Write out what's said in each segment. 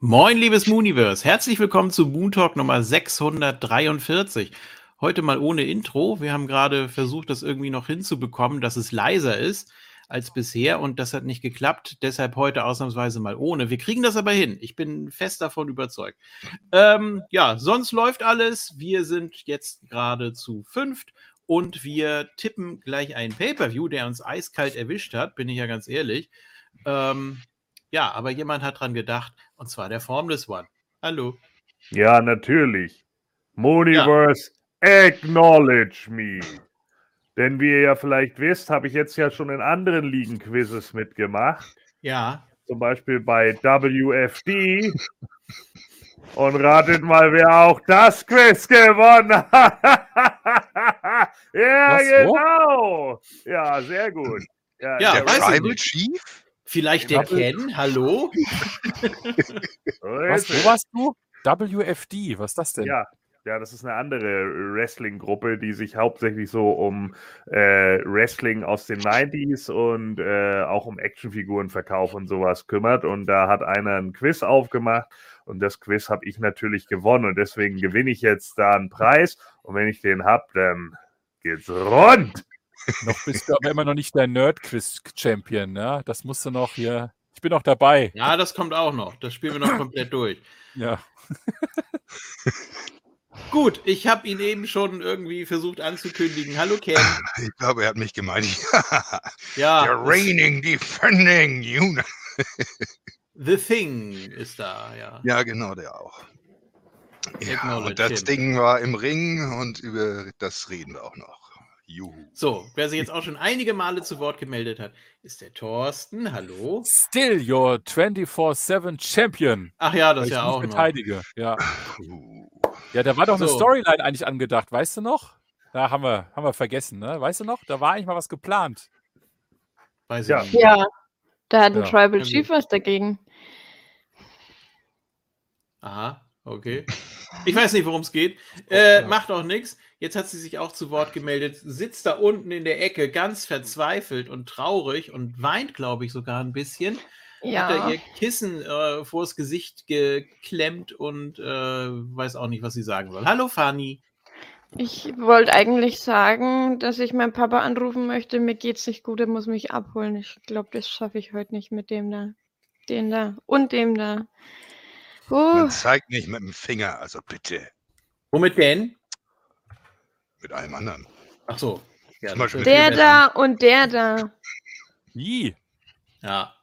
Moin, liebes Mooniverse. Herzlich willkommen zu Moon Talk Nummer 643. Heute mal ohne Intro. Wir haben gerade versucht, das irgendwie noch hinzubekommen, dass es leiser ist als bisher und das hat nicht geklappt. Deshalb heute ausnahmsweise mal ohne. Wir kriegen das aber hin. Ich bin fest davon überzeugt. Ähm, ja, sonst läuft alles. Wir sind jetzt gerade zu fünft und wir tippen gleich einen Pay-Per-View, der uns eiskalt erwischt hat, bin ich ja ganz ehrlich. Ähm, ja, aber jemand hat dran gedacht, und zwar der Formless One. Hallo. Ja, natürlich. Mooniverse, ja. acknowledge me. Denn wie ihr ja vielleicht wisst, habe ich jetzt ja schon in anderen Ligen-Quizzes mitgemacht. Ja. Zum Beispiel bei WFD. Und ratet mal, wer auch das Quiz gewonnen hat. ja, Was, genau. Wo? Ja, sehr gut. Ja, ja der Rival Chief? Vielleicht der Ken, hallo? was, wo warst du? WFD, was ist das denn? Ja, ja, das ist eine andere Wrestling-Gruppe, die sich hauptsächlich so um äh, Wrestling aus den 90s und äh, auch um Actionfigurenverkauf und sowas kümmert. Und da hat einer ein Quiz aufgemacht und das Quiz habe ich natürlich gewonnen und deswegen gewinne ich jetzt da einen Preis. Und wenn ich den habe, dann geht's rund. Noch bist du aber immer noch nicht der Nerd-Quiz-Champion, ne? Das musst du noch hier. Ich bin noch dabei. Ja, das kommt auch noch. Das spielen wir noch komplett durch. Ja. Gut, ich habe ihn eben schon irgendwie versucht anzukündigen. Hallo Ken. Ich glaube, er hat mich gemeint. ja. The reigning, defending unit. The Thing ist da, ja. Ja, genau, der auch. Ja, und das Ding war im Ring und über das reden wir auch noch. Juhu. So, wer sich jetzt auch schon einige Male zu Wort gemeldet hat, ist der Thorsten. Hallo. Still your 24-7 Champion. Ach ja, das ist ja auch. Verteidige. Noch. Ja. ja, da war doch so. eine Storyline eigentlich angedacht, weißt du noch? Da haben wir, haben wir vergessen, ne? Weißt du noch? Da war eigentlich mal was geplant. Weiß ja. ja, da hat ein ja. Tribal Chief was dagegen. Aha, okay. Ich weiß nicht, worum es geht. Äh, macht auch nichts. Jetzt hat sie sich auch zu Wort gemeldet, sitzt da unten in der Ecke, ganz verzweifelt und traurig und weint, glaube ich, sogar ein bisschen. Ja. Hat er ihr Kissen äh, vors Gesicht geklemmt und äh, weiß auch nicht, was sie sagen soll. Hallo, Fanny. Ich wollte eigentlich sagen, dass ich meinen Papa anrufen möchte. Mir geht's nicht gut, er muss mich abholen. Ich glaube, das schaffe ich heute nicht mit dem da. Den da und dem da. Uh. Man zeigt nicht mit dem Finger, also bitte. Womit denn? Mit allem anderen. Ach so. Ja, der da und der da. Wie? Ja.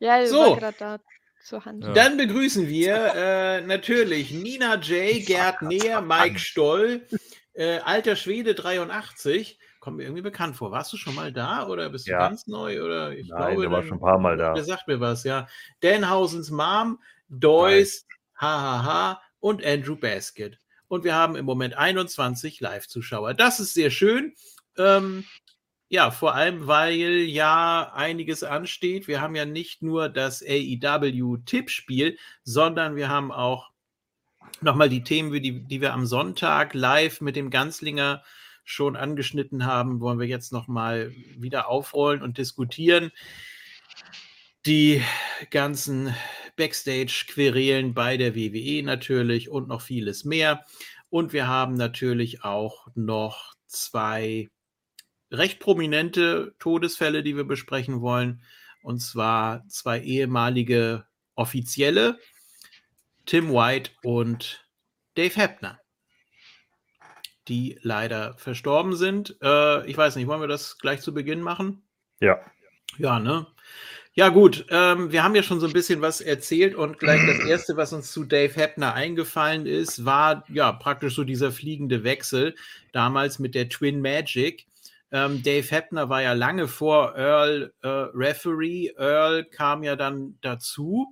Ja, so. da zur Hand. Ja. Dann begrüßen wir äh, natürlich Nina J., Gerd Neher, Mike Stoll, äh, alter Schwede 83. Kommt mir irgendwie bekannt vor. Warst du schon mal da oder bist du ja. ganz neu? Oder ich Nein, glaube, der war schon ein paar Mal da. Der sagt mir was, ja. Danhausens Mom, Doyce, HHH und Andrew Basket und wir haben im Moment 21 Live-Zuschauer. Das ist sehr schön. Ähm, ja, vor allem, weil ja einiges ansteht. Wir haben ja nicht nur das AEW-Tippspiel, sondern wir haben auch nochmal die Themen, die, die wir am Sonntag live mit dem Ganzlinger schon angeschnitten haben, wollen wir jetzt nochmal wieder aufrollen und diskutieren. Die ganzen Backstage-Querelen bei der WWE natürlich und noch vieles mehr. Und wir haben natürlich auch noch zwei recht prominente Todesfälle, die wir besprechen wollen. Und zwar zwei ehemalige Offizielle, Tim White und Dave Heppner, die leider verstorben sind. Äh, ich weiß nicht, wollen wir das gleich zu Beginn machen? Ja. Ja, ne? Ja, gut. Ähm, wir haben ja schon so ein bisschen was erzählt und gleich das Erste, was uns zu Dave Heppner eingefallen ist, war ja praktisch so dieser fliegende Wechsel damals mit der Twin Magic. Ähm, Dave Heppner war ja lange vor Earl äh, Referee. Earl kam ja dann dazu.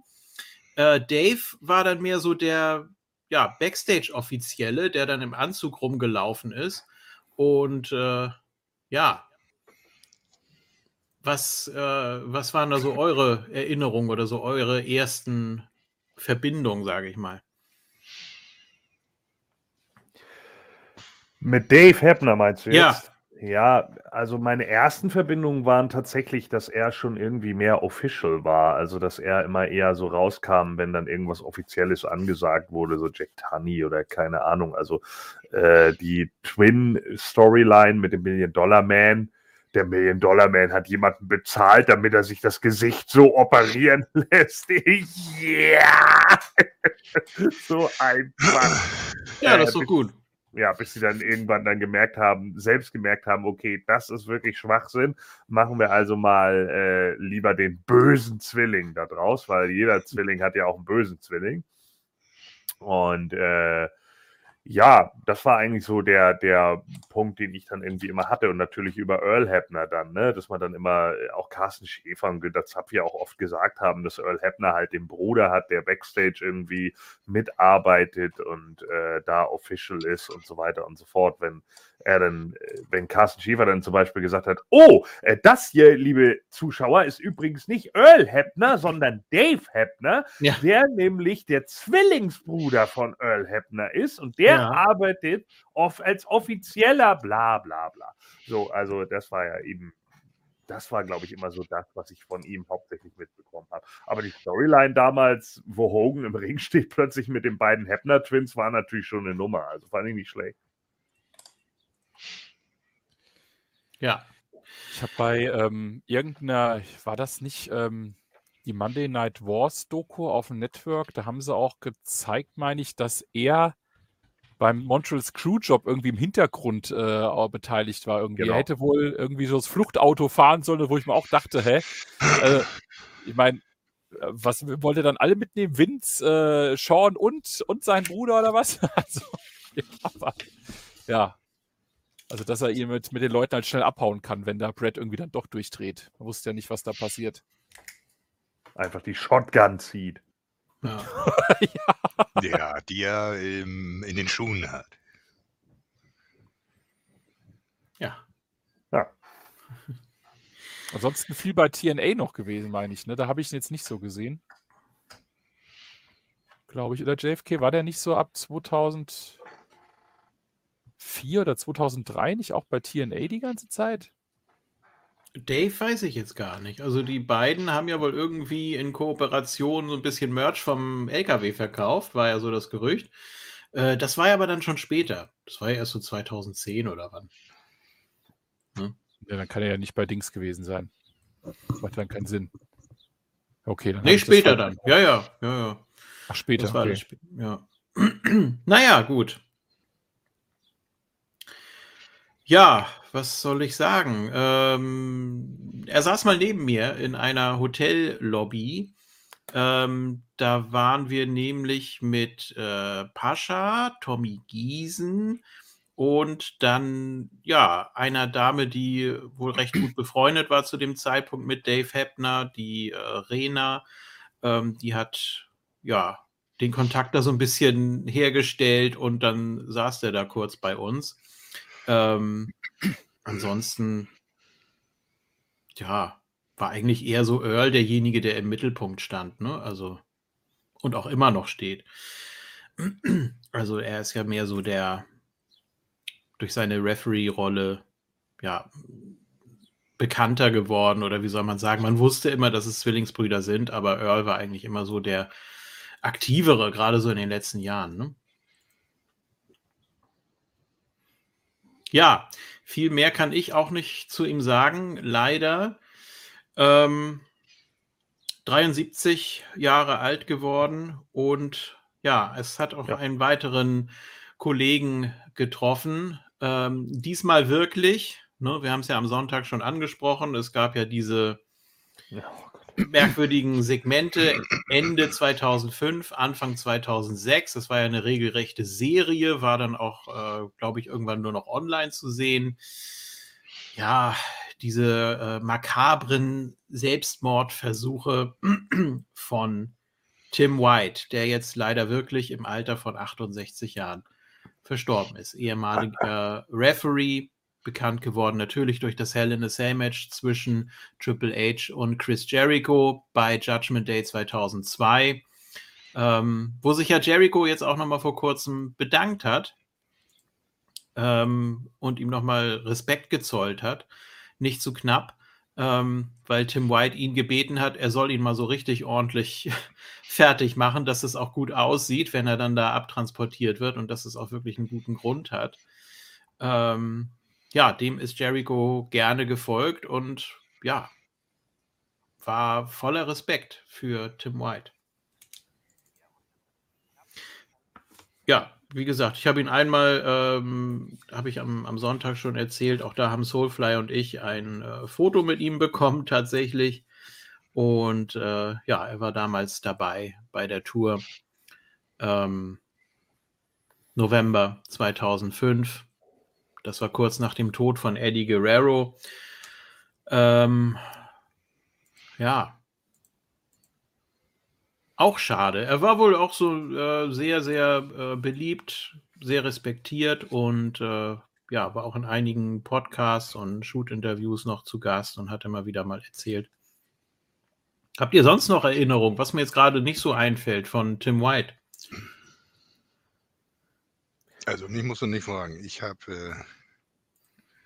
Äh, Dave war dann mehr so der ja, Backstage-Offizielle, der dann im Anzug rumgelaufen ist. Und äh, ja, was, äh, was waren da so eure Erinnerungen oder so eure ersten Verbindungen, sage ich mal? Mit Dave Heppner meinst du jetzt? Ja. Ja, also meine ersten Verbindungen waren tatsächlich, dass er schon irgendwie mehr official war. Also, dass er immer eher so rauskam, wenn dann irgendwas Offizielles angesagt wurde, so Jack Tunney oder keine Ahnung. Also äh, die Twin-Storyline mit dem Million-Dollar-Man. Der Million-Dollar-Man hat jemanden bezahlt, damit er sich das Gesicht so operieren lässt. Ja! so einfach. Ja, das ist doch gut ja, bis sie dann irgendwann dann gemerkt haben, selbst gemerkt haben, okay, das ist wirklich Schwachsinn, machen wir also mal äh, lieber den bösen Zwilling da draus, weil jeder Zwilling hat ja auch einen bösen Zwilling. Und äh, ja, das war eigentlich so der, der Punkt, den ich dann irgendwie immer hatte. Und natürlich über Earl Hebner dann, ne? dass man dann immer äh, auch Carsten Schäfer und Günter Zapf ja auch oft gesagt haben, dass Earl Hebner halt den Bruder hat, der Backstage irgendwie mitarbeitet und äh, da official ist und so weiter und so fort. Wenn er dann, äh, wenn Carsten Schäfer dann zum Beispiel gesagt hat, oh, äh, das hier, liebe Zuschauer, ist übrigens nicht Earl Hebner, sondern Dave Hebner, ja. der nämlich der Zwillingsbruder von Earl Hebner ist und der ja. arbeitet off als offizieller bla bla bla. So, also das war ja eben das war, glaube ich, immer so das, was ich von ihm hauptsächlich mitbekommen habe. Aber die Storyline damals, wo Hogan im Ring steht, plötzlich mit den beiden Hebner-Twins, war natürlich schon eine Nummer. Also fand ich nicht schlecht. Ja. Ich habe bei ähm, irgendeiner, war das nicht ähm, die Monday Night Wars Doku auf dem Network? Da haben sie auch gezeigt, meine ich, dass er beim Montreal Screwjob irgendwie im Hintergrund äh, beteiligt war. Irgendwie. Genau. Er hätte wohl irgendwie so das Fluchtauto fahren sollen, wo ich mir auch dachte, hä? äh, ich meine, äh, was wollte er dann alle mitnehmen? Vince, äh, Sean und, und sein Bruder oder was? also, ja, aber, ja, also, dass er ihn mit, mit den Leuten halt schnell abhauen kann, wenn da Brad irgendwie dann doch durchdreht. Man wusste ja nicht, was da passiert. Einfach die Shotgun zieht. Ja, ja. ja die er ähm, in den Schuhen hat. Ja. Ja. Ansonsten viel bei TNA noch gewesen, meine ich. Ne? Da habe ich ihn jetzt nicht so gesehen. Glaube ich. Oder JFK, war der nicht so ab 2000? 2004 oder 2003 nicht auch bei TNA die ganze Zeit? Dave weiß ich jetzt gar nicht. Also die beiden haben ja wohl irgendwie in Kooperation so ein bisschen Merch vom LKW verkauft, war ja so das Gerücht. Äh, das war ja aber dann schon später. Das war ja erst so 2010 oder wann. Hm? Ja, dann kann er ja nicht bei Dings gewesen sein. Macht dann keinen Sinn. Okay, dann. Nee, später dann. Ja, ja, ja, ja. Ach, später. Das war okay. das ja. naja, gut. Ja, was soll ich sagen? Ähm, er saß mal neben mir in einer Hotellobby. Ähm, da waren wir nämlich mit äh, Pascha, Tommy Giesen und dann ja einer Dame, die wohl recht gut befreundet war zu dem Zeitpunkt mit Dave Heppner, die äh, Rena. Ähm, die hat ja den Kontakt da so ein bisschen hergestellt und dann saß der da kurz bei uns. Ähm, ansonsten, ja, war eigentlich eher so Earl derjenige, der im Mittelpunkt stand, ne? Also, und auch immer noch steht. Also, er ist ja mehr so der, durch seine Referee-Rolle, ja, bekannter geworden oder wie soll man sagen, man wusste immer, dass es Zwillingsbrüder sind, aber Earl war eigentlich immer so der aktivere, gerade so in den letzten Jahren. Ne? Ja, viel mehr kann ich auch nicht zu ihm sagen, leider. Ähm, 73 Jahre alt geworden und ja, es hat auch ja. einen weiteren Kollegen getroffen. Ähm, diesmal wirklich, ne, wir haben es ja am Sonntag schon angesprochen, es gab ja diese ja, merkwürdigen Segmente Ende 2005, Anfang 2006. Das war ja eine regelrechte Serie, war dann auch, äh, glaube ich, irgendwann nur noch online zu sehen. Ja, diese äh, makabren Selbstmordversuche von Tim White, der jetzt leider wirklich im Alter von 68 Jahren verstorben ist. Ehemaliger Referee bekannt geworden, natürlich durch das Hell in a Cell Match zwischen Triple H und Chris Jericho bei Judgment Day 2002, ähm, wo sich ja Jericho jetzt auch nochmal vor kurzem bedankt hat. ähm, und ihm nochmal Respekt gezollt hat. Nicht zu knapp, ähm, weil Tim White ihn gebeten hat, er soll ihn mal so richtig ordentlich fertig machen, dass es auch gut aussieht, wenn er dann da abtransportiert wird und dass es auch wirklich einen guten Grund hat. Ähm, ja, dem ist Jericho gerne gefolgt und ja, war voller Respekt für Tim White. Ja, wie gesagt, ich habe ihn einmal, ähm, habe ich am, am, Sonntag schon erzählt, auch da haben Soulfly und ich ein äh, Foto mit ihm bekommen tatsächlich. Und äh, ja, er war damals dabei bei der Tour ähm, November 2005. Das war kurz nach dem Tod von Eddie Guerrero. Ähm, ja, auch schade. Er war wohl auch so äh, sehr, sehr äh, beliebt, sehr respektiert und äh, ja, war auch in einigen Podcasts und Shoot-Interviews noch zu Gast und hat immer wieder mal erzählt. Habt ihr sonst noch Erinnerungen, was mir jetzt gerade nicht so einfällt von Tim White? Also mich musst du nicht fragen. Ich habe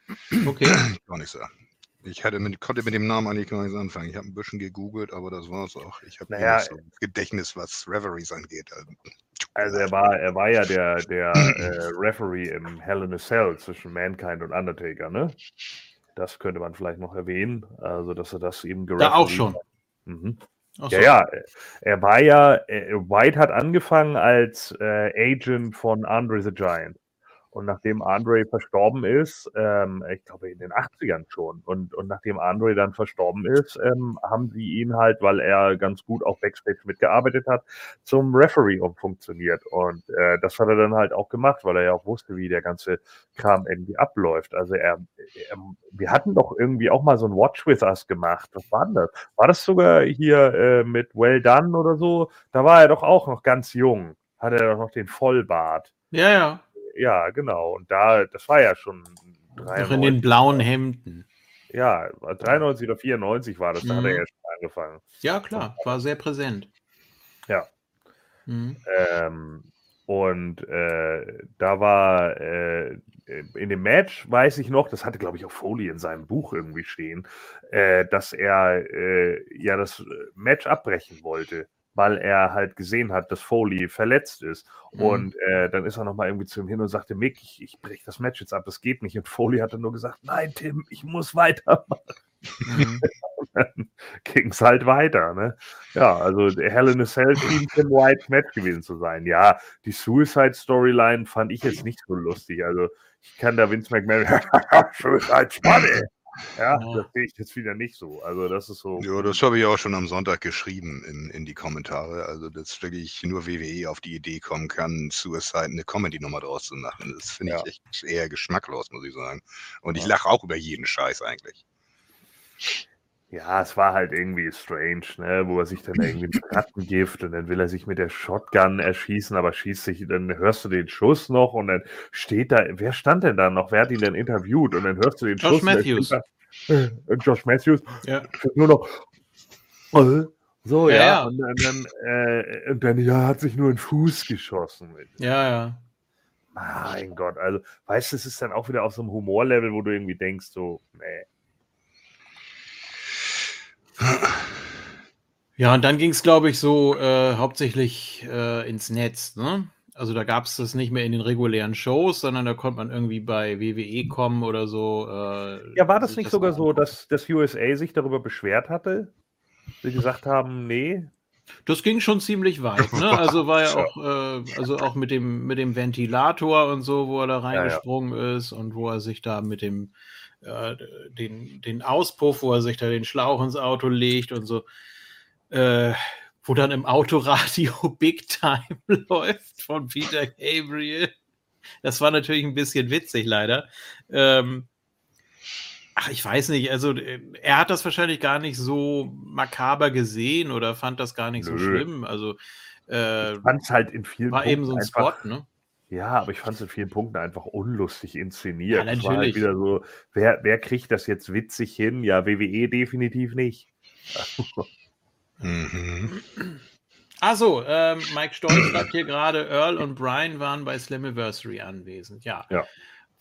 äh, okay. gar nicht sagen. Ich hatte mit, konnte mit dem Namen eigentlich gar nichts anfangen. Ich habe ein bisschen gegoogelt, aber das war es auch. Ich habe naja, so Gedächtnis, was Reveries angeht. Also, also er war, er war ja der, der äh, Referee im Hell in a Cell zwischen Mankind und Undertaker, ne? Das könnte man vielleicht noch erwähnen. Also, dass er das eben Da auch schon. Mhm. Ja, so. ja, er war ja, äh, White hat angefangen als äh, Agent von Andre the Giant. Und nachdem Andre verstorben ist, ähm, ich glaube in den 80ern schon, und, und nachdem Andre dann verstorben ist, ähm, haben sie ihn halt, weil er ganz gut auch Backstage mitgearbeitet hat, zum Referee umfunktioniert. Und äh, das hat er dann halt auch gemacht, weil er ja auch wusste, wie der ganze Kram irgendwie abläuft. Also er, er wir hatten doch irgendwie auch mal so ein Watch with Us gemacht. Was war denn das? War das sogar hier äh, mit Well Done oder so? Da war er doch auch noch ganz jung. Hatte er doch noch den Vollbart. Ja, ja ja, genau. Und da, das war ja schon. Noch in den blauen Hemden. Ja, 93 oder 94 war das, da mhm. hat er mhm. ja schon angefangen. Ja, klar, war sehr präsent. Ja. Mhm. Ähm, und äh, da war äh, in dem Match, weiß ich noch, das hatte, glaube ich, auch Foley in seinem Buch irgendwie stehen, äh, dass er äh, ja das Match abbrechen wollte weil er halt gesehen hat, dass Foley verletzt ist. Mhm. Und äh, dann ist er nochmal irgendwie zu ihm hin und sagte, Mick, ich, ich breche das Match jetzt ab, das geht nicht. Und Foley hat dann nur gesagt, nein, Tim, ich muss weitermachen. Mhm. dann ging es halt weiter. Ne? Ja, also Hell in a Cell schien Tim White Match gewesen zu sein. Ja, die Suicide Storyline fand ich jetzt nicht so lustig. Also ich kann da Vince McMahon, Suicide Money. Ja, ja, das sehe ich jetzt wieder nicht so. Also das ist so. Ja, das habe ich auch schon am Sonntag geschrieben in, in die Kommentare. Also dass wirklich nur WWE auf die Idee kommen kann, Suicide eine Comedy-Nummer draus zu machen. Das finde ja. ich echt eher geschmacklos, muss ich sagen. Und ich lache auch über jeden Scheiß eigentlich. Ja, es war halt irgendwie strange, ne? wo er sich dann irgendwie mit Rattengift und dann will er sich mit der Shotgun erschießen, aber schießt sich, dann hörst du den Schuss noch und dann steht da, wer stand denn da noch? Wer hat ihn denn interviewt? Und dann hörst du den Josh Schuss. Matthews. Da, äh, Josh Matthews. Ja. Nur noch. Äh, so, ja. ja. Und dann, dann, äh, und dann ja, hat sich nur ein Fuß geschossen. Ja, ja. Mein Gott, also, weißt du, es ist dann auch wieder auf so einem Humorlevel, wo du irgendwie denkst, so, nee. Ja, und dann ging es, glaube ich, so äh, hauptsächlich äh, ins Netz. Ne? Also da gab es das nicht mehr in den regulären Shows, sondern da konnte man irgendwie bei WWE kommen oder so. Äh, ja, war das nicht das sogar so, dass das USA sich darüber beschwert hatte? Sie gesagt haben, nee. Das ging schon ziemlich weit, ne? Also war ja auch, äh, also auch mit dem, mit dem Ventilator und so, wo er da reingesprungen ja, ja. ist und wo er sich da mit dem äh, den, den Auspuff, wo er sich da den Schlauch ins Auto legt und so, äh, wo dann im Autoradio Big Time läuft von Peter Gabriel. Das war natürlich ein bisschen witzig, leider. Ähm, ach, ich weiß nicht, also äh, er hat das wahrscheinlich gar nicht so makaber gesehen oder fand das gar nicht Nö. so schlimm. Also äh, fand es halt in vielen war Punkten eben so ein Spot, ne? Ja, aber ich fand es in vielen Punkten einfach unlustig inszeniert. Ja, es war halt wieder so, wer, wer kriegt das jetzt witzig hin? Ja, WWE definitiv nicht. mhm. Achso, ähm, Mike Stolz sagt hier gerade, Earl und Brian waren bei Slammiversary anwesend. Ja. ja.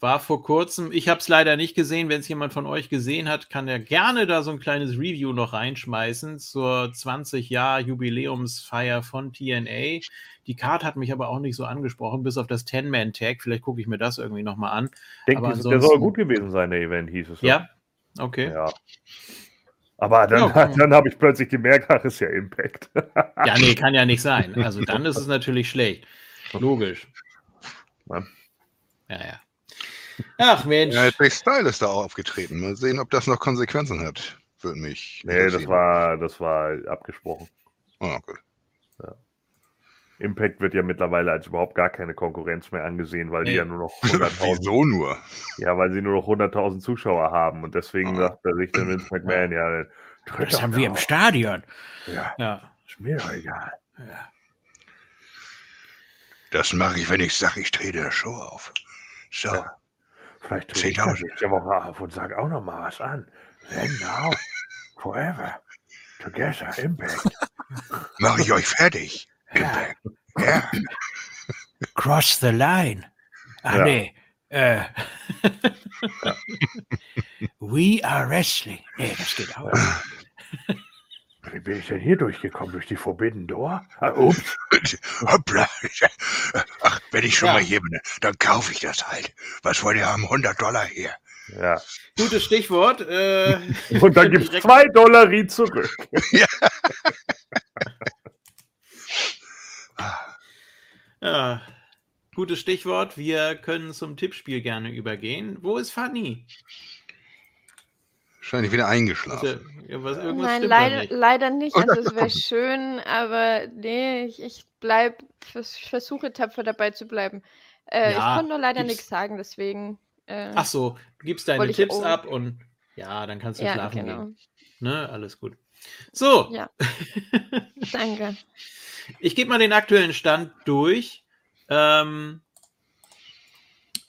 War vor kurzem. Ich habe es leider nicht gesehen. Wenn es jemand von euch gesehen hat, kann er gerne da so ein kleines Review noch reinschmeißen zur 20-Jahr-Jubiläumsfeier von TNA. Die Card hat mich aber auch nicht so angesprochen, bis auf das Ten-Man-Tag. Vielleicht gucke ich mir das irgendwie nochmal an. Ich denke, der soll gut gewesen sein, der Event, hieß es. Ja, okay. Ja. Aber dann, ja, dann habe ich plötzlich gemerkt, ach, ist ja Impact. ja, nee, kann ja nicht sein. Also dann ist es natürlich schlecht. Logisch. Ja, ja. Ach Mensch. Ja, Jack Style ist da auch aufgetreten. Mal sehen, ob das noch Konsequenzen hat. Würde mich. Nee, das war, das war abgesprochen. Oh, gut. Ja. Impact wird ja mittlerweile als überhaupt gar keine Konkurrenz mehr angesehen, weil nee. die ja nur noch 100.000. Wieso nur? Ja, weil sie nur noch 100.000 Zuschauer haben und deswegen oh. sagt er sich dann Vince McMahon, ja. Das haben wir im Stadion. Ja. ja. Ist mir doch egal. Ja. Das mache ich, wenn ich sage, ich drehe der Show auf. So. Ja. Vielleicht tue ich das nächste Woche auf und sage auch noch mal was an. Then now, forever, together, Impact. Mache ich euch fertig. Impact. Ja. Cross the line. Ach ja. nee. Äh. We are wrestling. Nee, das geht auch. Wie bin ich denn hier durchgekommen? Durch die Forbidden Door? Ah, ups. Ach, wenn ich schon ja. mal hier bin, dann kaufe ich das halt. Was wollt ihr haben? 100 Dollar hier. Ja. Gutes Stichwort. Äh, Und dann gibt es zwei Dollar zurück. ja. ja. Gutes Stichwort. Wir können zum Tippspiel gerne übergehen. Wo ist Fanny? Wahrscheinlich wieder eingeschlafen. Ja, was, Nein, leider nicht. leider nicht. Also es wäre schön, aber nee, ich, ich bleib, vers versuche tapfer dabei zu bleiben. Äh, ja, ich konnte nur leider nichts sagen, deswegen. Äh, Ach so, du gibst deine Tipps ab und ja, dann kannst du ja, schlafen genau. gehen. Ne, alles gut. So. Ja. Danke. Ich gebe mal den aktuellen Stand durch. Ähm,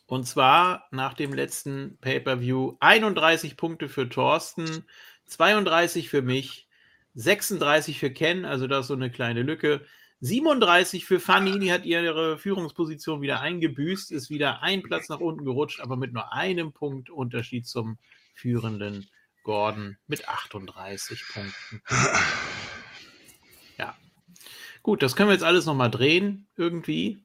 und zwar nach dem letzten Pay-Per-View 31 Punkte für Thorsten, 32 für mich, 36 für Ken, also das ist so eine kleine Lücke. 37 für Fanny, die hat ihre Führungsposition wieder eingebüßt, ist wieder ein Platz nach unten gerutscht, aber mit nur einem Punkt Unterschied zum führenden Gordon mit 38 Punkten. Ja. Gut, das können wir jetzt alles nochmal drehen, irgendwie.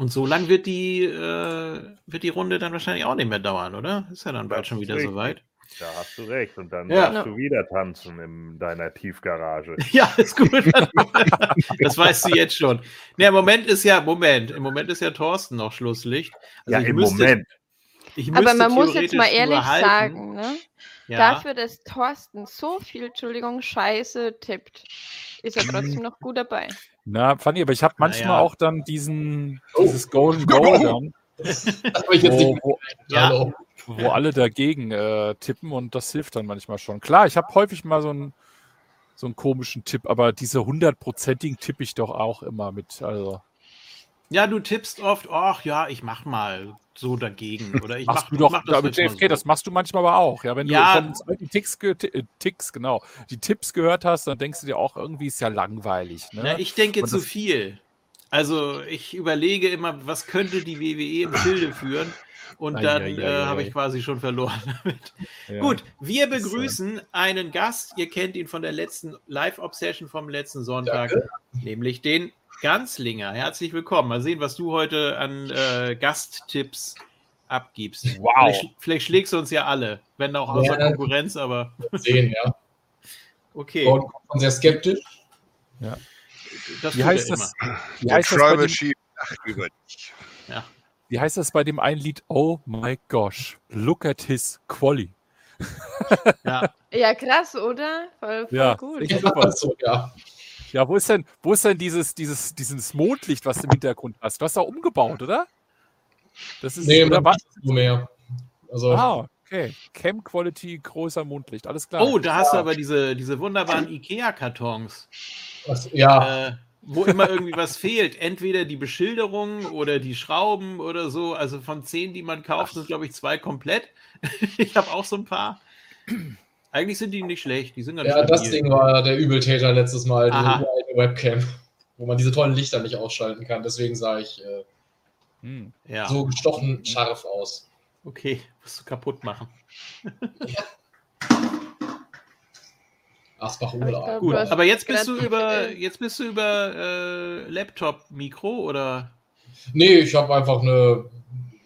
Und so lang wird die, äh, wird die Runde dann wahrscheinlich auch nicht mehr dauern, oder? Ist ja dann bald schon wieder soweit. Da hast du recht. Und dann ja. darfst du wieder tanzen in deiner Tiefgarage. Ja, ist gut. das weißt du jetzt schon. Ne, im Moment ist ja, Moment, im Moment ist ja Thorsten noch Schlusslicht. Also ja, im müsste, Moment. Aber man muss jetzt mal ehrlich sagen, ne? Ja. Dafür, dass Thorsten so viel, Entschuldigung, Scheiße tippt, ist er trotzdem noch gut dabei. Na, Fanny, aber ich habe manchmal naja. auch dann diesen, oh. dieses Golden Goal dann. Wo, wo, ja. wo alle dagegen äh, tippen und das hilft dann manchmal schon. Klar, ich habe häufig mal so einen, so einen komischen Tipp, aber diese hundertprozentigen tippe ich doch auch immer mit. Also. Ja, du tippst oft, ach ja, ich mach mal so dagegen. Oder ich machst mach, du doch, mach das, mit JFK, so. das machst du manchmal aber auch. Ja, wenn ja, du von den Ticks, äh, Ticks, genau, die Tipps gehört hast, dann denkst du dir auch, irgendwie ist ja langweilig. Ne? Na, ich denke zu viel. Also ich überlege immer, was könnte die WWE im Schilde führen? Und dann äh, habe ich quasi schon verloren damit. Ja. Gut, wir begrüßen einen Gast. Ihr kennt ihn von der letzten Live-Obsession vom letzten Sonntag, Danke. nämlich den Ganzlinger, herzlich willkommen. Mal sehen, was du heute an äh, Gasttipps abgibst. Wow. Vielleicht, vielleicht, schlägst du uns ja alle, wenn auch außer ja, Konkurrenz, aber. Sehen, ja. Okay. Und kommt sehr skeptisch. Ja. Das wie heißt das? Wie heißt das, bei dem, ja. wie heißt das bei dem einen Lied? Oh my gosh, look at his quality. ja. ja, krass, oder? Voll, voll ja, gut. Ja, so, ja. Ja, wo ist denn, wo ist denn dieses, dieses, dieses Mondlicht, was du im Hintergrund hast? Du hast da umgebaut, oder? Das ist nee, oder was? nur mehr. Also, ah, okay. Cam Quality, großer Mondlicht, alles klar. Oh, da hast du aber diese, diese wunderbaren IKEA-Kartons. Ja. Äh, wo immer irgendwie was fehlt. Entweder die Beschilderung oder die Schrauben oder so. Also von zehn, die man kauft, sind, glaube ich, zwei komplett. ich habe auch so ein paar. Eigentlich sind die nicht schlecht. Die sind Ja, das Ding war der Übeltäter letztes Mal, die Webcam, wo man diese tollen Lichter nicht ausschalten kann. Deswegen sah ich äh, hm, ja. so gestochen scharf aus. Okay, musst du kaputt machen. Asbach Aber ich Urlaub. Gut, aber jetzt bist du über jetzt bist du über äh, Laptop-Mikro oder Nee, ich habe einfach eine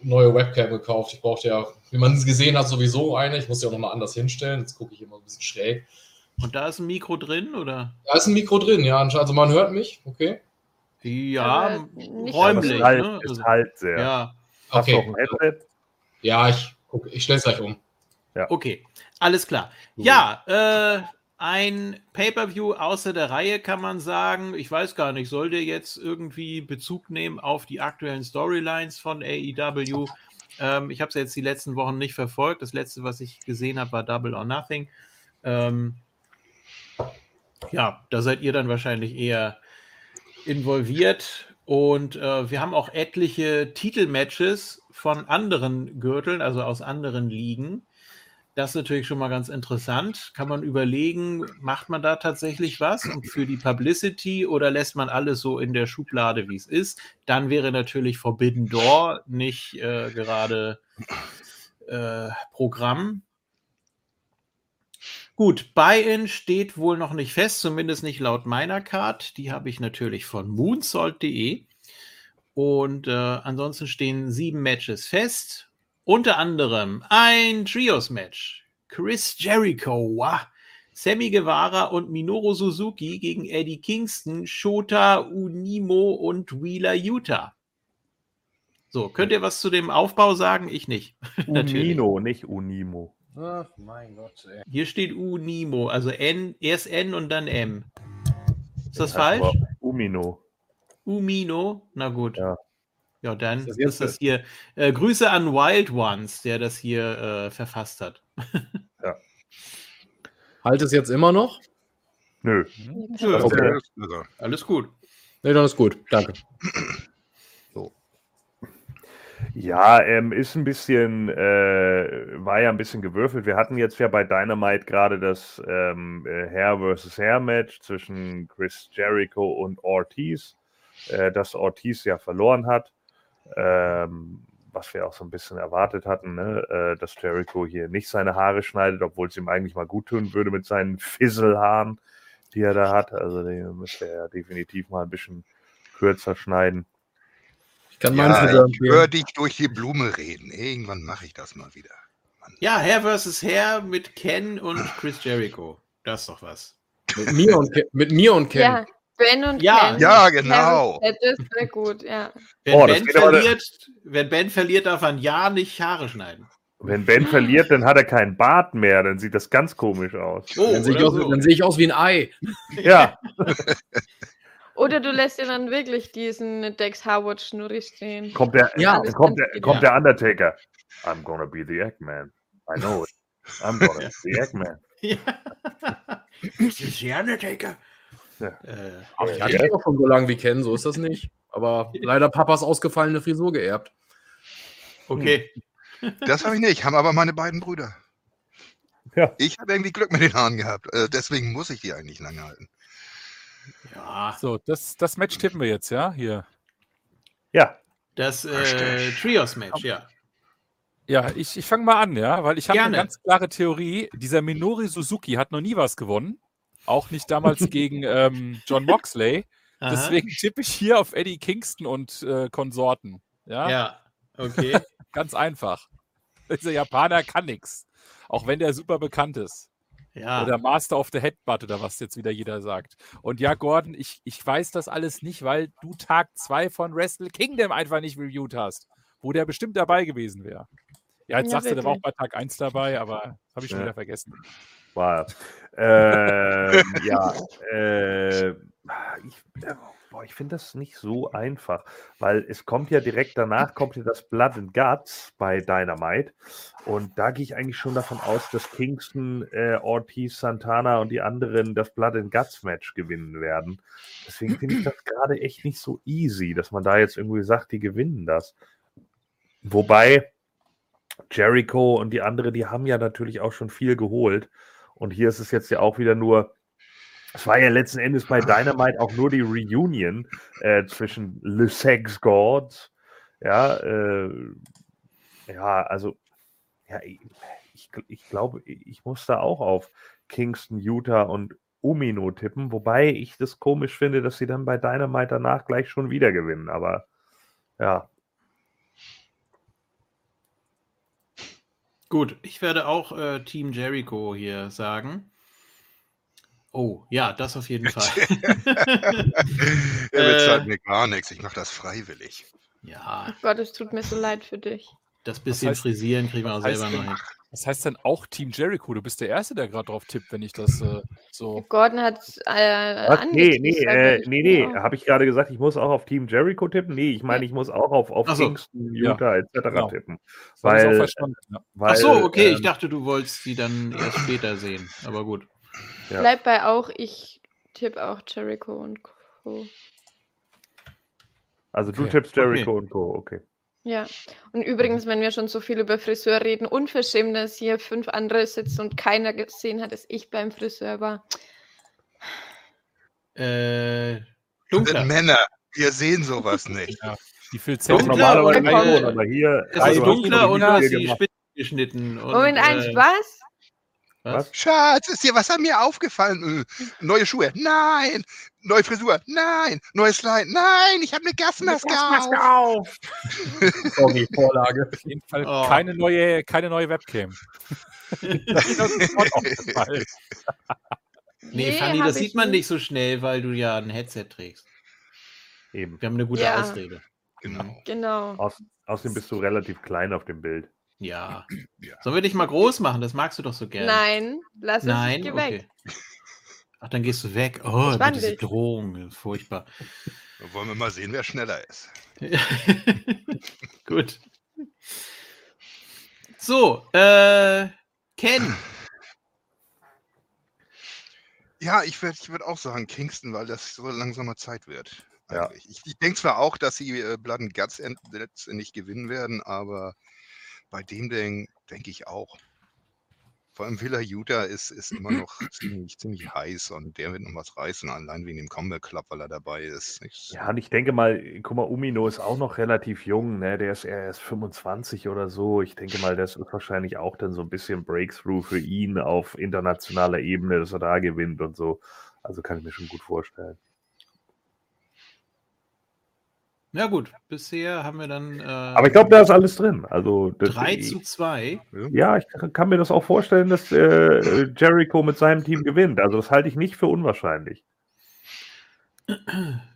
neue Webcam gekauft. Ich brauchte ja, wie man es gesehen hat, sowieso eine. Ich muss sie auch nochmal anders hinstellen. Jetzt gucke ich immer ein bisschen schräg. und da ist ein Mikro drin oder? Da ist ein Mikro drin, ja. Also man hört mich, okay. Ja, nicht räumlich. es halt, ne? es Also, halt sehr. ja, Hast Okay. ein Headset? Ja, ich, guck, ich stelle es gleich um. okay, alles klar. Ja, äh, ein Pay-per-View außer der Reihe kann man sagen. Ich weiß gar nicht, soll der jetzt irgendwie Bezug nehmen auf die aktuellen Storylines von AEW? Ähm, ich habe es jetzt die letzten Wochen nicht verfolgt. Das letzte, was ich gesehen habe, war Double or Nothing. Ähm, ja, da seid ihr dann wahrscheinlich eher involviert. Und äh, wir haben auch etliche Titelmatches von anderen Gürteln, also aus anderen Ligen. Das ist natürlich schon mal ganz interessant. Kann man überlegen, macht man da tatsächlich was für die Publicity oder lässt man alles so in der Schublade, wie es ist? Dann wäre natürlich Forbidden Door nicht äh, gerade äh, Programm. Gut, Buy-in steht wohl noch nicht fest, zumindest nicht laut meiner Card. Die habe ich natürlich von moonsault.de. Und äh, ansonsten stehen sieben Matches fest. Unter anderem ein Trios-Match. Chris Jericho, wow. Sammy Guevara und Minoru Suzuki gegen Eddie Kingston, Shota Unimo und Wheeler Utah. So, könnt ihr was zu dem Aufbau sagen? Ich nicht. Natürlich. Unino, nicht Unimo. Ach, mein Gott, ey. Hier steht Unimo, also N, erst N und dann M. Ist das Aber falsch? Umino. Umino? Na gut. Ja. Ja, dann Ist das ist, das hier. Äh, Grüße an Wild Ones, der das hier äh, verfasst hat. Halt es jetzt immer noch? Nö. Nö, Okay. Alles gut. Nee, dann ist gut. Danke. Ja, ähm, ist ein bisschen, äh, war ja ein bisschen gewürfelt. Wir hatten jetzt ja bei Dynamite gerade das ähm, äh, Hair versus Hair Match zwischen Chris Jericho und Ortiz, äh, das Ortiz ja verloren hat. Ähm, was wir auch so ein bisschen erwartet hatten, ne? äh, dass Jericho hier nicht seine Haare schneidet, obwohl es ihm eigentlich mal gut tun würde mit seinen Fisselhaaren, die er da hat. Also den müsste er definitiv mal ein bisschen kürzer schneiden. Ich kann meinen ja, Friseur ich höre dich durch die Blume reden. Irgendwann mache ich das mal wieder. Ja, Hair vs. Hair mit Ken und Chris Jericho. Das ist doch was. mit mir und, Ke mit mir und Ken. Ja, Ben und Ja. Ken. Ja, genau. Ja, das ist sehr gut, ja. Wenn, Oh, ben verliert, wenn Ben verliert, darf er ein Jahr nicht Haare schneiden. Wenn Ben verliert, dann hat er keinen Bart mehr, dann sieht das ganz komisch aus. Oh, Dann sehe aus- so. dann sehe ich aus wie ein Ei. Ja, Oder du lässt dir dann wirklich diesen Dex Howard Schnurri stehen. kommt der, Ja. dann kommt der, kommt der Undertaker. I'm gonna be the Eggman. I know it. I'm gonna be the Eggman. Ja. Das ist der Undertaker. Ja. Äh, ich Ja. hatte auch schon so lange wie Ken, so ist das nicht. Aber leider Papas ausgefallene Frisur geerbt. okay. Das habe ich nicht, haben aber meine beiden Brüder. Ja. Ich habe irgendwie Glück mit den Haaren gehabt. Äh, deswegen muss ich die eigentlich lange halten. Ja, So, das, das Match tippen wir jetzt, ja? Hier. Ja, das äh. Trios-Match, ja. Ja, ich, ich fange mal an, ja, weil ich habe eine ganz klare Theorie. Dieser Minori Suzuki hat noch nie was gewonnen. Auch nicht damals gegen ähm, John Moxley. Aha. Deswegen tippe ich hier auf Eddie Kingston und äh, Konsorten. Ja, Ja, okay. ganz einfach. Dieser Japaner kann nichts. Auch wenn der super bekannt ist. Ja. Oder Master of the Headbutt oder was jetzt wieder jeder sagt. Und ja, Gordon, ich, ich weiß das alles nicht, weil du Tag 2 von Wrestle Kingdom einfach nicht reviewed hast, wo der bestimmt dabei gewesen wäre. Ja, jetzt Ja, sagst du, der war auch wirklich. bei Tag 1 dabei, aber das habe ich schon Ja. wieder vergessen. Er. ähm, ja, äh, ich, äh, boah, ich finde das nicht so einfach, weil es kommt ja direkt danach, kommt ja das Blood and Guts bei Dynamite und da gehe ich eigentlich schon davon aus, dass Kingston, äh, Ortiz, Santana und die anderen das Blood and Guts Match gewinnen werden. Deswegen finde ich das gerade echt nicht so easy, dass man da jetzt irgendwie sagt, die gewinnen das. Wobei Jericho und die andere, die haben ja natürlich auch schon viel geholt. Und hier ist es jetzt ja auch wieder nur, es war ja letzten Endes bei Dynamite auch nur die Reunion äh, zwischen Le Sex Gods. Ja, äh, ja, also ja, ich, ich glaube, ich muss da auch auf Kingston, Utah und Umino tippen, wobei ich das komisch finde, dass sie dann bei Dynamite danach gleich schon wieder gewinnen. Aber ja. Gut, ich werde auch äh, Team Jericho hier sagen. Oh, ja, das auf jeden Fall. er bezahlt äh, mir gar nichts. Ich mache das freiwillig. Ja. Oh Gott, es tut mir so leid für dich. Das bisschen das heißt, frisieren kriegen wir auch selber noch hin. Was heißt denn auch Team Jericho? Du bist der Erste, der gerade drauf tippt, wenn ich das äh, so. Gordon hat äh, Nee, nee, äh, nee, nee. Habe ich gerade gesagt, ich muss auch auf Team Jericho tippen? Nee, ich meine, ich muss auch auf, auf so. Kingston, Utah ja. etc. Genau. tippen. Weil, ja. weil, Ach so, okay, ähm, ich dachte, du wolltest die dann erst später sehen. Aber gut. Ja. Bleib bei auch, ich tippe auch Jericho und Co. Also du okay. tippst Jericho okay. und Co. Okay. Ja, und übrigens, wenn wir schon so viel über Friseur reden, unverschämt, dass hier fünf andere sitzen und keiner gesehen hat, dass ich beim Friseur war. Äh, dunkler. Männer, wir sehen sowas nicht. Ja. Die viel normalerweise, aber hier es ist dunkler und du hast die Spitze geschnitten. Und, Moment, eins, äh, was? Was? Schatz, ist dir was an mir aufgefallen? Äh, neue Schuhe? Nein. Neue Frisur? Nein. Neues Kleid? Nein. Ich habe eine Gasmaske, Gasmaske auf. Sorry, Vorlage. Auf jeden Fall oh. keine, neue, keine neue Webcam. nee, nee Fanny, das sieht man nicht so schnell, weil du ja ein Headset trägst. Eben. Wir haben eine gute ja. Ausrede. Genau. genau. Aus, außerdem bist du relativ klein auf dem Bild. Ja. ja. Sollen wir dich mal groß machen? Das magst du doch so gerne. Nein, lass uns Nein? Geh okay. weg. Ach, dann gehst du weg. Oh, diese Drohung. Furchtbar. Dann wollen wir mal sehen, wer schneller ist. Gut. So, äh, Ken. Ja, ich würde ich würd auch sagen Kingston, weil das so langsamer Zeit wird. Ja. Ich, ich denke zwar auch, dass sie äh, Blood and Guts letztendlich gewinnen werden, aber bei dem Ding denke ich auch. Vor allem Villa Utah ist, ist immer noch ziemlich, ziemlich heiß und der wird noch was reißen, allein wegen dem Combat Club, weil er dabei ist. Ich, ja, und ich denke mal, guck mal, Umino ist auch noch relativ jung, ne? Der ist erst 25 oder so. Ich denke mal, das ist wahrscheinlich auch dann so ein bisschen Breakthrough für ihn auf internationaler Ebene, dass er da gewinnt und so. Also kann ich mir schon gut vorstellen. Ja gut, bisher haben wir dann. Äh, Aber ich glaube, da ist alles drin. Also 3 zu 2. Ja, ich kann mir das auch vorstellen, dass äh, Jericho mit seinem Team gewinnt. Also das halte ich nicht für unwahrscheinlich.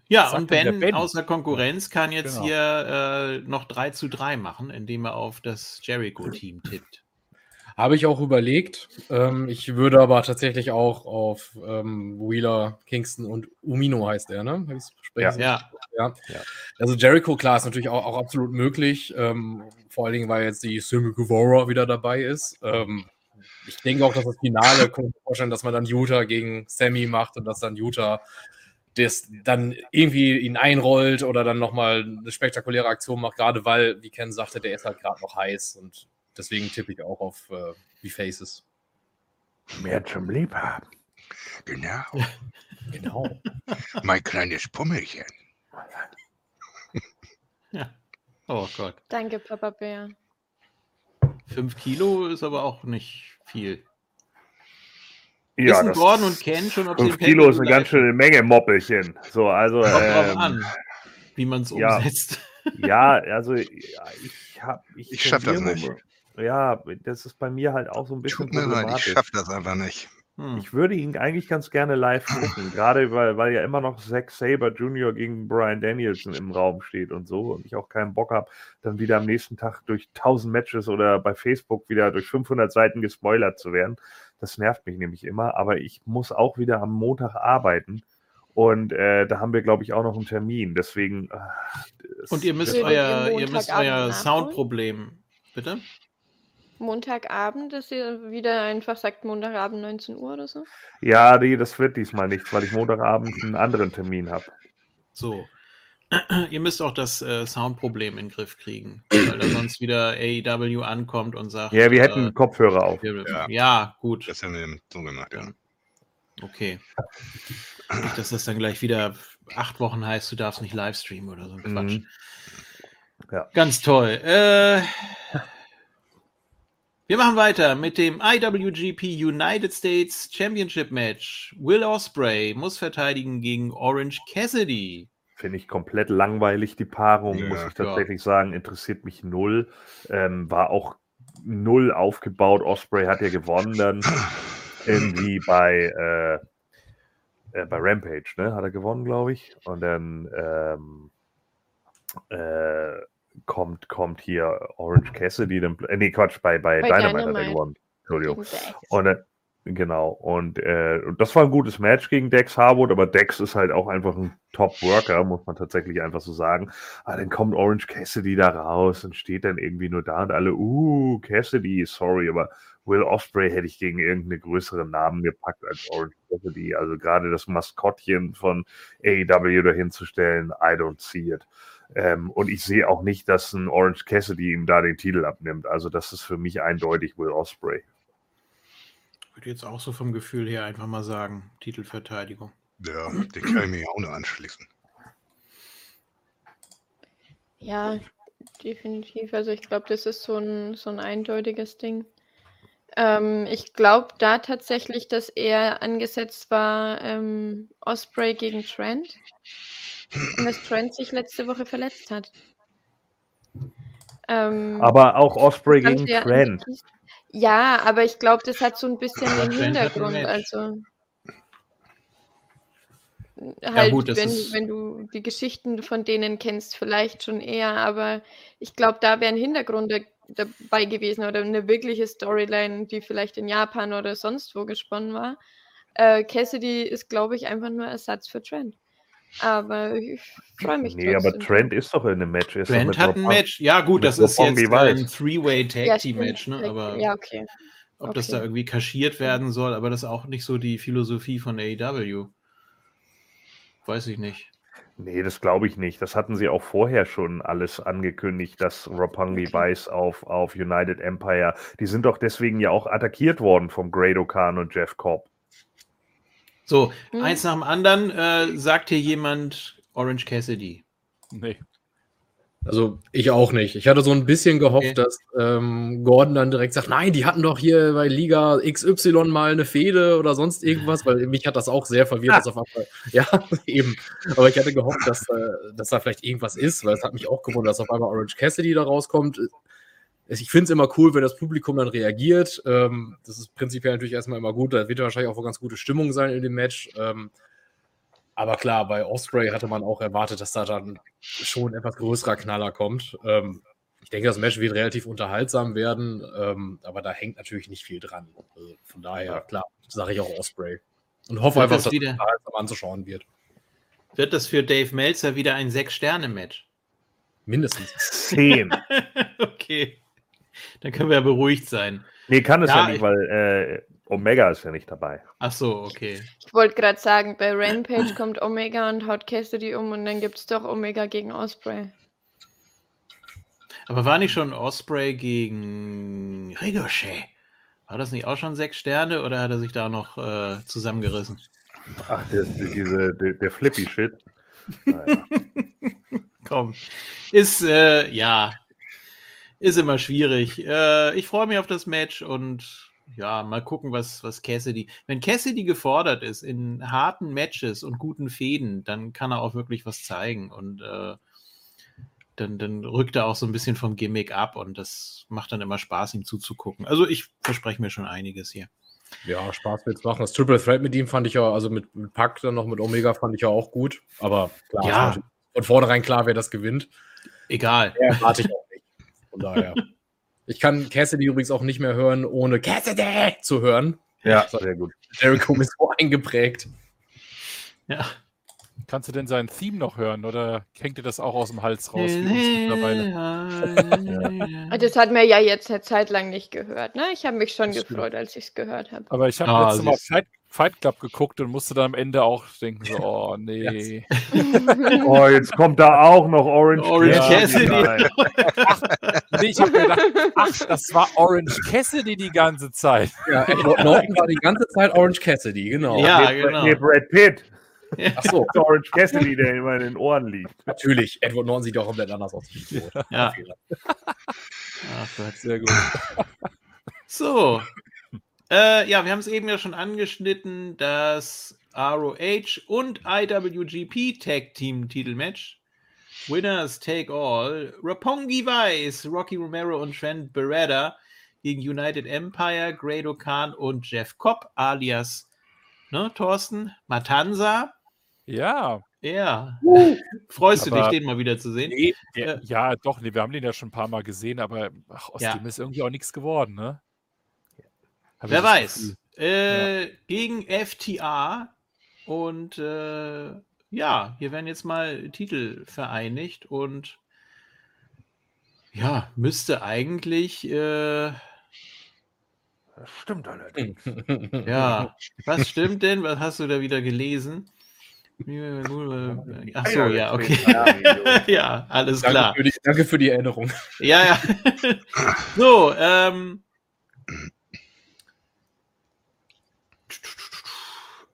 Ja, und Ben, ben, außer Konkurrenz kann jetzt genau. hier äh, noch 3 zu 3 machen, indem er auf das Jericho-Team tippt. Habe ich auch überlegt. Ähm, ich würde aber tatsächlich auch auf ähm, Wheeler, Kingston und Umino heißt er, ne? Ja. ja. ja. Also Jericho, klar, ist natürlich auch, auch absolut möglich. Ähm, vor allen Dingen, weil jetzt die Simi Guevara wieder dabei ist. Ähm, ich denke auch, dass das Finale, kann ich mir vorstellen, dass man dann Utah gegen Sammy macht und dass dann Utah das dann irgendwie ihn einrollt oder dann nochmal eine spektakuläre Aktion macht, gerade weil, wie Ken sagte, der ist halt gerade noch heiß und Deswegen tippe ich auch auf äh, die Faces. Mehr zum Liebhaben. Genau. genau. mein kleines Pummelchen. ja. Oh Gott. Danke, Papa Bär. Fünf Kilo ist aber auch nicht viel. Ja, Wissen Gordon und Ken schon, ob 5 Kilo ist eine ganz schöne Menge Moppelchen. So, also. Kommt ähm, drauf an, wie man es ja, umsetzt. Ja, also ich habe. Ich, ich schaffe das nicht. Ja, das ist bei mir halt auch so ein bisschen Tut mir leid, ich schaffe das einfach nicht. Hm. Ich würde ihn eigentlich ganz gerne live gucken, gerade weil, weil ja immer noch Zack Saber Jr. gegen Brian Danielson im Raum steht und so und ich auch keinen Bock habe, dann wieder am nächsten Tag durch 1000 Matches oder bei Facebook wieder durch 500 Seiten gespoilert zu werden. Das nervt mich nämlich immer, aber ich muss auch wieder am Montag arbeiten und äh, da haben wir, glaube ich, auch noch einen Termin. Deswegen. Äh, und ihr müsst euer, ihr müsst euer Soundproblem, bitte? Montagabend, dass ihr wieder einfach sagt, Montagabend 19 Uhr oder so? Ja, nee, das wird diesmal nichts, weil ich Montagabend einen anderen Termin habe. So. ihr müsst auch das äh, Soundproblem in den Griff kriegen, weil da sonst wieder AEW ankommt und sagt. Ja, wir hätten äh, Kopfhörer auf. Ja. ja. gut. Das haben wir so gemacht, ja. Okay. Nicht, dass das dann gleich wieder acht Wochen heißt, du darfst nicht Livestreamen oder so ein Quatsch. Mhm. Ja. Ganz toll. Äh, Wir machen weiter mit dem IWGP United States Championship Match. Will Osprey muss verteidigen gegen Orange Cassidy. Finde ich komplett langweilig, die Paarung, ja, muss ich tatsächlich ja. sagen. Interessiert mich null. Ähm, war auch null aufgebaut. Osprey hat ja gewonnen dann irgendwie bei, äh, äh, bei Rampage, ne? Hat er gewonnen, glaube ich. Und dann ähm, äh, kommt, kommt hier Orange Cassidy, dann, äh, nee, Quatsch, bei, bei, bei Dynamite, Dynamite hat er gewonnen. Entschuldigung. Und dann, Genau, und äh, das war ein gutes Match gegen Dex Harwood, aber Dex ist halt auch einfach ein Top-Worker, muss man tatsächlich einfach so sagen. Aber dann kommt Orange Cassidy da raus und steht dann irgendwie nur da und alle, uh, Cassidy, sorry, aber Will Osprey hätte ich gegen irgendeine größere Namen gepackt als Orange Cassidy. Also gerade das Maskottchen von AEW dahinzustellen, I don't see it. Ähm, und ich sehe auch nicht, dass ein Orange Cassidy ihm da den Titel abnimmt. Also das ist für mich eindeutig Will Osprey würde jetzt auch so vom Gefühl her einfach mal sagen, Titelverteidigung. Ja, den kann ich mir auch nur anschließen. Ja, definitiv. Also ich glaube, das ist so ein, so ein eindeutiges Ding. Ähm, ich glaube da tatsächlich, dass er angesetzt war ähm, Osprey gegen Trent. Und dass Trent sich letzte Woche verletzt hat. Ähm, Aber auch Osprey gegen Trent. Ja, aber ich glaube, das hat so ein bisschen den Hintergrund. Also halt, gut, wenn, wenn du die Geschichten von denen kennst, vielleicht schon eher, aber ich glaube, da wäre ein Hintergrund dabei gewesen oder eine wirkliche Storyline, die vielleicht in Japan oder sonst wo gesponnen war. Äh, Cassidy ist, glaube ich, einfach nur Ersatz für Trent. Aber ich freue mich Nee, aber Trent ist doch in einem Match. Ist Trent hat ein Match. Ja, gut, das ist jetzt ein Three-Way Tag Team Match, ne? Aber ja, okay. ob okay. das da irgendwie kaschiert werden soll, aber das ist auch nicht so die Philosophie von AEW. Weiß ich nicht. Nee, das glaube ich nicht. Das hatten sie auch vorher schon alles angekündigt, dass Roppongi okay. Vice auf, auf United Empire. Die sind doch deswegen ja auch attackiert worden vom Great Okan und Jeff Cobb. So, hm. eins nach dem anderen. Äh, sagt hier jemand Orange Cassidy? Nee. Also ich auch nicht. Ich hatte so ein bisschen gehofft, okay. dass ähm, Gordon dann direkt sagt, nein, die hatten doch hier bei Liga XY mal eine Fehde oder sonst irgendwas, weil mich hat das auch sehr verwirrt. Ah. Dass auf einmal, ja, eben. Aber ich hatte gehofft, dass, äh, dass da vielleicht irgendwas ist, weil es hat mich auch gewundert, dass auf einmal Orange Cassidy da rauskommt ich finde es immer cool, wenn das Publikum dann reagiert. Ähm, das ist prinzipiell natürlich erstmal immer gut. Da wird wahrscheinlich auch eine ganz gute Stimmung sein in dem Match. Ähm, aber klar, bei Osprey hatte man auch erwartet, dass da dann schon ein etwas größerer Knaller kommt. Ähm, ich denke, das Match wird relativ unterhaltsam werden, ähm, aber da hängt natürlich nicht viel dran. Also von daher, klar, sage ich auch Osprey. Und hoffe einfach, dass das wieder unterhaltsam anzuschauen wird. Wird das für Dave Meltzer wieder ein Sechs-Sterne-Match? Mindestens. Zehn. okay. Dann können wir ja beruhigt sein. Nee, kann es ja, ja nicht, weil äh, Omega ist ja nicht dabei. Ach so, okay. Ich wollte gerade sagen, bei Rampage kommt Omega und haut Cassidy um und dann gibt es doch Omega gegen Osprey. Aber war nicht schon Osprey gegen Ricochet? War das nicht auch schon sechs Sterne oder hat er sich da noch äh, zusammengerissen? Ach, der, diese, der, der Flippy-Shit. Naja. Komm. Ist, äh, ja, ist immer schwierig. Äh, ich freue mich auf das Match und ja, mal gucken, was, was Cassidy. Wenn Cassidy gefordert ist in harten Matches und guten Fäden, dann kann er auch wirklich was zeigen und äh, dann, dann rückt er auch so ein bisschen vom Gimmick ab und das macht dann immer Spaß, ihm zuzugucken. Also ich verspreche mir schon einiges hier. Ja, Spaß wird's machen. Das Triple Threat mit ihm fand ich ja, also mit, mit Pack dann noch mit Omega fand ich ja auch gut. Aber klar, ja. von vornherein klar, wer das gewinnt. Egal. Ja, warte ich von daher. ich kann Cassidy übrigens auch nicht mehr hören, ohne Cassidy zu hören. Ja, sehr gut. Jericho ist so eingeprägt. Ja. Kannst du denn sein Theme noch hören oder hängt dir das auch aus dem Hals raus? das hat mir ja jetzt eine Zeit lang nicht gehört. Ne? Ich habe mich schon das gefreut, als ich es gehört habe. Aber ich habe ah, letztes Mal Fight, Fight, Club geguckt und musste dann am Ende auch denken, so, oh nee. oh, jetzt kommt da auch noch Orange, Orange Cassidy. ach, nee, ich habe gedacht, ach, das war Orange Cassidy die ganze Zeit. Ja, Edward Norton war die ganze Zeit Orange Cassidy, genau. Ja, genau. Nee, Brad Pitt. Ach so. Orange Cassidy, der immer in den Ohren liegt. Natürlich, Edward Norton sieht doch komplett anders aus. Ja. Ach Gott, sehr gut. So. Äh, ja, wir haben es eben ja schon angeschnitten, das ROH und IWGP Tag Team Titelmatch. Winners take all. Rapongi Vice, Rocky Romero und Trent Beretta gegen United Empire, Grado Khan und Jeff Cobb alias, ne, Thorsten, Matanza. Ja. Ja. Uh, Freust du dich, den mal wieder zu sehen? Nee, der, ja, doch, nee, wir haben den ja schon ein paar Mal gesehen, aber ach, aus ja. dem ist irgendwie auch nichts geworden, ne? Hab Wer weiß. Äh, ja. Gegen FTA und äh, ja, hier werden jetzt mal Titel vereinigt und ja, müsste eigentlich. Äh, das stimmt allerdings. Ja, was stimmt denn? Was hast du da wieder gelesen? Ach so, ja, okay. ja, alles danke klar. Für die, danke für die Erinnerung. Ja, ja. so, ähm.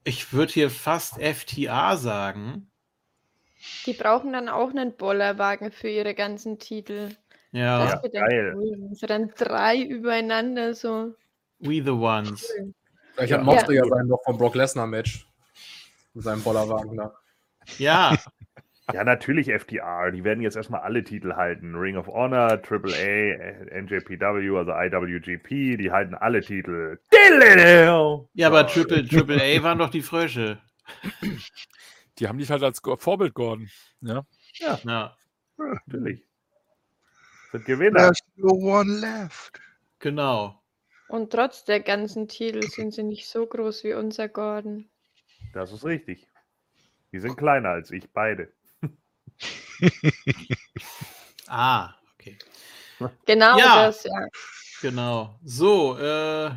Ich würde hier fast FTA sagen. Die brauchen dann auch einen Bollerwagen für ihre ganzen Titel. Ja, ja geil. Cool. Also dann drei übereinander so. We the ones. Moxley ja, ja sein noch vom Brock Lesnar Match. Mit seinem Bollerwagen da. Ja. Ja, natürlich FTR. Die werden jetzt erstmal alle Titel halten. Ring of Honor, AAA, NJPW, also IWGP, die halten alle Titel. Ja, aber Triple, AAA waren doch die Frösche. Die haben dich halt als Vorbild geworden. Ja. Ja. ja. Natürlich. Sind Gewinner. There's no one left. Genau. Und trotz der ganzen Titel sind sie nicht so groß wie unser Gordon. Das ist richtig. Die sind kleiner als ich, beide. ah, okay. Genau ja, das, ja. Genau. So, äh,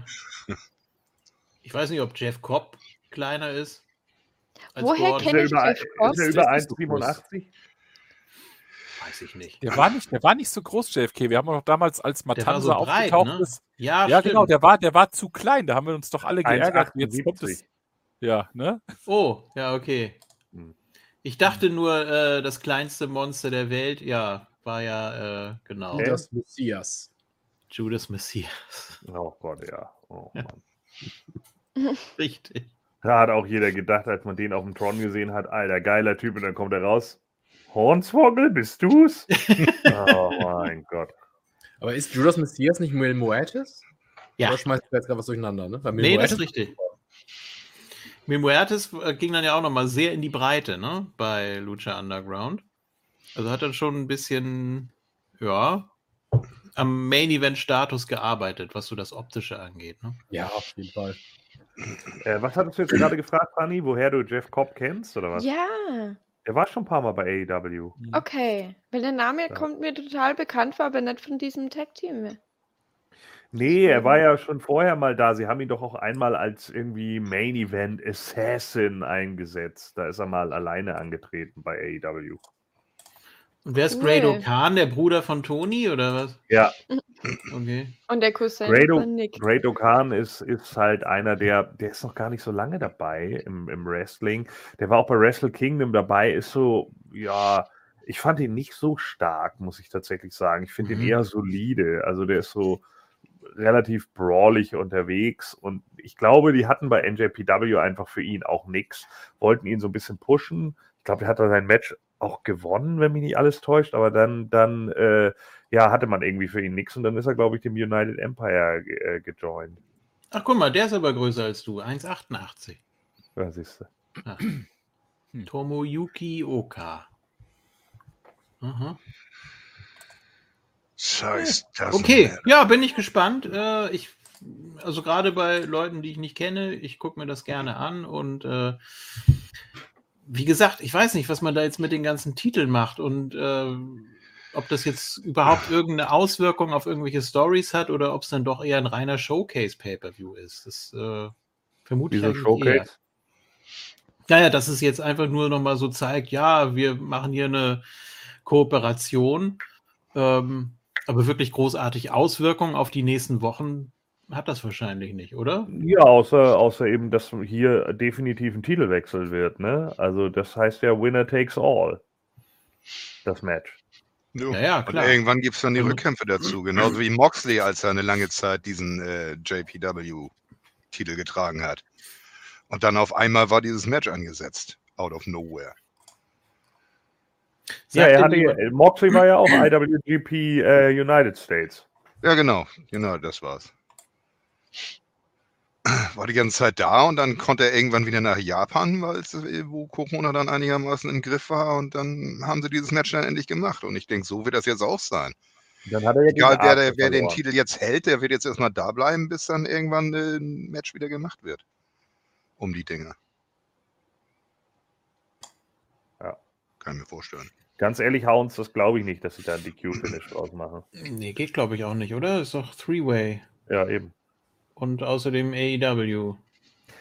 ich weiß nicht, ob Jeff Cobb kleiner ist. Woher kenne ich Jeff Cobb? Ist er über 1,87? Weiß ich nicht. Der war nicht, der war nicht so groß, JFK. Wir haben auch damals, als Matanza so aufgetaucht breit, ne? ist. Ja, ja genau, der war, der war zu klein. Da haben wir uns doch alle geärgert. Jetzt kommt es. Ja, ne? Oh, ja, okay. Ich dachte nur, äh, das kleinste Monster der Welt, ja, war ja, äh, genau. Judas Messias. Judas Messias. Oh Gott, ja. Oh, Richtig. Da hat auch jeder gedacht, als man den auf dem Tron gesehen hat, alter, geiler Typ, und dann kommt er raus. Hornswoggle, bist du's? oh mein Gott. Aber ist Judas Messias nicht Mil Muertes? Ja. Oder schmeißt du jetzt gerade was durcheinander, ne? Weil nee, das ist richtig. Mil Muertes äh, ging dann ja auch nochmal sehr in die Breite, ne? Bei Lucha Underground. Also hat dann schon ein bisschen, ja, am Main Event Status gearbeitet, was so das Optische angeht. Ne? Ja, auf jeden Fall. Äh, was hattest du jetzt gerade gefragt, Fanny, woher du Jeff Cobb kennst, oder was? Ja. Er war schon ein paar Mal bei AEW. Okay, weil der Name ja. kommt mir total bekannt vor, aber nicht von diesem Tag-Team. Nee, er war ja schon vorher mal da. Sie haben ihn doch auch einmal als irgendwie Main Event Assassin eingesetzt. Da ist er mal alleine angetreten bei AEW. Und wer ist Grado Khan, der Bruder von Tony oder was? Ja. Okay. Und der Cousin Grado, von Nick. Grado Khan ist, ist halt einer, der, der ist noch gar nicht so lange dabei im, im Wrestling. Der war auch bei Wrestle Kingdom dabei, ist so, ja, ich fand ihn nicht so stark, muss ich tatsächlich sagen. Ich finde mhm. ihn eher solide. Also der ist so relativ brawlig unterwegs und ich glaube, die hatten bei NJPW einfach für ihn auch nichts, wollten ihn so ein bisschen pushen. Ich glaube, er hat da sein Match auch gewonnen, wenn mich nicht alles täuscht, aber dann, dann äh, ja, hatte man irgendwie für ihn nichts und dann ist er, glaube ich, dem United Empire äh, gejoint. Ach, guck mal, der ist aber größer als du, 1,88. Ja, siehst du. Tomoyuki Oka. Aha. Okay, ja, bin ich gespannt. Äh, ich, also gerade bei Leuten, die ich nicht kenne, ich gucke mir das gerne an und äh, wie gesagt, ich weiß nicht, was man da jetzt mit den ganzen Titeln macht und äh, ob das jetzt überhaupt irgendeine Auswirkung auf irgendwelche Stories hat oder ob es dann doch eher ein reiner Showcase-Pay-Per-View ist. Das äh, vermute Diese ich Showcase? Eher. Naja, dass es jetzt einfach nur nochmal so zeigt, ja, wir machen hier eine Kooperation, ähm, aber wirklich großartig Auswirkungen auf die nächsten Wochen hat das wahrscheinlich nicht, oder? Ja, außer, außer eben, dass hier definitiv ein Titelwechsel wird, ne? Also das heißt ja Winner takes all. Das Match. Ja, ja, klar. Und irgendwann gibt es dann die also Rückkämpfe dazu, genauso wie Moxley, als er eine lange Zeit diesen äh, JPW-Titel getragen hat. Und dann auf einmal war dieses Match angesetzt, out of nowhere. Ja, er hatte, Moxley war ja auch IWGP äh, United States. Ja, genau, genau, das war's war die ganze Zeit da und dann konnte er irgendwann wieder nach Japan, weil es, äh, wo Corona dann einigermaßen im Griff war und dann haben sie dieses Match dann endlich gemacht und ich denke, so wird das jetzt auch sein. Dann hat er ja Egal, wer, der, wer den Titel jetzt hält, der wird jetzt erstmal da bleiben, bis dann irgendwann äh, ein Match wieder gemacht wird. Um die Dinge. Ja. Kann ich mir vorstellen. Ganz ehrlich, Hounds, das glaube ich nicht, dass sie da die Q-Finish draus machen. Nee, geht glaube ich auch nicht, oder? Ist doch Three-Way. Ja, eben und außerdem AEW.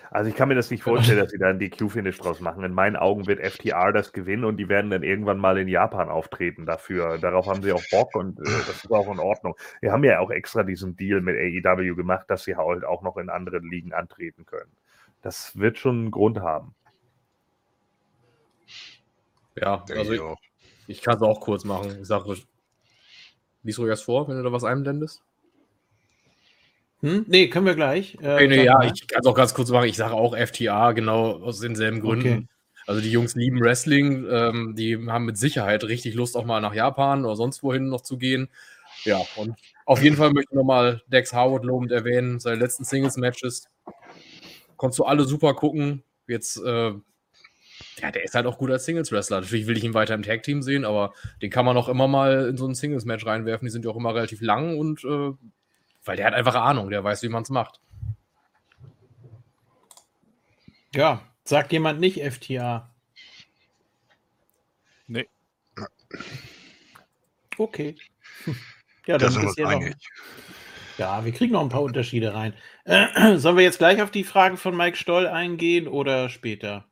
Also ich kann mir das nicht vorstellen, dass sie da ein DQ-Finish draus machen. In meinen Augen wird FTR das gewinnen und die werden dann irgendwann mal in Japan auftreten dafür. Darauf haben sie auch Bock und äh, das ist auch in Ordnung. Wir haben ja auch extra diesen Deal mit AEW gemacht, dass sie halt auch noch in anderen Ligen antreten können. Das wird schon einen Grund haben. Ja, also ich, ich kann es auch kurz machen. Ich sage, lies ruhig erst vor, wenn du da was einblendest. Hm? Nee, können wir gleich. Äh, nee, ja, ich kann es auch ganz kurz machen. Ich sage auch FTA, genau aus denselben Gründen. Okay. Also die Jungs lieben Wrestling, ähm, die haben mit Sicherheit richtig Lust, auch mal nach Japan oder sonst wohin noch zu gehen. Ja, und auf jeden Fall möchte ich nochmal Dex Harwood lobend erwähnen, seine letzten Singles-Matches. Konntest du alle super gucken. Jetzt, äh, ja, der ist halt auch gut als Singles-Wrestler. Natürlich will ich ihn weiter im Tag-Team sehen, aber den kann man auch immer mal in so ein Singles-Match reinwerfen. Die sind ja auch immer relativ lang und äh, weil der hat einfach Ahnung, der weiß, wie man es macht. Ja, sagt jemand nicht FTA. Nee. Okay. Ja, dann ist ja noch. Ja, wir kriegen noch ein paar Unterschiede rein. Äh, sollen wir jetzt gleich auf die Frage von Mike Stoll eingehen oder später?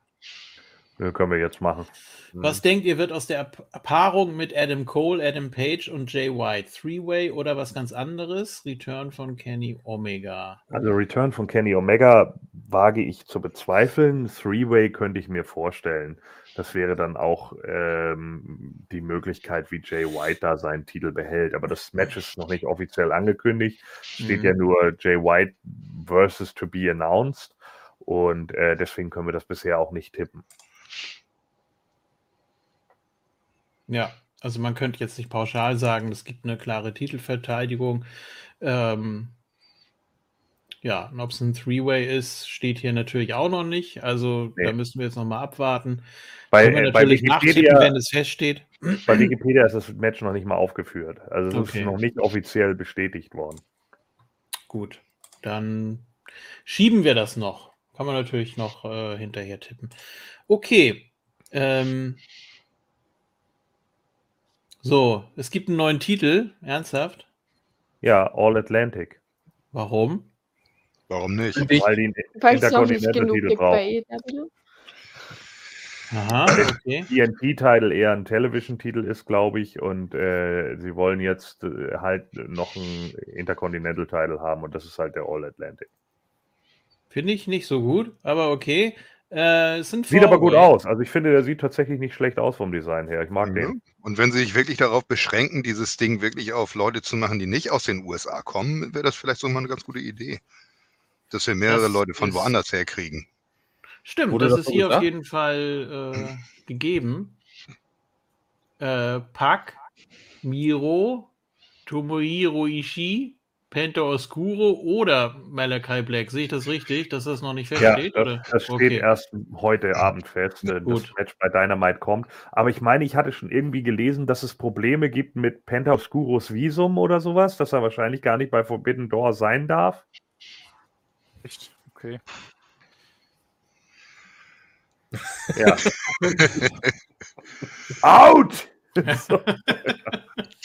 Ja, können wir jetzt machen. Was mhm. denkt ihr, wird aus der Paarung mit Adam Cole, Adam Page und Jay White? Three-Way oder was ganz anderes? Return von Kenny Omega. Also Return von Kenny Omega wage ich zu bezweifeln. Three-Way könnte ich mir vorstellen. Das wäre dann auch ähm, die Möglichkeit, wie Jay White da seinen Titel behält. Aber das Match ist noch nicht offiziell angekündigt. Steht mhm. ja nur Jay White versus to be announced. Und äh, deswegen können wir das bisher auch nicht tippen. Ja, also man könnte jetzt nicht pauschal sagen, es gibt eine klare Titelverteidigung. Ähm, ja, und ob es ein Three-Way ist, steht hier natürlich auch noch nicht. Also nee. da müssen wir jetzt nochmal abwarten. Bei, äh, bei Wikipedia, wenn es feststeht. Bei Wikipedia ist das Match noch nicht mal aufgeführt. Also es okay. ist noch nicht offiziell bestätigt worden. Gut, dann schieben wir das noch. Kann man natürlich noch äh, hinterher tippen. Okay. Ähm, so, es gibt einen neuen Titel, ernsthaft? Ja, All Atlantic. Warum? Warum nicht? Weil die Intercontinental-Titel brauchen. Aha, okay. TNT-Titel eher ein Television-Titel ist, glaube ich, und äh, sie wollen jetzt äh, halt noch einen Intercontinental-Titel haben und das ist halt der All Atlantic. Finde ich nicht so gut, aber okay. Äh, sieht aber gut aus. Also ich finde, der sieht tatsächlich nicht schlecht aus vom Design her. Ich mag mhm. den. Und wenn sie sich wirklich darauf beschränken, dieses Ding wirklich auf Leute zu machen, die nicht aus den USA kommen, wäre das vielleicht so mal eine ganz gute Idee. Dass wir mehrere das Leute von woanders her kriegen. Stimmt, Wurde das, das ist hier auf jeden Fall äh, gegeben. Äh, Pak, Miro, Tomohiro Ishii, Penta Oscuro oder Malachi Black. Sehe ich das richtig, dass das noch nicht feststeht? Ja, das, das steht okay. erst heute Abend fest, äh, dass das Match bei Dynamite kommt. Aber ich meine, ich hatte schon irgendwie gelesen, dass es Probleme gibt mit Penta Oscuros Visum oder sowas, dass er wahrscheinlich gar nicht bei Forbidden Door sein darf. Echt? Okay. Ja. Out! so.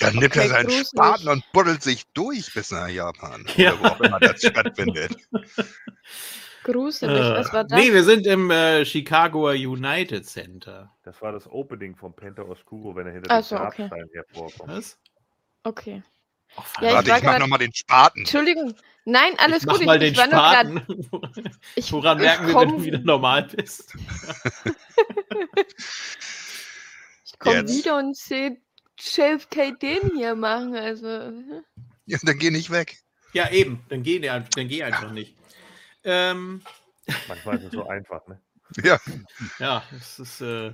Dann nimmt er seinen Spaten und buddelt sich durch bis nach Japan. Ja. Oder wo auch immer das stattfindet. Gruselig, äh, was war das? Nee, wir sind im äh, Chicagoer United Center. Das war das Opening vom Penta Oscuro, wenn er hinter dem so, okay. hervorkommt. Was? Okay. Oh, ja, Warte, ich, ich mach nochmal den Spaten. Entschuldigung. Nein, alles ich mach gut. Mal ich, den Spaten. ich, Woran merken wir, wenn du wieder normal bist? ich komme wieder und sehe JFK den hier machen? Also. Ja, dann geh nicht weg. Ja, eben. Dann geh, dann geh einfach nicht. Ähm. Manchmal ist es so einfach, ne? Ja. Ja, es ist. Äh...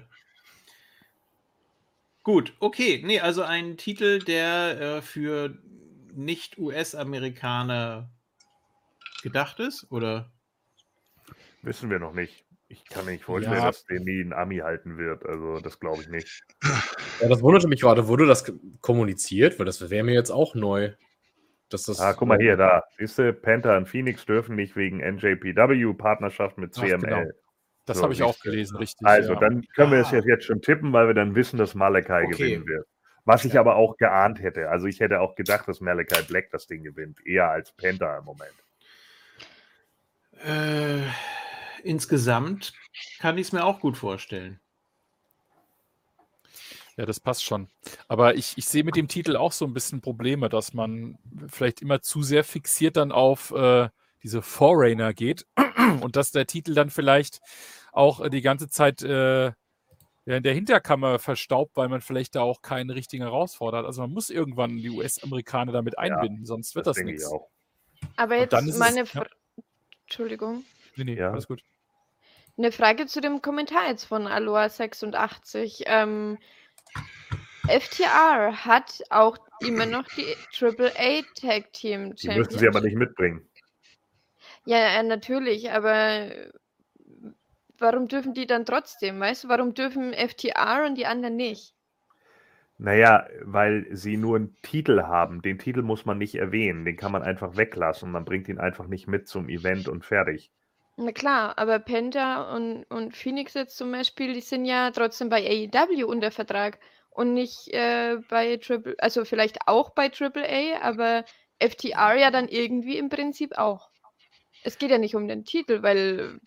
Gut, okay. Nee, also ein Titel, der äh, für Nicht-US-Amerikaner gedacht ist, oder? Wissen wir noch nicht. Ich kann mir nicht vorstellen, ja. dass der nie ein Ami halten wird. Also, das glaube ich nicht. Ja, das wunderte mich gerade. Wurde das kommuniziert? Weil das wäre mir jetzt auch neu. Dass das ah, guck mal hier, da. Siehst du, Panther und Phoenix dürfen nicht wegen NJPW-Partnerschaft mit CML. Ach, genau. Das so, habe ich auch gelesen, richtig. Also, ja. dann können wir es ah. jetzt schon tippen, weil wir dann wissen, dass Malakai okay. gewinnen wird. Was ich aber auch geahnt hätte. Also, ich hätte auch gedacht, dass Malakai Black das Ding gewinnt. Eher als Panther im Moment. Äh, insgesamt kann ich es mir auch gut vorstellen. Ja, das passt schon. Aber ich, ich sehe mit dem Titel auch so ein bisschen Probleme, dass man vielleicht immer zu sehr fixiert dann auf äh, diese Foreigner geht und dass der Titel dann vielleicht auch die ganze Zeit äh, in der Hinterkammer verstaubt, weil man vielleicht da auch keinen richtigen herausfordert. Also man muss irgendwann die US-Amerikaner damit einbinden, ja, sonst wird das, das nichts. Aber jetzt meine es, ja. Entschuldigung. Nee, nee, ja. alles gut. Eine Frage zu dem Kommentar jetzt von Aloha86. Ähm, FTR hat auch immer noch die AAA Tag Team Championship. Die müssten sie aber nicht mitbringen. Ja, natürlich, aber warum dürfen die dann trotzdem, weißt du? Warum dürfen FTR und die anderen nicht? Naja, weil sie nur einen Titel haben. Den Titel muss man nicht erwähnen. Den kann man einfach weglassen. Man bringt ihn einfach nicht mit zum Event und fertig. Na klar, aber Penta und, und Phoenix jetzt zum Beispiel, die sind ja trotzdem bei AEW unter Vertrag und nicht äh, bei Triple, also vielleicht auch bei AAA, aber FTR ja dann irgendwie im Prinzip auch. Es geht ja nicht um den Titel, weil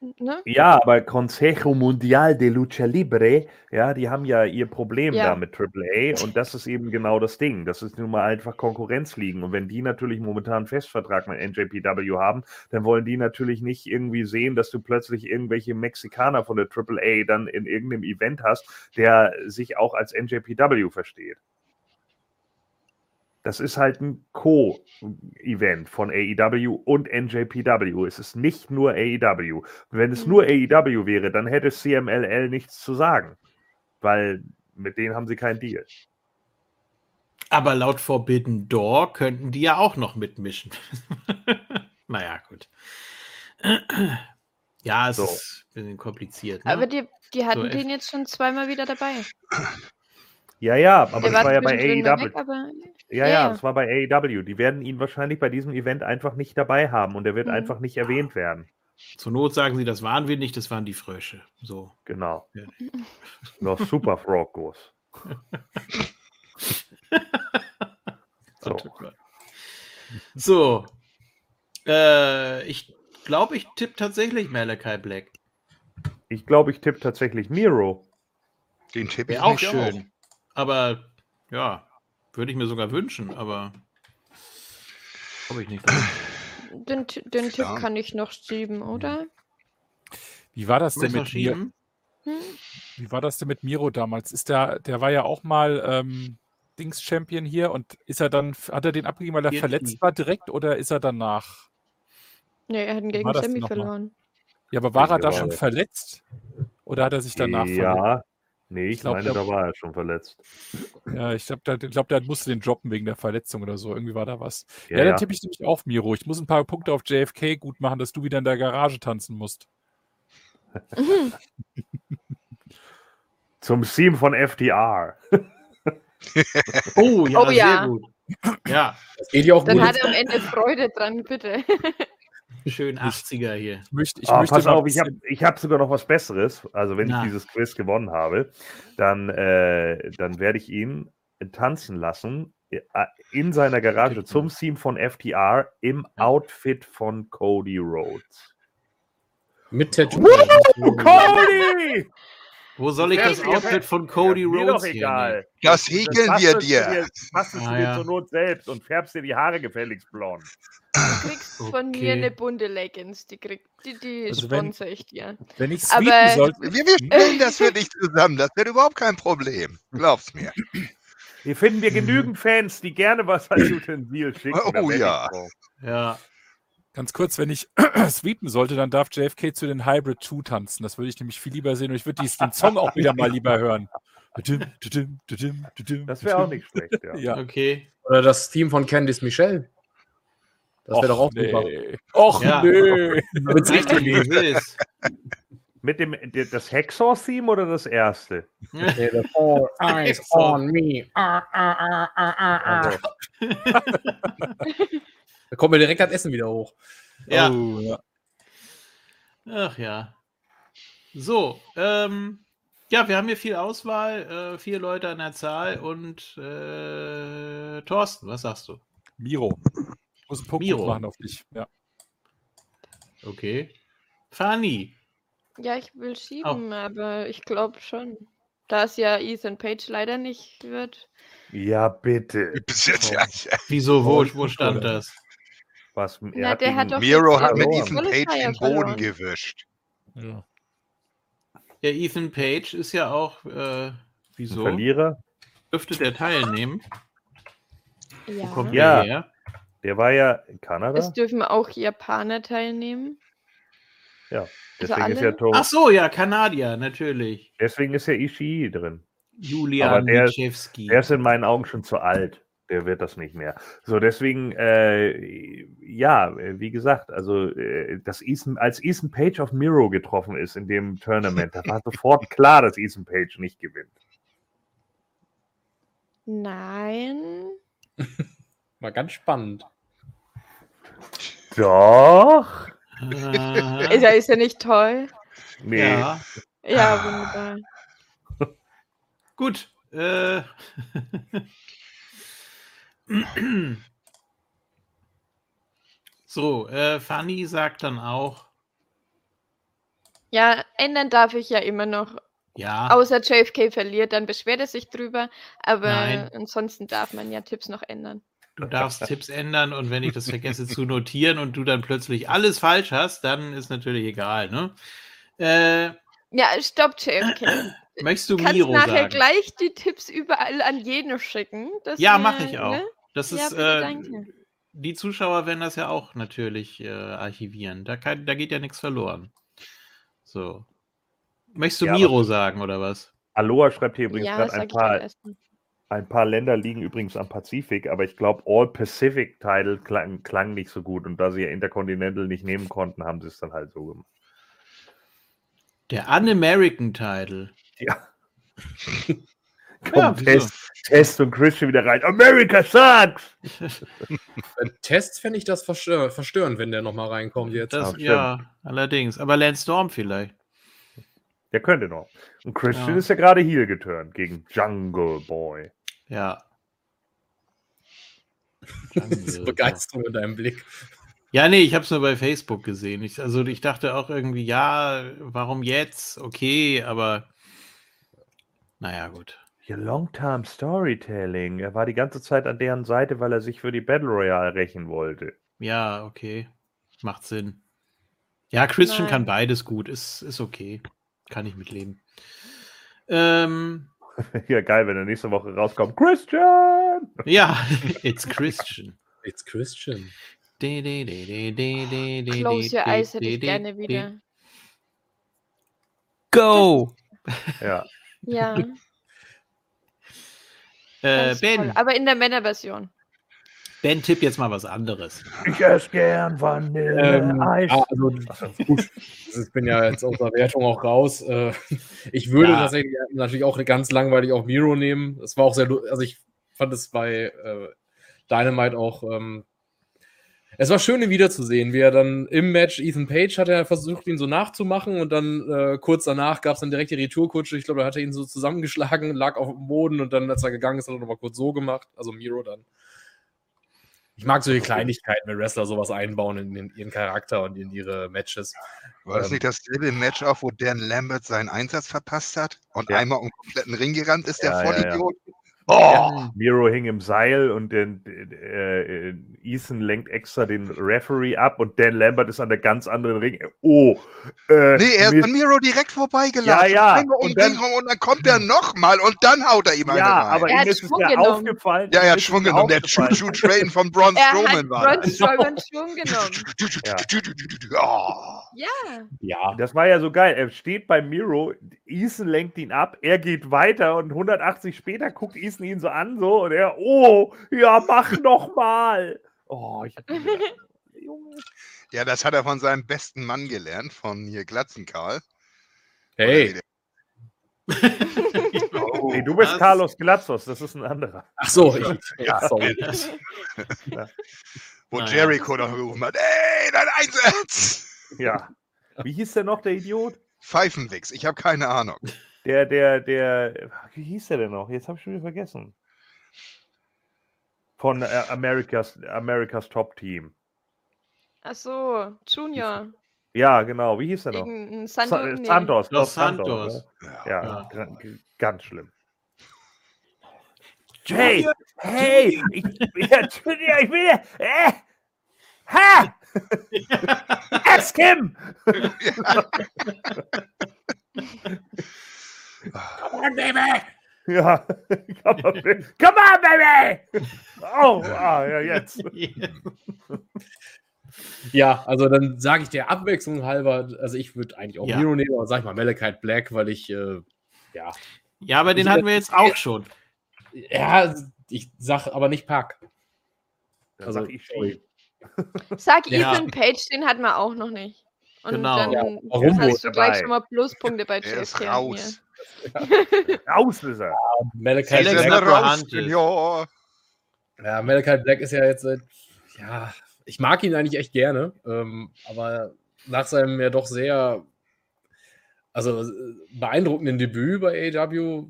Ne? Ja, aber Consejo Mundial de Lucha Libre, ja, die haben ja ihr Problem ja. da mit AAA und das ist eben genau das Ding. Das ist nun mal einfach Konkurrenz liegen. Und wenn die natürlich momentan einen Festvertrag mit NJPW haben, dann wollen die natürlich nicht irgendwie sehen, dass du plötzlich irgendwelche Mexikaner von der AAA dann in irgendeinem Event hast, der sich auch als NJPW versteht. Das ist halt ein Co-Event von AEW und NJPW. Es ist nicht nur AEW. Wenn es nur mhm. AEW wäre, dann hätte CMLL nichts zu sagen, weil mit denen haben sie keinen Deal. Aber laut Forbidden Door könnten die ja auch noch mitmischen. naja, gut. Ja, es so. ist ein bisschen kompliziert. Ne? Aber die, die hatten so den jetzt schon zweimal wieder dabei. Ja, ja, aber Der das war ja bei AEW. Weg, aber... Ja, ja, ja, das war bei AEW. Die werden ihn wahrscheinlich bei diesem Event einfach nicht dabei haben und er wird mhm. einfach nicht erwähnt werden. Zur Not sagen sie, das waren wir nicht, das waren die Frösche. So. Genau. Ja. Noch Super Frogos. so. so. Äh, ich glaube, ich tippe tatsächlich Malachi Black. Ich glaube, ich tippe tatsächlich Miro. Den tippe ich auch schön. Auch. Aber ja, würde ich mir sogar wünschen, aber habe ich nicht. Den, den Tipp kann ich noch schieben, oder? Wie war das denn mit mir? Hm? Wie war das denn mit Miro damals? Ist der, der war ja auch mal ähm, Dings-Champion hier und ist er dann, hat er den abgegeben, weil er Jetzt verletzt nie. war direkt oder ist er danach? Nee, er hat ihn gegen Sammy verloren. Ja, aber war ich er da schon verletzt? Oder hat er sich danach ja, verletzt? Nee, ich, ich glaub, meine, da war er schon verletzt. Ja, ich glaube, der, glaub, der musste den droppen wegen der Verletzung oder so. Irgendwie war da was. Ja, ja dann tippe ich nämlich auf, Miro. Ich muss ein paar Punkte auf JFK gut machen, dass du wieder in der Garage tanzen musst. Zum Theme von FDR. oh ja, oh, ja. sehr gut. Ja. Das geht ja auch Dann gut. hat er am Ende Freude dran, bitte. Schön 80er hier. Ich möchte, ich oh, möchte pass auf, ich habe ich hab sogar noch was Besseres. Also, wenn Na. ich dieses Quiz gewonnen habe, dann, äh, dann werde ich ihn tanzen lassen äh, in seiner Garage zum Theme von FTR im Outfit von Cody Rhodes. Mit Tattoo. Cody! Wo soll ich das Outfit von Cody ja, Rhodes doch egal. Das häkeln wir dir. Du ah, dir ja. zur Not selbst und färbst dir die Haare gefälligst blond. Du kriegst okay. von mir eine bunte Leggings, die, krieg, die, die also sponsor ich dir. Wenn ich sweepen sollte. Wir, wir stellen das für dich zusammen, das wird überhaupt kein Problem. Glaub's mir. Hier finden wir genügend Fans, die gerne was als Utensil schicken. Oh ja. Ja. Ganz kurz, wenn ich sweepen sollte, dann darf JFK zu den Hybrid 2 tanzen. Das würde ich nämlich viel lieber sehen und ich würde den Song auch wieder mal lieber hören. Das wäre auch nicht schlecht, ja. ja. Okay. Oder das Theme von Candice Michelle. Das wäre doch auch nee. super. Och, ja. nee. Wenn's richtig ist. Mit dem das Hexor-Theme oder das erste? Okay, the four eyes on me. Ah, ah, ah, also. Da kommt mir direkt das Essen wieder hoch. Ja. Oh, ja. Ach ja. So, ähm, ja, wir haben hier viel Auswahl, äh, vier Leute an der Zahl und äh, Thorsten, was sagst du? Miro. Ich muss einen Punkt Miro. machen auf dich. Ja. Okay. Fanny. Ja, ich will schieben, oh. aber ich glaube schon. Da es ja Ethan Page leider nicht wird. Ja, bitte. Wieso, wo, wo stand das? Was, Na, der hat doch Miro hat mit Ethan Page den Boden gewischt. Ja. ja. Ethan Page ist ja auch, äh, wieso? Ein Verlierer? Dürfte der teilnehmen? Ja. Wo kommt ja. der her? Der war ja in Kanada. Es dürfen auch Japaner teilnehmen. Ja, also deswegen also ist ja Toro. Ach so, ja, Kanadier, natürlich. Deswegen ist ja Ishii drin. Julian Aber der, der ist in meinen Augen schon zu alt der wird das nicht mehr. So, deswegen, äh, ja, wie gesagt, also äh, dass Ethan, als Ethan Page auf Miro getroffen ist in dem Tournament, da war sofort klar, dass Ethan Page nicht gewinnt. Nein. War ganz spannend. Doch. Äh. Ist, ja, ist ja nicht toll. Nee. Ja, ja wunderbar. Gut. Äh. So, äh, Fanny sagt dann auch. Ja, ändern darf ich ja immer noch. Ja. Außer JFK verliert, dann beschwert er sich drüber. Aber Nein. ansonsten darf man ja Tipps noch ändern. Du darfst Tipps ändern und wenn ich das vergesse zu notieren und du dann plötzlich alles falsch hast, dann ist natürlich egal, ne? Äh, ja, stopp, JFK. Möchtest du Kannst Miro nachher sagen? gleich die Tipps überall an jeden schicken. ja, mache ich auch. Ne? Das Ja, ist, bitte, äh, die Zuschauer werden das ja auch natürlich äh, archivieren. Da, kann, da geht ja nichts verloren. So. Möchtest du Ja, Miro sagen oder was? Aloha schreibt hier übrigens Ja, gerade ein paar, ein paar Länder liegen übrigens am Pazifik, aber ich glaube, All Pacific Title klang, klang nicht so gut und da sie ja Intercontinental nicht nehmen konnten, haben sie es dann halt so gemacht. Der Un-American Title. Ja. Ja, Komm, wieso? Test, Test und Christian wieder rein. America sucks! Test fände ich das verstör verstörend, wenn der nochmal reinkommt jetzt. Das, ja, allerdings. Aber Lance Storm vielleicht. Der könnte noch. Und Christian Ja. ist ja gerade hier geturnt gegen Jungle Boy. Ja. Diese Begeisterung in deinem Blick. Ja, nee, ich habe es nur bei Facebook gesehen. Ich, also ich dachte auch irgendwie, ja, warum jetzt? Okay, aber naja, gut. Your long-term storytelling. Er war die ganze Zeit an deren Seite, weil er sich für die Battle Royale rächen wollte. Ja, okay. Macht Sinn. Ja, Christian Nein. kann beides gut. Ist, ist okay. Kann ich mitleben. Ähm, ja, geil, wenn er nächste Woche rauskommt. Christian! ja, it's Christian. It's Christian. De, de, de, de, de, de, de, Close Your Eyes hätte ich gerne de. wieder. Go! Ja. Ja, Äh, ganz toll. ben, Aber in der Männerversion. Ben, tipp jetzt mal was anderes. Ich esse gern Vanilleeis. ja, also, gut, ich bin ja jetzt aus der Wertung auch raus. Äh, Ich würde Ja. tatsächlich natürlich auch ganz langweilig auch Miro nehmen. Es war auch sehr, also ich fand es bei äh, Dynamite auch, ähm, es war schön, ihn wiederzusehen, wie er dann im Match, Ethan Page hat er versucht, ihn so nachzumachen und dann äh, kurz danach gab es dann direkt die Retourkutsche. Ich glaube, da hat er ihn so zusammengeschlagen, lag auf dem Boden und dann, als er gegangen ist, hat er nochmal kurz so gemacht. Also Miro dann. ich mag solche Kleinigkeiten, wenn Wrestler sowas einbauen in, in ihren Charakter und in ihre Matches. War das ähm, nicht dasselbe Match auch, wo Dan Lambert seinen Einsatz verpasst hat und ja. einmal um den kompletten Ring gerannt ist, der ja, Vollidiot? Ja, Oh! Miro hing im Seil und den, äh, Ethan lenkt extra den Referee ab und Dan Lambert ist an der ganz anderen Ring. Oh! Äh, nee, er ist an Miro direkt vorbeigelaufen. Ja, ja. Und, und, dann, und dann kommt er nochmal und dann haut er ihm Ja, aber ihm ist es ja aufgefallen. Ja, er hat Schwung genommen. Der Choo-Choo Train von Braun Strowman war. Braun Strowman Schwung genommen. Ja. Ja. Das war ja so geil. Er steht bei Miro, Ethan lenkt ihn ab, er geht weiter und 180 später guckt Ethan ihn so an, so, und er, oh, ja, mach noch mal. Oh, ich Ja, das hat er von seinem besten Mann gelernt, von hier Glatzenkarl. Hey. oh, hey, du bist was? Carlos Glatzos, das ist ein anderer. Ach so, ich, ja, sorry. ja. Wo. Jericho noch gerufen hat, ey, dein Einsatz! Ja. Wie hieß der noch, der Idiot? Pfeifenwix, ich habe keine Ahnung. Der, der, der, wie hieß der denn noch? Jetzt habe ich schon wieder vergessen. Von äh, America's, America's Top Team. Ach so, Junior. Ja, genau. Wie hieß der noch? Santo, Sa nee. Santos. Los Santos. Santos ja, ja. ja. ganz schlimm. Jay, hey, ich, ja, ich will, äh, ha, ask him. Come on, baby! Ja, come on, baby! Come on, baby! Oh, ah, ja, jetzt. Ja, also dann sage ich der Abwechslung halber, also ich würde eigentlich auch ja. Miro nehmen, aber sag ich mal Malachite Black, weil ich, äh, ja. Ja, aber den hatten wir jetzt auch schon. Ja, ich sag aber nicht Pack. Also sag ich sorry. Sag Ethan Page, den hatten wir auch noch nicht. Und genau. dann ja, warum hast du gleich schon mal Pluspunkte bei Jeff. Er ist raus. Raus ist er. Ja, Malachi Black. Ja, ja, Malachi Black ist ja jetzt seit, ja, ich mag ihn eigentlich echt gerne, ähm, aber nach seinem ja doch sehr, also beeindruckenden Debüt bei AW,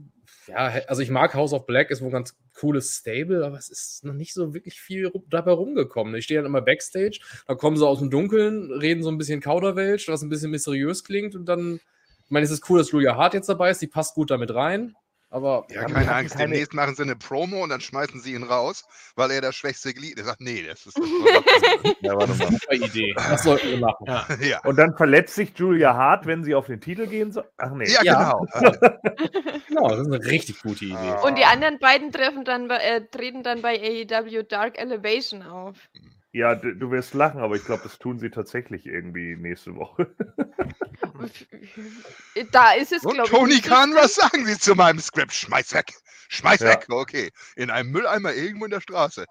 ja, also ich mag House of Black, ist wohl ganz cooles Stable, aber es ist noch nicht so wirklich viel dabei rumgekommen. Ich stehe dann immer Backstage, da kommen sie aus dem Dunkeln, reden so ein bisschen Kauderwelsch, was ein bisschen mysteriös klingt und dann ich meine, es ist cool, dass Julia Hart jetzt dabei ist, die passt gut damit rein. Aber ja, keine Angst. Keine... Demnächst machen sie eine Promo und dann schmeißen sie ihn raus, weil er das schwächste Glied ist. Er sagt, nee, das ist das. ja, eine super Idee. Das sollten wir machen. Ja. Ja. Und dann verletzt sich Julia Hart, wenn sie auf den Titel gehen soll. Ach nee. Ja, genau. genau, das ist eine richtig gute Idee. Ah. Und die anderen beiden treffen dann, äh, treten dann bei AEW Dark Elevation auf. Ja, du, du wirst lachen, aber ich glaube, das tun sie tatsächlich irgendwie nächste Woche. da ist es, glaube ich. Tony Khan, was sagen Sie zu meinem Skript? Schmeiß weg. Schmeiß ja. weg. Okay. In einem Mülleimer irgendwo in der Straße.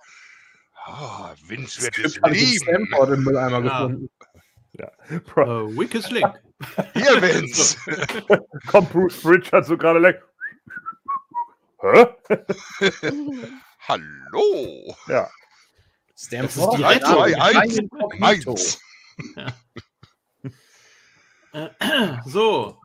Oh, Vince wird es lieben. Stanford im Mülleimer ja. gefunden. Ja. Uh, weakest link. Hier, Vince. Kommt Bruce Richard so gerade weg. Hä? Hallo. Ja. Stanford. 3, 2, 1, 1. So.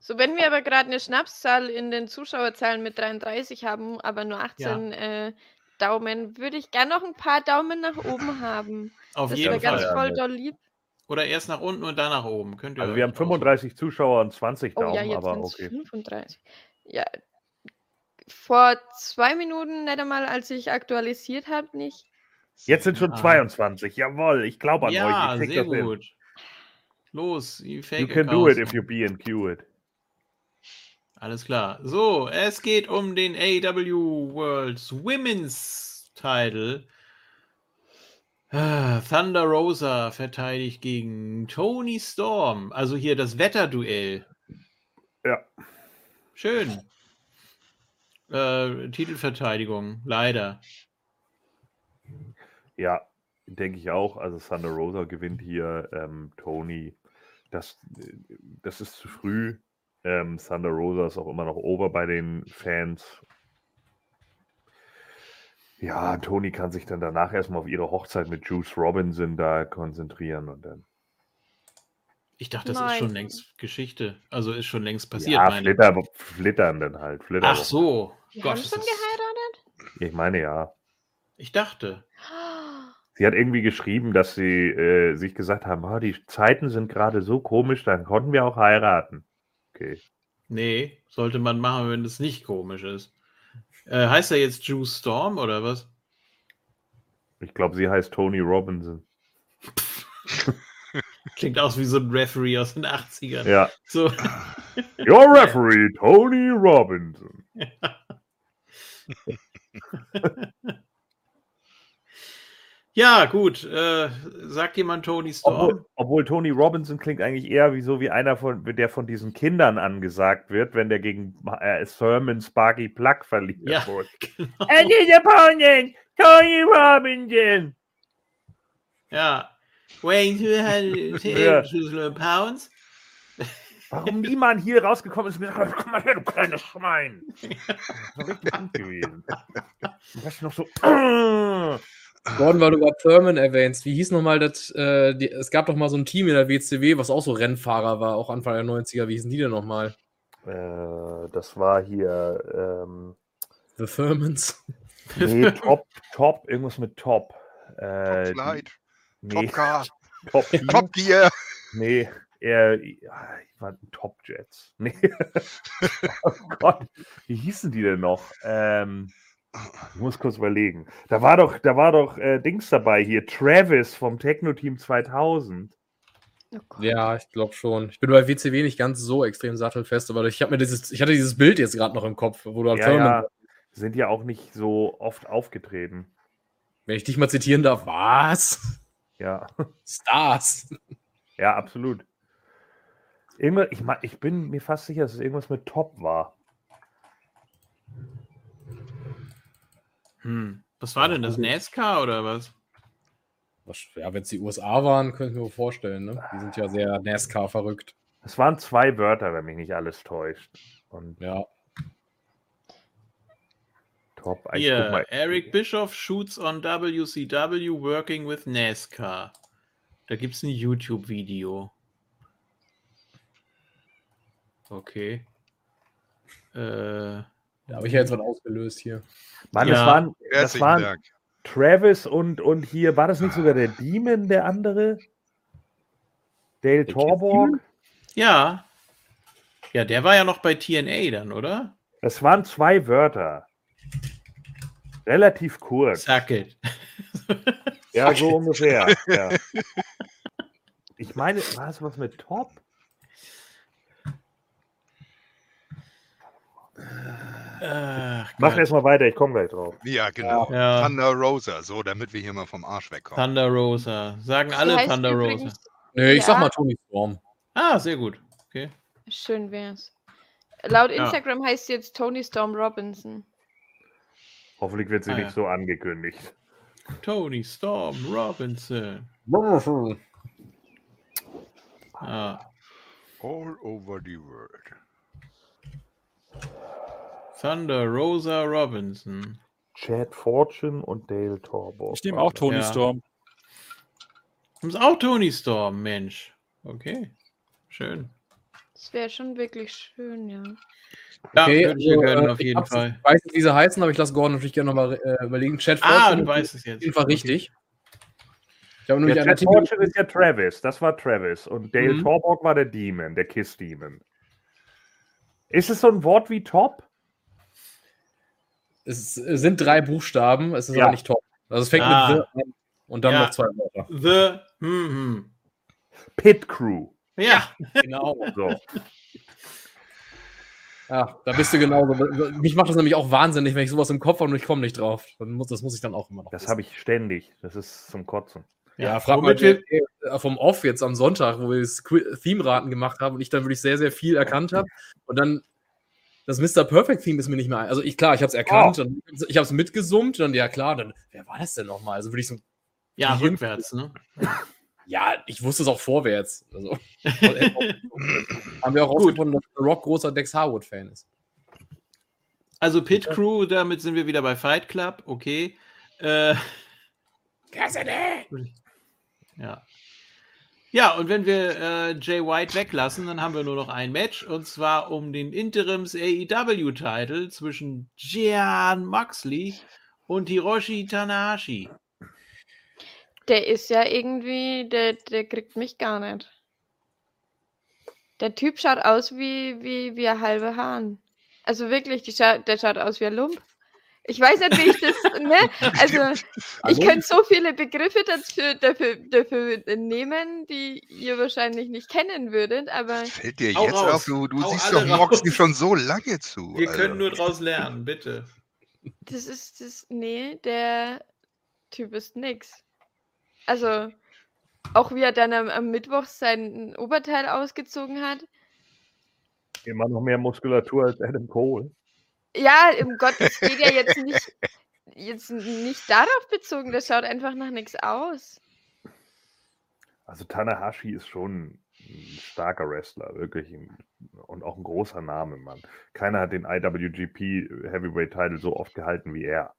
So, wenn wir aber gerade eine Schnapszahl in den Zuschauerzahlen mit 33 haben, aber nur 18 ja. äh, Daumen, würde ich gerne noch ein paar Daumen nach oben haben. Auf das jeden ganz Fall. voll doll lieb. Oder erst nach unten und dann nach oben. Könnt ihr also wir haben 35 Zuschauer und 20 Daumen, oh, ja, jetzt aber okay. 35. Ja, vor zwei Minuten nicht einmal, als ich aktualisiert habe, nicht. Jetzt sind schon ah. 22. Jawohl, ich glaube an ja, euch. Ja, sehr gut. Hin. Los, you fake You can accounts. do it if you be and cue it. Alles klar. So, es geht um den AW World's Women's Title. Ah, Thunder Rosa verteidigt gegen Tony Storm. Also hier das Wetterduell. Ja. Schön. Äh, Titelverteidigung, leider. Ja, denke ich auch. Also Thunder Rosa gewinnt hier. Ähm, Tony, das, das ist zu früh. Ähm, Thunder Rosa ist auch immer noch over bei den Fans. Ja, Tony kann sich dann danach erstmal auf ihre Hochzeit mit Juice Robinson da konzentrieren und dann. Ich dachte, das Nein. ist schon längst Geschichte. Also ist schon längst passiert. Ja, flitter, flittern dann halt. Flitter Ach so. Die Gott, haben schon geheiratet? Ich meine ja. Ich dachte. Sie hat irgendwie geschrieben, dass sie äh, sich gesagt haben, oh, die Zeiten sind gerade so komisch, dann konnten wir auch heiraten. Okay. Nee, sollte man machen, wenn es nicht komisch ist. Äh, heißt er jetzt Juice Storm oder was? Ich glaube, sie heißt Tony Robinson. Klingt aus wie so ein Referee aus den 80ern. Ja. So. Your Referee, Tony Robinson. ja, gut. Äh, sagt jemand Tony Storm? Obwohl, obwohl, Tony Robinson klingt eigentlich eher wie so wie einer von der von diesen Kindern angesagt wird, wenn der gegen äh, Sermon Sparky Plug verliert ja, wurde. Genau. And his opponent, Tony Robinson. Ja. Weighing 200 pounds. Warum niemand hier rausgekommen ist und gesagt hat, komm mal her, du kleines Schwein. Das war richtig gut gewesen. Das noch so. Gordon, weil du gerade Thurman erwähnst, wie hieß nochmal das? Äh, die, es gab doch mal so ein Team in der WCW, was auch so Rennfahrer war, auch Anfang der 90er. Wie hießen die denn nochmal? Äh, das war hier. Ähm, The Thurmans. Nee, Top, Top, irgendwas mit Top. Äh, Top Slide, nee, Top Car, Top, Top Gear. Nee, er ich war Top Jets. Nee. oh Gott, wie hießen die denn noch? Ähm, ich muss kurz überlegen. Da war doch, da war doch äh, Dings dabei hier, Travis vom Techno Team 2000. Oh ja, ich glaube schon. Ich bin bei WCW nicht ganz so extrem sattelfest, aber ich habe mir dieses, ich hatte dieses Bild jetzt gerade noch im Kopf, wo du ja, ja, sind ja auch nicht so oft aufgetreten. Wenn ich dich mal zitieren darf, was? Ja. Stars. Ja, absolut. Irgendwas, ich, ich bin mir fast sicher, dass es irgendwas mit Top war. Hm. Was war denn das? NASCAR oder was? Ja, wenn es die USA waren, könnte ich mir vorstellen. Ne? Die sind ja sehr NASCAR verrückt. Es waren zwei Wörter, wenn mich nicht alles täuscht. Und ja. Top. Hier, Eric Bischoff shoots on WCW working with NASCAR. Da gibt es ein YouTube-Video. Okay. Äh, da habe ich ja jetzt was ausgelöst hier. Mann, Ja. das waren, das waren Dank. Travis und, und hier, war das nicht sogar der Demon, der andere? Dale Der Torborg? ja. Ja, der war ja noch bei TNA dann, oder? Das waren zwei Wörter. Relativ kurz. Suck it. Ja, so ungefähr. Ja. Ich meine, war das was mit Top? Ach, Mach erstmal weiter, ich komme gleich drauf. Ja, genau. Ja. Thunder Rosa, so, damit wir hier mal vom Arsch wegkommen. Thunder Rosa. Sagen alle heißt Thunder Rosa. Nee, ich sag Ja. mal Tony Storm. Ah, sehr gut. Okay. Schön wär's. Laut Ja. Instagram heißt sie jetzt Tony Storm Robinson. Hoffentlich wird sie Ah, nicht ja. so angekündigt. Tony Storm Robinson. Ah, All over the world. Thunder Rosa Robinson. Chad Fortune und Dale Torborg. Ich nehme auch Tony Ja. Storm. Das ist auch Tony Storm, Mensch. Okay. Schön. Das wäre schon wirklich schön, ja. Ja, Okay, würde ich mir also, gönnen, äh, auf jeden Fall. Ich weiß nicht, wie sie heißen, aber ich lasse Gordon natürlich gerne nochmal äh, überlegen. Chat Ah, du weißt es jetzt. auf jeden Fall richtig. Ich habe Der nämlich einen Chad. Fortune ist ja Travis, das war Travis. Und Dale Mhm. Torborg war der Demon, der Kiss Demon. Ist es so ein Wort wie Top? Es sind drei Buchstaben, es ist Ja. aber nicht top. Also es fängt Ah. mit The an und dann Ja. noch zwei Wörter. The. Hm, hm. Pit Crew. Ja. Genau. So. Ja, da bist du genauso. Mich macht das nämlich auch wahnsinnig, wenn ich sowas im Kopf habe und ich komme nicht drauf. Dann muss, das muss ich dann auch immer noch. Das habe ich ständig. Das ist zum Kotzen. Ja, frag mal vom Off jetzt am Sonntag, wo wir das Theme-Raten gemacht haben und ich dann wirklich sehr, sehr viel erkannt habe. Und dann das Mr. Perfect Theme ist mir nicht mehr ein. Also ich, klar, ich habe es erkannt, dann, ich habe es mitgesummt, dann ja klar, dann, wer war das denn nochmal? Also würde ich so, ja, rückwärts, ne? ja, ich wusste es auch vorwärts. Also, haben wir auch rausgefunden, dass The Rock großer Dex Harwood-Fan ist. Also Pit Crew, damit sind wir wieder bei Fight Club, okay. Äh, ja. Ja, und wenn wir äh, Jay White weglassen, dann haben wir nur noch ein Match und zwar um den Interims AEW-Titel zwischen Gian Moxley und Hiroshi Tanahashi. Der ist ja irgendwie, der, der kriegt mich gar nicht. Der Typ schaut aus wie, wie, wie ein halber Hahn. Also wirklich, scha der schaut aus wie ein Lump. Ich weiß nicht, wie ich das, ne? Also, ich könnte so viele Begriffe dafür, dafür, dafür nehmen, die ihr wahrscheinlich nicht kennen würdet, aber. Fällt dir jetzt auf, du, du siehst doch Moxie schon so lange zu. Wir also. können nur draus lernen, bitte. Das ist das, nee, der Typ ist nix. Also, auch wie er dann am, am Mittwoch sein Oberteil ausgezogen hat. Immer noch mehr Muskulatur als Adam Cole. Ja, im Gott, es geht ja jetzt nicht, jetzt nicht darauf bezogen, das schaut einfach nach nichts aus. Also Tanahashi ist schon ein starker Wrestler, wirklich und auch ein großer Name, Mann. Keiner hat den IWGP Heavyweight Title so oft gehalten wie er.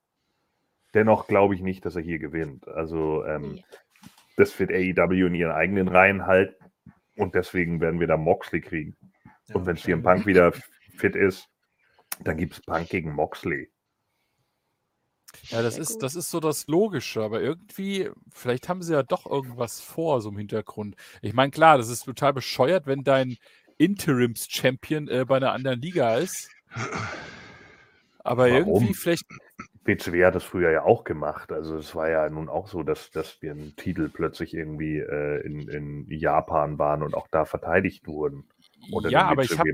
Dennoch glaube ich nicht, dass er hier gewinnt. Also ähm, nee. das wird AEW in ihren eigenen Reihen halten und deswegen werden wir da Moxley kriegen. Ja, und wenn CM Punk wieder fit ist, dann gibt es Punk gegen Moxley. Ja, das ist, das ist so das Logische, aber irgendwie, vielleicht haben sie ja doch irgendwas vor, so im Hintergrund. Ich meine, klar, das ist total bescheuert, wenn dein Interims-Champion äh, bei einer anderen Liga ist. Aber Warum? irgendwie vielleicht. WCW hat das früher ja auch gemacht. Also es war ja nun auch so, dass, dass wir einen Titel plötzlich irgendwie äh, in, in Japan waren und auch da verteidigt wurden. Oder ja, aber ich habe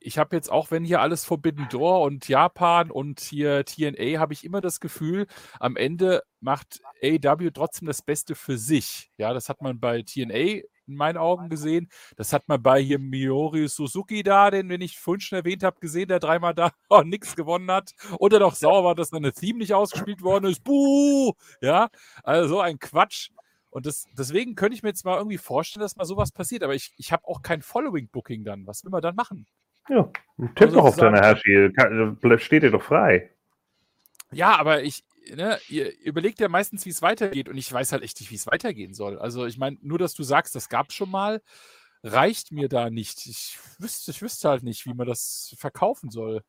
ich habe jetzt auch, wenn hier alles Forbidden Door und Japan und hier TNA, habe ich immer das Gefühl, am Ende macht AW trotzdem das Beste für sich. Ja, das hat man bei TNA in meinen Augen gesehen. Das hat man bei hier Miori Suzuki da, den, den ich vorhin schon erwähnt habe, gesehen, der dreimal da oh, nichts gewonnen hat. Oder doch sauer war, dass seine Theme nicht ausgespielt worden ist. Buh! Ja, also so ein Quatsch. Und das, deswegen könnte ich mir jetzt mal irgendwie vorstellen, dass mal sowas passiert. Aber ich, ich habe auch kein Following-Booking dann. Was will man dann machen? Ja, tipp also doch auf deine Herrschi. Steht dir doch frei. Ja, aber ich, ne, ihr überlegt ja meistens, wie es weitergeht und ich weiß halt echt nicht, wie es weitergehen soll. Also ich meine, nur dass du sagst, das gab es schon mal, reicht mir da nicht. Ich wüsste, ich wüsste halt nicht, wie man das verkaufen soll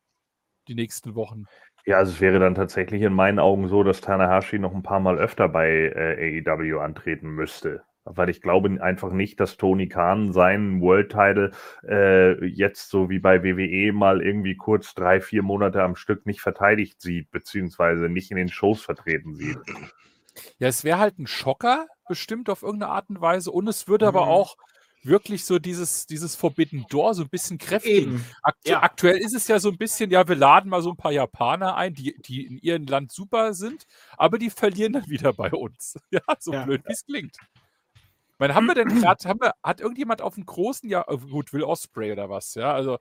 die nächsten Wochen. Ja, also es wäre dann tatsächlich in meinen Augen so, dass Tanahashi noch ein paar Mal öfter bei äh, AEW antreten müsste weil ich glaube einfach nicht, dass Tony Khan seinen World Title äh, jetzt so wie bei WWE mal irgendwie kurz drei, vier Monate am Stück nicht verteidigt sieht, beziehungsweise nicht in den Shows vertreten sieht. Ja, es wäre halt ein Schocker, bestimmt auf irgendeine Art und Weise, und es würde mhm. aber auch wirklich so dieses, dieses Forbidden Door so ein bisschen kräftigen. Aktu ja. Aktuell ist es ja so ein bisschen, ja, wir laden mal so ein paar Japaner ein, die, die in ihrem Land super sind, aber die verlieren dann wieder bei uns. Ja, so ja. blöd, wie es klingt meine, haben wir denn gerade, hat irgendjemand auf dem großen, ja, oh, gut, Will Osprey oder was, ja, also.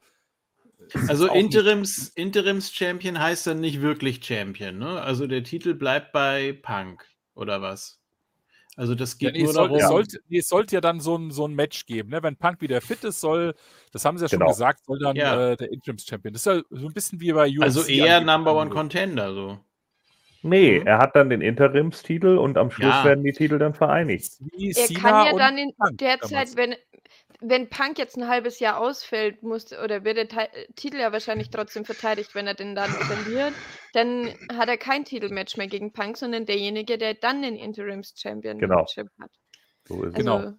Also Interims, Interims Champion heißt dann nicht wirklich Champion, ne? Also der Titel bleibt bei Punk oder was? Also das geht ja, nee, nur soll, darum. Es sollte, es sollte ja dann so ein, so ein Match geben, ne? Wenn Punk wieder fit ist, soll, das haben sie ja genau. schon gesagt, soll dann ja. äh, der Interims Champion. Das ist ja so ein bisschen wie bei UFC. Also eher Number One Contender, so. Nee, mhm. er hat dann den Interimstitel und am Schluss ja. werden die Titel dann vereinigt. Er kann ja dann in der Zeit, wenn, wenn Punk jetzt ein halbes Jahr ausfällt, muss, oder wird der Te Titel ja wahrscheinlich trotzdem verteidigt, wenn er den dann verliert, dann hat er kein Titelmatch mehr gegen Punk, sondern derjenige, der dann den Interims-Champion genau. hat. So ist also, genau.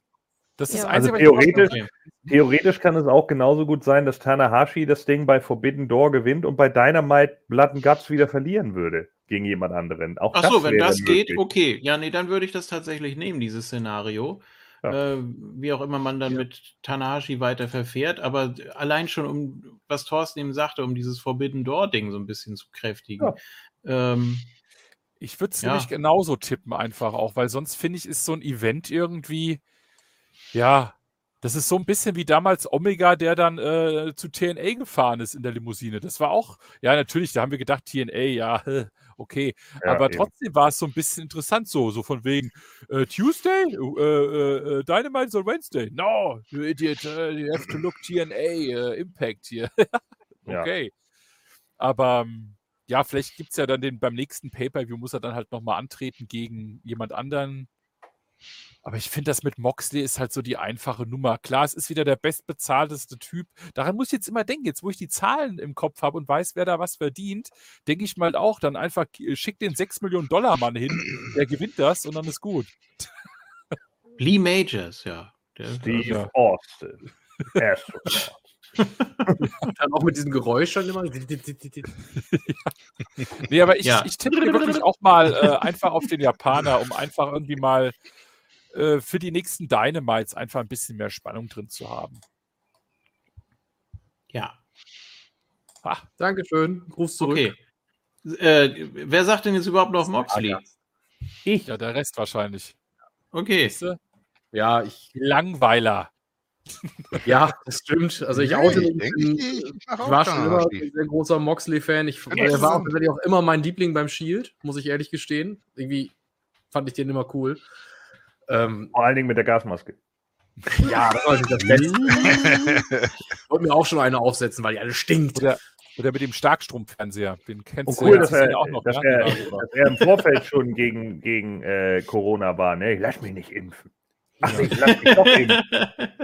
Das ist ja. also theoretisch, theoretisch kann es auch genauso gut sein, dass Tanahashi das Ding bei Forbidden Door gewinnt und bei Dynamite Blood and Guts wieder verlieren würde gegen jemand anderen. Auch Ach so, wenn das geht, möglich. okay. Ja, nee, dann würde ich das tatsächlich nehmen, dieses Szenario. Ja. Äh, wie auch immer man dann ja. mit Tanahashi weiter verfährt, aber allein schon um, was Thorsten eben sagte, um dieses Forbidden Door-Ding so ein bisschen zu kräftigen. Ja. Ähm, ich würde es nämlich genauso tippen, einfach auch, weil sonst finde ich, ist so ein Event irgendwie, ja, das ist so ein bisschen wie damals Omega, der dann äh, zu TNA gefahren ist in der Limousine. Das war auch, ja, natürlich, da haben wir gedacht, TNA, ja, okay. Ja, Aber eben. trotzdem war es so ein bisschen interessant, so, so von wegen äh, Tuesday, äh, äh, äh Dynamite on Wednesday. No, you idiot, uh, you have to look TNA, Impact hier. okay. Ja. Aber ähm, ja, vielleicht gibt es ja dann den beim nächsten Pay-Per-View, muss er dann halt nochmal antreten gegen jemand anderen Aber ich finde, das mit Moxley ist halt so die einfache Nummer. Klar, es ist wieder der bestbezahlteste Typ. Daran muss ich jetzt immer denken. Jetzt, wo ich die Zahlen im Kopf habe und weiß, wer da was verdient, denke ich mal auch, dann einfach schick den 6 Millionen Dollar Mann hin, der gewinnt das und dann ist gut. Lee Majors, ja. Der, Steve ja. Austin. dann auch mit diesem Geräusch schon immer. nee, aber ich, ja. ich tippe wirklich auch mal äh, einfach auf den Japaner, um einfach irgendwie mal äh, für die nächsten Dynamites einfach ein bisschen mehr Spannung drin zu haben. Ja. Ah. Dankeschön. Gruß zurück. Okay. Äh, wer sagt denn jetzt überhaupt noch Moxley? Ich. Ja, der Rest wahrscheinlich. Okay. Ja, ich. Langweiler. Ja, das stimmt. Also ich, nee, ich, bin, ich, ich war schon immer ein sehr großer Moxley-Fan. Ich, er war auch tatsächlich auch immer mein Liebling beim Shield, muss ich ehrlich gestehen. Irgendwie fand ich den immer cool. Ähm, Vor allen Dingen mit der Gasmaske. Ja, das war nicht das Beste. ich wollte mir auch schon eine aufsetzen, weil die alle stinkt. Oder, oder mit dem Starkstromfernseher. Den kennst oh, cool, du dass er, auch noch. Dass, ja? er, dass er im Vorfeld schon gegen, gegen äh, Corona war. Ne? Lass mich nicht impfen. Ach, ich lass mich doch impfen.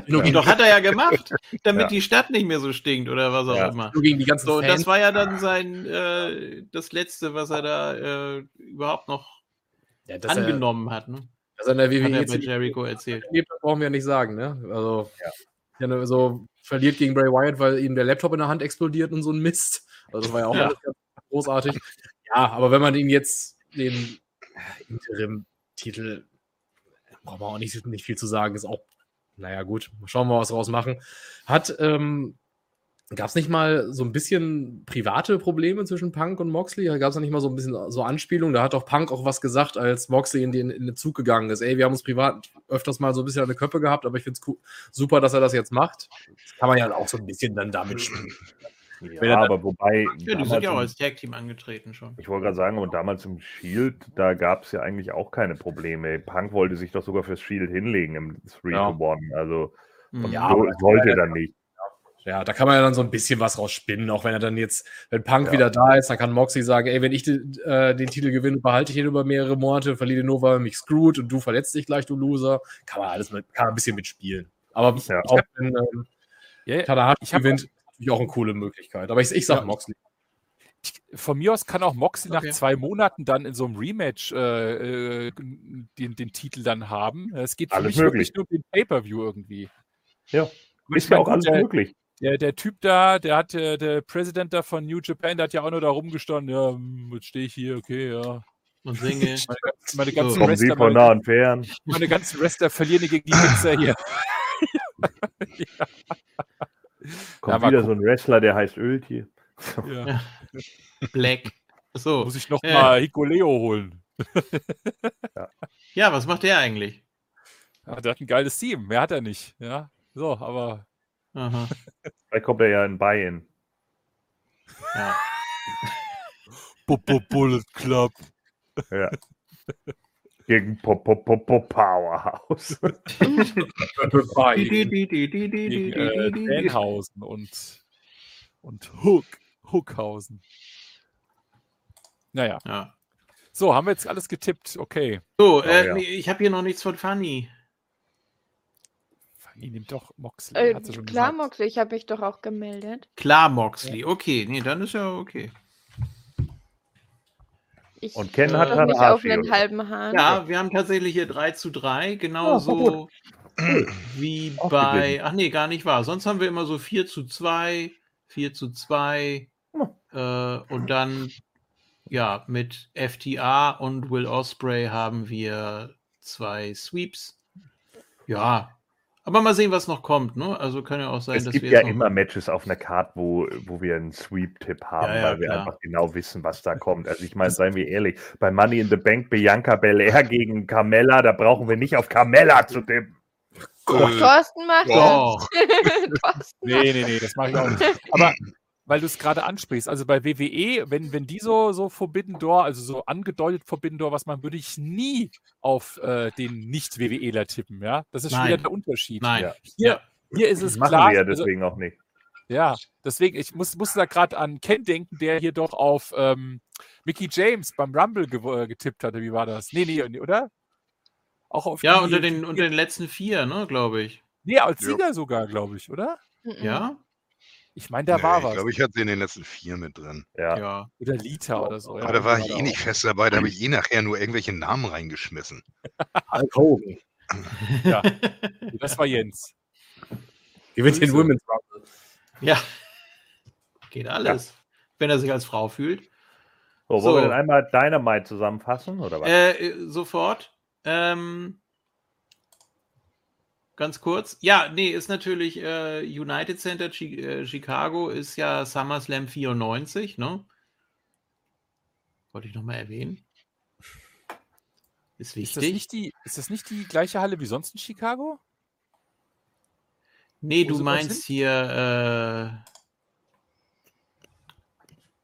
Doch hat er ja gemacht, damit ja. die Stadt nicht mehr so stinkt oder was auch ja. immer. Nur gegen die ganzen so, das war ja dann sein äh, das letzte, was er da äh, überhaupt noch ja, angenommen er, hat. Ne? Also in der WWE Hat er bei Jericho erzählt. Das brauchen wir ja nicht sagen, ne? Also, ja. ja so verliert gegen Bray Wyatt, weil ihm der Laptop in der Hand explodiert und so ein Mist. Also das war ja auch ja. großartig. Ja, aber wenn man ihm jetzt den Interim-Titel, braucht man auch nicht, nicht viel zu sagen, ist auch, naja, gut, schauen wir mal, was wir machen. Hat ähm, Gab es nicht mal so ein bisschen private Probleme zwischen Punk und Moxley? Gab es da nicht mal so ein bisschen so Anspielungen? Da hat doch Punk auch was gesagt, als Moxley in den, in den Zug gegangen ist. Ey, wir haben uns privat öfters mal so ein bisschen an die Köpfe gehabt, aber ich finde es super, dass er das jetzt macht. Das kann man ja auch so ein bisschen dann damit spielen. Ja, aber wobei. Ja, die sind ja auch als Tag-Team angetreten schon. Ich wollte gerade sagen, und damals im Shield, da gab es ja eigentlich auch keine Probleme. Punk wollte sich doch sogar fürs Shield hinlegen im 3 ja. One. Also, ja, so, wollte dann nicht. Ja, da kann man ja dann so ein bisschen was rausspinnen, auch wenn er dann jetzt, wenn Punk ja. wieder da ist, dann kann Moxie sagen, ey, wenn ich den, äh, den Titel gewinne, behalte ich ihn über mehrere Monate, verliere den nur, weil er mich screwt und du verletzt dich gleich, du Loser. Kann man alles mit, kann man ein bisschen mitspielen. Aber ja. auch wenn ähm, ja, Tanahashi gewinnt, natürlich auch eine coole Möglichkeit. Aber ich, ich sag ja. Moxley. von mir aus kann auch Moxley okay. nach zwei Monaten dann in so einem Rematch äh, äh den, den, Titel dann haben. Es geht für alles mich möglich. wirklich nur um den Pay-Per-View irgendwie. Ja, ist ja auch alles möglich der, der Typ da, der hat der, der Präsident da von New Japan, der hat ja auch nur da rumgestanden, ja, hm, jetzt stehe ich hier, okay, ja. Und singe. Meine, meine ganzen so, Wrestler, von nah und fern. Meine ganzen Wrestler verlieren gegen die Mixer hier. ja. Kommt ja, wieder gucken. so ein Wrestler, der heißt Öltier. Ja. Black. So. Muss ich noch äh. mal Hikuleo holen. ja. ja, was macht der eigentlich? Ja, der hat ein geiles Team. Mehr hat er nicht. Ja, so, aber Aha. Vielleicht kommt er ja in Buy-In. Ja. Bullet Club. Ja. Gegen Powerhouse. Gegen äh, Danhausen und, und Hook. Hookhausen. Naja. Ja. So, haben wir jetzt alles getippt. Okay. So, äh, oh, ja. ich habe hier noch nichts von Funny. Ihr nimmt doch Moxley. Äh, klar, gesagt. Moxley, ich habe mich doch auch gemeldet. Klar, Moxley, okay. Nee, dann ist ja okay. Ich und Ken hat nicht auf einen halben Hahn. Ja, wir haben tatsächlich hier 3 zu 3, genauso oh, wie bei. Ach nee, gar nicht wahr. Sonst haben wir immer so 4 zu 2, 4 zu 2 oh. äh, und dann ja, mit FTA und Will Osprey haben wir zwei Sweeps. Ja, aber mal sehen, was noch kommt. Ne? Also kann ja auch sein, es dass wir. Es gibt ja immer Matches auf einer Karte, wo, wo wir einen Sweep-Tipp haben, ja, ja, weil wir klar. einfach genau wissen, was da kommt. Also ich meine, seien wir ehrlich, bei Money in the Bank Bianca Belair gegen Carmella, da brauchen wir nicht auf Carmella zu tippen. Thorsten macht das. nee, nee, nee, das mache ich auch nicht. Aber weil du es gerade ansprichst. Also bei WWE, wenn, wenn die so, so Forbidden Door, also so angedeutet Forbidden Door, was man, würde ich nie auf äh, den Nicht-WWEler tippen, ja. Das ist Nein. wieder der Unterschied. Nein. Hier, hier ist es das klar. Machen wir ja also deswegen also, auch nicht. Ja, deswegen, ich muss, musste da gerade an Ken denken, der hier doch auf ähm, Mickey James beim Rumble ge äh, getippt hatte. Wie war das? Nee, nee, oder? Auch auf ja, unter den, unter den letzten vier, ne, glaube ich. Nee, als Sieger ja. sogar, glaube ich, oder? Ja. Ich meine, da nee, war was. Ich glaube, ich hatte in den letzten vier mit drin. Ja. ja. Oder Lita oder so. Aber ja, da war ich eh nicht fest dabei, da habe ich eh nachher nur irgendwelche Namen reingeschmissen. Hulk Hogan. ja, das war Jens. Gewinnt den Women's Rumble. Ja. Geht alles. Ja. Wenn er sich als Frau fühlt. So, wollen so. wir denn einmal Dynamite zusammenfassen, oder was? Äh, sofort. Ähm, ganz kurz. Ja, nee, ist natürlich äh, United Center Chi äh, Chicago ist ja SummerSlam 94, ne? Wollte ich nochmal erwähnen. Ist wichtig. Ist das, nicht die, ist das nicht die gleiche Halle wie sonst in Chicago? Nee, Wo du meinst hier. Äh,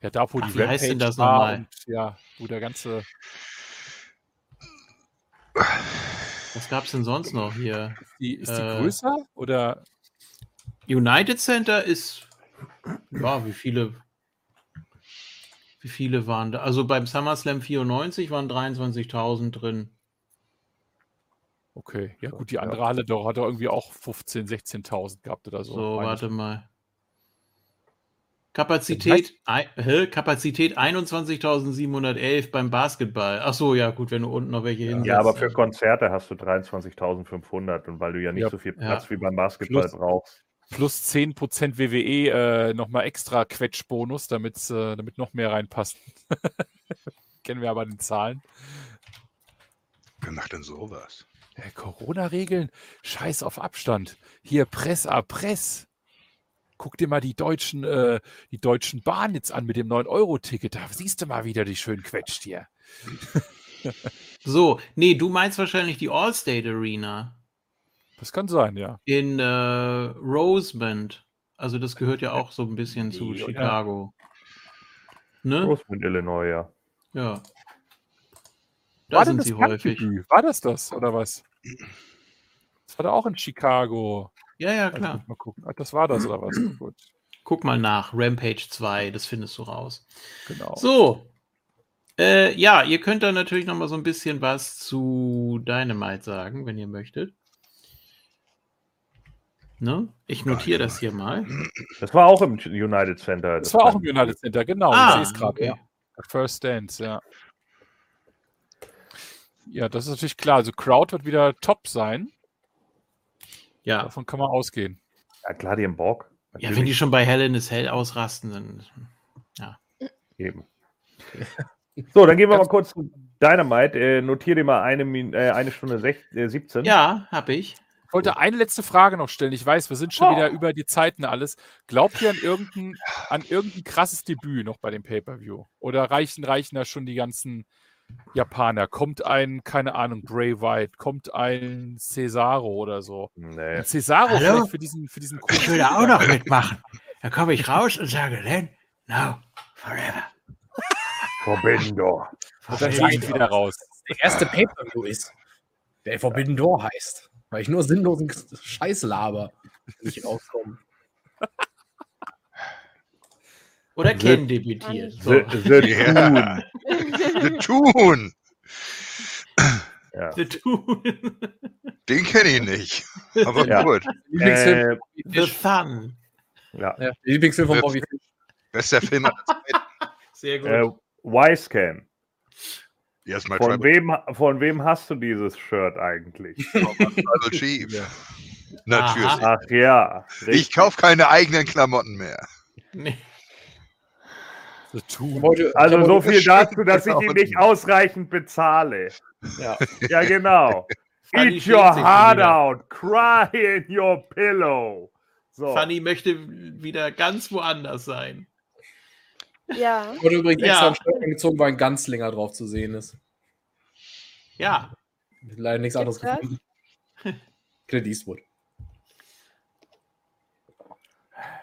ja, da wo Ach, die wie heißt denn das nochmal? Ja, wo der ganze. Was gab es denn sonst noch hier? Ist die, ist die äh, größer oder? United Center ist. Ja, wie viele. Wie viele waren da? Also beim SummerSlam 94 waren 23.000 drin. Okay, ja gut, die andere ja. Halle doch, hat doch irgendwie auch 15.000, 16.000 gehabt oder so. So, warte mal. Kapazität, äh, Kapazität 21.711 beim Basketball. Ach so, ja, gut, wenn du unten noch welche hinsetzt. Ja, aber für Konzerte hast du 23.500 und weil du ja nicht ja, so viel Platz ja. wie beim Basketball plus, brauchst. Plus 10% WWE äh, nochmal extra Quetschbonus, damit, äh, damit noch mehr reinpasst. Kennen wir aber den Zahlen. Wer macht denn sowas? Ja, Corona-Regeln? Scheiß auf Abstand. Hier Press a Press guck dir mal die deutschen, äh, die deutschen Bahnen jetzt an mit dem 9-Euro-Ticket. Da siehst du mal wieder die schön quetscht hier. so, nee, du meinst wahrscheinlich die Allstate Arena. Das kann sein, ja. In äh, Rosemond. Also das gehört ja auch so ein bisschen zu ja. Chicago. Ne? Rosemond, Illinois, ja. Ja. Da war sind sie häufig. War das das, oder was? Das war da auch in Chicago. Ja, ja, klar. Mal gucken. Das war das oder was? Gut. Guck mal nach. Rampage 2, das findest du raus. Genau. So. Äh, ja, ihr könnt da natürlich noch mal so ein bisschen was zu Dynamite sagen, wenn ihr möchtet. Ne? Ich notiere das hier mal. Das war auch im United Center. Das, das war auch im United Center, genau. Ah, ich sehe es gerade. Okay. Ja. First Dance, ja. Ja, das ist natürlich klar. Also Crowd wird wieder top sein. Ja. Davon kann man ausgehen. Ja, klar, die im Bock. Ja, wenn die schon bei Hell in is Hell ausrasten, dann. Ja. Eben. So, dann gehen wir mal kurz zu Dynamite. Äh, notier dir mal eine, äh, eine Stunde sech, äh, 17. Ja, hab ich. Ich wollte eine letzte Frage noch stellen. Ich weiß, wir sind schon oh. wieder über die Zeiten alles. Glaubt ihr an irgendein, an irgendein krasses Debüt noch bei dem Pay-Per-View? Oder reichen, reichen da schon die ganzen Japaner. Kommt ein, keine Ahnung, Bray White, kommt ein Cesaro oder so. Nee. Ein Cesaro Hallo? für diesen, für diesen Ich würde auch noch mitmachen. Da komme ich raus und sage then, now, forever. Forbidden Door. Und dann gehe ich wieder raus. Der erste Pay-Per-View ist, der Forbidden Door heißt. Weil ich nur sinnlosen Scheiß laber, wenn ich rauskomme. Oder Ken debütiert. So. The, the ja. The Toon. Ja. The Toon. Den kenne ich nicht. Aber ja. gut. Äh, The Fun. Ja. ja. Lieblingsfilm von Bobby Fish. Bester Film aller Zeit. Sehr gut. Äh, Y-Scan. Yes, von, wem, von wem hast du dieses Shirt eigentlich? also Chief. Ja. Natürlich. Ach ja. Richtig. Ich kaufe keine eigenen Klamotten mehr. Nee. Heute, also so viel dazu, dass ich ihn nicht ausreichend bezahle. Ja, ja genau. Eat your heart out, cry in your pillow. So. Fanny möchte wieder ganz woanders sein. Ja. Wurde übrigens extra ja. ein angezogen, weil ein Ganzlinger drauf zu sehen ist. Ja. Leider nichts anderes gefunden. Clint Eastwood.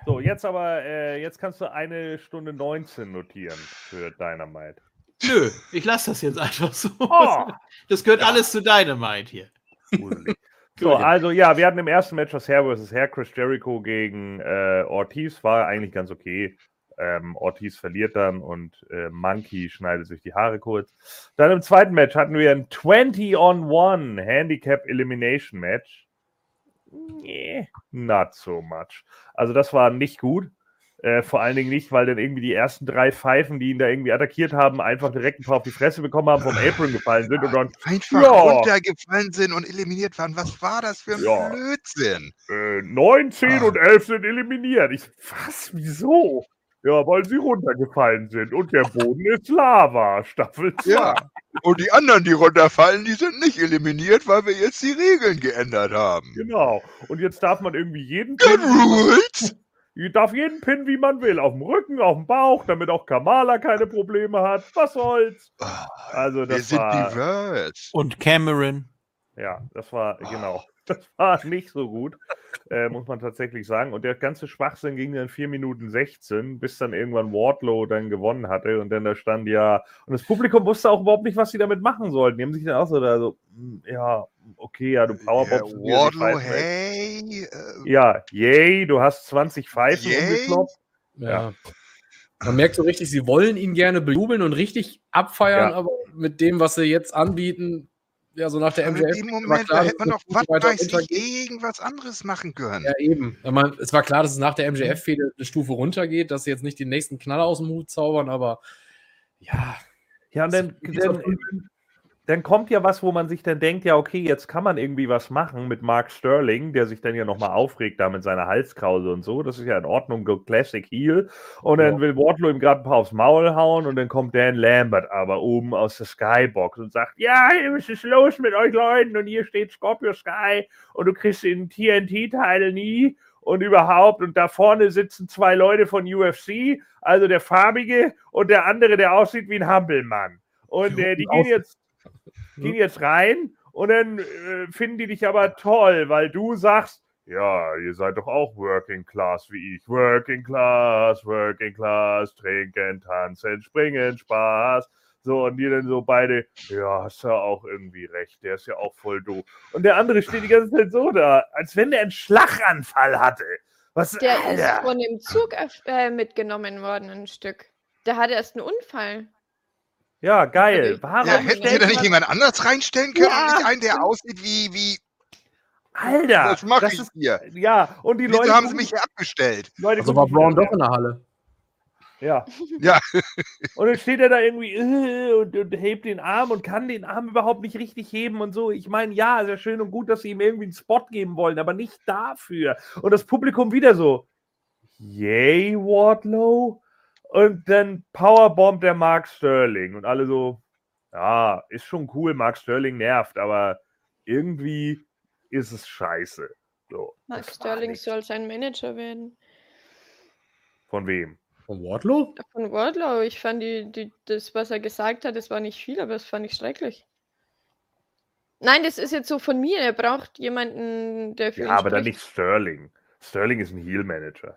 So, jetzt aber, äh, jetzt kannst du eine Stunde 19 notieren für Dynamite. Nö, ich lasse das jetzt einfach so. Oh. Das gehört ja. alles zu Dynamite hier. so, also ja, wir hatten im ersten Match das Hair vs. Hair Chris Jericho gegen äh, Ortiz, war eigentlich ganz okay. Ähm, Ortiz verliert dann und äh, Monkey schneidet sich die Haare kurz. Dann im zweiten Match hatten wir ein 20 on 1 Handicap Elimination Match. Nee, not so much. Also das war nicht gut. Äh, vor allen Dingen nicht, weil dann irgendwie die ersten drei Pfeifen, die ihn da irgendwie attackiert haben, einfach direkt ein paar auf die Fresse bekommen haben, vom Apron gefallen sind und dann einfach ja, runtergefallen sind und eliminiert waren. Was war das für ein ja, Blödsinn? Äh, 9, 10 ah. und 11 sind eliminiert. Ich, was? Wieso? Ja, weil sie runtergefallen sind und der Boden ist Lava, Staffel 2. Ja, und die anderen, die runterfallen, die sind nicht eliminiert, weil wir jetzt die Regeln geändert haben. Genau. Und jetzt darf man irgendwie jeden. Good rules! Ich darf jeden pinnen, wie man will. Auf dem Rücken, auf dem Bauch, damit auch Kamala keine Probleme hat. Was soll's? Ah, also, das Wir sind war, diverse. Und Cameron. Ja, das war, genau. Das war nicht so gut, äh, muss man tatsächlich sagen. Und der ganze Schwachsinn ging dann 4 Minuten 16, bis dann irgendwann Wardlow dann gewonnen hatte. Und dann da stand ja, und das Publikum wusste auch überhaupt nicht, was sie damit machen sollten. Die haben sich dann auch so da so, hm, ja, okay, ja, du Powerbombst. Yeah, Wardlow, hey. Äh, ja, yay, du hast 20 Pfeifen yay? umgeklopft. Ja. ja. Man merkt so richtig, sie wollen ihn gerne bejubeln und richtig abfeiern, ja. aber mit dem, was sie jetzt anbieten, ja, so nach der MJF. In dem Moment, klar, da hätte man doch, was weiß ich, irgendwas anderes machen können. Ja, eben. Man, es war klar, dass es nach der MJF-Fehde eine Stufe runtergeht, dass sie jetzt nicht den nächsten Knaller aus dem Hut zaubern, aber ja. Ja, und dann, dann, dann kommt ja was, wo man sich dann denkt, ja, okay, jetzt kann man irgendwie was machen mit Mark Sterling, der sich dann ja nochmal aufregt da mit seiner Halskrause und so. Das ist ja in Ordnung, Classic Heel. Und dann ja. will Wardlow ihm gerade ein paar aufs Maul hauen und dann kommt Dan Lambert aber oben aus der Skybox und sagt, ja, was ist los mit euch Leuten? Und hier steht Scorpio Sky und du kriegst den TNT-Teil nie und überhaupt. Und da vorne sitzen zwei Leute von UFC, also der farbige und der andere, der aussieht wie ein Hampelmann. Und äh, die gehen jetzt gehen jetzt rein und dann äh, finden die dich aber toll, weil du sagst, ja, ihr seid doch auch Working Class wie ich. Working Class, Working Class, trinken, tanzen, springen, Spaß. So, und die dann so beide, ja, hast ja auch irgendwie recht, der ist ja auch voll doof. Und der andere steht die ganze Zeit so da, als wenn der einen Schlaganfall hatte. Was, der Alter. ist von dem Zug äh, mitgenommen worden, ein Stück. Der hatte erst einen Unfall. Ja, geil. Warum ja, hätten Sie da nicht jemand anders reinstellen können? Ja. Nicht einen, der aussieht wie, wie Alter, was mache ich ist, hier? Ja, und die Wieso Leute haben sie mich hier abgestellt. Leute also war Brown doch in der Halle. Ja. ja. Und dann steht er da irgendwie äh, und, und, hebt den Arm und kann den Arm überhaupt nicht richtig heben und so. Ich meine, ja, ist ja schön und gut, dass sie ihm irgendwie einen Spot geben wollen, aber nicht dafür. Und das Publikum wieder so, yay, Wardlow? Und dann Powerbomb der Mark Sterling. Und alle so, ja, ist schon cool, Mark Sterling nervt, aber irgendwie ist es scheiße. So, Mark Sterling soll sein Manager werden. Von wem? Von Wardlow? Von Wardlow. Ich fand die, die, das, was er gesagt hat, das war nicht viel, aber das fand ich schrecklich. Nein, das ist jetzt so von mir. Er braucht jemanden, der für ja, ihn Ja, aber dann nicht Sterling. Sterling ist ein Heel-Manager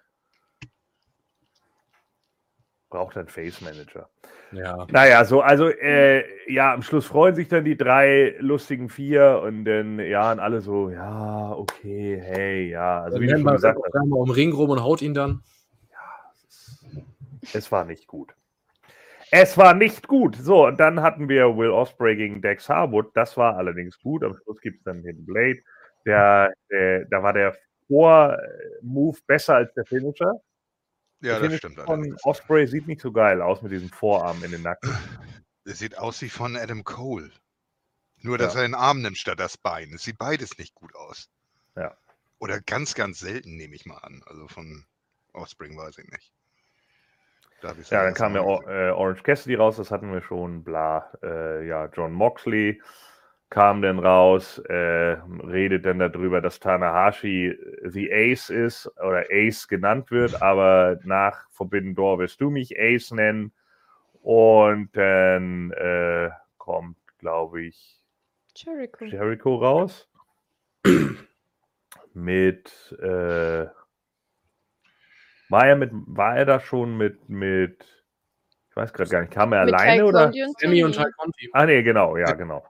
braucht einen Face Manager. Ja. Naja, so, also, äh, ja, am Schluss freuen sich dann die drei lustigen vier und dann, ja, und alle so, ja, okay, hey, ja. Also, wie du schon gesagt hast. um den Ring rum und haut ihn dann. Ja, es, ist, es war nicht gut. Es war nicht gut. So, und dann hatten wir Will Osprey gegen Dex Harwood. Das war allerdings gut. Am Schluss gibt es dann den Blade. Der, der, da war der Vor-Move besser als der Finisher. Ja, das stimmt. Von Osprey sieht nicht so geil aus mit diesem Vorarm in den Nacken. Das sieht aus wie von Adam Cole. Nur, dass ja. er den Arm nimmt statt das Bein. Es sieht beides nicht gut aus. Ja. Oder ganz, ganz selten, nehme ich mal an. Also von Offspring weiß ich nicht. Da ja, dann kam ja äh, Orange Cassidy raus, das hatten wir schon, bla. Äh, ja, John Moxley kam dann raus, äh, redet dann darüber, dass Tanahashi The Ace ist oder Ace genannt wird, aber nach Forbidden Door wirst du mich Ace nennen. Und dann äh, kommt, glaube ich, Jericho. Jericho raus. mit, äh, war er mit, war er da schon mit, mit weiß gerade gar nicht, kam er Mit alleine oder? Sammy und Ty Conti. Ah, nee, genau, ja, genau.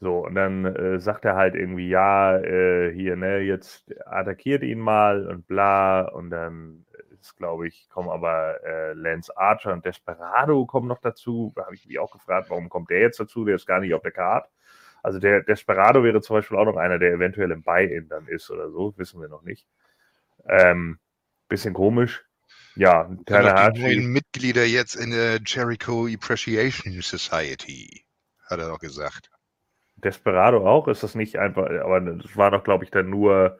So, und dann äh, sagt er halt irgendwie, ja, äh, hier, ne, jetzt attackiert ihn mal und bla, und dann ist, glaube ich, kommen aber äh, Lance Archer und Desperado kommen noch dazu. Da habe ich mich auch gefragt, warum kommt der jetzt dazu? Der ist gar nicht auf der Karte. Also der Desperado wäre zum Beispiel auch noch einer, der eventuell im Buy-In dann ist oder so, wissen wir noch nicht. Ähm, bisschen komisch. Ja, Tanahashi. Die Mitglieder jetzt in der Jericho Appreciation Society, hat er doch gesagt. Desperado auch? Ist das nicht einfach, aber das war doch, glaube ich, dann nur,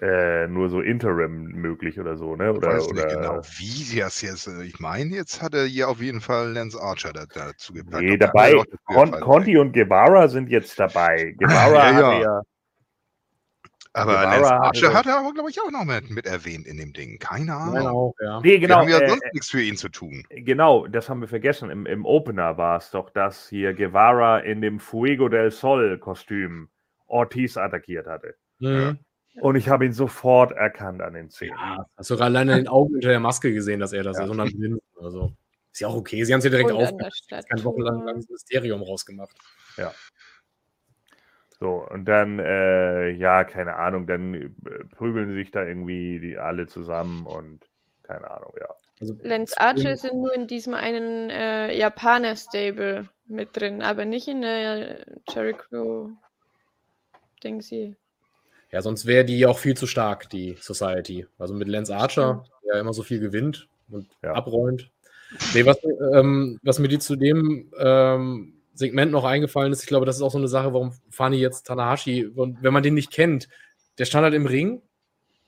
äh, nur so Interim möglich oder so, ne? Oder, ich weiß nicht genau, wie das jetzt, äh, ich meine, jetzt hat er hier auf jeden Fall Lance Archer dazu gepackt. Nee, dabei, Con Conti und Guevara sind jetzt dabei. Guevara ja, ja. ja aber Lance Archer hat er aber, glaube ich, auch noch mit, mit erwähnt in dem Ding. Keine Ahnung. Genau, ja. Nee, genau. Wir haben ja äh, sonst äh, nichts für ihn zu tun. Genau, das haben wir vergessen. Im, im Opener war es doch, dass hier Guevara in dem Fuego del Sol-Kostüm Ortiz attackiert hatte. Mhm. Und ich habe ihn sofort erkannt an den Szenen. Ja, hast du alleine den Augen unter der Maske gesehen, dass er das ja. ist. Und dann also. Ist ja auch okay. Sie haben es ja direkt auf. Kein wochenlanges Mysterium rausgemacht. Ja. So, und dann, äh, ja, keine Ahnung, dann äh, prügeln sich da irgendwie die alle zusammen und keine Ahnung, ja. Also, Lance Archer sind nur in diesem einen äh, Japaner-Stable mit drin, aber nicht in der Jericho Dingsy. Ja, sonst wäre die auch viel zu stark, die Society. Also mit Lance Archer, der immer so viel gewinnt und ja. abräumt. Nee, was, ähm, was mir die zu dem ähm, Segment noch eingefallen ist. Ich glaube, das ist auch so eine Sache, warum Fani jetzt Tanahashi, wenn man den nicht kennt, der stand halt im Ring.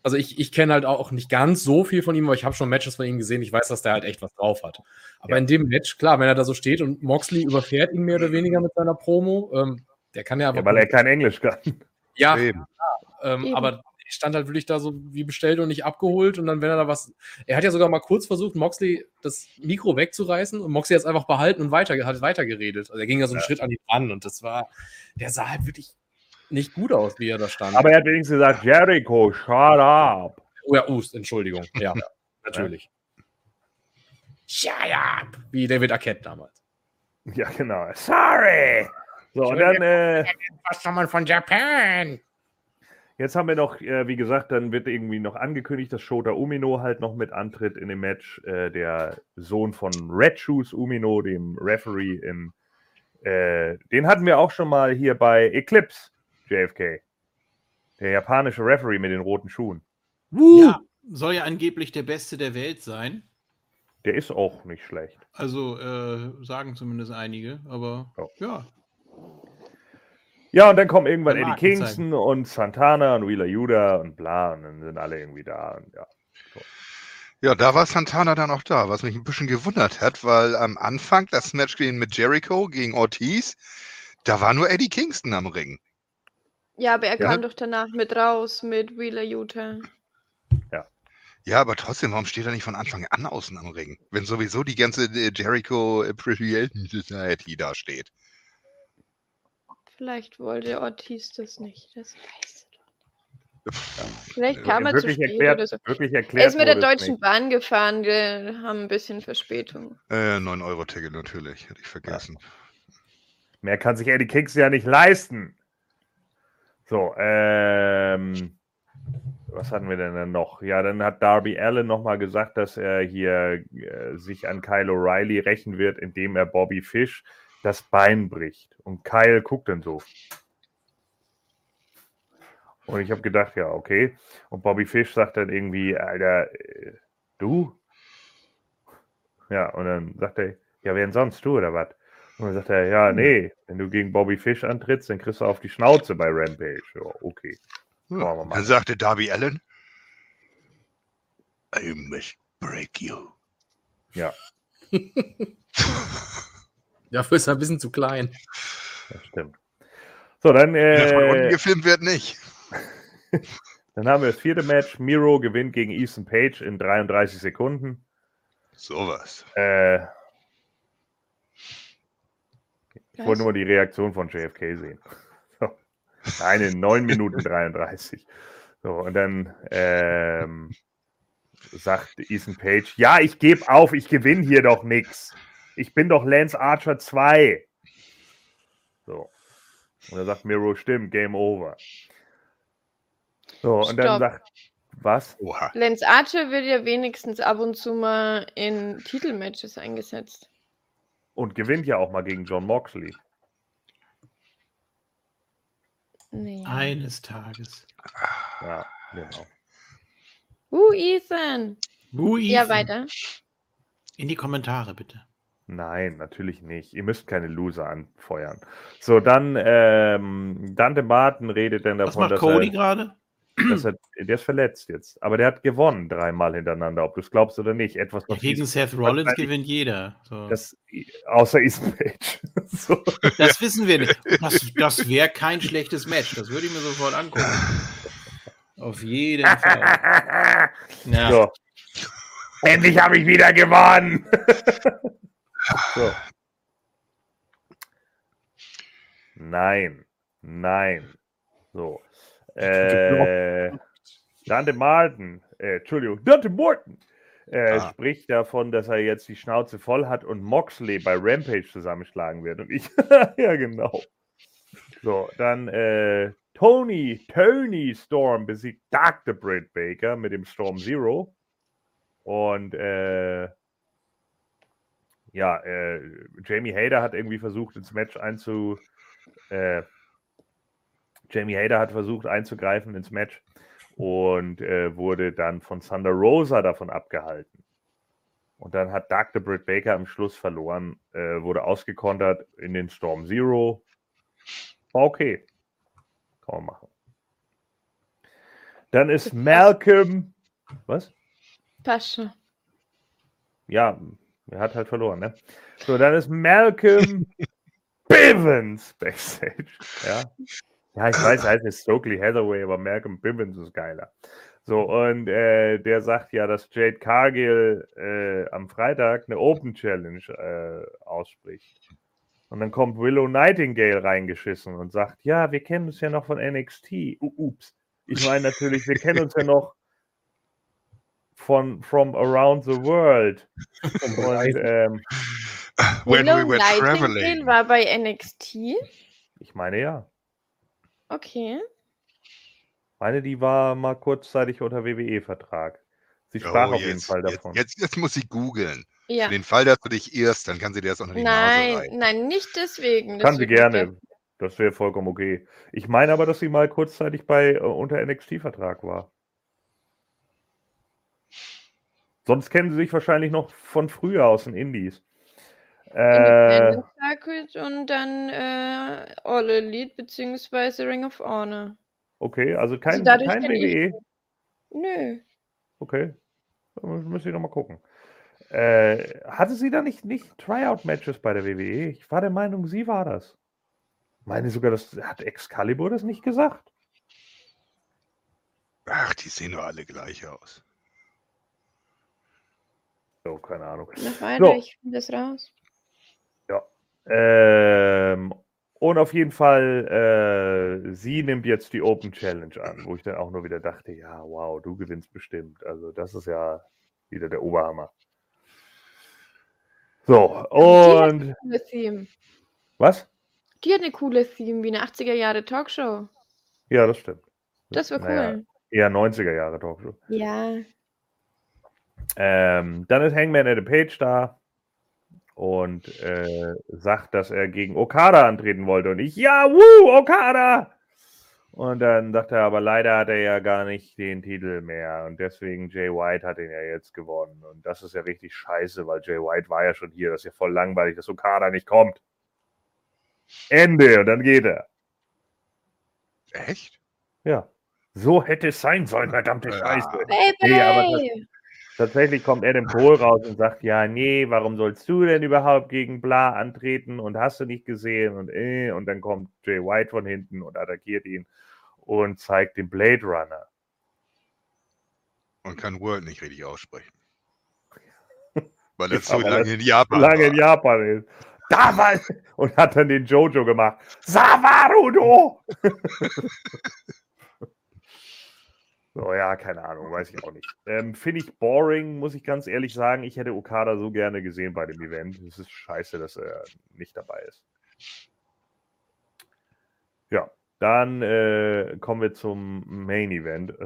Also ich, ich kenne halt auch nicht ganz so viel von ihm, aber ich habe schon Matches von ihm gesehen. Ich weiß, dass der halt echt was drauf hat. Aber ja. in dem Match, klar, wenn er da so steht und Moxley überfährt ihn mehr oder weniger mit seiner Promo, ähm, der kann ja aber. Ja, weil er kein Englisch kann. Ja, Eben. Ähm, aber stand halt wirklich da so wie bestellt und nicht abgeholt. Und dann, wenn er da was. Er hat ja sogar mal kurz versucht, Moxley das Mikro wegzureißen und Moxley hat es einfach behalten und weiter, hat weitergeredet. Also er ging ja so einen ja. Schritt an die ran und das war. Der sah halt wirklich nicht gut aus, wie er da stand. Aber er hat wenigstens gesagt: Jericho, shut up. Oh ja, Ust, Entschuldigung. Ja, natürlich. Shut up! Wie David Arquette damals. Ja, genau. Sorry! So, und dann. Äh, was soll man von Japan? Jetzt haben wir noch, äh, wie gesagt, dann wird irgendwie noch angekündigt, dass Shota Umino halt noch mit antritt in dem Match. Äh, der Sohn von Red Shoes Umino, dem Referee in. Äh, den hatten wir auch schon mal hier bei Eclipse JFK. Der japanische Referee mit den roten Schuhen. Ja, soll ja angeblich der Beste der Welt sein. Der ist auch nicht schlecht. Also äh, sagen zumindest einige, aber oh. ja. Ja, und dann kommen irgendwann Eddie Kingston zeigen. und Santana und Wheeler Yuda und bla, und dann sind alle irgendwie da. Und ja, so. ja, da war Santana dann auch da, was mich ein bisschen gewundert hat, weil am Anfang das Match mit Jericho gegen Ortiz, da war nur Eddie Kingston am Ring. Ja, aber er ja. kam doch danach mit raus mit Wheeler Utah. Ja. Ja, aber trotzdem, warum steht er nicht von Anfang an außen am Ring? Wenn sowieso die ganze äh, Jericho Appreciation Society da steht. Vielleicht wollte Ortiz das nicht, das weißt du doch Vielleicht kam er wirklich zu spät erklärt, oder so. Wirklich erklärt er ist mit der Deutschen Bahn gefahren, wir haben ein bisschen Verspätung. Äh, 9-Euro-Ticket natürlich, hätte ich vergessen. Ja. Mehr kann sich Eddie Kicks ja nicht leisten. So, ähm, was hatten wir denn noch? Ja, dann hat Darby Allen nochmal gesagt, dass er hier äh, sich an Kyle O'Reilly rächen wird, indem er Bobby Fish das Bein bricht. Und Kyle guckt dann so. Und ich habe gedacht, ja, okay. Und Bobby Fish sagt dann irgendwie, Alter, äh, du? Ja, und dann sagt er, ja, wer denn sonst, du oder was? Und dann sagt er, ja, nee, wenn du gegen Bobby Fish antrittst, dann kriegst du auf die Schnauze bei Rampage. Ja, okay. Hm. Dann sagte Darby Allen, I must break you. Ja. Dafür ist er ein bisschen zu klein. Das stimmt. So, dann. Äh, gefilmt wird nicht. dann haben wir das vierte Match. Miro gewinnt gegen Ethan Page in 33 Sekunden. Sowas. Äh, ich wollte nur die Reaktion von JFK sehen. So. Eine 9 Minuten 33. So, und dann ähm, sagt Ethan Page: Ja, ich gebe auf, ich gewinne hier doch nichts ich bin doch Lance Archer 2. So. Und dann sagt Miro, stimmt, Game Over. So, und Stopp. dann sagt, Was? Oha. Lance Archer wird ja wenigstens ab und zu mal in Titelmatches eingesetzt. Und gewinnt ja auch mal gegen John Moxley. Nee. Eines Tages. Ja, genau. Uh, Ethan. Uh, Ethan. Ja, weiter. In die Kommentare bitte. Nein, natürlich nicht. Ihr müsst keine Loser anfeuern. So, dann ähm, Dante Martin redet dann davon, Was macht Cody gerade? Er, der ist verletzt jetzt. Aber der hat gewonnen dreimal hintereinander, ob du es glaubst oder nicht. Etwas, was Gegen Seth Rollins gewinnt jeder. So. Das, außer Ethan Page. so. Das wissen wir nicht. Das, das wäre kein schlechtes Match. Das würde ich mir sofort angucken. Auf jeden Fall. Ja. So. Endlich habe ich wieder gewonnen. so. Nein. Nein. So. Äh, Dante Martin, äh, Entschuldigung, Dante Morton äh, ah. spricht davon, dass er jetzt die Schnauze voll hat und Moxley bei Rampage zusammenschlagen wird. Und ich, ja, genau. So, dann äh, Tony, Tony Storm besiegt Dr. Britt Baker mit dem Storm Zero. Und äh, ja, äh, Jamie Hader hat irgendwie versucht, ins Match einzu, äh, Jamie Hader hat versucht einzugreifen ins Match und äh, wurde dann von Thunder Rosa davon abgehalten. Und dann hat Dr. Britt Baker am Schluss verloren, äh, wurde ausgekontert in den Storm Zero. War okay. Kann man machen. Dann ist Malcolm. Was? Pasche. Ja, er hat halt verloren, ne? So, dann ist Malcolm Bivens backstage. Ja. Ja, ich weiß, heißt es Stokely Hathaway, aber Malcolm Bivens ist geiler. So, und äh, der sagt ja, dass Jade Cargill äh, am Freitag eine Open Challenge äh, ausspricht. Und dann kommt Willow Nightingale reingeschissen und sagt, ja, wir kennen uns ja noch von NXT. Uh, ups. Ich meine natürlich, wir kennen uns ja noch von From Around the World. und, ähm, When Willow we were traveling. war bei NXT? Ich meine ja. Okay. Meine, die war mal kurzzeitig unter WWE-Vertrag. Sie sprach oh, auf jeden Fall davon. Jetzt, jetzt, jetzt muss sie googeln. Ja. Für den Fall, dass du dich irrst, dann kann sie dir das unter die nein, Nase. Nein, nicht deswegen. Kann sie gerne. Das wäre vollkommen okay. Ich meine aber, dass sie mal kurzzeitig bei äh, unter NXT-Vertrag war. Sonst kennen sie sich wahrscheinlich noch von früher aus den Indies. Äh, Circuit und dann äh, All Elite beziehungsweise Ring of Honor. Okay, also kein, also kein WWE. Ich... Nö. Okay. Dann müsste ich nochmal gucken. Äh, hatte sie da nicht, nicht Tryout-Matches bei der WWE? Ich war der Meinung, sie war das. Ich meine sogar, das hat Excalibur das nicht gesagt. Ach, die sehen doch alle gleich aus. So, keine Ahnung. Noch weiter, so. ich finde das raus. Ähm, und auf jeden Fall, äh, sie nimmt jetzt die Open Challenge an, wo ich dann auch nur wieder dachte, ja, wow, du gewinnst bestimmt. Also das ist ja wieder der Oberhammer. So, und... Was? Die hat eine coole Theme, wie eine 80er Jahre Talkshow. Ja, das stimmt. Das war cool. Naja, eher 90er Jahre Talkshow. Ja. Ähm, dann ist Hangman Adam Page da und äh, sagt, dass er gegen Okada antreten wollte. Und ich, ja, wuh, Okada! Und dann sagt er, aber leider hat er ja gar nicht den Titel mehr. Und deswegen Jay White hat ihn ja jetzt gewonnen. Und das ist ja richtig scheiße, weil Jay White war ja schon hier. Das ist ja voll langweilig, dass Okada nicht kommt. Ende. Und dann geht er. Echt? Ja. So hätte es sein sollen, verdammte Scheiße. Baby. Nee, aber das, Tatsächlich kommt Adam Cole raus und sagt, ja, nee, warum sollst du denn überhaupt gegen Bla antreten und hast du nicht gesehen und äh, und dann kommt Jay White von hinten und attackiert ihn und zeigt den Blade Runner. Und kann World nicht richtig aussprechen. Weil er so lange in Japan lange war. in Japan ist. Da war und hat dann den Jojo gemacht. Savarudo! So, ja, keine Ahnung, weiß ich auch nicht. Ähm, Finde ich boring, muss ich ganz ehrlich sagen. Ich hätte Okada so gerne gesehen bei dem Event. Es ist scheiße, dass er nicht dabei ist. Ja, dann äh, kommen wir zum Main Event.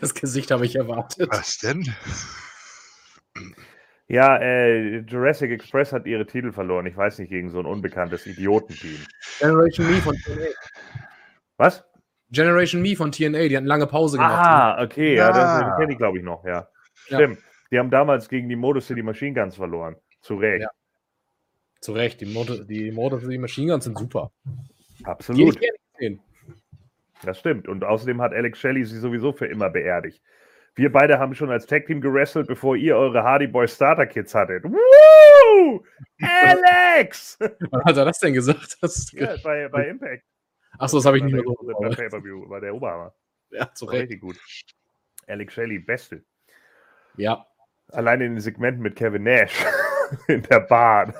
Das Gesicht habe ich erwartet. Was denn? Ja, äh, Jurassic Express hat ihre Titel verloren. Ich weiß nicht, gegen so ein unbekanntes Idiotenteam. Generation Me von TNA. Was? Generation Me von TNA, die hatten lange Pause gemacht. Ah, okay, ja, das, das kenne ich, glaube ich, noch, ja. Stimmt. Ja. Die haben damals gegen die Motor City Machine Guns verloren. Zu Recht. Ja. Zu Recht. Die Motor, die Motor City Machine Guns sind super. Absolut. Das stimmt. Und außerdem hat Alex Shelley sie sowieso für immer beerdigt. Wir beide haben schon als Tag Team gewrestelt, bevor ihr eure Hardy Boy Starter Kits hattet. Woo! Alex! Wann hat er das denn gesagt? Das ja, bei, bei Impact. Achso, das habe ich nicht mehr so. Bei Pay-Per-View war der Oberhammer. Ja, zu Recht. Richtig gut. Alex Shelley, Beste. Ja. Allein in den Segmenten mit Kevin Nash. in der Bar.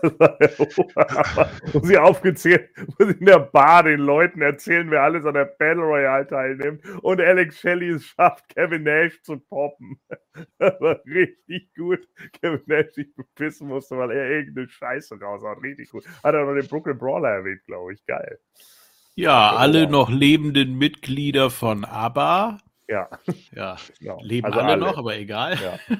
wo sie aufgezählt, wo sie in der Bar den Leuten erzählen, wer alles an der Battle Royale teilnimmt. Und Alex Shelley es schafft, Kevin Nash zu poppen. Das war richtig gut. Kevin Nash sich bepissen musste, weil er irgendeine Scheiße raushaut. Richtig gut. Hat er noch den Brooklyn Brawler erwähnt, glaube ich. Geil. Ja, alle noch lebenden Mitglieder von ABBA. Ja. Ja, genau. leben also alle, alle, noch, aber egal. Ja.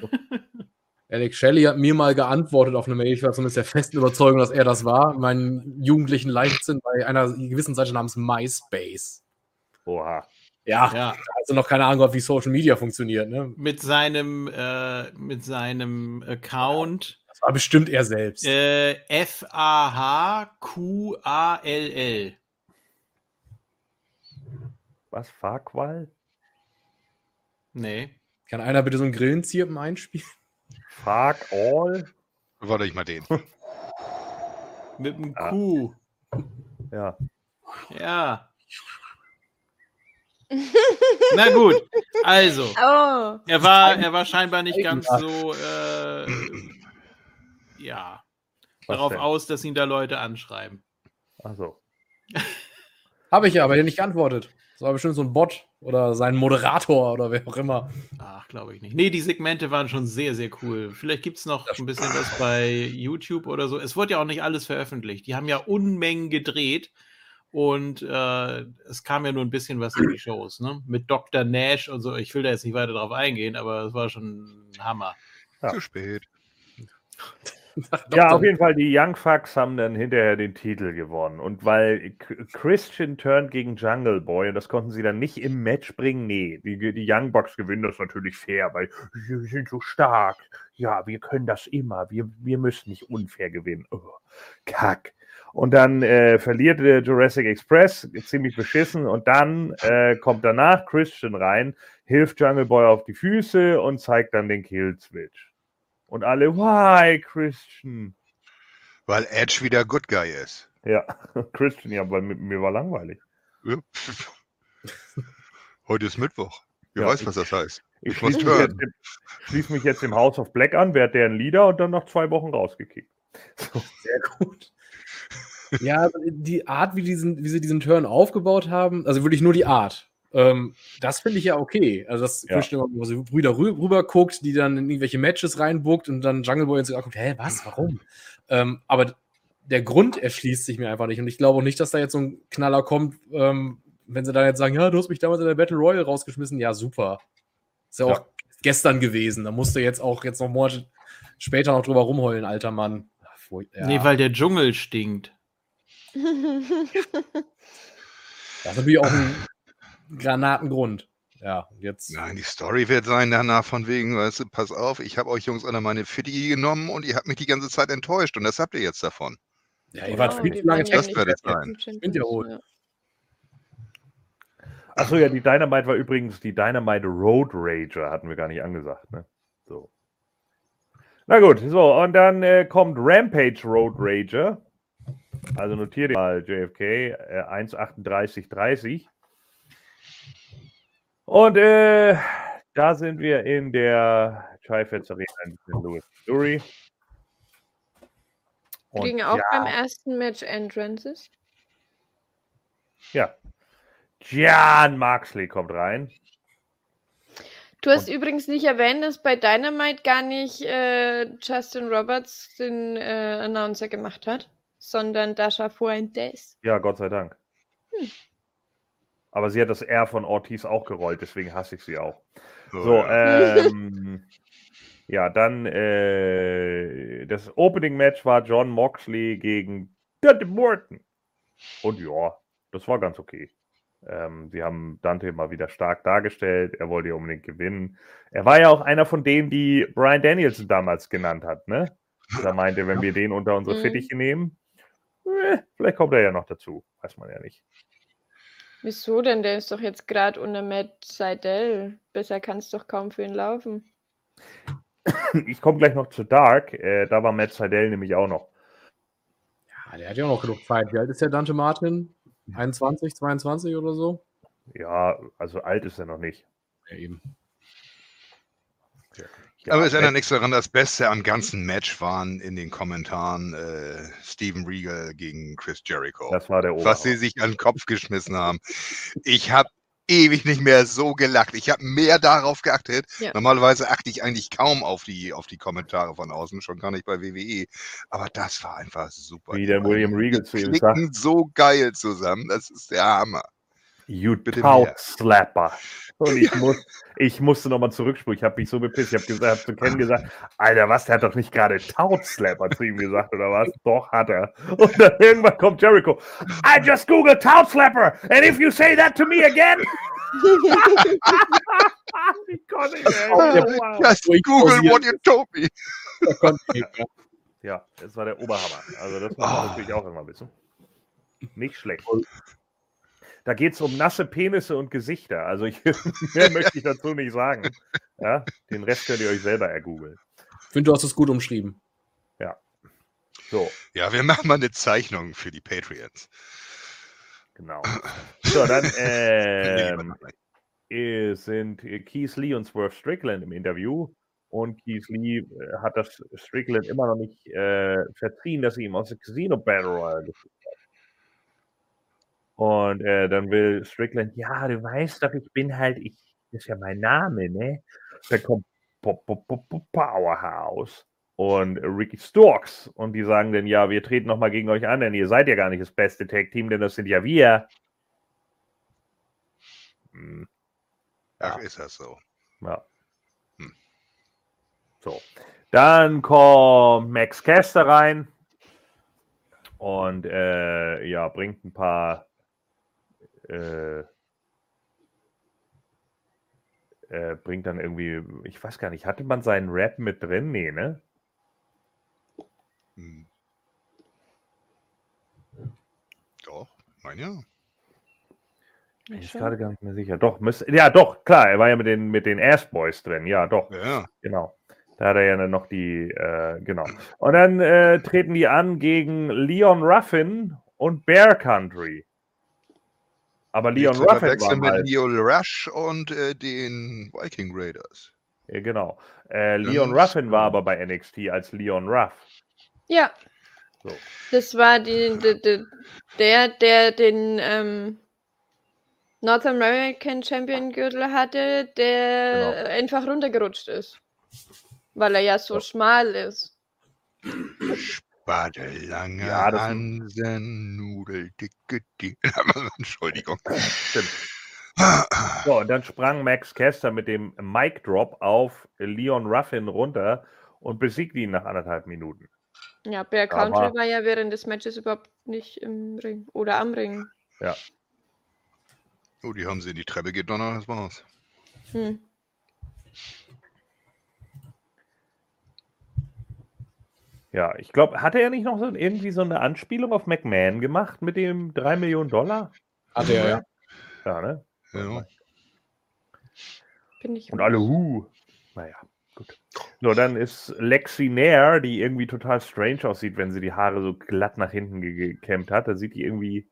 Alex Shelley hat mir mal geantwortet auf eine Mail. Ich war zumindest der festen Überzeugung, dass er das war. Meinen jugendlichen Leichtsinn bei einer gewissen Seite namens MySpace. Oha. Ja, ja. also noch keine Ahnung, wie Social Media funktioniert. Ne? Mit seinem, äh, mit seinem Account. Das war bestimmt er selbst. Äh, F-A-H-Q-A-L-L. Was? Farqual? Nee. Kann einer bitte so einen Grillenzirpen einspielen? Fuck all. Warte ich mal den. Mit dem ja. Q. Ja. Ja. Na gut, also. Oh. Er, war, er war scheinbar nicht ganz so, äh, ja, Was darauf denn? aus, dass ihn da Leute anschreiben. Achso. Habe ich ja, aber nicht geantwortet. Das war bestimmt so ein Bot oder sein Moderator oder wer auch immer. Ach, glaube ich nicht. Nee, die Segmente waren schon sehr, sehr cool. Vielleicht gibt es noch ein bisschen was bei YouTube oder so. Es wurde ja auch nicht alles veröffentlicht. Die haben ja Unmengen gedreht und äh, es kam ja nur ein bisschen was in die Shows, ne? Mit Dr. Nash und so. Ich will da jetzt nicht weiter drauf eingehen, aber es war schon ein Hammer. Ja. Zu spät. ja, auf jeden Fall, die Young Fucks haben dann hinterher den Titel gewonnen. Und weil Christian turnt gegen Jungle Boy und das konnten sie dann nicht im Match bringen, nee, die, die Young Bucks gewinnen das natürlich fair, weil wir sind so stark. Ja, wir können das immer. Wir, wir müssen nicht unfair gewinnen. Oh, kack. Und dann äh, verliert der Jurassic Express, ziemlich beschissen. Und dann äh, kommt danach Christian rein, hilft Jungle Boy auf die Füße und zeigt dann den Kill Switch. Und alle, why, Christian? Weil Edge wieder Good Guy ist. Ja, Christian, ja, weil mit mir war langweilig. Ja. Heute ist Mittwoch. Wer ja, weiß, ich, was das heißt. Ich, ich schließe, mich jetzt, schließe mich jetzt im House of Black an, werde deren Leader und dann nach zwei Wochen rausgekickt. So. Sehr gut. Ja, die Art, wie, diesen, wie sie diesen Turn aufgebaut haben, also wirklich nur die Art. Ähm, das finde ich ja okay. Also, dass ja. Christian immer so Brüder rü rüber guckt, die dann in irgendwelche Matches reinbuckt und dann Jungle Boy jetzt guckt, hä, was, warum? Ähm, aber der Grund erschließt sich mir einfach nicht. Und ich glaube auch nicht, dass da jetzt so ein Knaller kommt, ähm, wenn sie dann jetzt sagen, ja, du hast mich damals in der Battle Royale rausgeschmissen. Ja, super. Ist ja, ja. auch gestern gewesen. Da musst du jetzt auch jetzt noch Monate später noch drüber rumheulen, alter Mann. Ja. Nee, weil der Dschungel stinkt. Das ist natürlich auch ein Granatengrund. Ja, jetzt. Nein, die Story wird sein danach von wegen, weißt du, pass auf, ich habe euch Jungs alle meine Fitti genommen und ihr habt mich die ganze Zeit enttäuscht und das habt ihr jetzt davon. Ja, ihr wart viel zu lange Das wird es sein. Ja. Achso, ja, die Dynamite war übrigens die Dynamite Road Rager, hatten wir gar nicht angesagt, ne? So. Na gut, so, und dann äh, kommt Rampage Road Rager. Also notiert mal JFK äh, 1,38,30. Und äh, da sind wir in der Trifeds Arena in Louis, Missouri. Kriegen auch ja, beim ersten Match Entrances. Ja. Jan Marksley kommt rein. Du hast Und, übrigens nicht erwähnt, dass bei Dynamite gar nicht äh, Justin Roberts den äh, Announcer gemacht hat, sondern Dasha Fuentes. Ja, Gott sei Dank. Hm. Aber sie hat das R von Ortiz auch gerollt, deswegen hasse ich sie auch. So, ja. ähm, ja, dann äh, das Opening-Match war John Moxley gegen Dante Morton. Und ja, das war ganz okay. Ähm, sie haben Dante mal wieder stark dargestellt. Er wollte ja unbedingt gewinnen. Er war ja auch einer von denen, die Brian Danielson damals genannt hat, ne? Er meinte, wenn wir den unter unsere mhm. Fittiche nehmen, äh, vielleicht kommt er ja noch dazu. Weiß man ja nicht. Wieso denn? Der ist doch jetzt gerade unter Matt Seidel. Besser kann es doch kaum für ihn laufen. Ich komme gleich noch zu Dark. Äh, da war Matt Seidel nämlich auch noch. Ja, der hat ja auch noch genug Zeit. Wie alt ist der Dante Martin? 21, 22 oder so? Ja, also alt ist er noch nicht. Ja, eben. Ja, Aber es ändert nichts daran, das Beste am ganzen Match waren in den Kommentaren äh, Steven Regal gegen Chris Jericho. Das war der Oberhaupt. Was sie sich an den Kopf geschmissen haben. Ich habe ewig nicht mehr so gelacht. Ich habe mehr darauf geachtet. Ja. Normalerweise achte ich eigentlich kaum auf die, auf die Kommentare von außen, schon gar nicht bei WWE. Aber das war einfach super. Wie der William Regal zu ihm sagt. so geil zusammen. Das ist der Hammer. You Tout Slapper. Und ich, muss, ich musste nochmal zurückspulen. Ich habe mich so bepisst. Ich habe gesagt, hab zu Ken gesagt, Alter, was, der hat doch nicht gerade Tout-Slapper zu ihm gesagt, oder was? Doch, hat er. Und dann irgendwann kommt Jericho. I just googled Tout-Slapper. And if you say that to me again. ich konnte nicht, wow. Just Google what you told me. ja, das war der Oberhammer. Also das muss man oh. natürlich auch immer wissen. Nicht schlecht. Da geht es um nasse Penisse und Gesichter. Also ich, mehr möchte ich dazu nicht sagen. Ja, den Rest könnt ihr euch selber ergoogeln. Ich finde, du hast es gut umschrieben. Ja. So. Ja, wir machen mal eine Zeichnung für die Patriots. Genau. So, dann ähm, sind Keith Lee und Swerve Strickland im Interview. Und Keith Lee äh, hat das Strickland immer noch nicht äh, verziehen, dass sie ihm aus der Casino Battle Royale geführt und äh, dann will Strickland, ja, du weißt doch, ich bin halt, ich, das ist ja mein Name, ne? Dann kommt Powerhouse und Ricky Storks und die sagen dann, ja, wir treten nochmal gegen euch an, denn ihr seid ja gar nicht das beste Tag-Team, denn das sind ja wir. Hm. Ach, ist das so? Ja. Hm. So. Dann kommt Max Caster rein und äh, ja, bringt ein paar äh, äh, bringt dann irgendwie, ich weiß gar nicht, hatte man seinen Rap mit drin? Nee, ne? Hm. Doch, mein ja. Ich bin gerade gar nicht mehr sicher. Doch, müsste, ja, doch, klar, er war ja mit den, mit den Ass Boys drin, ja, doch. Ja. Genau. Da hat er ja noch die, äh, genau. Und dann äh, treten die an gegen Leon Ruffin und Bear Country. Aber Leon Ruffin war mit halt, Leo Rush und äh, den Viking Raiders. Ja, genau. Äh, Leon Ruffin war aber bei NXT als Leon Ruff. Ja. So. Das war die, die, die, der, der den ähm, North American Champion Gürtel hatte, der genau. einfach runtergerutscht ist. Weil er ja so, so. schmal ist. Badelange ja, Hansen, Nudel, dicke, dicke. Entschuldigung. Stimmt. So, und dann sprang Max Kester mit dem Mic Drop auf Leon Ruffin runter und besiegte ihn nach anderthalb Minuten. Ja, Bear Country war ja während des Matches überhaupt nicht im Ring oder am Ring. Ja. Oh, die haben sie in die Treppe gedonnert, das war's. Hm. Ja, ich glaube, hatte er nicht noch so irgendwie so eine Anspielung auf McMahon gemacht mit dem 3 Millionen Dollar? Hatte er, ja. Ja, ne? Ja. Bin ich Und alle, huh. Naja, gut. Nur dann ist Lexi Nair, die irgendwie total strange aussieht, wenn sie die Haare so glatt nach hinten gekämmt hat. Da sieht die irgendwie.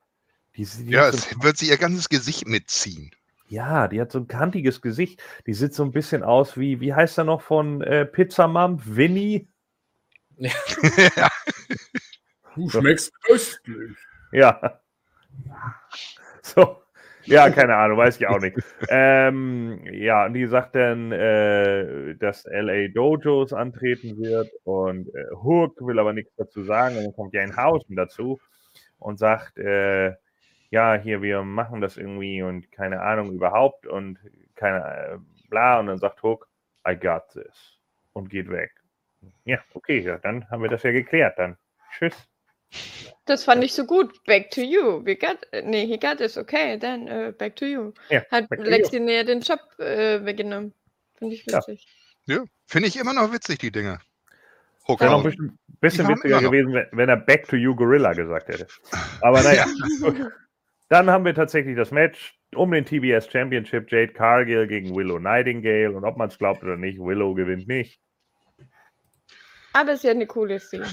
Die, die ja, es so wird sie ihr ganzes Gesicht mitziehen. Ja, die hat so ein kantiges Gesicht. Die sieht so ein bisschen aus wie, wie heißt er noch von äh, Pizza Mom? Winnie? Ja. Du schmeckst köstlich. Ja. So. Ja, keine Ahnung, weiß ich auch nicht. ähm, ja, und die sagt dann, äh, dass LA Dojos antreten wird und äh, Hook will aber nichts dazu sagen. Und dann kommt Jane Housen dazu und sagt, äh, ja, hier, wir machen das irgendwie und keine Ahnung überhaupt und keine, äh, bla. Und dann sagt Hook, I got this. Und geht weg. Ja, okay, ja, dann haben wir das ja geklärt. Dann tschüss. Das fand ich so gut. Back to you. We got, nee, he got this. Okay, dann uh, back to you. Ja, Hat Lexi näher den Job äh, weggenommen. Finde ich witzig. Ja, ja. finde ich immer noch witzig, die Dinge. Wäre noch ein bisschen, bisschen witziger gewesen, wenn, wenn, er Back to You Gorilla gesagt hätte. Aber naja. Dann haben wir tatsächlich das Match um den TBS Championship. Jade Cargill gegen Willow Nightingale. Und ob man es glaubt oder nicht, Willow gewinnt nicht. Aber es ist ja eine coole Szene.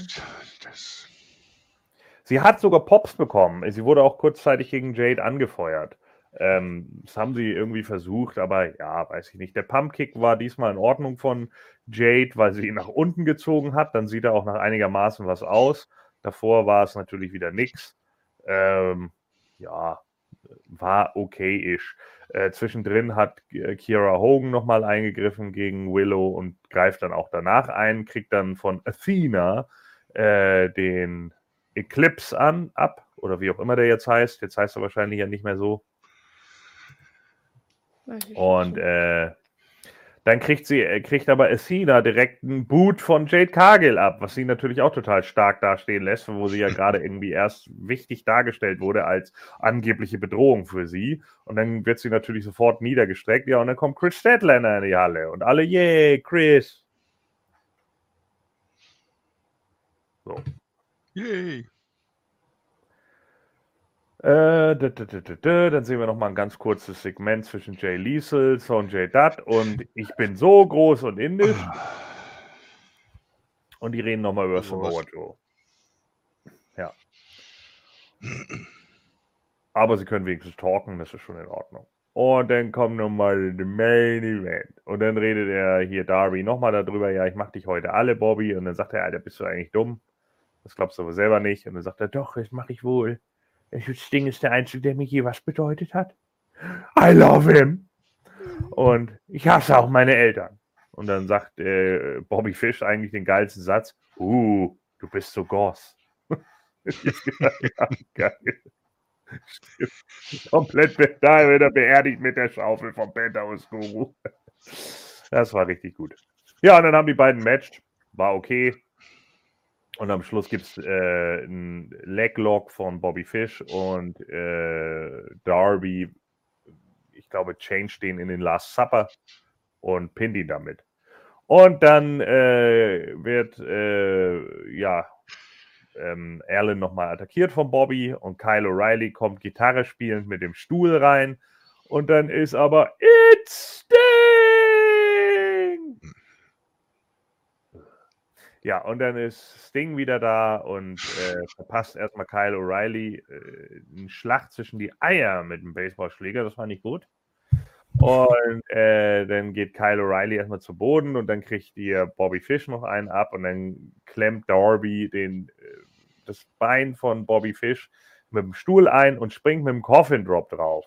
Sie hat sogar Pops bekommen. Sie wurde auch kurzzeitig gegen Jade angefeuert. Ähm, das haben sie irgendwie versucht, aber ja, weiß ich nicht. Der Pumpkick war diesmal in Ordnung von Jade, weil sie ihn nach unten gezogen hat. Dann sieht er auch nach einigermaßen was aus. Davor war es natürlich wieder nichts. Ähm, ja, war okay-ish. Äh, zwischendrin hat äh, Kiera Hogan nochmal eingegriffen gegen Willow und greift dann auch danach ein, kriegt dann von Athena äh, den Eclipse an, ab, oder wie auch immer der jetzt heißt. Jetzt heißt er wahrscheinlich ja nicht mehr so. Und äh, dann kriegt sie, äh, kriegt aber Athena direkt einen Boot von Jade Cargill ab, was sie natürlich auch total stark dastehen lässt, wo sie ja gerade irgendwie erst wichtig dargestellt wurde als angebliche Bedrohung für sie. Und dann wird sie natürlich sofort niedergestreckt. Ja, und dann kommt Chris Statlander in die Halle und alle, yay, Chris. So. Yay. Äh, dann sehen wir noch mal ein ganz kurzes Segment zwischen Jay Liesel, Sonjay Dutt und ich bin so groß und indisch. Und die reden noch mal über Samoa Joe. Ja. Aber sie können wenigstens talken, das ist schon in Ordnung. Und dann kommt nochmal der Main Event. Und dann redet er hier Darby nochmal darüber, ja, ich mach dich heute alle, Bobby. Und dann sagt er, Alter, bist du eigentlich dumm? Das glaubst du aber selber nicht. Und dann sagt er, doch, das mache ich wohl. Sting ist der Einzige, der mir je was bedeutet hat. I love him. Und ich hasse auch meine Eltern. Und dann sagt äh, Bobby Fish eigentlich den geilsten Satz: Uh, du bist so Goss. geil. Komplett da wird er beerdigt mit der Schaufel vom Penthouse Guru. Das war richtig gut. Ja, und dann haben die beiden matched. War okay. Und am Schluss gibt es äh, einen Leglock von Bobby Fish und äh, Darby, ich glaube, change den in den Last Supper und pinnt ihn damit. Und dann äh, wird, äh, ja, ähm, Allen nochmal attackiert von Bobby und Kyle O'Reilly kommt Gitarre spielend mit dem Stuhl rein. Und dann ist aber It's Ja, und dann ist Sting wieder da und äh, verpasst erstmal Kyle O'Reilly äh, einen Schlag zwischen die Eier mit dem Baseballschläger. Das war nicht gut. Und äh, dann geht Kyle O'Reilly erstmal zu Boden und dann kriegt ihr Bobby Fish noch einen ab und dann klemmt Darby den, äh, das Bein von Bobby Fish mit dem Stuhl ein und springt mit dem Coffin Drop drauf.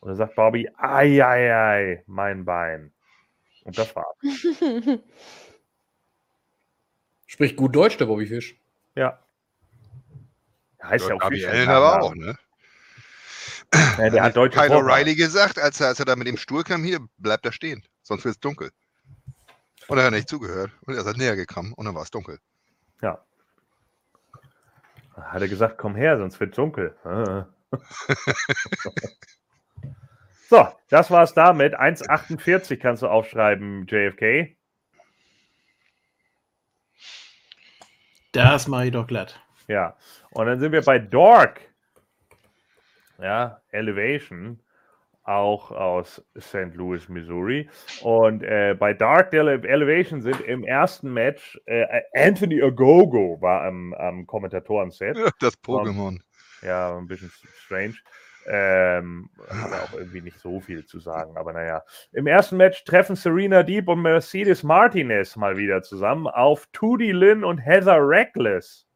Und dann sagt Bobby, ei, ei, ei, mein Bein. Und das war's. Spricht gut Deutsch, der Bobby Fish. Ja. Heißt ja auch Bobby Allen aber auch, ne? Ja, der hat Deutsch. Kyle O'Reilly gesagt, als er, als er da mit dem Stuhl kam, hier, bleibt da stehen, sonst wird es dunkel. Und er hat nicht zugehört und er ist halt näher gekommen und dann war es dunkel. Ja. Hat er gesagt, komm her, sonst wird es dunkel. so, das war's damit. 1,48 kannst du aufschreiben, JFK. Das mache ich doch glatt. Ja, und dann sind wir bei Dork. Ja, Elevation, auch aus St. Louis, Missouri. Und äh, bei Dark Elevation sind im ersten Match äh, Anthony Ogogo war am, am Kommentatoren-Set. Das Pokémon. Ja, ein bisschen strange. Ähm, hat er auch irgendwie nicht so viel zu sagen, aber naja. Im ersten Match treffen Serena Deep und Mercedes Martinez mal wieder zusammen auf Tudi Lynn und Heather Reckless.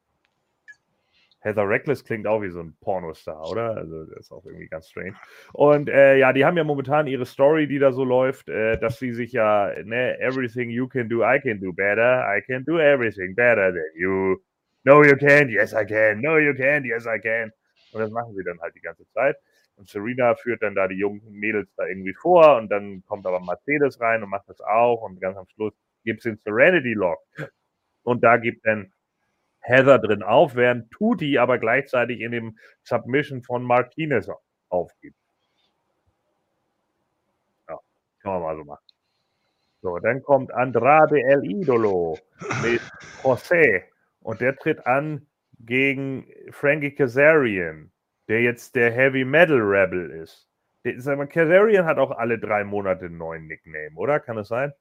Heather Reckless klingt auch wie so ein Pornostar, oder? Also, das ist auch irgendwie ganz strange. Und äh, ja, die haben ja momentan ihre Story, die da so läuft, äh, dass sie sich ja, ne, everything you can do, I can do better. I can do everything better than you. No, you can't. Yes, I can. No, you can't. Yes, I can. Und das machen sie dann halt die ganze Zeit. Und Serena führt dann da die jungen Mädels da irgendwie vor und dann kommt aber Mercedes rein und macht das auch und ganz am Schluss gibt es den Serenity Lock. Und da gibt dann Heather drin auf, während Tuti aber gleichzeitig in dem Submission von Martinez aufgibt. Ja, kann man mal so machen. So, dann kommt Andrade El Idolo mit José und der tritt an gegen Frankie Kazarian, der jetzt der Heavy Metal Rebel ist. Kazarian hat auch alle drei Monate einen neuen Nickname, oder? Kann es sein?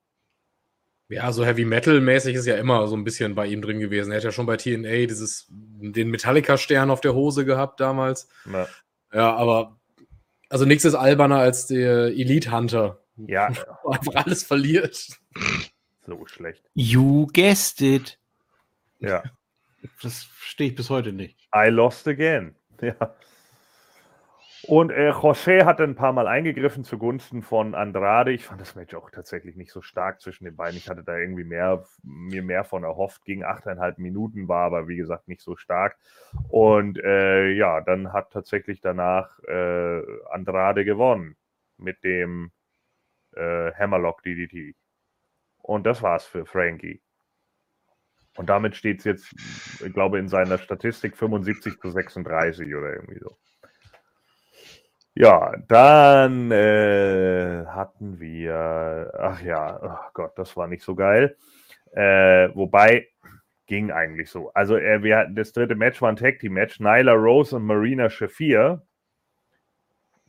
Ja, so Heavy Metal-mäßig ist ja immer so ein bisschen bei ihm drin gewesen. Er hat ja schon bei TNA dieses, den Metallica-Stern auf der Hose gehabt damals. Ja, ja aber also nichts ist alberner als der Elite Hunter. Ja. Einfach alles verliert. So schlecht. You guessed it. Ja. Das verstehe ich bis heute nicht. I lost again. Ja. Und äh, José hat ein paar Mal eingegriffen zugunsten von Andrade. Ich fand das Match auch tatsächlich nicht so stark zwischen den beiden. Ich hatte da irgendwie mehr, mir mehr von erhofft. Gegen achteinhalb Minuten war aber, wie gesagt, nicht so stark. Und äh, ja, dann hat tatsächlich danach äh, Andrade gewonnen mit dem äh, Hammerlock DDT. Und das war's für Frankie. Und damit steht es jetzt, ich glaube, in seiner Statistik 75 zu 36 oder irgendwie so. Ja, dann äh, hatten wir, ach ja, oh Gott, das war nicht so geil. Äh, wobei, ging eigentlich so. Also, äh, wir hatten das dritte Match war ein Tag Team Match. Nyla Rose und Marina Shafir.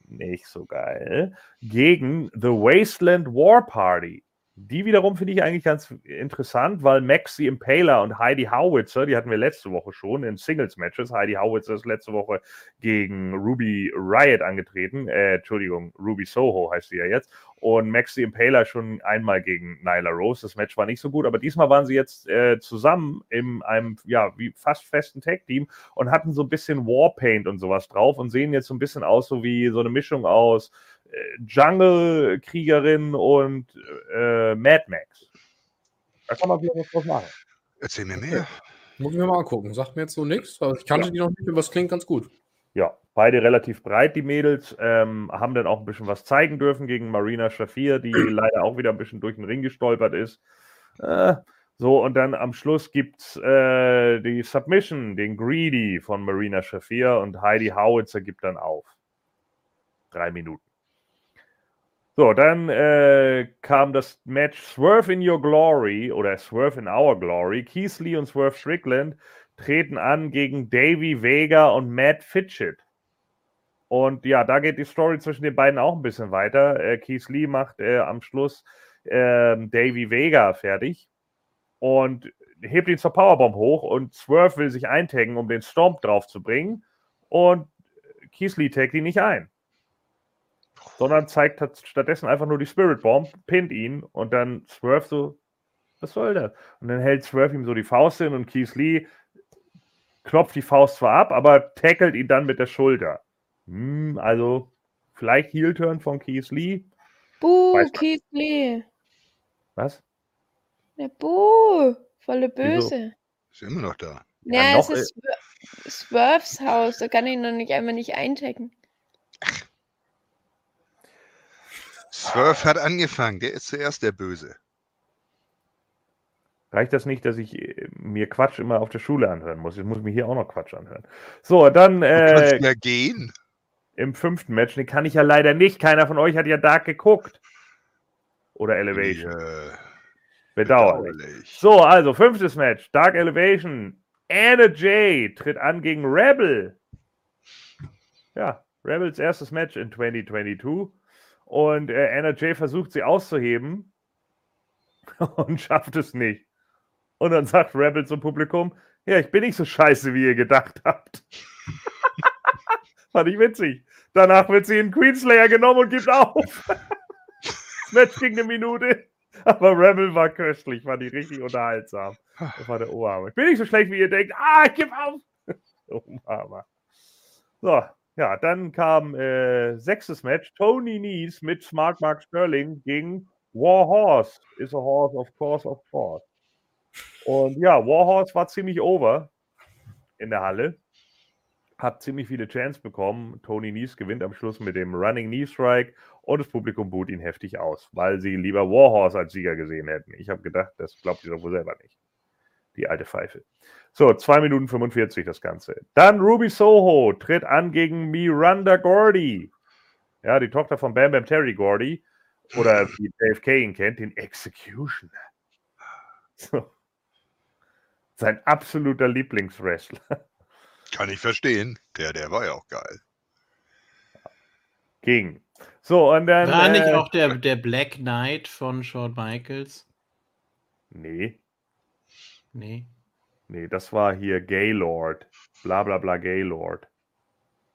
Nicht so geil. Gegen The Wasteland War Party. Die wiederum finde ich eigentlich ganz interessant, weil Maxi Impaler und Heidi Howitzer, die hatten wir letzte Woche schon in Singles-Matches. Heidi Howitzer ist letzte Woche gegen Ruby Riot angetreten. Äh, Entschuldigung, Ruby Soho heißt sie ja jetzt. Und Maxi Impaler schon einmal gegen Nyla Rose. Das Match war nicht so gut, aber diesmal waren sie jetzt äh, zusammen in einem, ja, wie fast festen Tag-Team und hatten so ein bisschen Warpaint und sowas drauf und sehen jetzt so ein bisschen aus, so wie so eine Mischung aus Jungle-Kriegerin und äh, Mad Max. Da kann man wieder was draus machen. Erzähl mir mehr. Muss ich mir mal angucken. Sagt mir jetzt so nichts. Ich kannte ja. die noch nicht, aber es klingt ganz gut. Ja, beide relativ breit, die Mädels. Ähm, haben dann auch ein bisschen was zeigen dürfen gegen Marina Shafir, die leider auch wieder ein bisschen durch den Ring gestolpert ist. Äh, so, und dann am Schluss gibt es äh, die Submission, den Greedy von Marina Shafir und Heidi Howitzer gibt dann auf. Drei Minuten. So, dann äh, kam das Match Swerve in Your Glory oder Swerve in Our Glory. Keith Lee und Swerve Strickland treten an gegen Davey Vega und Matt Fitchett. Und ja, da geht die Story zwischen den beiden auch ein bisschen weiter. Äh, Keith Lee macht äh, am Schluss äh, Davey Vega fertig und hebt ihn zur Powerbomb hoch und Swerve will sich eintaggen, um den Stomp drauf zu bringen. Und Keith Lee taggt ihn nicht ein sondern zeigt stattdessen einfach nur die Spirit Bomb, pinnt ihn und dann Swerve so, was soll das? Und dann hält Swerve ihm so die Faust hin und Keith Lee klopft die Faust zwar ab, aber tackelt ihn dann mit der Schulter. Hm, also vielleicht Heel-Turn von Keith Lee. Buh, Keith Lee. Was? Ja, buh, volle Böse. Ist immer noch da. Ja, ja es ist Swerves Haus, da kann ich noch nicht einmal nicht einchecken. Ach. Swerve hat angefangen, der ist zuerst der Böse. Reicht das nicht, dass ich äh, mir Quatsch immer auf der Schule anhören muss? Ich muss mir hier auch noch Quatsch anhören. So, dann. Äh, du kannst ja gehen. Im fünften Match, den kann ich ja leider nicht. Keiner von euch hat ja Dark geguckt. Oder Elevation. Ja, bedauerlich. bedauerlich. So, also fünftes Match. Dark Elevation. Anna Jay tritt an gegen Rebel. Ja, Rebels erstes Match in 2022. Und äh, Anna Jay versucht sie auszuheben und schafft es nicht. Und dann sagt Rebel zum Publikum: Ja, ich bin nicht so scheiße, wie ihr gedacht habt. Fand ich witzig. Danach wird sie in Queenslayer genommen und gibt auf. das Match ging eine Minute. Aber Rebel war köstlich, fand ich richtig unterhaltsam. Das war der Ohrhammer. Ich bin nicht so schlecht, wie ihr denkt. Ah, ich gebe auf. Ohrhammer. So, ja, dann kam äh, sechstes Match. Tony Nies mit Smart Mark Sterling gegen Warhorse. Is a horse, of course, of course. Und ja, Warhorse war ziemlich over in der Halle. hat ziemlich viele Chance bekommen. Tony Nies gewinnt am Schluss mit dem Running Knee Strike und das Publikum buht ihn heftig aus, weil sie lieber Warhorse als Sieger gesehen hätten. Ich habe gedacht, das glaubt ihr doch wohl selber nicht. Die alte Pfeife. So, 2 Minuten 45 das Ganze. Dann Ruby Soho tritt an gegen Miranda Gordy. Ja, die Tochter von Bam Bam Terry Gordy. Oder wie Dave Kane ihn kennt, den Executioner. So. Sein absoluter Lieblingswrestler. Kann ich verstehen. Der, der war ja auch geil. Ging. So, und dann. War nicht äh, auch der, der Black Knight von Shawn Michaels? Nee. Nee. Nee, das war hier Gaylord. Bla bla bla Gaylord.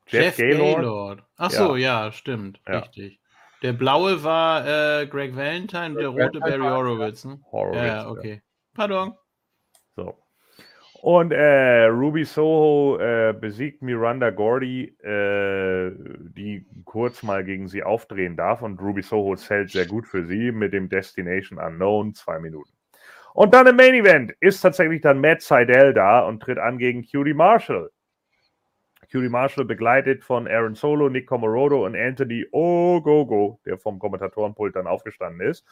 Jeff, Jeff Gaylord? Gaylord. Ach so, ja, ja stimmt. Ja. Richtig. Der blaue war äh, Greg Valentine, Greg der rote Barry Horowitz. Ne? Horowitz. Ja, okay. Ja. Pardon. So. Und äh, Ruby Soho äh, besiegt Miranda Gordy, äh, die kurz mal gegen sie aufdrehen darf. Und Ruby Soho zählt sehr gut für sie mit dem Destination Unknown, zwei Minuten. Und dann im Main Event ist tatsächlich dann Matt Seidel da und tritt an gegen Cutie Marshall. Cutie Marshall begleitet von Aaron Solo, Nick Comorodo und Anthony Ogogo, der vom Kommentatorenpult dann aufgestanden ist.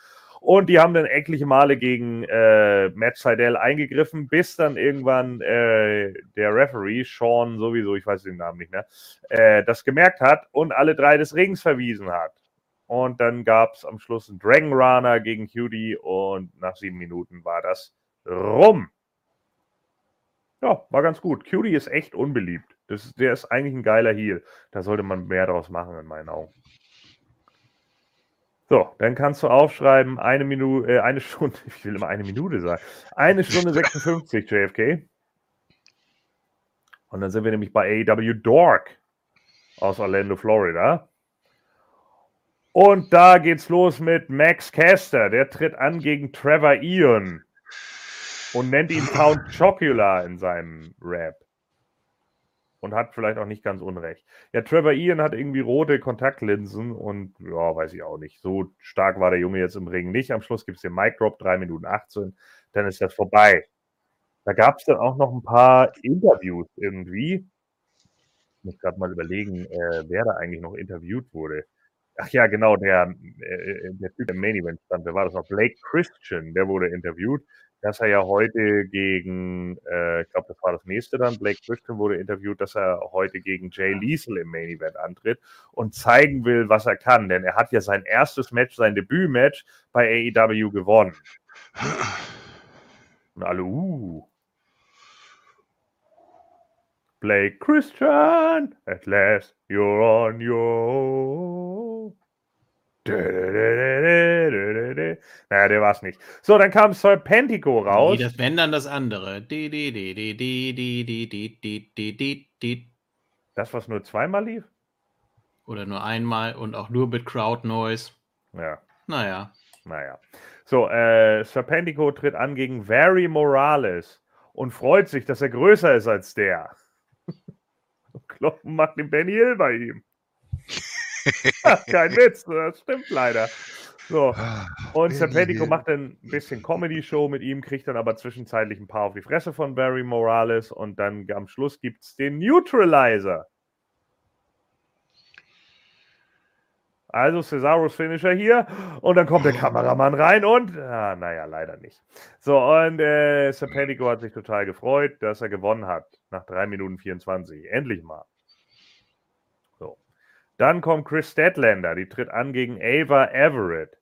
Und die haben dann etliche Male gegen äh, Matt Seidel eingegriffen, bis dann irgendwann äh, der Referee, Sean sowieso, ich weiß den Namen nicht mehr, äh, das gemerkt hat und alle drei des Rings verwiesen hat. Und dann gab es am Schluss einen Dragon Runner gegen Cutie und nach sieben Minuten war das rum. Ja, war ganz gut. Cutie ist echt unbeliebt. Das, der ist eigentlich ein geiler Heal. Da sollte man mehr draus machen, in meinen Augen. So, dann kannst du aufschreiben, eine Minute, äh, eine Stunde, ich will immer eine Minute sagen, eine Stunde 56 JFK. Und dann sind wir nämlich bei AEW Dork aus Orlando, Florida. Und da geht's los mit Max Caster. Der tritt an gegen Trevor Ian und nennt ihn Count Chocula in seinem Rap. Und hat vielleicht auch nicht ganz unrecht. Ja, Trevor Ian hat irgendwie rote Kontaktlinsen und ja, weiß ich auch nicht. So stark war der Junge jetzt im Ring nicht. Am Schluss gibt es den Mic Drop, 3 Minuten 18. Dann ist das vorbei. Da gab es dann auch noch ein paar Interviews irgendwie. Ich muss gerade mal überlegen, äh, wer da eigentlich noch interviewt wurde. Ach ja, genau, der, äh, der Typ im Main Event stand, wer war das noch? Blake Christian, der wurde interviewt, dass er ja heute gegen, äh, ich glaube, das war das nächste dann, Blake Christian wurde interviewt, dass er heute gegen Jay Liesel im Main Event antritt und zeigen will, was er kann, denn er hat ja sein erstes Match, sein Debütmatch bei AEW gewonnen. Und alle, uh. Blake Christian, at last you're on your naja, der war es nicht. So, dann kam Serpentico raus. Nee, das wenn dann das andere. Das, was nur zweimal lief? Oder nur einmal und auch nur mit Crowd Noise. Ja. Naja. Naja. So, äh, Serpentico tritt an gegen Very Morales und freut sich, dass er größer ist als der. Kloppen macht den Benny Hill bei ihm. Kein Witz, das stimmt leider. So. Ah, und Serpentico macht dann ein bisschen Comedy-Show mit ihm, kriegt dann aber zwischenzeitlich ein paar auf die Fresse von Barry Morales und dann am Schluss gibt es den Neutralizer. Also Cesaros Finisher hier und dann kommt der Kameramann rein und, ah, naja, leider nicht. So, und äh, Serpentico hat sich total gefreut, dass er gewonnen hat nach 3 Minuten 24. Endlich mal. Dann kommt Chris Statlander, die tritt an gegen Ava Everett.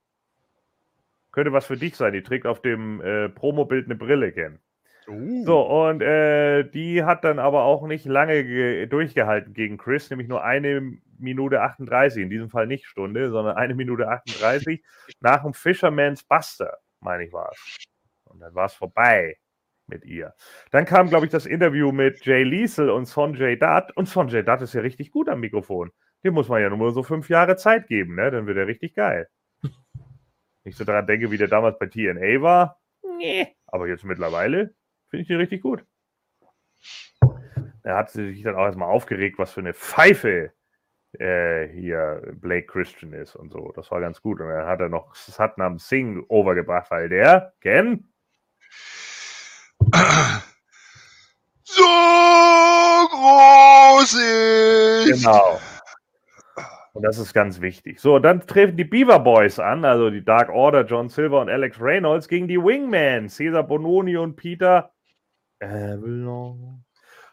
Könnte was für dich sein, die trägt auf dem äh, Promobild eine Brille, Ken. Uh. So, und äh, die hat dann aber auch nicht lange durchgehalten gegen Chris, nämlich nur eine Minute 38, in diesem Fall nicht Stunde, sondern eine Minute 38 nach dem Fisherman's Buster, meine ich war es. Und dann war es vorbei mit ihr. Dann kam, glaube ich, das Interview mit Jay Liesel und Sonjay Dutt. Und Sonjay Dutt ist ja richtig gut am Mikrofon. Dem muss man ja nur so fünf Jahre Zeit geben, ne? Dann wird er richtig geil. Nicht so daran denke, wie der damals bei TNA war. Nee. Aber jetzt mittlerweile finde ich den richtig gut. Er hat sich dann auch erstmal aufgeregt, was für eine Pfeife äh, hier Blake Christian ist und so. Das war ganz gut. Und dann hat er noch Satnam Singh overgebracht, weil der, Ken? So groß Vorsicht! Genau. Und das ist ganz wichtig. So, dann treffen die Beaver Boys an, also die Dark Order, John Silver und Alex Reynolds gegen die Wingmen, Cesar Bononi und Peter Avalon.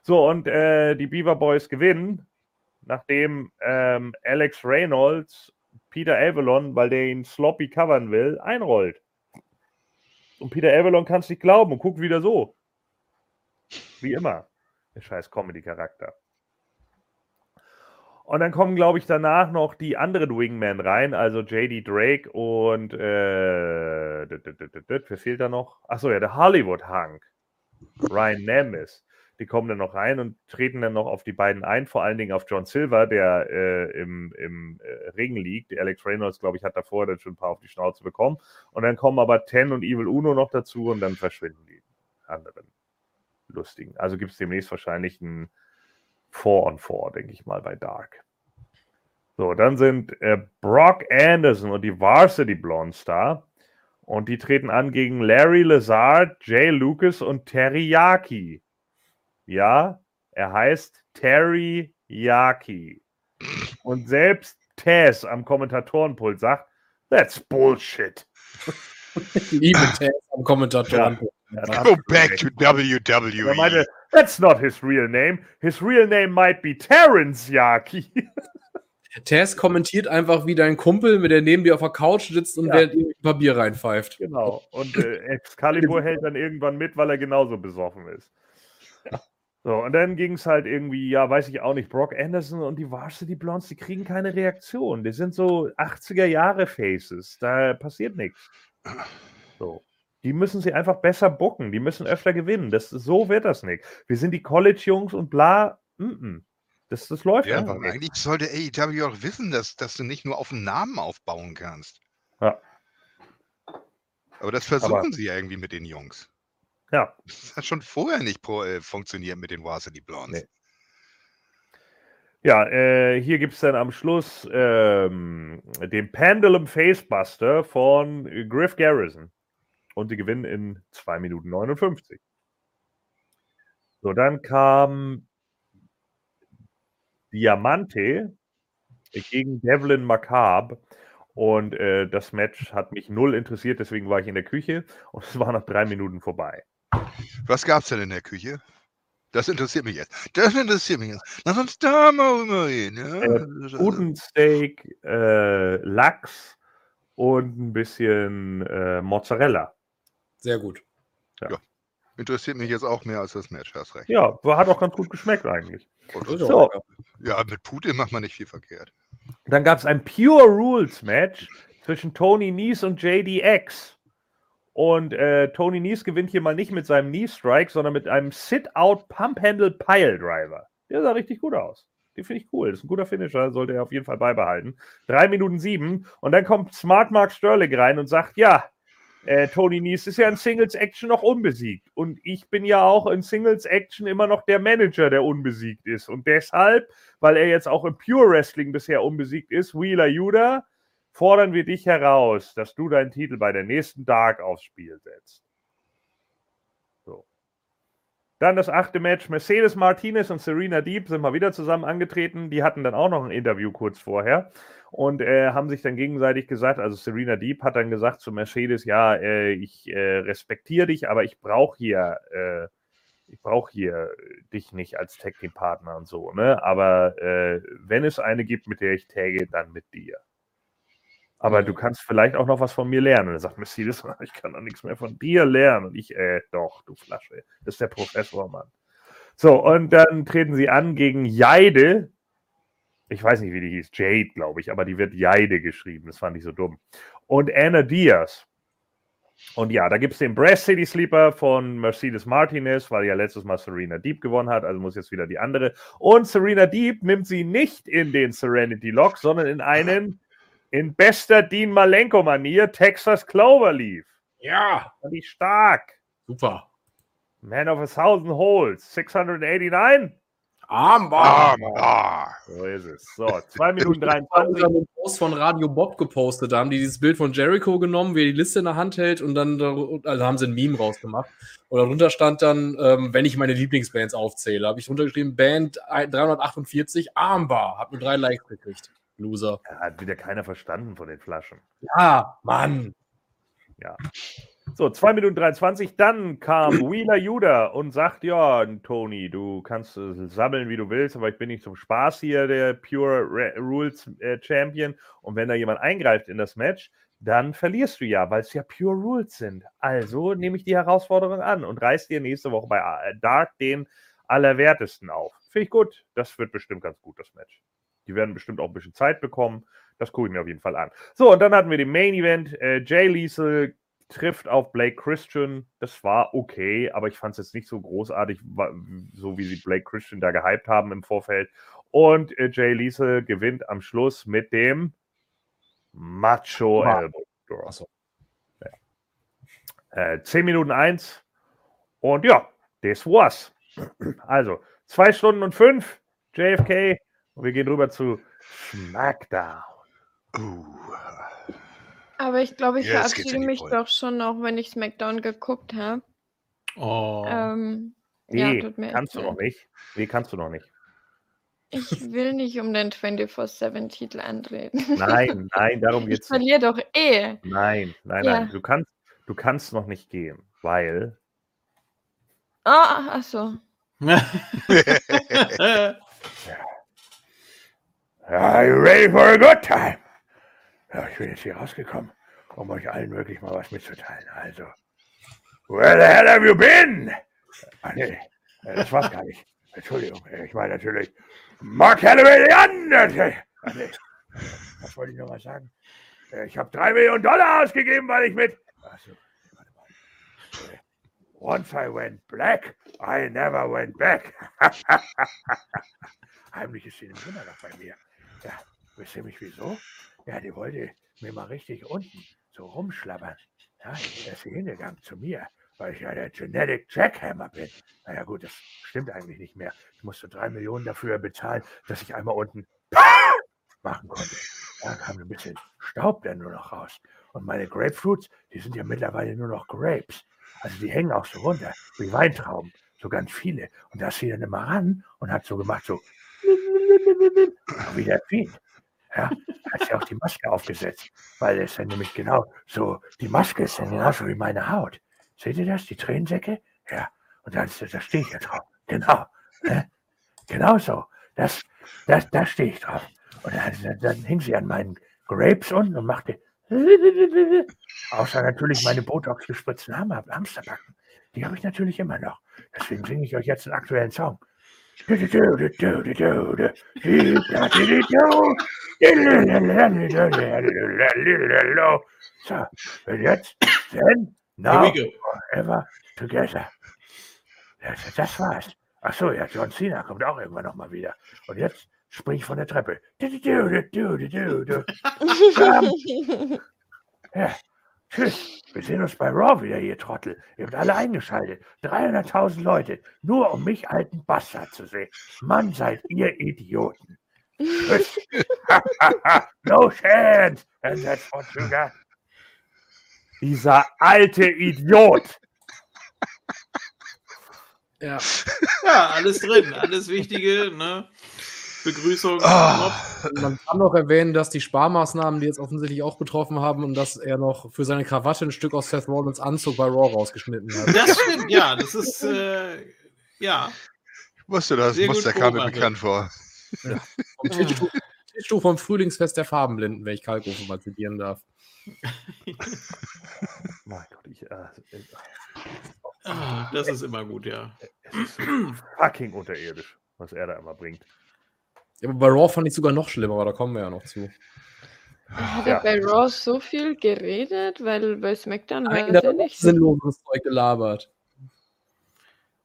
So, und äh, die Beaver Boys gewinnen, nachdem ähm, Alex Reynolds Peter Avalon, weil der ihn sloppy covern will, einrollt. Und Peter Avalon kann es nicht glauben und guckt wieder so. Wie immer. Der scheiß Comedy-Charakter. Und dann kommen, glaube ich, danach noch die anderen Wingmen rein, also JD Drake und äh, wer fehlt da noch? Achso, ja, der Hollywood Hunk. Ryan Nemes. Die kommen dann noch rein und treten dann noch auf die beiden ein, vor allen Dingen auf John Silver, der äh, im, im äh, Ring liegt. Alex Reynolds, glaube ich, hat davor dann schon ein paar auf die Schnauze bekommen. Und dann kommen aber Ten und Evil Uno noch dazu und dann verschwinden die anderen lustigen. Also gibt es demnächst wahrscheinlich ein 4 on 4, denke ich mal, bei Dark. So, dann sind äh, Brock Anderson und die Varsity Blondes da. Und die treten an gegen Larry Lazard, Jay Lucas und Teriyaki. Ja, er heißt Teriyaki. Und selbst Tess am Kommentatorenpult sagt, that's bullshit. Ich liebe Tess am Kommentatorenpult. Go back to WWE. Er meinte, that's not his real name. His real name might be Terence Yaki. Tess kommentiert einfach, wie dein Kumpel, mit der neben dir auf der Couch sitzt und ja. während ihm Papier reinpfeift. Genau. Und äh, Excalibur hält dann irgendwann mit, weil er genauso besoffen ist. Ja. So, und dann ging es halt irgendwie, ja, weiß ich auch nicht, Brock Anderson und die Varsity Blondes, die kriegen keine Reaktion. Die sind so 80er Jahre Faces. Da passiert nichts. So. Die müssen sie einfach besser bucken. Die müssen öfter gewinnen. Das, so wird das nicht. Wir sind die College-Jungs und bla. Mm -mm. Das, das läuft ja, einfach nicht. Eigentlich sollte AEW auch wissen, dass, dass du nicht nur auf einen Namen aufbauen kannst. Ja. Aber das versuchen Aber, sie ja irgendwie mit den Jungs. Ja. Das hat schon vorher nicht pro, äh, funktioniert mit den Varsity Blondes. Nee. Ja, äh, hier gibt es dann am Schluss ähm, den Pendulum Facebuster von Griff Garrison. Und die gewinnen in 2 Minuten 59. So, dann kam Diamante gegen Devlin Macabre. Und äh, das Match hat mich null interessiert, deswegen war ich in der Küche und es war nach drei Minuten vorbei. Was gab es denn in der Küche? Das interessiert mich jetzt. Das interessiert mich jetzt. Lass uns da mal reden. Ja? Äh, guten Steak, äh, Lachs und ein bisschen äh, Mozzarella. Sehr gut. Ja. ja. Interessiert mich jetzt auch mehr als das Match, hast recht. Ja, hat auch ganz gut geschmeckt eigentlich. So. Ja, mit Putin macht man nicht viel verkehrt. Dann gab es ein Pure Rules Match zwischen Tony Nies und JDX. Und äh, Tony Nies gewinnt hier mal nicht mit seinem Knee Strike, sondern mit einem Sit-Out Pump Handle Pile Driver. Der sah richtig gut aus. Den finde ich cool. Das ist ein guter Finisher, sollte er auf jeden Fall beibehalten. Drei Minuten sieben. Und dann kommt Smart Mark Sterling rein und sagt: Ja, äh, Tony Nies ist ja in Singles Action noch unbesiegt. Und ich bin ja auch in Singles Action immer noch der Manager, der unbesiegt ist. Und deshalb, weil er jetzt auch im Pure Wrestling bisher unbesiegt ist, Wheeler Judah, fordern wir dich heraus, dass du deinen Titel bei der nächsten Dark aufs Spiel setzt. Dann das achte Match. Mercedes Martinez und Serena Deep sind mal wieder zusammen angetreten. Die hatten dann auch noch ein Interview kurz vorher und äh, haben sich dann gegenseitig gesagt, also Serena Deep hat dann gesagt zu Mercedes, ja, äh, ich äh, respektiere dich, aber ich brauche hier, äh, ich brauche hier dich nicht als Tag Team Partner und so, ne? Aber äh, wenn es eine gibt, mit der ich tagge, dann mit dir. Aber du kannst vielleicht auch noch was von mir lernen. Und dann sagt Mercedes, ich kann doch nichts mehr von dir lernen. Und ich, äh, doch, du Flasche. Das ist der Professor, Mann. So, und dann treten sie an gegen Jaide, ich weiß nicht, wie die hieß, Jade, glaube ich, aber die wird Jaide geschrieben. Das fand ich so dumm. Und Anna Diaz. Und ja, da gibt es den Brass City Sleeper von Mercedes Martinez, weil ja letztes Mal Serena Deep gewonnen hat, also muss jetzt wieder die andere. Und Serena Deep nimmt sie nicht in den Serenity Lock, sondern in einen in bester Dean Malenko-Manier Texas Cloverleaf. Ja. Fand ich stark. Super. Man of a Thousand Holes, 689. Armbar. Armbar. So ist es. So, 2 Minuten 23. einen Post von Radio Bob gepostet. Da haben die dieses Bild von Jericho genommen, wie er die Liste in der Hand hält und dann also haben sie ein Meme rausgemacht. Und darunter stand dann, ähm, wenn ich meine Lieblingsbands aufzähle, habe ich runtergeschrieben, Band 348, Armbar. Hat nur drei Likes gekriegt. Loser. Ja, hat wieder keiner verstanden von den Flaschen. Ja, Mann. Ja. So, 2 Minuten 23. Dann kam Wheeler Judah und sagt: Ja, Tony, du kannst äh, sammeln, wie du willst, aber ich bin nicht zum Spaß hier der Pure Re Rules äh, Champion. Und wenn da jemand eingreift in das Match, dann verlierst du ja, weil es ja Pure Rules sind. Also nehme ich die Herausforderung an und reiß dir nächste Woche bei Dark den Allerwertesten auf. Finde ich gut. Das wird bestimmt ganz gut, das Match. Die werden bestimmt auch ein bisschen Zeit bekommen. Das gucke ich mir auf jeden Fall an. So, und dann hatten wir den Main Event. Äh, Jay Liesel trifft auf Blake Christian. Das war okay, aber ich fand es jetzt nicht so großartig, so wie sie Blake Christian da gehypt haben im Vorfeld. Und äh, Jay Liesel gewinnt am Schluss mit dem Macho Elbow Draw. Ja. Äh, 10 Minuten 1. Und ja, das war's. Also, 2 Stunden und 5 JFK. Und wir gehen rüber zu SmackDown. Uh. Aber ich glaube, ich ja, verabschiede mich doch schon, auch wenn ich SmackDown geguckt habe. Oh. Ähm, nee, ja, kannst du noch nicht. Nee, kannst du noch nicht. Ich will nicht um den 24-7-Titel antreten. Nein, nein, darum geht's Ich verliere doch eh. Nein, nein, ja. nein. Du kannst, du kannst noch nicht gehen, weil. Ah, ach so. Are you ready for a good time? Ja, ich bin jetzt hier rausgekommen, um euch allen wirklich mal was mitzuteilen. Also, where the hell have you been? Ach nee, äh, das war's gar nicht. Entschuldigung, äh, ich meine natürlich Mark Calloway the. Ach nee, was wollte ich noch mal sagen? Äh, ich habe drei Millionen Dollar ausgegeben, weil ich mit... Achso, warte mal. Once I went black, I never went back. Heimlich ist sie immer noch bei mir. Ja, wisst ihr mich wieso? Ja, die wollte mir mal richtig unten so rumschlabbern. Ja, er ist hingegangen zu mir, weil ich ja der Genetic Jackhammer bin. Naja gut, das stimmt eigentlich nicht mehr. Ich musste drei Millionen dafür bezahlen, dass ich einmal unten machen konnte. Da kam ein bisschen Staub dann nur noch raus. Und meine Grapefruits, die sind ja mittlerweile nur noch Grapes. Also die hängen auch so runter, wie Weintrauben. So ganz viele. Und da ist sie dann immer ran und hat so gemacht, so wie der. Ja, hat sie auch die Maske aufgesetzt, weil es dann nämlich genau so, die Maske ist dann genauso wie meine Haut. Seht ihr das, die Tränensäcke? Ja, und da, da stehe ich ja drauf. Genau, ne? genau so. Das, das, da stehe ich drauf. Und dann, dann hing sie an meinen Grapes unten und machte außer natürlich meine Botox gespritzten Hamsterbacken. Die habe ich natürlich immer noch. Deswegen singe ich euch jetzt einen aktuellen Song. So, und jetzt, then, now, forever together. Das, das war's. Achso, ja, John Cena kommt auch irgendwann nochmal wieder. Und jetzt spring ich von der Treppe. ja, Tschüss, wir sehen uns bei Raw wieder, ihr Trottel. Ihr habt alle eingeschaltet. 300.000 Leute, nur um mich alten Bastard zu sehen. Mann, seid ihr Idioten. Tschüss. no chance. And that's what you got. Dieser alte Idiot. Ja. ja, alles drin, alles Wichtige, ne? Begrüßung. Oh. Man kann noch erwähnen, dass die Sparmaßnahmen, die jetzt offensichtlich auch betroffen haben und dass er noch für seine Krawatte ein Stück aus Seth Rollins Anzug bei Raw rausgeschnitten hat. Das stimmt, ja. Das ist, äh, ja. Ich wusste das, muss der kam mir bekannt vor. Ja. Vom Tischtuch, vom Frühlingsfest der Farbenblinden, wenn ich Kalkofen mal zitieren darf. mein Gott, ich. Äh, äh, ah, das ist immer gut, ja. Es ist so fucking unterirdisch, was er da immer bringt. Ja, aber bei Raw fand ich sogar noch schlimmer, aber da kommen wir ja noch zu. Hat er ja. bei Raw so viel geredet? Weil bei SmackDown Nein, war er nicht sinnloses Zeug gelabert.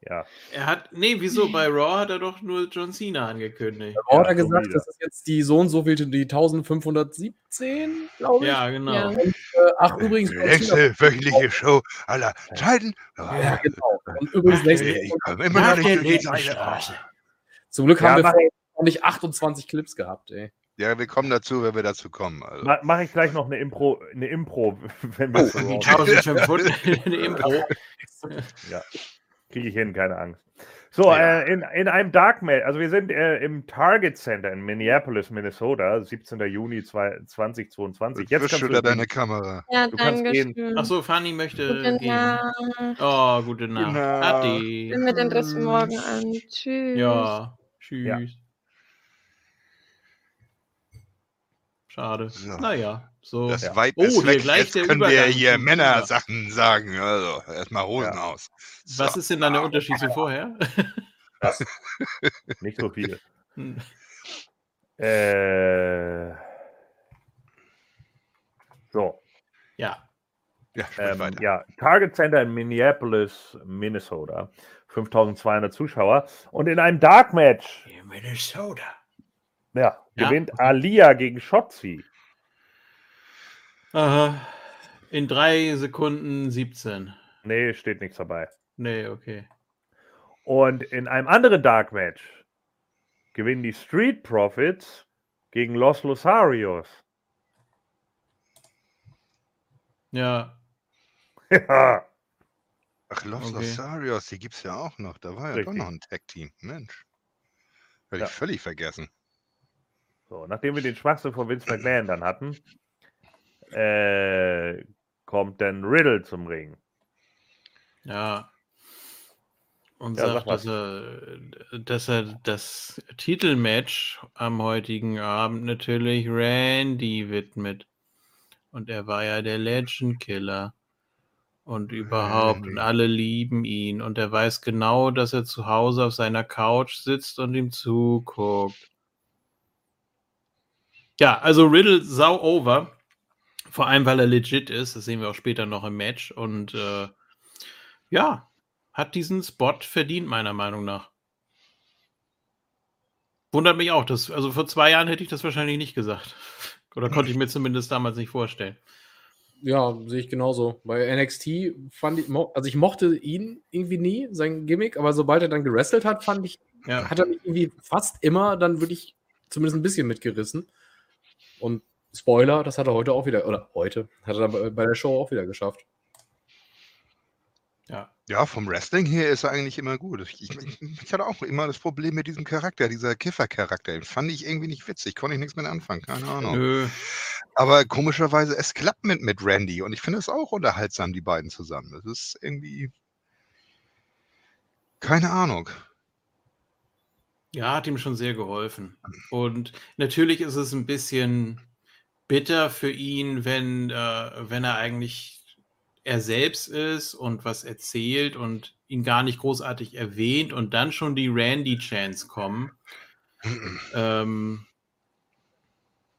Ja. Er hat, nee, wieso? Bei Raw hat er doch nur John Cena angekündigt. Bei Raw hat er gesagt, das ist jetzt die so und so viel, die 1517, glaube ich. Ja, genau. Ja. Und, äh, ach, übrigens. Die nächste wöchentliche Show aller Zeiten. Ja, genau. Und übrigens, nächste ich komme immer noch nicht durch die Straße. Zum Glück ja, haben wir noch nicht 28 Clips gehabt, ey. Ja, wir kommen dazu, wenn wir dazu kommen. Also. Ma Mache ich gleich noch eine Impro, eine Impro, wenn wir oh, so eine Impro. ja, kriege ich hin, keine Angst. So, ja. äh, in, in einem Dark Match, also wir sind äh, im Target Center in Minneapolis, Minnesota, 17. Juni 2022. Jetzt kannst du deine Kamera. Ja, du kannst gehen. Achso, Fanny möchte guten gehen. Nacht. Oh, gute Nacht. Genau. Adi. Sehen wir den Rest morgen an. Tschüss. Ja, tschüss. Ja. Schade. So. Naja, so. Das ja. Weib ist oh, weg. Jetzt können wir hier Männersachen sagen. Also, erstmal Hosen ja. aus. So. Was ist denn dann der Unterschied zu vorher? Nicht so viel. Hm. Äh, so. Ja. Ja, ähm, ja, Target Center in Minneapolis, Minnesota. 5200 Zuschauer. Und in einem Dark Match. In Minnesota. Ja, gewinnt ja? Alia gegen Schotzi. Aha. In drei Sekunden 17. Nee, steht nichts dabei. Nee, okay. Und in einem anderen Dark Match gewinnen die Street Profits gegen Los Losarios. Ja. ja. Ach, Los okay. Losarios, die gibt es ja auch noch. Da war ja Richtig. doch noch ein Tag-Team. Mensch. Hätte ja. ich völlig vergessen. So, nachdem wir den Schwachsinn von Vince McMahon dann hatten, äh, kommt dann Riddle zum Ring. Ja. Und ja, sagt, dass er, dass er das Titelmatch am heutigen Abend natürlich Randy widmet. Und er war ja der Legend Killer. Und überhaupt, und alle lieben ihn. Und er weiß genau, dass er zu Hause auf seiner Couch sitzt und ihm zuguckt. Ja, also Riddle sau over. Vor allem, weil er legit ist. Das sehen wir auch später noch im Match. Und äh, ja, hat diesen Spot verdient, meiner Meinung nach. Wundert mich auch. Dass, also vor zwei Jahren hätte ich das wahrscheinlich nicht gesagt. Oder konnte ich mir zumindest damals nicht vorstellen. Ja, sehe ich genauso. Bei NXT fand ich, also ich mochte ihn irgendwie nie, sein Gimmick, aber sobald er dann gewrestelt hat, fand ich, ja. hat er mich irgendwie fast immer dann wirklich zumindest ein bisschen mitgerissen. Und Spoiler, das hat er heute auch wieder, oder heute, hat er bei der Show auch wieder geschafft. Ja. Ja, vom Wrestling her ist er eigentlich immer gut. Ich, ich, ich hatte auch immer das Problem mit diesem Charakter, dieser Kiffer-Charakter. Den fand ich irgendwie nicht witzig, konnte ich nichts mit anfangen, keine Ahnung. Nö. Aber komischerweise, es klappt mit, mit Randy und ich finde es auch unterhaltsam, die beiden zusammen. Das ist irgendwie. Keine Ahnung. Ja, hat ihm schon sehr geholfen. Und natürlich ist es ein bisschen bitter für ihn, wenn, äh, wenn er eigentlich er selbst ist und was erzählt und ihn gar nicht großartig erwähnt und dann schon die Randy-Chance kommen. ähm,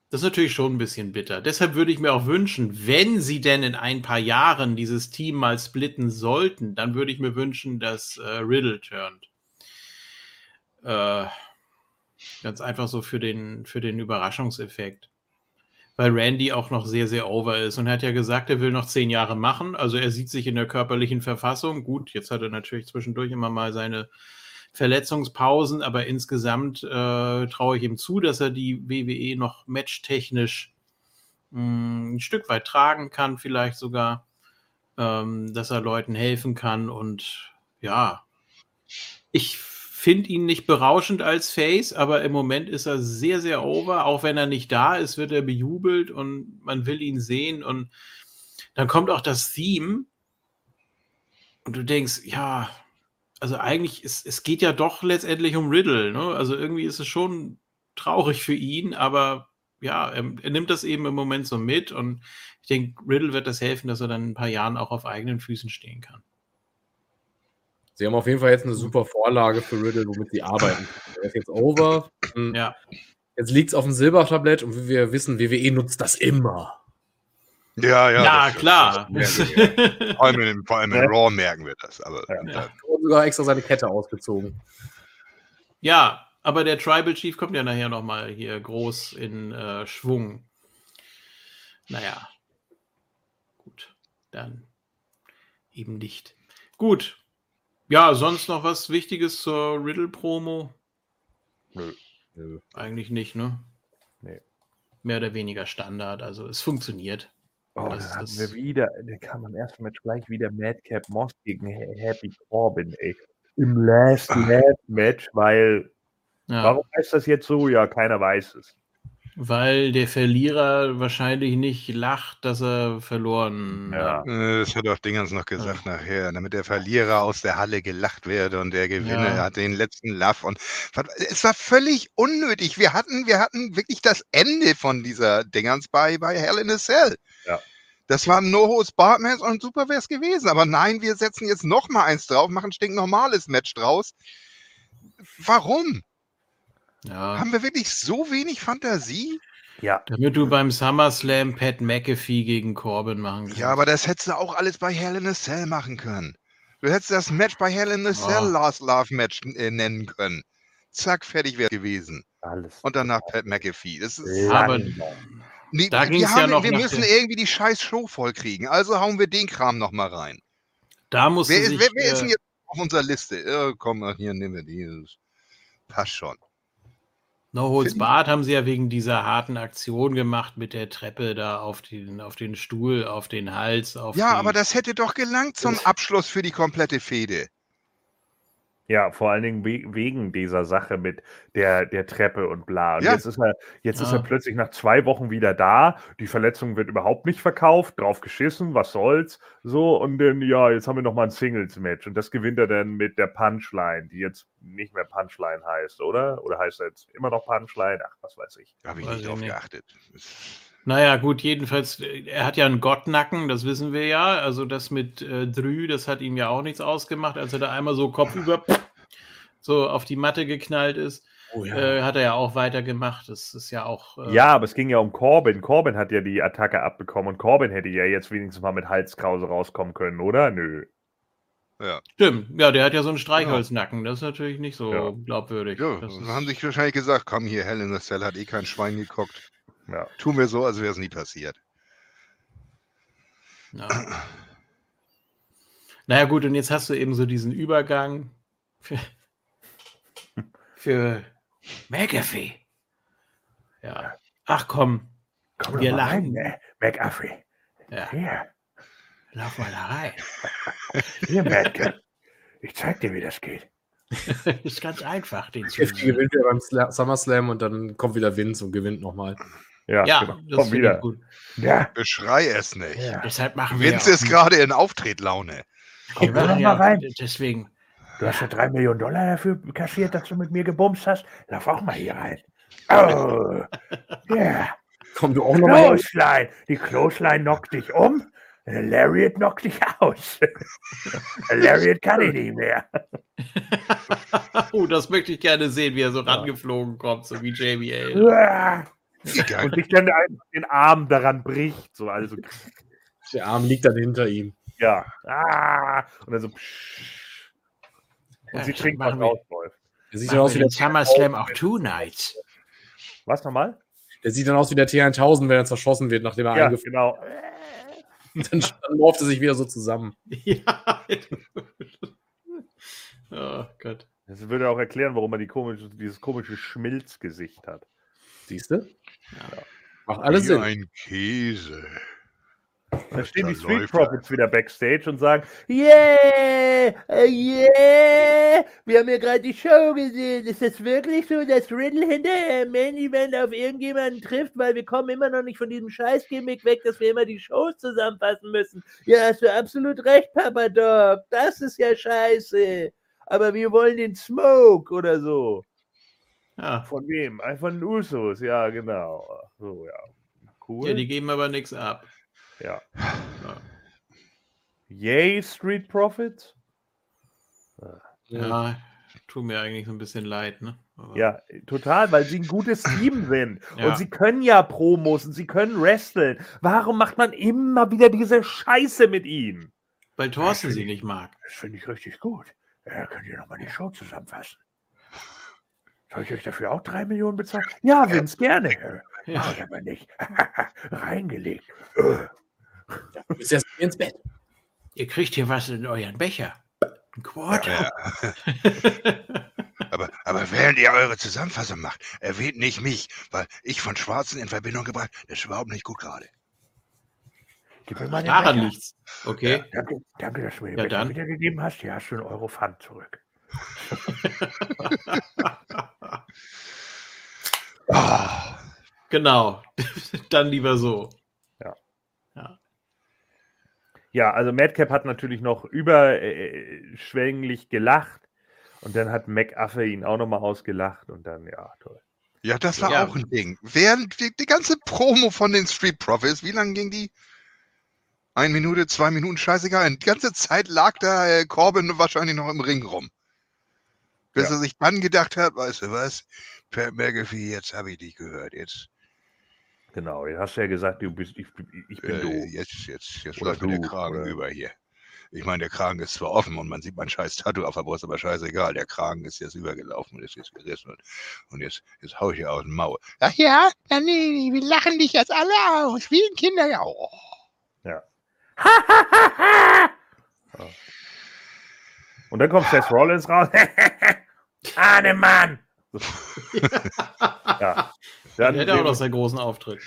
das ist natürlich schon ein bisschen bitter. Deshalb würde ich mir auch wünschen, wenn sie denn in ein paar Jahren dieses Team mal splitten sollten, dann würde ich mir wünschen, dass äh, Riddle turnt. Äh, ganz einfach so für den, für den Überraschungseffekt. Weil Randy auch noch sehr, sehr over ist. Und er hat ja gesagt, er will noch zehn Jahre machen. Also er sieht sich in der körperlichen Verfassung. Gut, jetzt hat er natürlich zwischendurch immer mal seine Verletzungspausen, aber insgesamt äh, traue ich ihm zu, dass er die WWE noch matchtechnisch mh, hm, ein Stück weit tragen kann, vielleicht sogar, ähm, dass er Leuten helfen kann. Und ja, ich finde ihn nicht berauschend als Face, aber im Moment ist er sehr, sehr over. Auch wenn er nicht da ist, wird er bejubelt und man will ihn sehen. Und dann kommt auch das Theme und du denkst, ja, also eigentlich ist es geht ja doch letztendlich um Riddle. Ne? Also irgendwie ist es schon traurig für ihn, aber ja, er, er nimmt das eben im Moment so mit und ich denke, Riddle wird das helfen, dass er dann in ein paar Jahren auch auf eigenen Füßen stehen kann. Sie haben auf jeden Fall jetzt eine super Vorlage für Riddle, womit sie arbeiten. Er ist jetzt over. Hm. Ja. Jetzt liegt es auf dem Silbertablett und wie wir wissen, WWE nutzt das immer. Ja, ja. Ja, klar. Vor allem, in, vor allem in Raw merken wir das. Aber ja. Ja. Und sogar extra seine Kette ausgezogen. Ja, aber der Tribal Chief kommt ja nachher nochmal hier groß in äh, Schwung. Naja. Gut. Dann eben nicht. Gut. Ja, sonst noch was Wichtiges zur Riddle-Promo? Nö. Nö. Eigentlich nicht, ne? Nee. Mehr oder weniger Standard. Also es funktioniert. Oh, das dann haben wir wieder, da kam am ersten Match gleich wieder Madcap Moss gegen Happy Corbin, ey. Im Last Last Match, weil ja. warum heißt das jetzt so? Ja, keiner weiß es. Weil der Verlierer wahrscheinlich nicht lacht, dass er verloren ja. hat. Äh, das hat auch Dingens noch gesagt ja. nachher, damit der Verlierer aus der Halle gelacht werde und der Gewinner ja. hat den letzten Love. Und es war völlig unnötig. Wir hatten, wir hatten wirklich das Ende von dieser Dingens bei, bei Hell in a Cell. Ja. Das war ein No-Holds Bartmatch und super wäre es gewesen. Aber nein, wir setzen jetzt noch mal eins drauf, machen ein stinknormales Match draus. Warum? Ja. Haben wir wirklich so wenig Fantasie? Ja. Damit du beim SummerSlam Pat McAfee gegen Corbin machen kannst. Ja, aber das hättest du auch alles bei Hell in a Cell machen können. Du hättest das Match bei Hell in a Cell oh. Last Love Match äh, nennen können. Zack, fertig wäre gewesen. Alles. Und danach Pat McAfee. Das ist aber nee, da wir, haben, ja noch wir müssen irgendwie die scheiß Show vollkriegen. Also hauen wir den Kram nochmal rein. Da muss wer, wer, wer ist denn äh, jetzt auf unserer Liste? Ja, komm, hier, nehmen wir die. Passt schon. No Holds Bart haben sie ja wegen dieser harten Aktion gemacht mit der Treppe da auf den, auf den Stuhl, auf den Hals. Auf ja, aber das hätte doch gelangt zum Abschluss für die komplette Fehde. Ja, vor allen Dingen we wegen dieser Sache mit der, der Treppe und bla. Und ja. jetzt, ist er, jetzt ja. ist er plötzlich nach zwei Wochen wieder da. Die Verletzung wird überhaupt nicht verkauft, drauf geschissen, was soll's. So, und dann, ja, jetzt haben wir nochmal ein Singles-Match. Und das gewinnt er dann mit der Punchline, die jetzt nicht mehr Punchline heißt, oder? Oder heißt er jetzt immer noch Punchline? Ach, was weiß ich. Da habe ich nicht drauf geachtet. Naja, gut, jedenfalls, er hat ja einen Gottnacken, das wissen wir ja. Also das mit äh, Drü, das hat ihm ja auch nichts ausgemacht, als er da einmal so kopfüber so auf die Matte geknallt ist. Oh, ja. äh, hat er ja auch weitergemacht. Das ist ja auch. Äh, ja, aber es ging ja um Corbin. Corbin hat ja die Attacke abbekommen und Corbin hätte ja jetzt wenigstens mal mit Halskrause rauskommen können, oder? Nö. Ja. Stimmt, ja, der hat ja so einen Streichholznacken. Das ist natürlich nicht so ja. glaubwürdig. Ja, das haben sich wahrscheinlich gesagt, komm hier, Hell in the Cell hat eh kein Schwein geguckt. Ja. Tun wir so, als wäre es nie passiert. Ja. Naja, gut, und jetzt hast du eben so diesen Übergang für, für McAfee. Ja. Ach komm, komm wir lachen. Rein, ne? McAfee. Ja. Hier. Lauf mal da rein. Hier, Matt. Ich zeig dir, wie das geht. ist ganz einfach, den zu gewinnt ja beim SummerSlam und dann kommt wieder Vince und gewinnt nochmal. Ja, ja genau. das wieder. Gut. Ja. Beschrei es nicht. Ja. Deshalb machen wir. Vince ja ist gerade in Auftretlaune. Komm wir doch mal rein. Deswegen. Du hast ja drei Millionen Dollar dafür kassiert, dass du mit mir gebumst hast. Lauf auch mal hier rein. Oh, ja. Komm du auch noch Clothesline. Die Clothesline knockt dich um. Lariat knockt dich aus. Lariat kann ich nicht mehr. oh, das möchte ich gerne sehen, wie er so rangeflogen kommt, so wie JBL. Und sich dann den Arm daran bricht. So, also. Der Arm liegt dann hinter ihm. Ja. Ah, und dann so. Psch. Und ja, sie trinkt was rausläuft. Der sieht dann aus wie der SummerSlam auch Two Nights. Was nochmal? Der sieht dann aus wie der T1000, wenn er zerschossen wird, nachdem er ja, genau. Und dann, dann läuft er sich wieder so zusammen. Ja. oh Gott. Das würde auch erklären, warum er die komische, dieses komische Schmilzgesicht hat. Siehst du? Ja. Macht alles Sinn. ein Käse. Da stehen die Street Profits wieder backstage und sagen: Yeah, yeah, wir haben ja gerade die Show gesehen. Ist es wirklich so, dass Riddle hinterher im Main Event auf irgendjemanden trifft? Weil wir kommen immer noch nicht von diesem Scheißgimmick weg, dass wir immer die Shows zusammenfassen müssen. Ja, hast du absolut recht, Papa Dog. Das ist ja scheiße. Aber wir wollen den Smoke oder so. Ja. Von wem? Von den Usos, ja, genau. So, ja. Cool. Ja, die geben aber nichts ab. Ja. ja. Yay, Street Profits? Ja, tut mir eigentlich so ein bisschen leid, ne? Aber ja, total, weil sie ein gutes Team sind. ja. Und sie können ja Promos und sie können wresteln. Warum macht man immer wieder diese Scheiße mit ihnen? Weil Thorsten sie nicht mag. Das finde ich richtig gut. Ja, könnt ihr nochmal die Show zusammenfassen. Soll ich euch dafür auch drei Millionen bezahlen? Ja, Vince, gerne. Ja. Mach ich aber nicht. Reingelegt. Du bist erst ins Bett. Ihr kriegt hier was in euren Becher. Ein Quarter. Ja. aber, aber während ihr eure Zusammenfassung macht, erwähnt nicht mich, weil ich von Schwarzen in Verbindung gebracht, das ist überhaupt nicht gut gerade. Gib mir mal den Daran nichts. Okay. Ja, danke, danke, dass du mir den ja, dann. wiedergegeben hast. Hier hast du einen Euro Pfand zurück. Genau. dann lieber so. Ja. Ja. Ja, also Madcap hat natürlich noch überschwänglich gelacht und dann hat McAfee ihn auch nochmal ausgelacht und dann, ja, toll. Ja, das war ja. auch ein Ding. Während die, die, ganze Promo von den Street Profits, wie lange ging die? Eine Minute, zwei Minuten, scheißegal. Die ganze Zeit lag da äh, Corbin wahrscheinlich noch im Ring rum. Bis ja. er sich dann gedacht hat, weißt du was, Per McAfee, jetzt habe ich dich gehört. Jetzt. Genau, jetzt hast du ja gesagt, du bist, ich, ich bin äh, du. Jetzt, jetzt, jetzt läuft mir der Kragen oder? über hier. Ich meine, der Kragen ist zwar offen und man sieht mein scheiß Tattoo auf der Brust, aber scheißegal, der Kragen ist jetzt übergelaufen und ist jetzt gerissen und, und jetzt, jetzt hau ich hier aus dem Maul. Ach ja, ja nee, wir lachen dich jetzt alle aus, wie ein Kinder. Oh. Ja. Und dann kommt Seth Rollins raus. Ahnemann! ja. Dann der hat auch noch seinen großen Auftritt.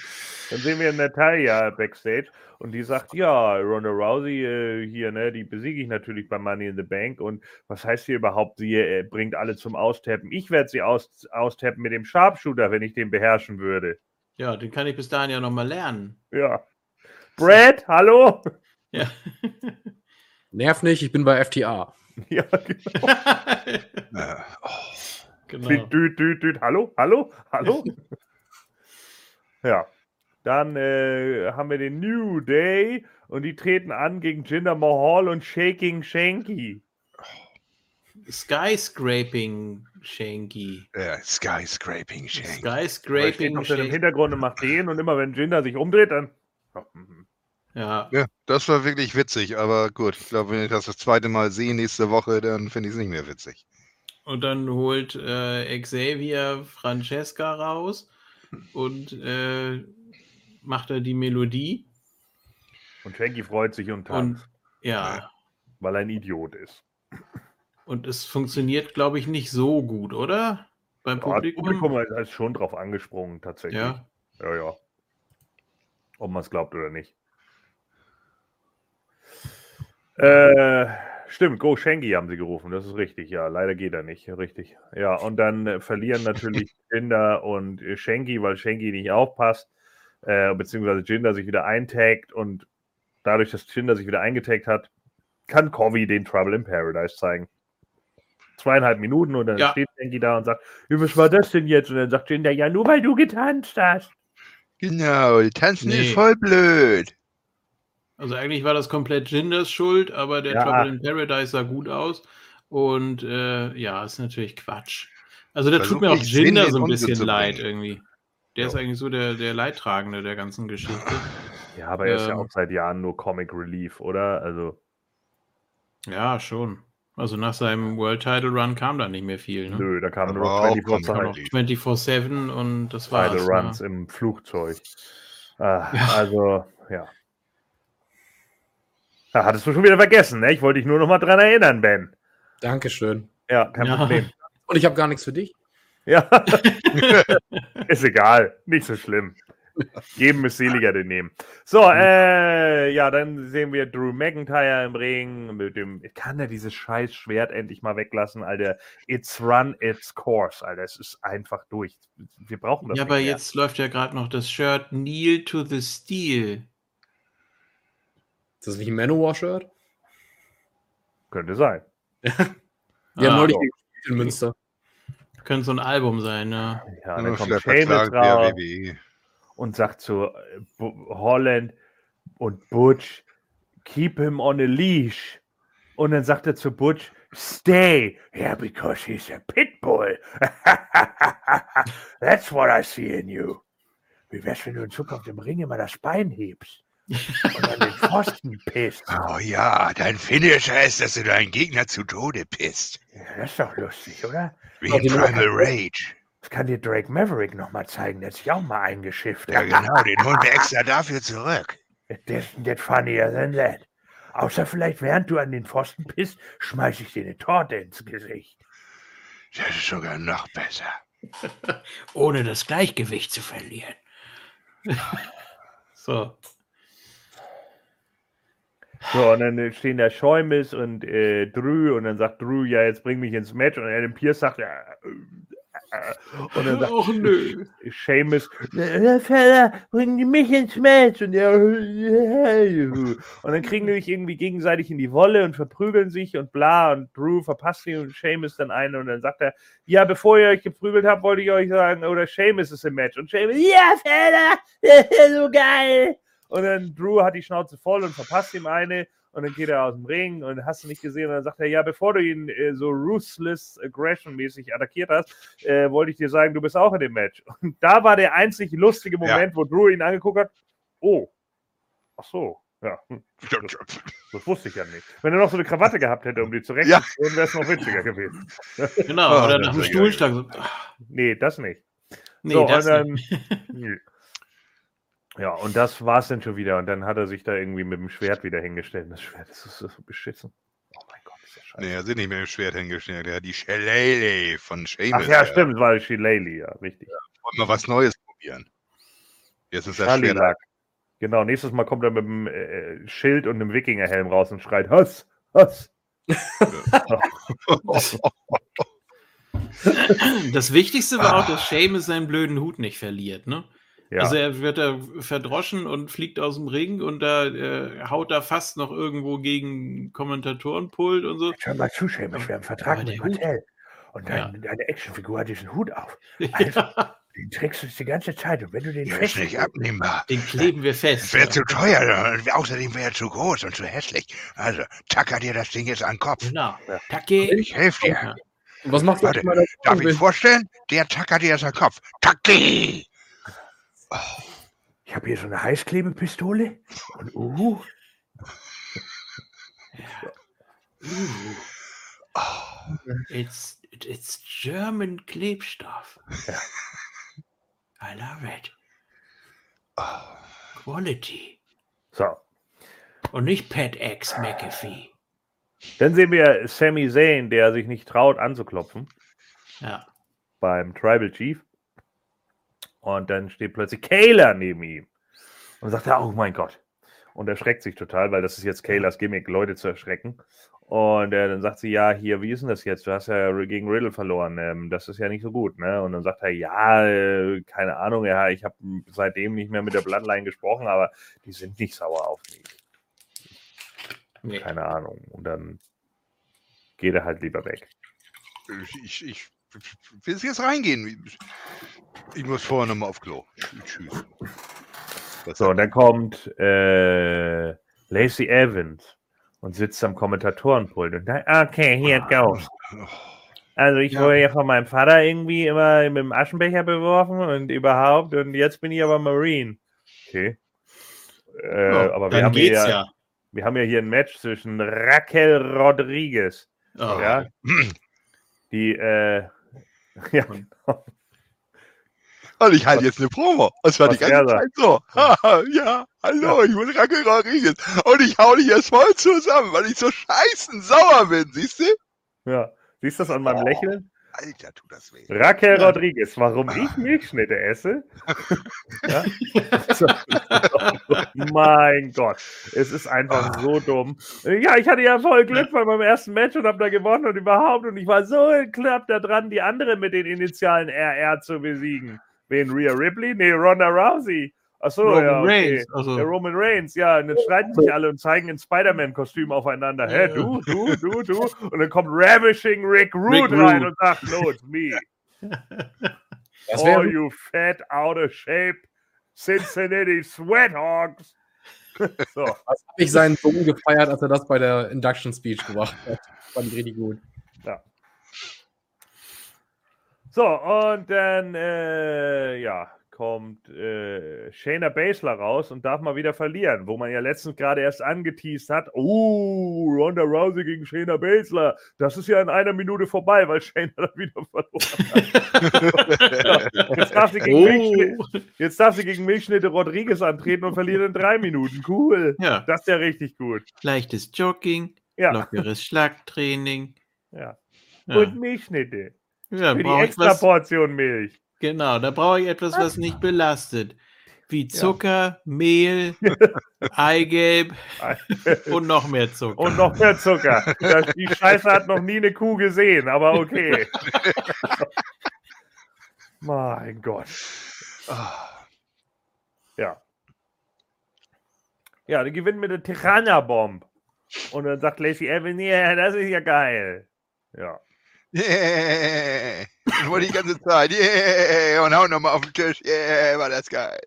Dann sehen wir Natalia backstage und die sagt, ja, Ronda Rousey äh, hier, ne, die besiege ich natürlich bei Money in the Bank und was heißt hier überhaupt, sie äh, bringt alle zum Austappen. Ich werde sie aus, austappen mit dem Sharpshooter, wenn ich den beherrschen würde. Ja, den kann ich bis dahin ja nochmal lernen. Ja. Brad, hallo? Ja. Nerv nicht, ich bin bei FTA. Ja, genau. äh, oh. genau. Düt, düt, düt, hallo, hallo, hallo? ja. Dann äh, haben wir den New Day und die treten an gegen Jinder Mahal und Shaking Shanky. Skyscraping Shanky. Ja, Skyscraping Shanky. Skyscraping Shanky. Im Hintergrund macht den und immer wenn Jinder sich umdreht, dann. Ja. ja, das war wirklich witzig, aber gut, ich glaube, wenn ich das das zweite Mal sehe nächste Woche, dann finde ich es nicht mehr witzig. Und dann holt äh, Xavier Francesca raus und äh, macht er die Melodie. Und Shanky freut sich und tanzt. Und, ja. Weil er ein Idiot ist. Und es funktioniert, glaube ich, nicht so gut, oder? Beim Publikum. Ja, das Publikum ist schon drauf angesprungen, tatsächlich. Ja. Ja, ja. Ob man es glaubt oder nicht. Äh, stimmt, Go Shanky haben sie gerufen, das ist richtig, ja. Leider geht er nicht, richtig. Ja, und dann äh, verlieren natürlich Jinder und äh, weil Shanky nicht aufpasst, äh, beziehungsweise Jinder sich wieder eintaggt und dadurch, dass Jinder sich wieder eingetaggt hat, kann Covey den Trouble in Paradise zeigen. Zweieinhalb Minuten und dann ja. steht Shanky da und sagt, was war das denn jetzt? Und dann sagt Jinder, ja, nur weil du getanzt hast. Genau, tanzen nee. ist voll blöd. Also eigentlich war das komplett Jinders Schuld, aber der ja. Trouble in Paradise sah gut aus. Und äh, ja, ist natürlich Quatsch. Also da tut mir auch Jinder so ein bisschen leid irgendwie. Der ja. ist eigentlich so der, der Leidtragende der ganzen Geschichte. Ja, aber er ähm, ist ja ähm. auch seit Jahren nur Comic Relief, oder? Also. Ja, schon. Also nach seinem World Title Run kam da nicht mehr viel. Ne? Nö, da kam nur 24-7 24 und das war. Title Runs ne? im Flugzeug. Ah, ja. Also, ja. Da hattest du schon wieder vergessen, ne? Ich wollte dich nur noch mal dran erinnern, Ben. Dankeschön. Ja, kein ja. Problem. Und ich habe gar nichts für dich. Ja. ist egal. Nicht so schlimm. Jedem ist seliger den nehmen. So, äh, ja, dann sehen wir Drew McIntyre im Ring mit dem. Kann er dieses scheiß Schwert endlich mal weglassen, Alter? It's run its course, Alter. Es ist einfach durch. Wir brauchen das. Ja, aber mehr. jetzt läuft ja gerade noch das Shirt Kneel to the Steel. Ist das nicht ein Manowar-Shirt? Könnte sein. Die ah, haben neulich in Münster. Könnte so ein Album sein, ne? Ja, dann kommt Sheamus raus und sagt zu äh, Holland und Butch, keep him on a leash. Und dann sagt er zu Butch, stay. Yeah, because he's a pitbull. That's what I see in you. Wie wär's, wenn du in Zukunft im Ring immer das Bein hebst? Und an den Pfosten pisst. Oh ja, dein Finisher ist, dass du deinen Gegner zu Tode pisst. Ja, das ist doch lustig, oder? Wie in Primal Rage. Das kann dir Drake Maverick nochmal zeigen, der hat sich auch mal eingeschifft. Ja, genau, den holen wir extra dafür zurück. Das ist funnier than that. Außer vielleicht, während du an den Pfosten pisst, schmeiß ich dir eine Torte ins Gesicht. Das ist sogar noch besser. Ohne das Gleichgewicht zu verlieren. so. So, und dann stehen da Schäumes und äh, Drew und dann sagt Drew, ja, jetzt bring mich ins Match und Adam Pierce sagt, ja, und dann sagt Och, nö. Seamus, Fella, bring mich ins Match. Und, der, und dann kriegen die sich irgendwie gegenseitig in die Wolle und verprügeln sich und bla. Und Drew verpasst ihn und Seamus dann ein. Und dann sagt er, ja, bevor ihr euch geprügelt habt, wollte ich euch sagen, oder Seamus ist im Match. Und Seamus, ja, Fella, so geil. Und dann Drew hat die Schnauze voll und verpasst ihm eine. Und dann geht er aus dem Ring und hast du nicht gesehen. Und dann sagt er, ja, bevor du ihn äh, so ruthless aggression mäßig attackiert hast, äh, wollte ich dir sagen, du bist auch in dem Match. Und da war der einzig lustige Moment, ja. wo Drew ihn angeguckt hat. Oh, ach so, ja. Das, das, wusste ich ja nicht. Wenn er noch so eine Krawatte gehabt hätte, um die zu rechten, ja. wäre es noch witziger gewesen. Genau, oder oh, nach dem Stuhlschlag. So. Nee, das nicht. Nee, so, das dann, nicht. Ja, und das war es dann schon wieder. Und dann hat er sich da irgendwie mit dem Schwert wieder hingestellt. Das Schwert das ist so beschissen. Oh mein Gott, ist das scheiße. Nee, er sind nicht mit dem Schwert hingestellt. Er hat die Shillelagh von Seamus. Ach ja, stimmt, es war die Shillelagh, ja, richtig. Ja, wollen wir was Neues probieren. Jetzt ist das Schwert. Genau, nächstes Mal kommt er mit dem äh, Schild und einem Wikingerhelm raus und schreit: Hass, Hass. das Wichtigste war auch, dass Seamus seinen blöden Hut nicht verliert, ne? Ja. Also er wird da verdroschen und fliegt aus dem Ring und da äh, haut er fast noch irgendwo gegen Kommentatorenpult und so. Hör mal zu, Seamus, wir haben einen Vertrag mit dem Hotel. Und dein, ja. deine Actionfigur hat diesen Hut auf. Also, ja. Den trägst du die ganze Zeit. Und wenn du den der ist nicht abnehmbar. Den kleben wir fest. Wäre ja. zu teuer. Außerdem wäre er zu groß und zu hässlich. Also, tacker dir das Ding jetzt an den Kopf. Genau. Tacke. Ich helfe dir. Was macht Warte, darf ich vorstellen? Der tackert dir jetzt an den Kopf. Tacke! Ich habe hier so eine Heißklebepistole. Und uh. uh. Oh, it's, it's German Klebstoff. Ja. I love it. Oh. Quality. So. Und nicht Pet X McAfee. Dann sehen wir Sami Zayn, der sich nicht traut anzuklopfen. Ja. Beim Tribal Chief. Und dann steht plötzlich Kayla neben ihm. Und sagt er, oh mein Gott. Und er schreckt sich total, weil das ist jetzt Kaylas Gimmick, Leute zu erschrecken. Und äh, dann sagt sie, ja, hier, wie ist denn das jetzt? Du hast ja gegen Riddle verloren. Ähm, das ist ja nicht so gut, ne? Und dann sagt er, ja, äh, keine Ahnung, ja, ich habe seitdem nicht mehr mit der Bloodline gesprochen, aber die sind nicht sauer auf mich. Nee. Keine Ahnung. Und dann geht er halt lieber weg. Ich, ich will jetzt reingehen. Ich muss vorher nochmal auf Klo. Tschüss. So, und dann kommt äh, Lacey Evans und sitzt am Kommentatorenpult und dann, okay, here it goes. Also ich ja. wurde ja von meinem Vater irgendwie immer mit dem Aschenbecher beworfen und überhaupt und jetzt bin ich aber Marine. Okay. Äh, oh, aber wir haben, hier, ja. wir haben ja hier ein Match zwischen Raquel Rodriguez. Oh. Ja, die äh, Ja. Und ich halte jetzt eine Promo. Das war Was die ganze Zeit so. ja, hallo, ich bin Raquel Rodriguez. Und ich hau dich jetzt voll zusammen, weil ich so scheißen sauer bin, siehst du? Ja. Siehst du das an meinem oh. Lächeln? Alter, tut das weh. Raquel ja. Rodriguez, warum ich Milchschnitte esse? ja? mein Gott, es ist einfach ah. so dumm. Ja, ich hatte ja voll Glück bei meinem ersten Match und habe da gewonnen und überhaupt und ich war so knapp da dran, die andere mit den Initialen RR zu besiegen. Wen Rhea Ripley? Nee, Ronda Rousey. Achso, Roman ja. Okay. Reigns. Also. Der Roman Reigns, ja. Und dann streiten sich alle und zeigen ein Spider-Man-Kostüm aufeinander. Hä, du, du, du, du. Und dann kommt Ravishing Rick Rude Rick rein Rude. und sagt, no, it's me. Das oh, you fat, out of shape Cincinnati Sweathogs. so. Das habe ich seinen Sohn gefeiert, als er das bei der Induction Speech gemacht hat. Fand ich richtig gut. Ja. So, und dann, äh, ja, kommt äh, Shayna Baszler raus und darf mal wieder verlieren, wo man ja letztens gerade erst angeteased hat, oh, Ronda Rousey gegen Shayna Baszler, das ist ja in einer Minute vorbei, weil Shayna dann wieder verloren hat. jetzt, darf sie gegen oh. Milchschnitte, jetzt darf sie gegen Milchschnitte Rodriguez antreten und verliert in drei Minuten. Cool. Ja. Das ist ja richtig gut. Leichtes Jogging, ja. lockeres Schlagtraining. Ja. ja. Und Milchschnitte. Ja, Für die extra was, Portion Milch. Genau, da brauche ich etwas, was nicht belastet. Wie Zucker, ja. Mehl, Eigelb und noch mehr Zucker. Und noch mehr Zucker. Das, die Scheiße hat noch nie eine Kuh gesehen, aber okay. mein Gott. Ja. Ja, dann gewinnen wir eine Tirana-Bomb. Und dann sagt Lacey Evan, yeah, das ist ja geil. Ja. Yeah. Nur die ganze Zeit. Yeah. Und hauen nochmal auf den Tisch. Yeah, war das geil.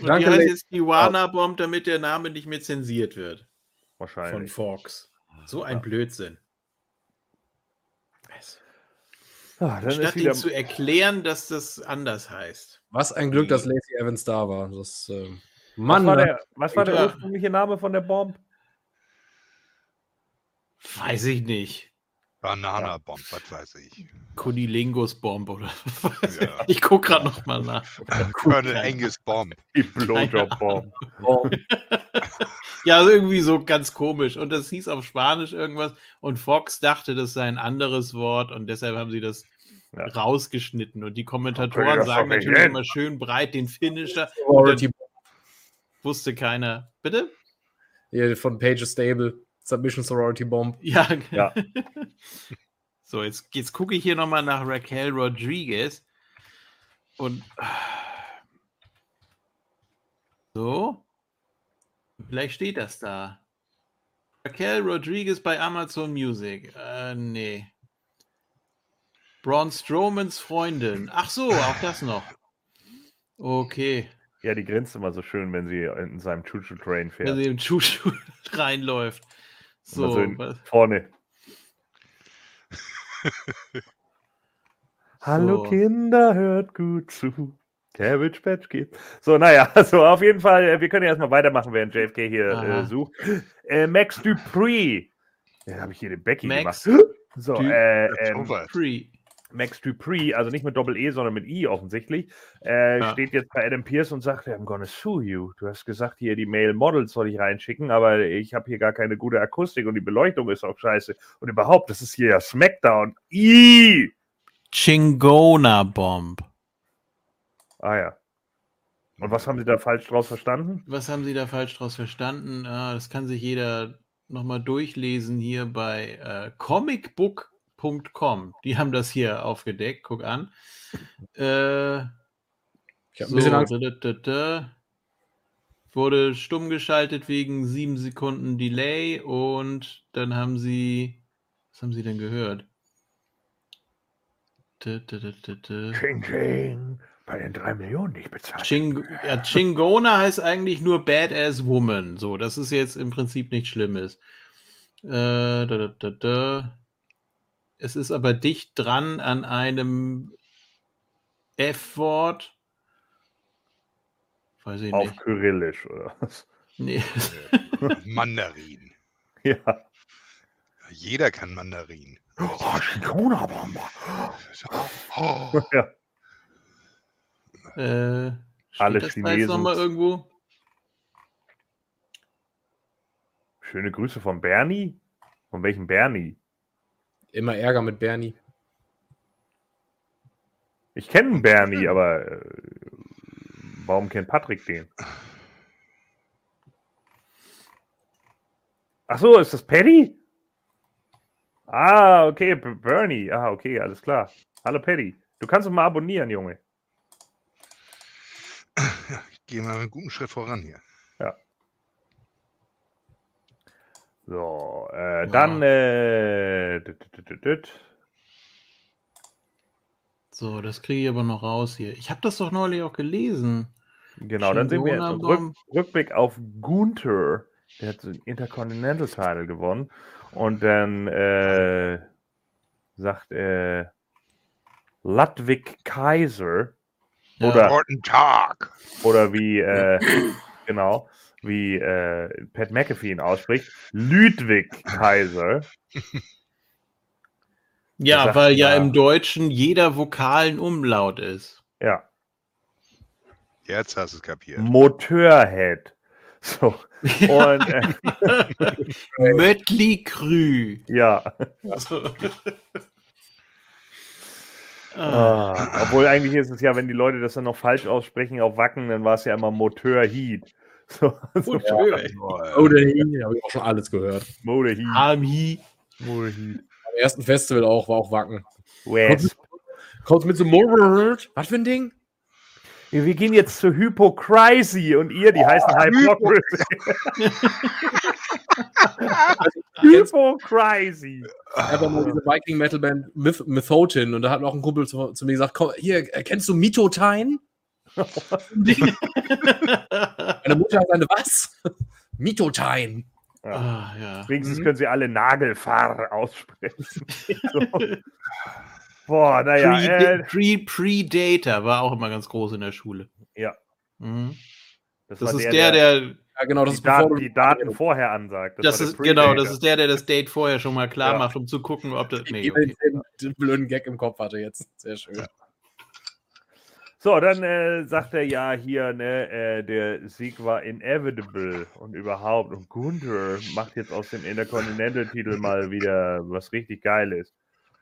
Und Danke, die heißt jetzt Tijuana Bomb, damit der Name nicht mehr zensiert wird. Wahrscheinlich. Von Fox. So ein ja. Blödsinn. Ah, Statt wieder... zu erklären, dass das anders heißt. Was ein Glück, dass Lacey Evans da war. Das, äh... Mann, was war der, was war der ursprüngliche Name von der Bomb? Weiß ich nicht. Banana Bomb, was weiß ich. Kunilingus Bomb oder was? Ja. Ich gucke gerade noch mal nach. Colonel Angus Bomb. Die Blowjob Bomb. ja, also irgendwie so ganz komisch. Und das hieß auf Spanisch irgendwas. Und Fox dachte, das sei ein anderes Wort und deshalb haben sie das ja. rausgeschnitten. Und die Kommentatoren sagen natürlich immer schön breit den Finisher. Wusste keiner. Bitte? Ja, von Page Stable. Submission Sorority Bomb. Ja, ja. so, jetzt, jetzt gucke ich hier nochmal nach Raquel Rodriguez. Und so. Vielleicht steht das da. Raquel Rodriguez bei Amazon Music. Äh, nee. Braun Strowmans Freundin. Ach so, auch das noch. Okay. Ja, die grinst immer so schön, wenn sie in seinem Choo-Choo-Train fährt. Wenn sie im Choo-Choo reinläuft. So, so vorne. Hallo so. Kinder, hört gut zu. Cabbage Patch geht. So, naja, also auf jeden Fall, äh, wir können ja erstmal weitermachen, während JFK hier äh, sucht. Äh, Max Dupree. Ja, habe ich hier den Becky Max gemacht. So, du äh, ähm, Dupree. Max Dupree, also nicht mit Doppel-E, sondern mit I offensichtlich, äh, ja. steht jetzt bei Adam Pierce und sagt, I'm gonna sue you. Du hast gesagt, hier die Male Models soll ich reinschicken, aber ich habe hier gar keine gute Akustik und die Beleuchtung ist auch scheiße. Und überhaupt, das ist hier ja Smackdown. I! Chingona Bomb. Ah ja. Und was haben Sie da falsch draus verstanden? Was haben Sie da falsch draus verstanden? Ah, das kann sich jeder nochmal durchlesen hier bei äh, Comicbook Com. Die haben das hier aufgedeckt. Guck an. Äh, ich habe ein bisschen Angst. Da, da, da, wurde stumm geschaltet wegen sieben Sekunden Delay und dann haben sie. Was haben sie denn gehört? Ching, ching. Bei den drei Millionen nicht bezahlt. Ching, ja, Chingona heißt eigentlich nur Badass Woman. So, das ist jetzt im Prinzip nichts Schlimmes. Äh, da, da, da, da. Es ist aber dicht dran an einem F-Wort. Weiß ich Auf nicht. Kyrillisch, oder was? Nee. Mandarin. Ja. Jeder kann Mandarin. Oh, Corona-Bombe. Oh. Ja. Äh, Alle das Chinesen. Da mal irgendwo? Schöne Grüße von Bernie. Von welchem Bernie? Immer Ärger mit Bernie. Ich kenne Bernie, aber äh, warum kennt Patrick den? Ach so, ist das Paddy? Ah, okay, Bernie. Ah, okay, alles klar. Hallo Paddy. Du kannst uns mal abonnieren, Junge. Ich gehe mal einen guten Schritt voran hier. Ja. So, äh, ja. dann. Äh, so, das kriege ich aber noch raus hier. Ich habe das doch neulich auch gelesen. Genau, dann sehen wir jetzt Rück, Rückblick auf Gunther. Der hat den Intercontinental Title gewonnen. Und dann äh, sagt äh, Ludwig Kaiser. Oder, Guten Tag. Oder wie, äh, genau wie äh, Pat McAfee ihn ausspricht, Ludwig Kaiser. Ja, sagt, weil ja, ja im Deutschen jeder Vokal ein Umlaut ist. Ja. Jetzt hast du es kapiert. Motorhead. So. Und äh, Mötley Krü. Ja. Ah. Obwohl eigentlich ist es ja, wenn die Leute das dann noch falsch aussprechen auf Wacken, dann war es ja immer Motor So, so Motor Heat. Motor Heat, habe ich auch schon alles gehört. Motor Heat. Arm Heat. Motor Heat. Am ersten Festival auch, war auch Wacken. West. Kommt mit so Motor Was für ein Ding? Wir gehen jetzt zu Hypocrisy und ihr, die oh, heißen Hypocrisy. Hypocrisy. Ich habe mal diese Viking Metal Band Myth Mythotin und da hat noch ein Kumpel zu, zu mir gesagt: Komm, hier, kennst du Mitotein? Meine Mutter hat eine was? Mitotein. Ja. Ah, ja. Wenigstens mhm. können sie alle Nagelfahr aussprechen. so. Boah, naja. Pre, äh, Pre, Predator war auch immer ganz groß in der Schule. Ja. Mhm. Das, das ist der, der, der ja, genau, das die, Daten, die Daten vorher ansagt. Das, das ist, genau, das ist der, der das Date vorher schon mal klar ja. macht, um zu gucken, ob das. Nee, okay. den, den blöden Gag im Kopf hatte jetzt. Sehr schön. Ja. So, dann äh, sagt er ja hier, ne, äh, der Sieg war inevitable und überhaupt. Und Gunther macht jetzt aus dem Intercontinental-Titel mal wieder was richtig Geiles.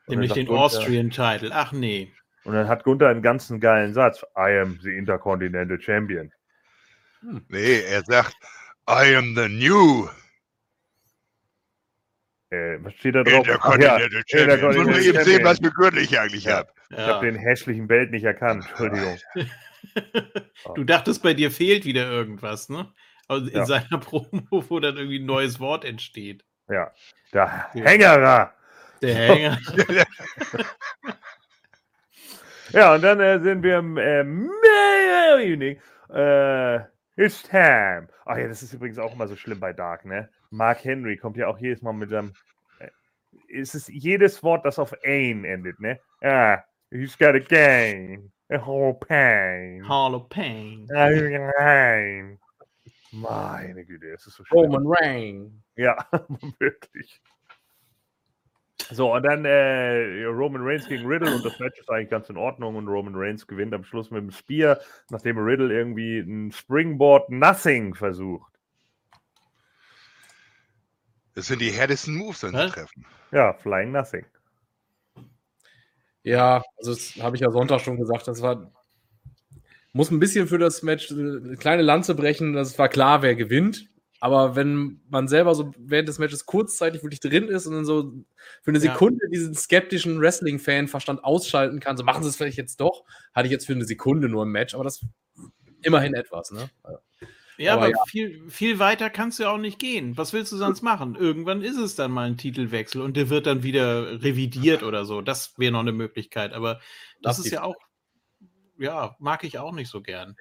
Nämlich den Gunther, Austrian Title. Ach nee. Und dann hat Gunther einen ganzen geilen Satz. I am the Intercontinental Champion. Hm. Nee, er sagt, I am the new. Äh, was steht da drauf? Intercontinental ja, Champion. Ich muss eben sehen, was für Gürtel ich eigentlich ja. habe. Ich ja. habe den hässlichen Belt nicht erkannt. Entschuldigung. du dachtest, bei dir fehlt wieder irgendwas, ne? Also in ja. seiner Promo, wo dann irgendwie ein neues Wort entsteht. Ja. Der Hängerer. Der Hänger. ja, und dann äh, sind wir im äh, Evening. Äh, it's time. Ach ja, das ist übrigens auch immer so schlimm bei Dark, ne? Mark Henry kommt ja auch jedes Mal mit seinem. Äh, es ist jedes Wort, das auf Ain endet, ne? Ah, he's got a game. A whole pain. Hall of Pain. Meine Güte, es ist so schlimm. Roman Reign. Ja, wirklich. So, und dann äh, Roman Reigns gegen Riddle und das Match ist eigentlich ganz in Ordnung und Roman Reigns gewinnt am Schluss mit dem Spear, nachdem Riddle irgendwie ein Springboard Nothing versucht. Das sind die härtesten Moves, wenn sie treffen. Ja, Flying Nothing. Ja, also das habe ich ja Sonntag schon gesagt, das war muss ein bisschen für das Match eine kleine Lanze brechen, das war klar, wer gewinnt. Aber wenn man selber so während des Matches kurzzeitig wirklich drin ist und dann so für eine Sekunde ja. diesen skeptischen Wrestling-Fan-Verstand ausschalten kann, so machen sie es vielleicht jetzt doch, hatte ich jetzt für eine Sekunde nur im Match, aber das immerhin etwas, ne? Ja, aber, aber ja. Viel, viel weiter kannst du ja auch nicht gehen. Was willst du sonst machen? Irgendwann ist es dann mal ein Titelwechsel und der wird dann wieder revidiert oder so. Das wäre noch eine Möglichkeit, aber das, das ist ja auch, ja, mag ich auch nicht so gern.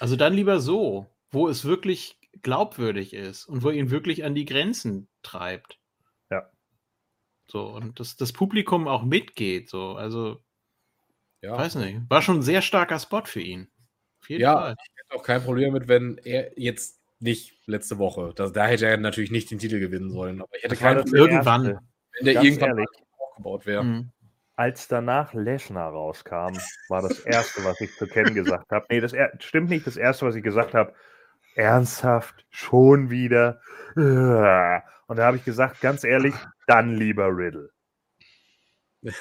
Also dann lieber so, wo es wirklich glaubwürdig ist und wo ihn wirklich an die Grenzen treibt. Ja. So, und das, das Publikum auch mitgeht. So, also, ja. weiß nicht. War schon ein sehr starker Spot für ihn. Ja, Fall. ich hätte auch kein Problem mit, wenn er jetzt nicht letzte Woche, das, da hätte er natürlich nicht den Titel gewinnen sollen. Aber ich hätte keinen Problem, irgendwann, wenn der Ganz irgendwann ehrlich, aufgebaut wäre. Mhm. Als danach Lesnar rauskam, war das erste, was ich zu Ken gesagt habe. Nee, das stimmt nicht. Das erste, was ich gesagt habe, ernsthaft, schon wieder. Und da habe ich gesagt, ganz ehrlich, dann lieber Riddle.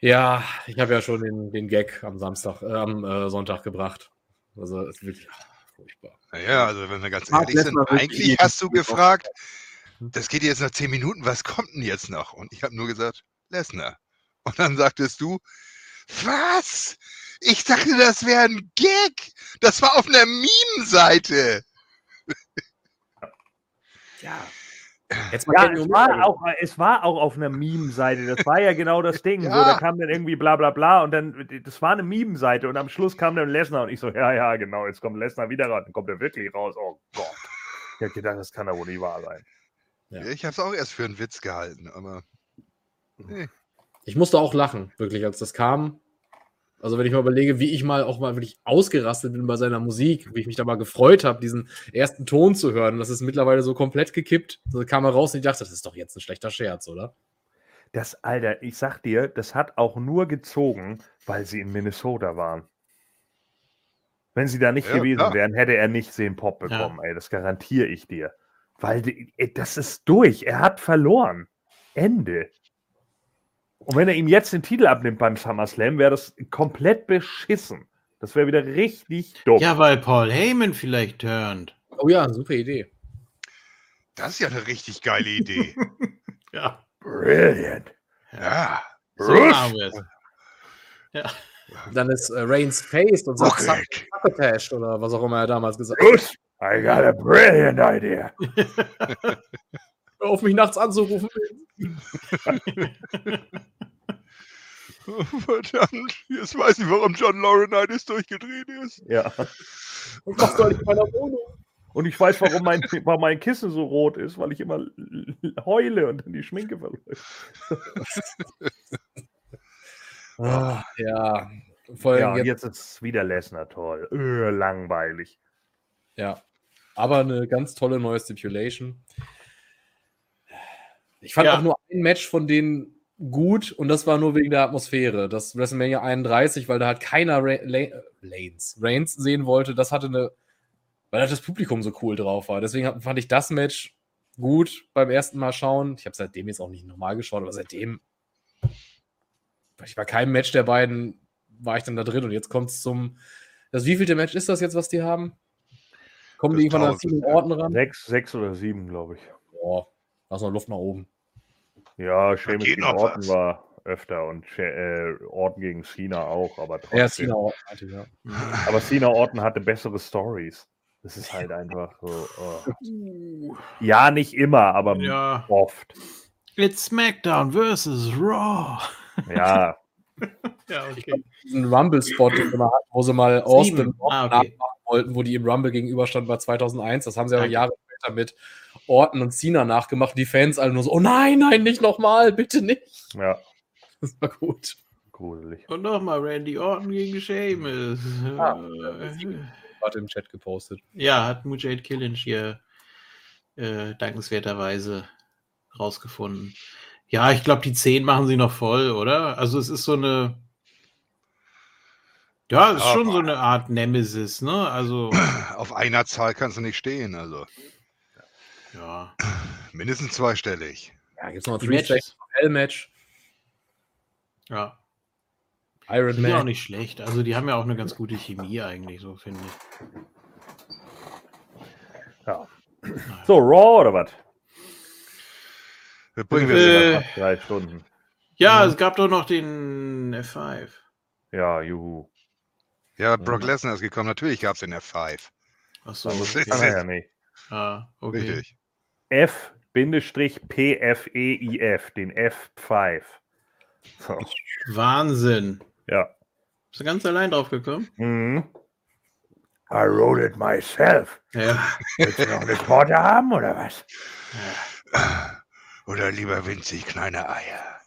Ja, ich habe ja schon den, den Gag am Samstag, äh, am äh, Sonntag gebracht. Also ist wirklich ach, furchtbar. Naja, also wenn wir ganz ehrlich sind, eigentlich hast du gefragt, das geht jetzt nach zehn Minuten, was kommt denn jetzt noch? Und ich habe nur gesagt, Lesnar. Und dann sagtest du, was? Ich dachte, das wäre ein Gag. Das war auf einer Meme-Seite. Ja. Jetzt mal ja, es war, auch, es war auch auf einer Meme-Seite. Das war ja genau das Ding. ja. So, da kam dann irgendwie bla bla bla und dann, das war eine Meme-Seite und am Schluss kam dann Lesnar und ich so, ja, ja, genau, jetzt kommt Lesnar wieder raus. Dann kommt er wirklich raus. Oh Gott. Ich hab gedacht, das kann ja wohl nicht wahr sein. Ja. Ich habe es auch erst für einen Witz gehalten, aber. Nee. Ich musste auch lachen, wirklich, als das kam. Also wenn ich mal überlege, wie ich mal auch mal wirklich ausgerastet bin bei seiner Musik, wie ich mich da mal gefreut habe, diesen ersten Ton zu hören. Das ist mittlerweile so komplett gekippt. Da kam er raus und ich dachte, das ist doch jetzt ein schlechter Scherz, oder? Das, Alter, ich sag dir, das hat auch nur gezogen, weil sie in Minnesota waren. Wenn sie da nicht ja, gewesen klar. wären, hätte er nicht den Pop bekommen, ja. ey. Das garantiere ich dir. Weil ey, das ist durch. Er hat verloren. Ende. Und wenn er ihm jetzt den Titel abnimmt beim SummerSlam, wäre das komplett beschissen. Das wäre wieder richtig dumm. Ja, weil Paul Heyman vielleicht turnt. Oh ja, super Idee. Das ist ja eine richtig geile Idee. ja. Brilliant. Ja. So machen wir es. Ja. Dann ist äh, Reigns Face und sagt Sabotage oder was auch immer er damals gesagt hat. I got a brilliant idea. Auf mich nachts anzurufen. Verdammt, jetzt weiß ich, warum John Laurinaitis durchgedreht ist. Ja. Und was soll ich in meiner Wohnung? Und ich weiß, warum mein, warum mein Kissen so rot ist, weil ich immer heule und dann die Schminke verläuft. ah, ja. Vor ja, jetzt, jetzt ist wieder Lesnar toll. Öh, langweilig. Ja. Aber eine ganz tolle neue Stipulation. Ich fand ja. auch nur ein Match von denen gut und das war nur wegen der Atmosphäre. Das WrestleMania 31, weil da halt keiner Ra Lanes, Reigns sehen wollte, das hatte eine, weil halt das Publikum so cool drauf war. Deswegen fand ich das Match gut beim ersten Mal schauen. Ich habe seitdem jetzt auch nicht nochmal geschaut, aber seitdem, ich bei keinem Match der beiden war ich dann da drin und jetzt kommt es zum, das wievielte Match ist das jetzt, was die haben? Kommen das die irgendwann an sieben Orten ran? Sechs, sechs oder sieben, glaube ich. Boah, da ist noch Luft nach oben. Ja, Sheamus gegen Orton war öfter und äh, Orton gegen Cena auch, aber trotzdem. Ja, Cena Orton hatte, ja. Aber Cena Orton hatte bessere Stories. Das ist halt einfach so. Oh. Ja, nicht immer, aber ja. oft. It's SmackDown versus Raw. Ja. ja, okay. Ein Rumble-Spot, wo sie mal Austin ah, okay. wollten, wo die im Rumble gegenüberstand bei 2001. Das haben sie aber Jahre später mit Orton und Cena nachgemacht. Die Fans alle nur so, oh nein, nein, nicht nochmal, bitte nicht. Ja. Das war gut. Gruselig. Und nochmal Randy Orton gegen Sheamus. Ah, hat im Chat gepostet. Ja, hat Mujahid Killinch hier äh, dankenswerterweise rausgefunden. Ja, ich glaube, die 10 machen sie noch voll, oder? Also es ist so eine. Ja, es ist schon so eine Art Nemesis, ne? Also. Auf einer Zahl kannst du nicht stehen, also. Ja. Mindestens zweistellig. Ja, gibt es noch ein L-Match. Ja. Iron die Man. auch nicht schlecht. Also die haben ja auch eine ganz gute Chemie eigentlich, so finde ich. Ja. So, Raw oder was? Wir bringen wir äh, drei Stunden. Ja, mhm. es gab doch noch den F5. Ja, juhu. Ja, Brock Lesnar ist gekommen. Natürlich gab es den F5. Achso. Das kann er ja nicht. Ah, okay. Richtig. F-PFEIF, den F5. So. Wahnsinn. Ja. Bist du ganz allein drauf gekommen? Mhm. I wrote it myself. Ja. Willst du noch eine Torte haben oder was? Oder lieber winzig kleine Eier.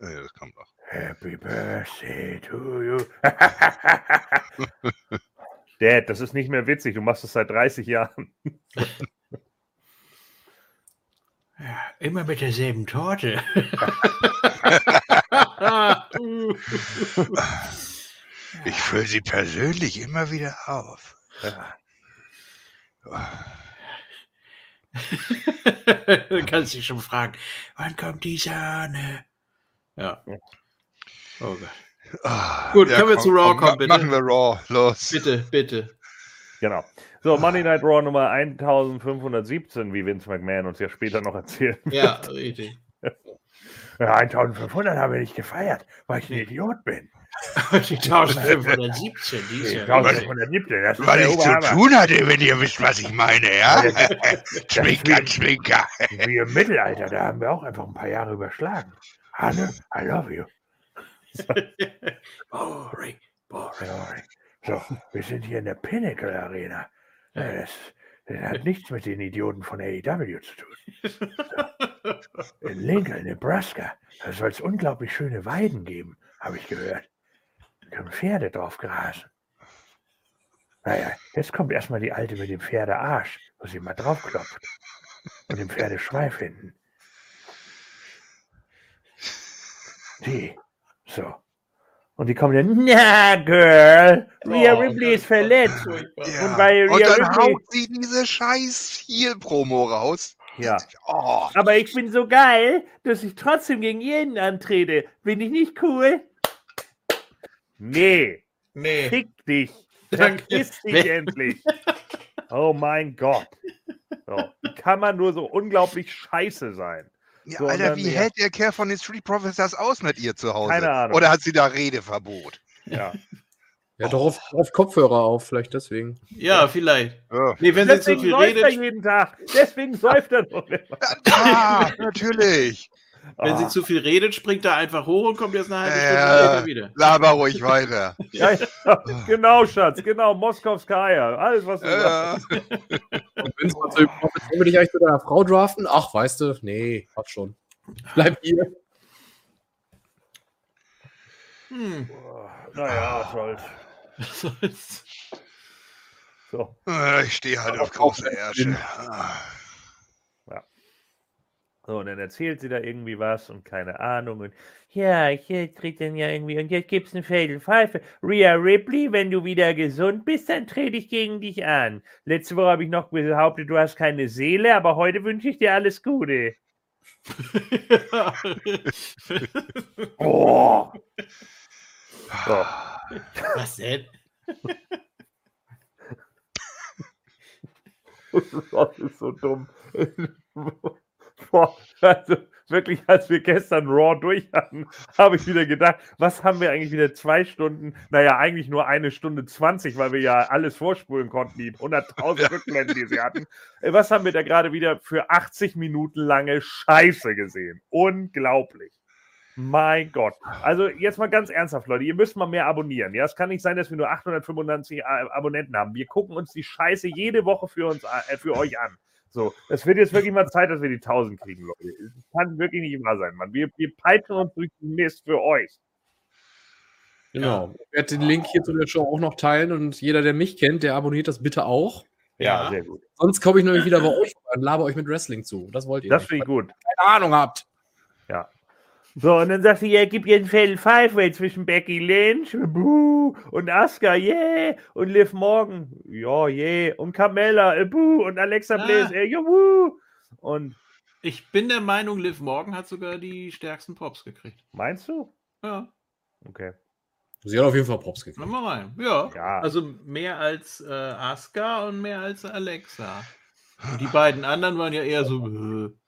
Ja, das kommt noch. Happy Birthday to you. Dad, das ist nicht mehr witzig. Du machst es seit 30 Jahren. Ja, immer mit derselben Torte. ich fülle sie persönlich immer wieder auf. du kannst dich schon fragen, wann kommt die Sahne? Ja. Oh Gott. Ah, Gut, ja, können wir komm, zu Raw komm, kommen, bitte? Machen wir Raw, los. Bitte, bitte. Genau. So, Monday Night Raw Nummer 1517, wie Vince McMahon uns ja später noch erzählt. Ja, richtig. Ja, 1500 haben wir nicht gefeiert, weil ich ein Idiot bin. die 1517, die ist ja. 1517, das ist Was ich zu tun hatte, wenn ihr wisst, was ich meine, ja? Schwinker, Schwinker. Wie im Mittelalter, da haben wir auch einfach ein paar Jahre überschlagen. Hanne, I love you. boring, boring. So, wir sind hier in der Pinnacle Arena. Das, das hat nichts mit den Idioten von AEW zu tun. So. In Lincoln, Nebraska, da soll es unglaublich schöne Weiden geben, habe ich gehört. Da können Pferde drauf grasen. Naja, jetzt kommt erstmal die Alte mit dem Pferdearsch, wo sie mal draufklopft. Und dem Pferdeschweif hinten. Die. So. Und die kommen dann, na, Girl, Rhea oh, Ripley ist verletzt. Ja. Und, bei Rhea und dann Ripley haut sie diese scheiß Heel-Promo raus. Ja. Oh. Aber ich bin so geil, dass ich trotzdem gegen jeden antrete. Bin ich nicht cool? Nee. Nee. Fick dich. Vergiss dich endlich. Oh mein Gott. So. Wie kann man nur so unglaublich scheiße sein? Ja, so, Alter, wie hält der Kerl von den Street Professors aus mit ihr zu Hause? Keine Ahnung. Oder hat sie da Redeverbot? Ja. Ja, doch auf, auf, Kopfhörer auf, vielleicht deswegen. Ja, vielleicht. Ja. Nee, wenn Deswegen sie zu viel redet. Er jeden Tag. Deswegen säuft er doch immer. Ja, natürlich. Wenn oh. sie zu viel redet, springt er einfach hoch und kommt jetzt eine halbe Stunde äh, wieder. Laber ruhig weiter. ja, ja, genau, Schatz, genau. Moskows Kaya. Alles, was du ja. sagst. Und wenn es mal so will ich eigentlich zu deiner Frau draften? Ach, weißt du, nee, hab schon. Bleib hier. Hm. Naja, was soll's. Was soll's. So. Ich stehe halt auf große Ärsche. So, und dann erzählt sie da irgendwie was und keine Ahnung. Und ja, hier tritt dann ja irgendwie. Und jetzt gibt's eine Fatal Five. Rhea Ripley, wenn du wieder gesund bist, dann trete ich gegen dich an. Letzte Woche habe ich noch behauptet, du hast keine Seele, aber heute wünsche ich dir alles Gute. oh. So. Was denn? das ist so dumm. Boah, also wirklich, als wir gestern Raw durch hatten, habe ich wieder gedacht, was haben wir eigentlich wieder zwei Stunden, naja, eigentlich nur eine Stunde 20, weil wir ja alles vorspulen konnten, die 100.000 Rückblenden, die sie hatten. Äh, was haben wir da gerade wieder für 80 Minuten lange Scheiße gesehen? Unglaublich. Mein Gott. Also jetzt mal ganz ernsthaft, Leute, ihr müsst mal mehr abonnieren. Ja, es kann nicht sein, dass wir nur 895 äh, Abonnenten haben. Wir gucken uns die Scheiße jede Woche für uns äh, für euch an. So, es wird jetzt wirklich mal Zeit, dass wir die 1000 kriegen, Leute. Es kann wirklich nicht immer sein, Mann. Wir, wir peitschen uns durch den Mist für euch. Genau. Ich werde den Link hier zu der Show auch noch teilen und jeder, der mich kennt, der abonniert das bitte auch. Ja, ja. sehr gut. Sonst komme ich nämlich wieder bei euch und laber euch mit Wrestling zu. Das wollt ihr. Das finde ich gut. Keine Ahnung habt. Ja. So, und dann sagt sie, ja, gib ihr einen Fatal Five-Way zwischen Becky Lynch buh, und Asuka, yeah, und Liv Morgan, ja, yeah, und Carmella, äh, buh, und Alexa ah. Bliss, äh, juhu. Und ich bin der Meinung, Liv Morgan hat sogar die stärksten Props gekriegt. Meinst du? Ja. Okay. Sie hat auf jeden Fall Props gekriegt. mal rein. Ja. ja. Also mehr als äh, Asuka und mehr als Alexa. Und die beiden anderen waren ja eher so.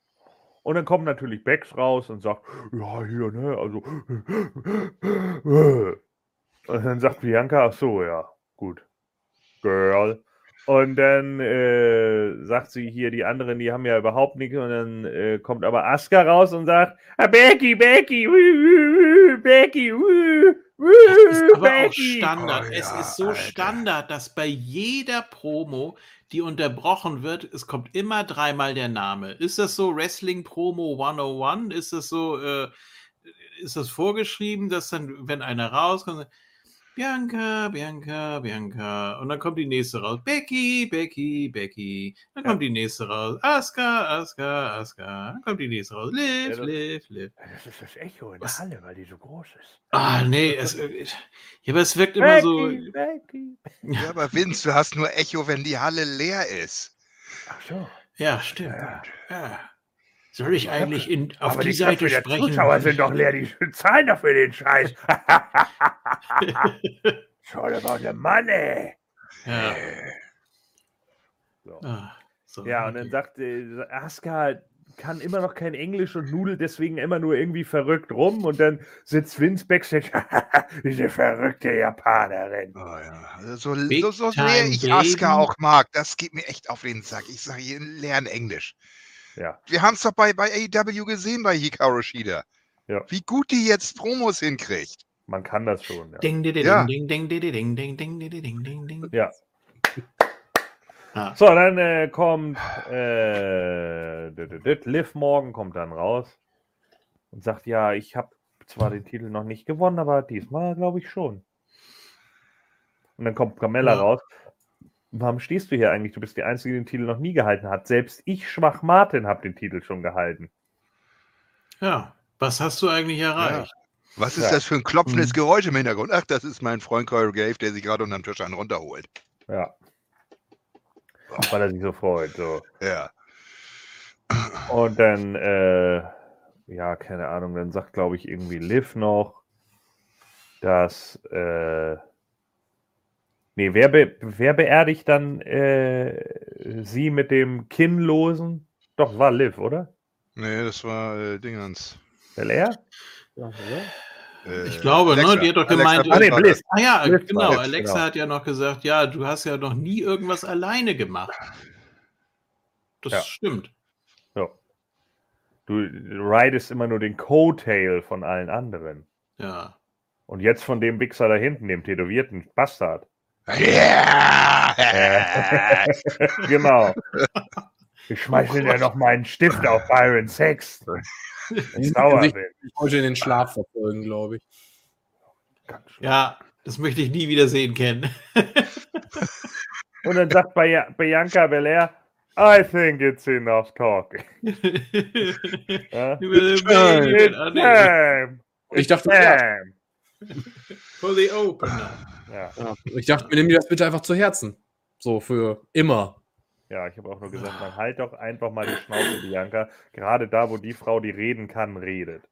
Und dann kommt natürlich Bex raus und sagt, ja, hier, ne, also. Und dann sagt Bianca, ach so, ja, gut. Girl. Und dann äh, sagt sie hier, die anderen, die haben ja überhaupt nichts. Und dann äh, kommt aber Asuka raus und sagt, ah, Becky, Becky, woo, woo, Becky, woo, woo, das ist aber Becky. auch Standard. Oh, ja, es ist so Alter. Standard, dass bei jeder Promo die unterbrochen wird, es kommt immer dreimal der Name. Ist das so Wrestling Promo 101? Ist das so, äh, ist das vorgeschrieben, dass dann, wenn einer rauskommt, Bianca, Bianca, Bianca. Und dann kommt die nächste raus. Becky, Becky, Becky. Dann kommt die nächste raus. Aska, Aska, Aska. Dann kommt die nächste raus. Liv, ja, Liv, Liv. Das ist das Echo in der? Halle, weil die so groß ist. Ah, nee. Es, äh, ja, aber es wirkt Becky, immer so. Becky. Ja, aber Vince, du hast nur Echo, wenn die Halle leer ist. Ach so. Ja, stimmt. Ja. ja. Soll ich eigentlich in, auf Aber die, die Seite sprechen? Die Zuschauer sind doch leer, die zahlen doch für den Scheiß. Schau dir mal, der Mann, ey. Ja. So. Ah, so ja, und dann sagt äh, Aska, kann immer noch kein Englisch und nudelt deswegen immer nur irgendwie verrückt rum und dann sitzt Vince Backstage, diese verrückte Japanerin. Oh ja. Also so, so, so sehr ich Asuka auch mag, das geht mir echt auf den Sack. Ich sage, lerne Englisch. Ja. Wir haben es doch bei, bei AEW gesehen bei Hikaru Shida. Ja. Wie gut die jetzt Promos hinkriegt. Man kann das schon. Ja. Ding, ding, ding, ding, ding, ding, ding, ding, ding, ding, ding, ding. Ja. Ah. So, dann äh, kommt äh, Liv Morgan kommt dann raus und sagt, ja, ich habe zwar den Titel noch nicht gewonnen, aber diesmal glaube ich schon. Und dann kommt Carmella ja. raus warum stehst du hier eigentlich? Du bist die Einzige, die den Titel noch nie gehalten hat. Selbst ich, Schwach Martin, habe den Titel schon gehalten. Ja, was hast du eigentlich erreicht? Ja. Was ist ja. das für ein klopfendes hm. Geräusch im Hintergrund? Ach, das ist mein Freund Corey Gave, der sich gerade unterm Tisch einen runterholt. Ja. Oh. Weil er sich so freut. So. Ja. Und dann, äh, ja, keine Ahnung, dann sagt, glaube ich, irgendwie Liv noch, dass, äh, nee, wer, be wer beerdigt dann äh, sie mit dem Kinnlosen? Doch, war Liv, oder? Nee, das war äh, Dingens. Belair? Ja, äh, ich glaube, Alexa. ne, die hat doch gemeint. Alexa, ah, nee, Bliss. Ah ja, Bliss genau. Bliss, Alexa genau. hat ja noch gesagt, ja, du hast ja noch nie irgendwas alleine gemacht. Das ja. stimmt. Ja. Du ridest immer nur den Coattail von allen anderen. Ja. Und jetzt von dem Wichser da hinten, dem tätowierten Bastard. Ja! genau. Ich schmeiße dir noch meinen Stift auf Byron Sex. Ich, sauer ich, ich wollte den Schlaf verfolgen, glaube ich. Ja, das möchte ich nie wieder sehen, Ken. Und dann sagt Bianca Belair, I think it's enough talking. Ich dachte, Time. For the opener. Ja. Ich dachte, mir nehme das bitte einfach zu Herzen. So für immer. Ja, ich habe auch nur gesagt, man halt doch einfach mal die Schnauze, Bianca. Gerade da, wo die Frau, die reden kann, redet.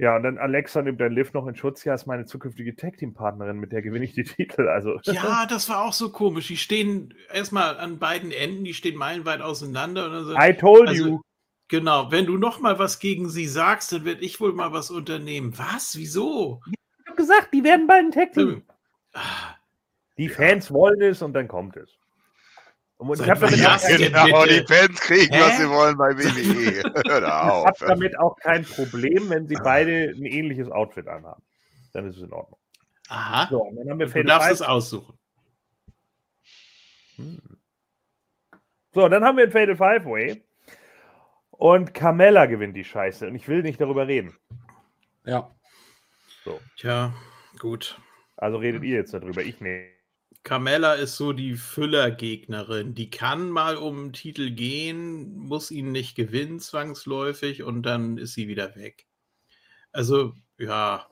Ja, und dann Alexa nimmt dann Liv noch in Schutz. Ja, ist meine zukünftige Tag-Team-Partnerin, mit der gewinne ich die Titel. Also. Ja, das war auch so komisch. Die stehen erstmal an beiden Enden, die stehen meilenweit auseinander. So, I told also, you. Genau, wenn du noch mal was gegen sie sagst, dann werde ich wohl mal was unternehmen. Was? Wieso? Ich habe gesagt, die werden bald ein Tag-Team. Ah. Die Fans wollen es und dann kommt es. Und ich habe damit auch genau, die Fans kriegen, Hä? was sie wollen bei WWE. ich habe damit auch kein Problem, wenn sie beide ein ähnliches Outfit anhaben. Dann ist es in Ordnung. Aha. So, dann haben wir du darfst es aussuchen. Hm. So, dann haben wir ein Fatal Five Way. Und Carmella gewinnt die Scheiße. Und ich will nicht darüber reden. Ja. So. Tja, gut. Also redet ihr jetzt darüber, ich nicht. Carmella ist so die Füllergegnerin. Die kann mal um einen Titel gehen, muss ihn nicht gewinnen zwangsläufig und dann ist sie wieder weg. Also, ja.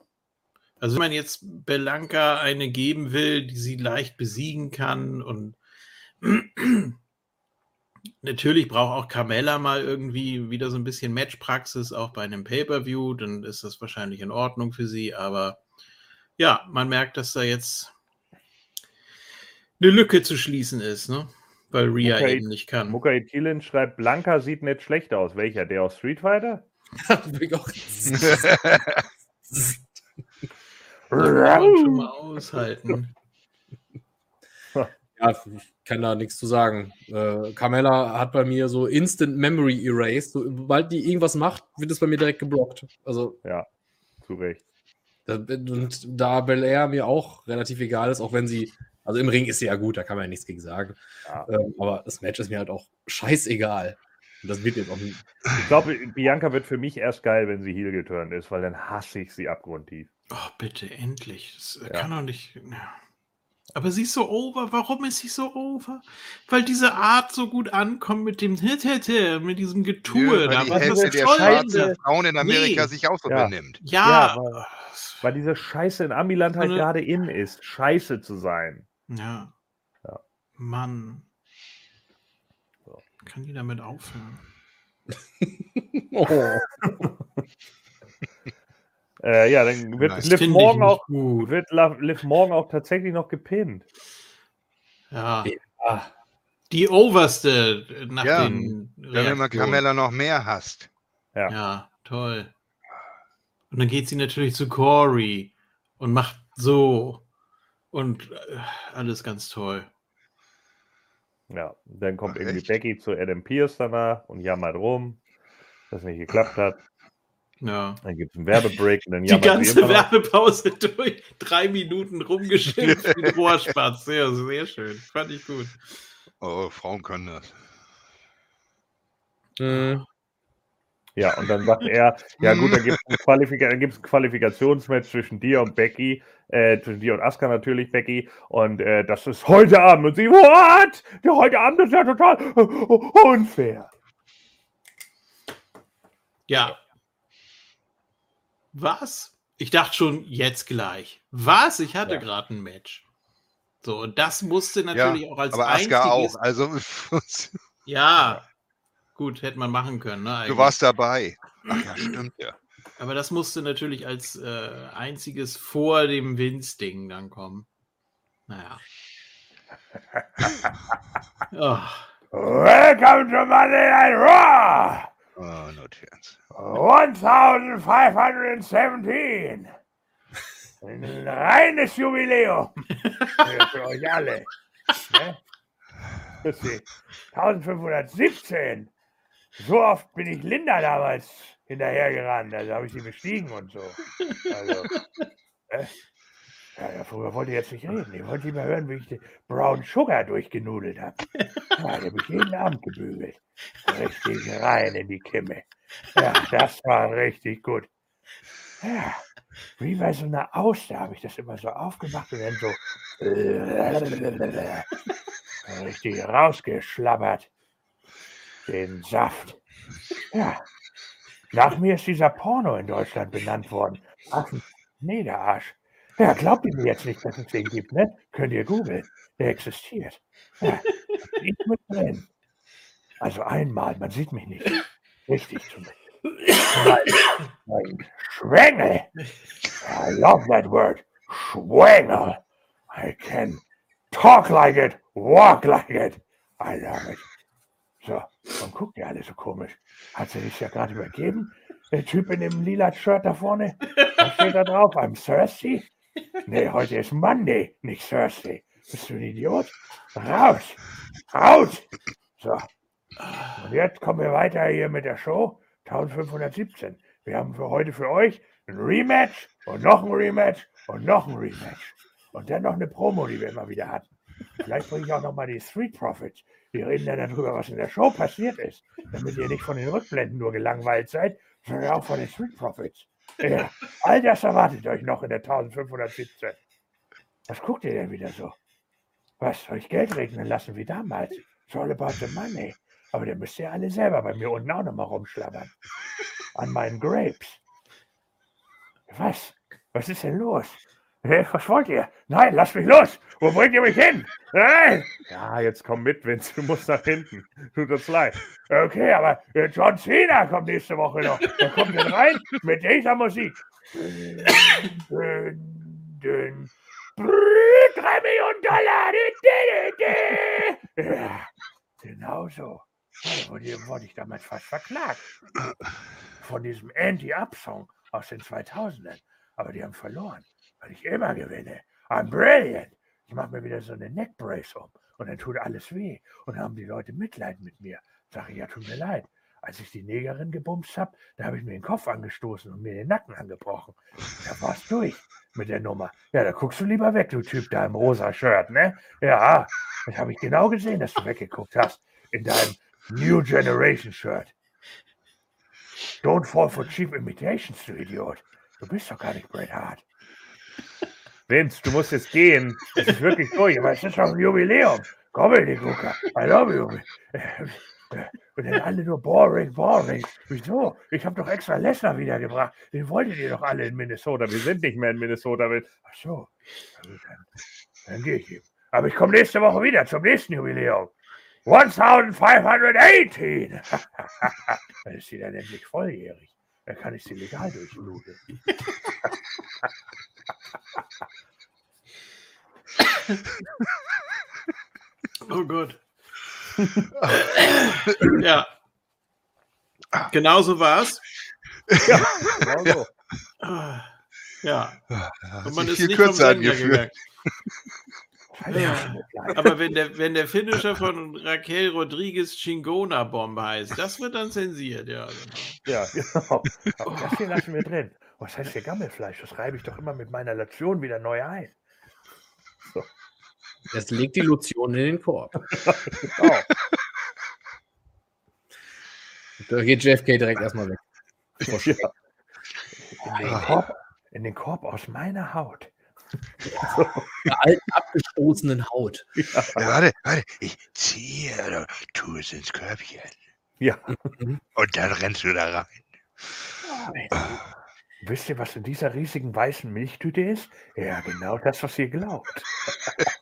Also, wenn man jetzt Belanca eine geben will, die sie leicht besiegen kann und natürlich braucht auch Carmella mal irgendwie wieder so ein bisschen Matchpraxis, auch bei einem Pay-Per-View, dann ist das wahrscheinlich in Ordnung für sie, aber ja, man merkt, dass da jetzt eine Lücke zu schließen ist, ne? Weil Ria Muka eben nicht kann. Muka Itilin schreibt, Blanka sieht nicht schlecht aus. Welcher? Der aus Street Fighter? schon mal aushalten. Ja, ich kann da nichts zu sagen. Äh, Carmella hat bei mir so Instant Memory Erase. sobald die irgendwas macht, wird es bei mir direkt geblockt. Also. Ja, zu Recht. Und da Bel Air mir auch relativ egal ist, auch wenn sie also im Ring ist sie ja gut, da kann man ja nichts gegen sagen. Ja. Ähm, aber das Match ist mir halt auch scheißegal. Und das wird jetzt auch nicht. Ich glaube, Bianca wird für mich erst geil, wenn sie heel geturnt ist, weil dann hasse ich sie abgrundtief. Oh, bitte, endlich. Das ja. kann doch nicht. Aber sie ist so over. Warum ist sie so over? Weil diese Art so gut ankommt mit dem Hit, Hit, Hit mit diesem Getue. Ja, weil die Hälfte der schwarzen Frauen in Amerika nee. sich auch so ja. benimmt. Ja. ja weil, weil, diese Scheiße in Amiland halt gerade in ist, scheiße zu sein. Ja. Ja. Mann. Kann die damit aufhören? oh. Äh, ja, dann wird. Liv morgen auch gut. wird Liv morgen auch tatsächlich noch gepinnt. Ja. ja. Die oberste nach ja, den Wenn du Carmella noch mehr hast. Ja. ja, toll. Und dann geht sie natürlich zu Corey und macht so. Und äh, alles ganz toll. Ja, dann kommt Ach, irgendwie echt? Becky zu Adam Pierce danach und jammert rum, dass nicht geklappt hat. Ja. Dann gibt es einen Werbebreak und dann Die ganze Werbepause durch. Drei Minuten rumgeschimpft wie Rohrspatz. Sehr, sehr schön. Fand ich gut. Oh, Frauen können das. Mhm. Ja, und dann sagt er, ja gut, dann gibt es ein, Qualifika ein Qualifikationsmatch zwischen dir und Becky, äh, zwischen dir und Asuka natürlich, Becky, und äh, das ist heute Abend. Und sie, what? Der heute Abend ist ja total unfair. Ja. Was? Ich dachte schon, jetzt gleich. Was? Ich hatte ja. gerade ein Match. So, und das musste natürlich ja, auch als aber Asuka auch. Also, ja. gut, hätte man machen können. Ne, du warst dabei. Ach ja, stimmt ja. Aber das musste natürlich als äh, einziges vor dem Vince-Ding dann kommen. Naja. oh. Welcome to Monday Night Raw! Oh, no chance. 1517! Ein reines Jubiläum für euch alle. Ne? 1517. So oft bin ich Linda damals hinterhergerannt. Also habe ich sie bestiegen und so. Also, äh, ja, darüber wollte ich jetzt nicht reden. Ich wollte lieber hören, wie ich den Brown Sugar durchgenudelt habe. Ja, den habe ich jeden Abend gebügelt. Richtig rein in die Kimme. Ja, das war richtig gut. Ja, wie bei so einer Auster habe ich das immer so aufgemacht und dann so richtig rausgeschlabbert. Den Saft. Ja. Nach mir ist dieser Porno in Deutschland benannt worden. Ach, nee, der Arsch. Ja, glaubt ihr mir jetzt nicht, dass es den gibt, ne? Könnt ihr googeln. Der existiert. Ja, ich mit drin. Also einmal, man sieht mich nicht. Richtig zumindest. Mein Schwengel. I love that word. Schwengel. I can talk like it, walk like it. I love it. So, und guckt ihr alle so komisch. Hat sie sich ja gerade übergeben? Der Typ in dem lila Shirt da vorne. Was steht da drauf? I'm thirsty? Nee, heute ist Monday, nicht Thursday. Bist du ein Idiot? Raus! Raus! So. Und jetzt kommen wir weiter hier mit der Show. 1517. Wir haben für heute für euch ein Rematch und noch ein Rematch und noch ein Rematch. Und dann noch eine Promo, die wir immer wieder hatten. Vielleicht bringe ich auch noch mal die Street Profits. Wir reden dann darüber, was in der Show passiert ist, damit ihr nicht von den Rückblenden nur gelangweilt seid, sondern auch von den Street Profits. Ja, all das erwartet euch noch in der 1517. Was guckt ihr denn wieder so? Was, soll ich Geld regnen lassen wie damals? It's all about the money. Aber dann müsst ihr alle selber bei mir unten auch nochmal rumschlabbern. An meinen Grapes. Was? Was ist denn los? Was wollt ihr? Nein, lasst mich los! Wo bringt ihr mich hin? Nein! Ja, jetzt komm mit, Vince. Du musst nach hinten. Tut uns leid. Okay, aber John Cena kommt nächste Woche noch. Da kommt ihr rein mit dieser Musik. Drei Millionen Dollar! Ja, genau so. Da wurde, wurde ich damals fast verklagt. Von diesem Anti-Up-Song aus den 2000ern. Aber die haben verloren weil ich immer gewinne. I'm brilliant. Ich mache mir wieder so eine Neckbrace um und dann tut alles weh und haben die Leute Mitleid mit mir. Sage ich, ja, tut mir leid. Als ich die Negerin gebumst habe, da habe ich mir den Kopf angestoßen und mir den Nacken angebrochen. Da war es durch mit der Nummer. Ja, da guckst du lieber weg, du Typ da im rosa Shirt, ne? Ja, das habe ich genau gesehen, dass du weggeguckt hast in deinem New Generation Shirt. Don't fall for cheap imitations, du Idiot. Du bist doch gar nicht Bret Hart. Vince, du musst jetzt gehen. Es ist wirklich durch, aber es ist doch ein Jubiläum. Komm in die Gucker. I love you. Und dann alle nur boring, boring. Wieso? Ich habe doch extra Lesnar wiedergebracht. Den wolltet ihr doch alle in Minnesota. Wir sind nicht mehr in Minnesota. Ach so. Dann, dann gehe ich eben. Aber ich komme nächste Woche wieder zum nächsten Jubiläum. 1518. dann ist sie dann endlich volljährig. Dann kann ich sie legal durchnudeln. oh Gott. ja. Genauso war es. Ja, genau so. Ja. Und man ist viel nicht kürzer angeführt. Ja. Aber wenn der, wenn der Finisher von Raquel Rodriguez Chingona Bomb heißt, das wird dann zensiert, ja. Genau. Ja, genau. Aber das hier lassen wir drin. Was heißt hier Gammelfleisch? Das reibe ich doch immer mit meiner Lotion wieder neu ein. So. Jetzt legt die Lotion in den Korb. genau. Da geht JFK direkt erstmal weg. Ja. In, den Korb, in den Korb aus meiner Haut. So. Der alten abgestoßenen Haut. Ja. Ja, warte, warte, ich ziehe oder tue es ins Körbchen. Ja. Und dann rennst du da rein. Oh, Wisst ihr, was in dieser riesigen weißen Milchtüte ist? Ja, genau das, was ihr glaubt.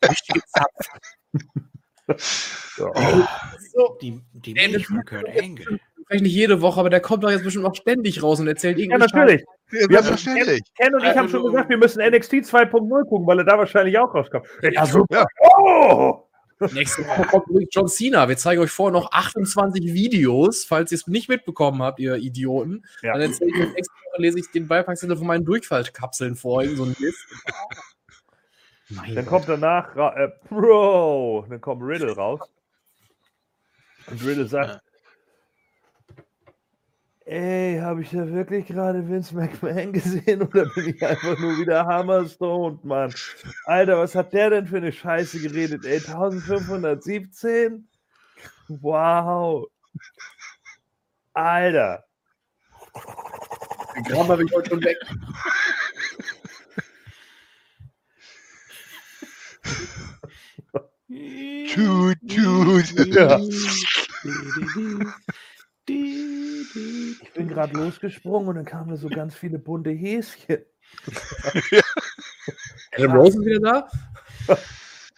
so. so, die, die Milch von Kurt Angle. Vielleicht nicht jede Woche, aber der kommt doch jetzt bestimmt noch ständig raus und erzählt irgendwas. Ja, natürlich. Ja, selbstverständlich. Ken und ich haben schon gesagt, wir müssen NXT 2.0 gucken, weil er da wahrscheinlich auch rauskommt. Ja, super. Oh! Nächste Woche kommt übrigens John Cena. Wir zeigen euch vorher noch 28 Videos, falls ihr es nicht mitbekommen habt, ihr Idioten. Ja. Dann erzähle ich euch nächste Woche, lese ich den Beipackzettel von meinen Durchfallkapseln vor, so ein List. dann kommt danach, äh, Bro, dann kommt Riddle raus. Und Riddle sagt, ey, habe ich da wirklich gerade Vince McMahon gesehen oder bin ich einfach nur wieder Hammerstoned, Mann? Alter, was hat der denn für eine Scheiße geredet? Ey, 1517? Wow. Alter. Den Kram habe ich heute schon weg. Tut, tut. Ja. Ich bin gerade losgesprungen und dann kamen so ganz viele bunte Häschen. Adam Rose ist wieder da?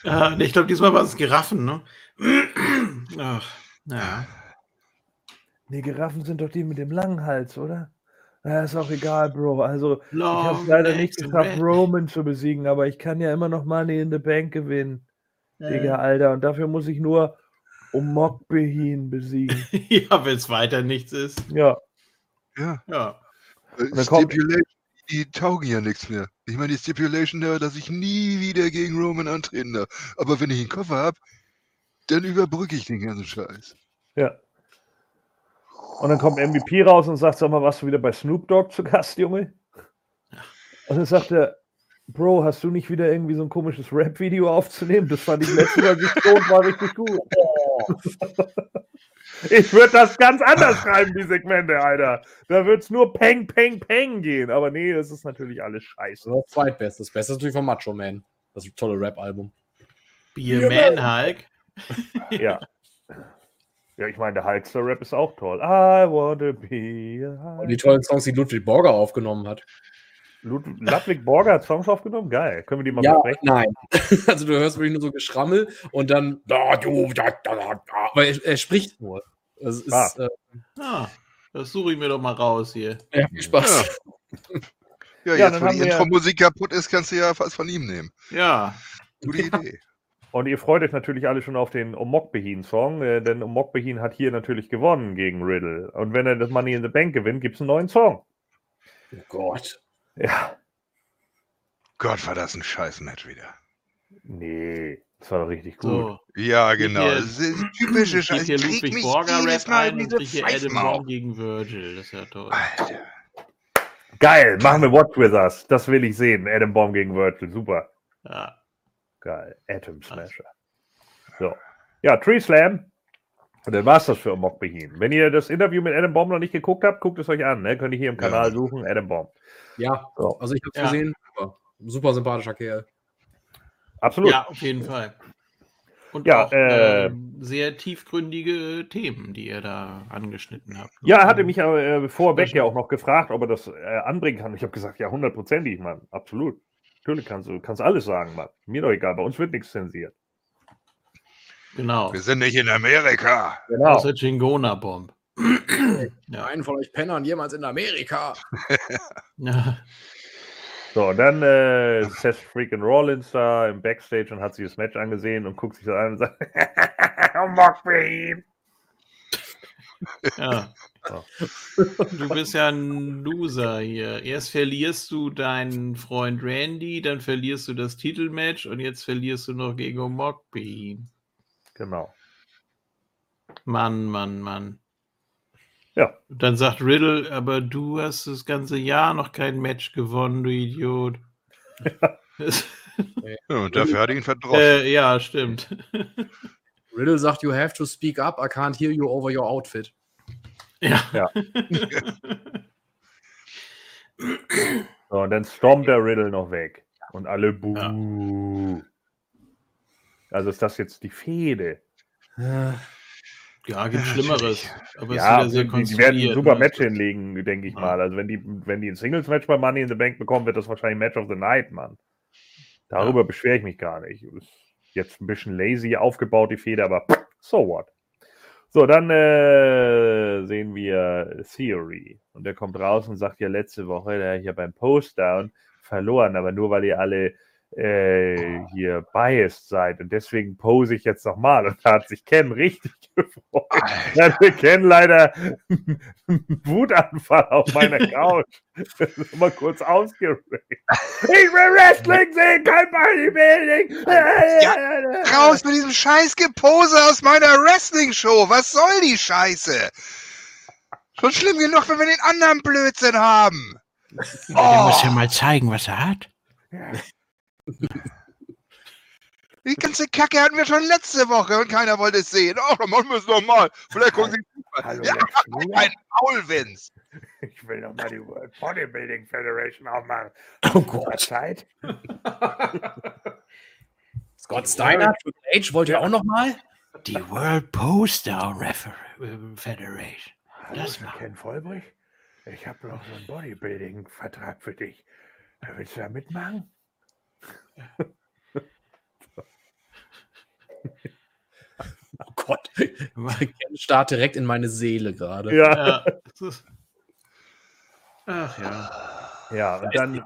Ja, ich glaube, diesmal war es Giraffen, ne? Ach, ja. Nee, Giraffen sind doch die mit dem langen Hals, oder? Ja, ist auch egal, Bro. Also, Long ich habe leider nicht geschafft, Roman zu besiegen, aber ich kann ja immer noch Money in the Bank gewinnen. Digga, Alter. Und dafür muss ich nur um Mokbehin besiegen. ja, wenn es weiter nichts ist. Ja. Ja. ja. Äh, Stipulation, die taugen ja nichts mehr. Ich meine, die Stipulation da, dass ich nie wieder gegen Roman antreten darf. Aber wenn ich einen Koffer habe, dann überbrücke ich den ganzen Scheiß. Ja. Und dann kommt MVP raus und sagt, sag mal, warst du wieder bei Snoop Dogg zu Gast, Junge? Und dann sagt er, Bro, hast du nicht wieder irgendwie so ein komisches Rap-Video aufzunehmen? Das fand ich letztes Mal war richtig gut. Ich würde das ganz anders schreiben, die Segmente, Alter. Da wird es nur Peng, Peng, Peng gehen. Aber nee, das ist natürlich alles scheiße. Das zweitbestes. Das Beste ist natürlich von Macho Man. Das ist ein tolles Rap-Album. Beer Man Hulk. ja. Ja, ich meine, der Hulkster-Rap ist auch toll. I wanna be a Hulk. Und die tollen Songs, die Ludwig Borger aufgenommen hat. Ludwig Borger hat Songs aufgenommen? Geil. Können wir die mal ja, besprechen? Nein. Also du hörst wirklich nur so Geschrammel und dann. Aber er, er spricht nur. Das ist, ah. Äh, ah, das suche ich mir doch mal raus hier. Ja, viel Spaß. Ja, ja jetzt, wo die Intro-Musik kaputt ist, kannst du ja fast von ihm nehmen. Ja. Gute Idee. Und ihr freut euch natürlich alle schon auf den Omokbehin-Song, äh, denn Omokbehin hat hier natürlich gewonnen gegen Riddle. Und wenn er das Money in the Bank gewinnt, gibt es einen neuen Song. Oh Gott. Ja. Gott, war das ein scheiß Match wieder. Nee, das war doch richtig gut. So. Ja, genau. Hier, das ist typische Scheiße. Hier Ludwig Borger Rap ein und hier Adam Bomb gegen Virgil. Das ist ja toll. Alter. Geil, machen wir Watch With Us. Das will ich sehen. Adam Bomb gegen Virgil. Super. Ja. Geil. Atom Smasher. So. Ja, Tree Slam. Und dann war es das für Amok Behin. Wenn ihr das Interview mit Adam Bomb noch nicht geguckt habt, guckt es euch an. Ne? Könnt ihr hier im Kanal ja. suchen, Adam Bomb. Ja, so. also ich habe es ja. gesehen. Super. super sympathischer Kerl. Absolut. Ja, auf jeden Fall. Und ja, auch äh, äh, sehr tiefgründige Themen, die ihr da angeschnitten habt. Ja, er hatte mich aber äh, vorweg ja auch noch gefragt, ob er das äh, anbringen kann. Ich habe gesagt, ja, hundertprozentig, Mann. Absolut. Natürlich kannst du kannst alles sagen, Mann. Mir doch egal, bei uns wird nichts zensiert. Genau. Wir sind nicht in Amerika. Genau. Außer Chingona-Bomb. ja. Einen von euch Pennern jemals in Amerika. ja. So, und dann äh, Seth freaking Rollins da im Backstage und hat sich das Match angesehen und guckt sich das an und sagt, Mock für ihn. Ja. Du bist ja ein Loser hier. Erst verlierst du deinen Freund Randy, dann verlierst du das Titelmatch und jetzt verlierst du noch gegen Mockbeam. Genau. Mann, Mann, Mann. Ja. Dann sagt Riddle, aber du hast das ganze Jahr noch kein Match gewonnen, du Idiot. ja, und dafür hat er ihn verdrossen. Äh, ja, stimmt. Riddle sagt, you have to speak up, I can't hear you over your outfit. Ja. ja. so, und dann stormt der Riddle noch weg. Und alle buh. Ja. Also ist das jetzt die Fehde? Ja. Ja, gibt Schlimmeres. Aber ja, es ist sehr die, die werden ein super ne? Match hinlegen, denke ich ja. mal. Also wenn die, wenn die ein Singles-Match bei Money in the Bank bekommen, wird das wahrscheinlich Match of the Night, Mann. Darüber ja. beschwere ich mich gar nicht. Ist jetzt ein bisschen lazy aufgebaut, die Feder, aber so what. So, dann äh, sehen wir Theory. Und der kommt raus und sagt ja letzte Woche, der hat ja beim Postdown verloren, aber nur weil ihr alle äh, hier biased seid und deswegen pose ich jetzt nochmal und da hat sich Ken richtig gefreut. Ja, wir kennen leider einen Wutanfall auf meiner Couch. mal kurz ausgeregt. Ich will Wrestling sehen, kein Bodybuilding. Ja, raus mit diesem scheiß Gepose aus meiner Wrestling-Show. Was soll die Scheiße? Schon schlimm genug, wenn wir den anderen Blödsinn haben. Ja, der muss ja mal zeigen, was er hat. Ja. Die ganze Kacke hatten wir schon letzte Woche und keiner wollte es sehen. Oh, dann machen wir es nochmal. Vielleicht gucken Sie. Hallo, ja, ein Maul, Vince. Ich will nochmal die World Bodybuilding Federation aufmachen. Oh Gott. Zeit. Scott Steiner, Triple H, wollt ihr auch nochmal? Die World Poster Federation. Das war Ken Vollbrich. Ich habe noch so einen Bodybuilding-Vertrag für dich. Willst du da mitmachen? Oh Gott, ich start direkt in meine Seele gerade. Ja. ja. Ach ja. Ja, und dann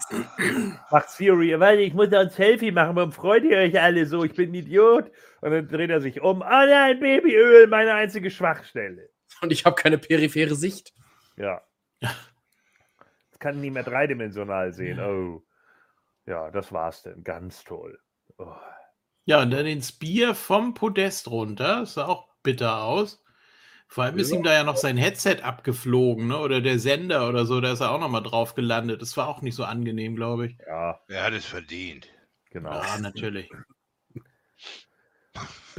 macht Theory, weil ich muss da ein Selfie machen, warum freut ihr euch alle so? Ich bin ein Idiot. Und dann dreht er sich um. Ah nein, Babyöl, meine einzige Schwachstelle. Und ich habe keine periphere Sicht. Ja. Das kann nie mehr dreidimensional sehen. Oh. Ja, das war's denn. Ganz toll. Oh. Ja, und dann den Spear vom Podest runter. Das sah auch bitter aus. Vor allem ist ihm da ja noch sein Headset abgeflogen, ne? Oder der Sender oder so, da ist er auch nochmal drauf gelandet. Das war auch nicht so angenehm, glaube ich. Ja. Er hat es verdient. Genau. Ja, natürlich.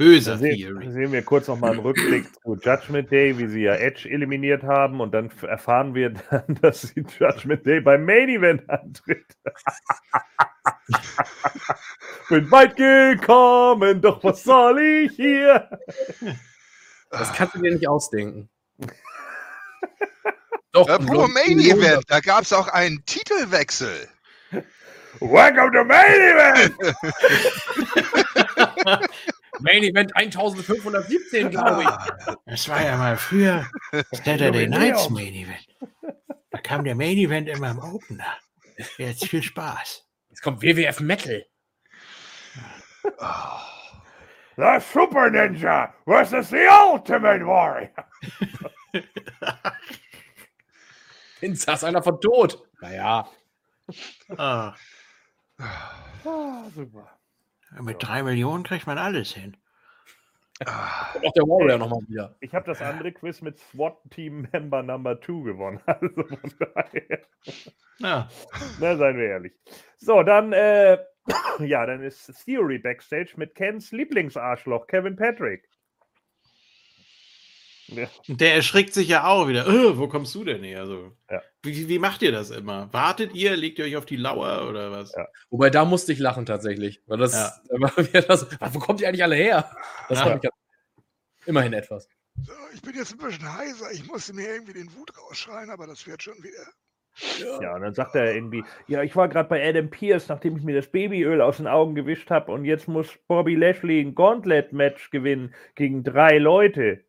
Böse Theory. Sehen wir kurz nochmal einen Rückblick zu Judgment Day, wie sie ja Edge eliminiert haben und dann erfahren wir dann, dass sie Judgment Day beim Main Event antritt. Bin weit gekommen, doch was soll ich hier? Das kannst du dir nicht ausdenken. doch, Apropos Main Event, da gab es auch einen Titelwechsel. Welcome to Main Event! Main Event 1517, glaube ich. Das war ja mal früher Saturday Nights Main Event. Da kam der Main Event immer im Opener. Jetzt viel Spaß. Jetzt kommt WWF Metal. The Super Ninja versus the Ultimate Warrior. Da ist einer von tot. Naja. Ah. ah super. Mit drei Millionen kriegt man alles hin. Ah. Auch der Warrior nochmal wieder. Ich habe das andere Quiz mit SWAT Team Member Number 2 gewonnen. Also von daher. Ja. Na, seien wir ehrlich. So, dann, äh, ja, dann ist Theory Backstage mit Kens Lieblingsarschloch, Kevin Patrick. Ja. Der erschrickt sich ja auch wieder. Oh, wo kommst du denn her? So. Ja. Wie, wie, macht ihr das immer? Wartet ihr? Legt ihr euch auf die Lauer oder was? Ja. Wobei da musste ich lachen tatsächlich. Weil das, das wo kommt ihr eigentlich alle her? Das ja. ich immerhin etwas. So, ich bin jetzt ein bisschen heiser. Ich musste mir irgendwie den Wut rausschreien, aber das wird schon wieder. Ja. ja, und dann sagt er irgendwie, ja, ich war gerade bei Adam Pierce, nachdem ich mir das Babyöl aus den Augen gewischt habe und jetzt muss Bobby Lashley ein Gauntlet-Match gewinnen gegen drei Leute.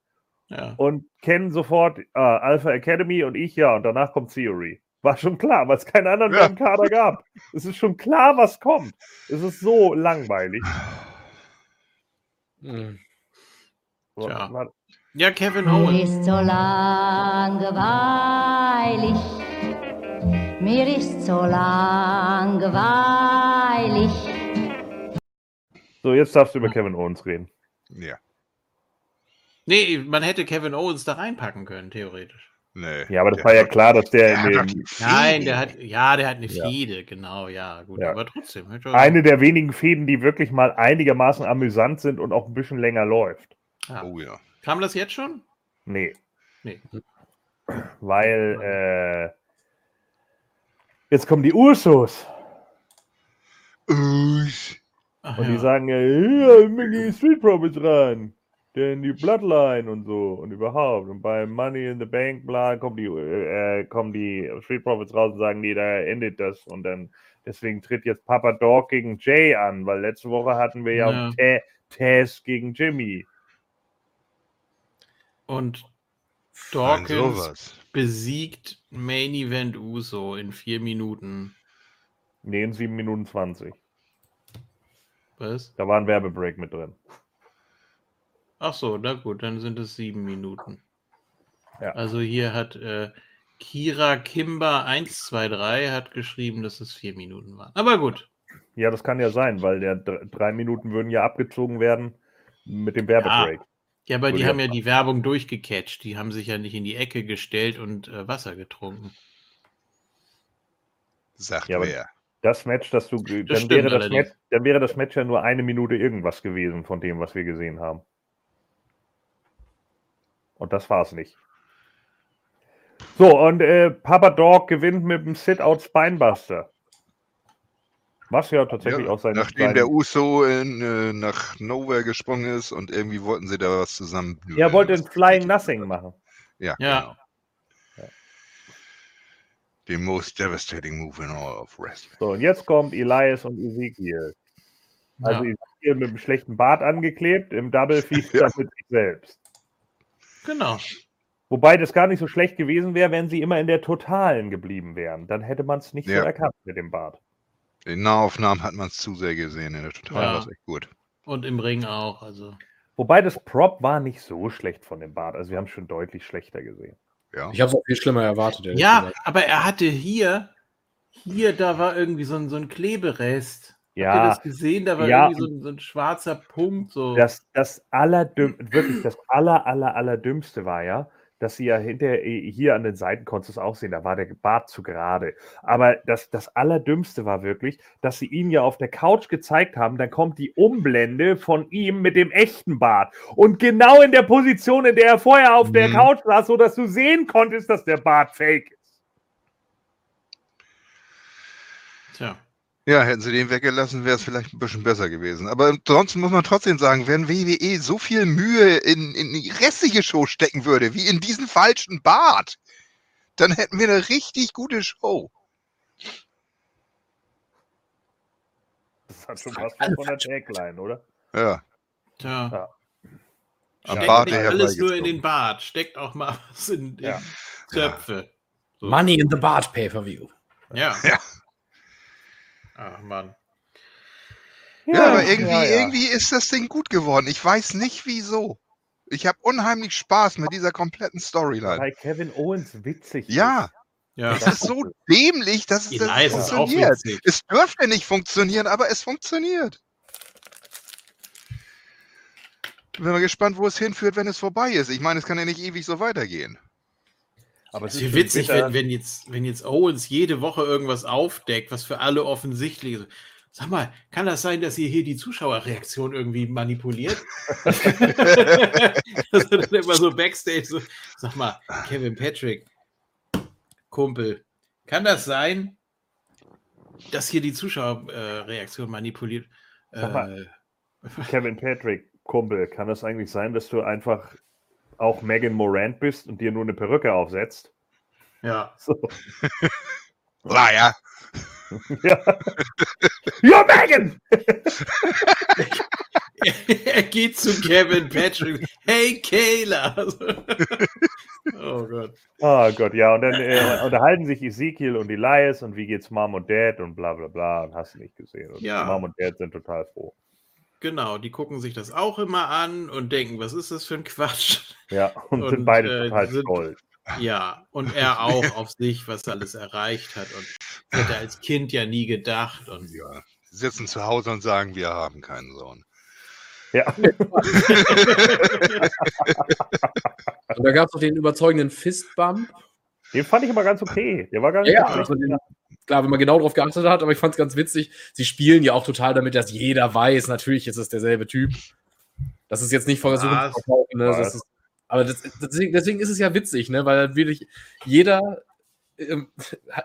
Ja. Und kennen sofort äh, Alpha Academy und ich, ja, und danach kommt Theory. War schon klar, weil es keinen anderen ja. im Kader gab. Es ist schon klar, was kommt. Es ist so langweilig. Hm. So, ja. ja, Kevin Owens. Mir ist so langweilig. Mir ist so langweilig. So, jetzt darfst du über Kevin Owens reden. Ja. Nee, man hätte Kevin Owens da reinpacken können, theoretisch. Nee. Ja, aber das war ja klar, dass der, der in dem. Nein, der hat, ja, der hat eine Fehde, ja. genau, ja, gut, ja. aber trotzdem. Eine der wenigen Fäden, die wirklich mal einigermaßen amüsant sind und auch ein bisschen länger läuft. Ah. Oh ja. Kam das jetzt schon? Nee. Nee. Weil, äh, jetzt kommen die Ursos. Us. Und ja. die sagen, ja, ja, mir Street Profits rein denn die Bloodline und so und überhaupt. Und beim Money in the Bank, bla, kommen die, äh, kommen die Street Profits raus und sagen, nee, da endet das. Und dann, deswegen tritt jetzt Papa Dog gegen Jay an, weil letzte Woche hatten wir ja, ja. Taz gegen Jimmy. Und Dawkins besiegt Main Event Uso in vier Minuten. Nee, in sieben Minuten 20. Was? Da war ein Werbebreak mit drin. Ach so, na gut, dann sind es sieben Minuten. Ja. Also hier hat äh, Kira Kimber 123 hat geschrieben, dass es vier Minuten waren. Aber gut. Ja, das kann ja sein, weil der drei Minuten würden ja abgezogen werden mit dem Werbebreak. Ja, ja aber die haben ja die Werbung durchgecatcht. Die haben sich ja nicht in die Ecke gestellt und äh, Wasser getrunken. Sagt ja, wer. Das Match, das du. Das dann, wäre das Match, dann wäre das Match ja nur eine Minute irgendwas gewesen von dem, was wir gesehen haben. Und das war es nicht. So, und äh, Papa Dog gewinnt mit dem Sit-Out Spinebuster. Was ja tatsächlich ja, auch sein. Nachdem seine... der Uso in, äh, nach Nowhere gesprungen ist und irgendwie wollten sie da was zusammen. Er wollte ein Flying Nothing machen. Ja, ja. genau. Ja. The most devastating move in all of wrestling. So, und jetzt kommt Elias und Ezekiel. Also ja. Ezekiel mit einem schlechten Bart angeklebt, im Double Feature ja. mit sich selbst. Genau. Wobei das gar nicht so schlecht gewesen wäre, wenn sie immer in der Totalen geblieben wären. Dann hätte man es nicht ja. so erkannt mit dem Bart. In Nahaufnahmen hat man es zu sehr gesehen. In der Totalen ja. war es echt gut. Und im Ring auch. Also. Wobei das Prop war nicht so schlecht von dem Bart. Also wir haben es schon deutlich schlechter gesehen. Ja. Ich habe es auch viel schlimmer erwartet. Ja, gesagt. aber er hatte hier, hier, da war irgendwie so ein, so ein Kleberest. Ja. Habt ihr das gesehen? Da war ja, irgendwie so ein, so ein, schwarzer Punkt. So. Das, das allerdüm wirklich das aller, aller, allerdümmste war ja, dass sie ja hinter äh, hier an den Seiten konntest du es auch sehen, da war der Bart zu gerade. Aber das, das Allerdümmste war wirklich, dass sie ihn ja auf der Couch gezeigt haben, dann kommt die Umblende von ihm mit dem echten Bart. Und genau in der Position, in der er vorher auf mhm. der Couch saß, sodass du sehen konntest, dass der Bart fake ist. Tja. Ja, hätten sie den weggelassen, wäre es vielleicht ein bisschen besser gewesen. Aber ansonsten muss man trotzdem sagen, wenn WWE so viel Mühe in, in die restliche Show stecken würde, wie in diesen falschen Bart, dann hätten wir eine richtig gute Show. Das hat schon was von der Tagline, oder? Ja. Tja. Ja. Am Steckt Bart nicht alles nur in den Bart. Steckt auch mal was in, in ja. Töpfe. So. Money in the Bart Pay-Per-View. Ja. ja. Ach Mann. Ja, ja aber irgendwie, ja, ja. irgendwie ist das Ding gut geworden. Ich weiß nicht wieso. Ich habe unheimlich Spaß mit dieser kompletten Storyline. Weil Kevin Owens witzig Ja. Ist. Ja. Es ist so dämlich, dass es das funktioniert. Es dürfte nicht funktionieren, aber es funktioniert. Bin mal gespannt, wo es hinführt, wenn es vorbei ist. Ich meine, es kann ja nicht ewig so weitergehen. Aber es ist witzig, wenn, wenn, jetzt, wenn jetzt Owens jede Woche irgendwas aufdeckt, was für alle offensichtlich ist. Sag mal, kann das sein, dass ihr hier die Zuschauerreaktion irgendwie manipuliert? dass er dann immer so backstage so, sag mal, Kevin Patrick, Kumpel, kann das sein, dass hier die Zuschauerreaktion manipuliert? Mal, äh, Kevin Patrick, Kumpel, kann das eigentlich sein, dass du einfach auch Megan Morant bist und dir nur eine Perücke aufsetzt. Ja. So. Liar. ja. ja, Megan! er geht zu Kevin Patrick. Hey, Kayla! oh Gott. Oh Gott, ja. Und dann äh, unterhalten sich Ezekiel und Elias und wie geht's Mom und Dad und bla bla bla. Und hast du nicht gesehen. Und ja. Mom und Dad sind total froh. Genau, die gucken sich das auch immer an und denken, was ist das für ein Quatsch? Ja, und, und sind beide äh, total sind, stolz. Ja, und er auch auf sich, was er alles erreicht hat. Und das hätte er als Kind ja nie gedacht. Und ja, sitzen zu Hause und sagen, wir haben keinen Sohn. Ja. und da gab es noch den überzeugenden Fistbump. Den fand ich aber ganz okay. Der war gar nicht ja, also den, klar, wenn man genau darauf geachtet hat, aber ich fand es ganz witzig. Sie spielen ja auch total damit, dass jeder weiß, natürlich ist es derselbe Typ. Das ist jetzt nicht versuchen zu verkaufen. Ne? Das ist, aber das, deswegen, deswegen, ist es ja witzig, ne? weil wirklich jeder ähm,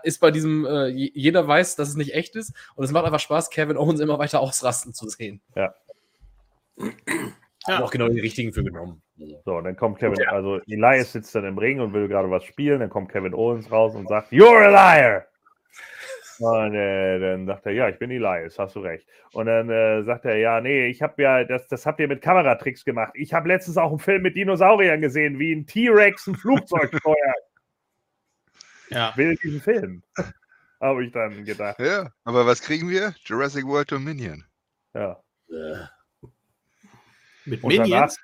ist bei diesem, äh, jeder weiß, dass es nicht echt ist und es macht einfach Spaß, Kevin Owens immer weiter ausrasten zu sehen. Ja. Ja. auch genau die richtigen für genommen. So, dann kommt Kevin, ja. also Elias sitzt dann im Ring und will gerade was spielen, dann kommt Kevin Owens raus und sagt, You're a liar! Und äh, dann sagt er, ja, ich bin Elias, hast du recht. Und dann äh, sagt er, ja, nee, ich habe ja, das, das habt ihr mit Kameratricks gemacht. Ich habe letztens auch einen Film mit Dinosauriern gesehen, wie ein T-Rex ein Flugzeug steuert. Ja. Will diesen Film. habe ich dann gedacht. Ja, aber was kriegen wir? Jurassic World Dominion. Ja. Mit Und danach, Minions?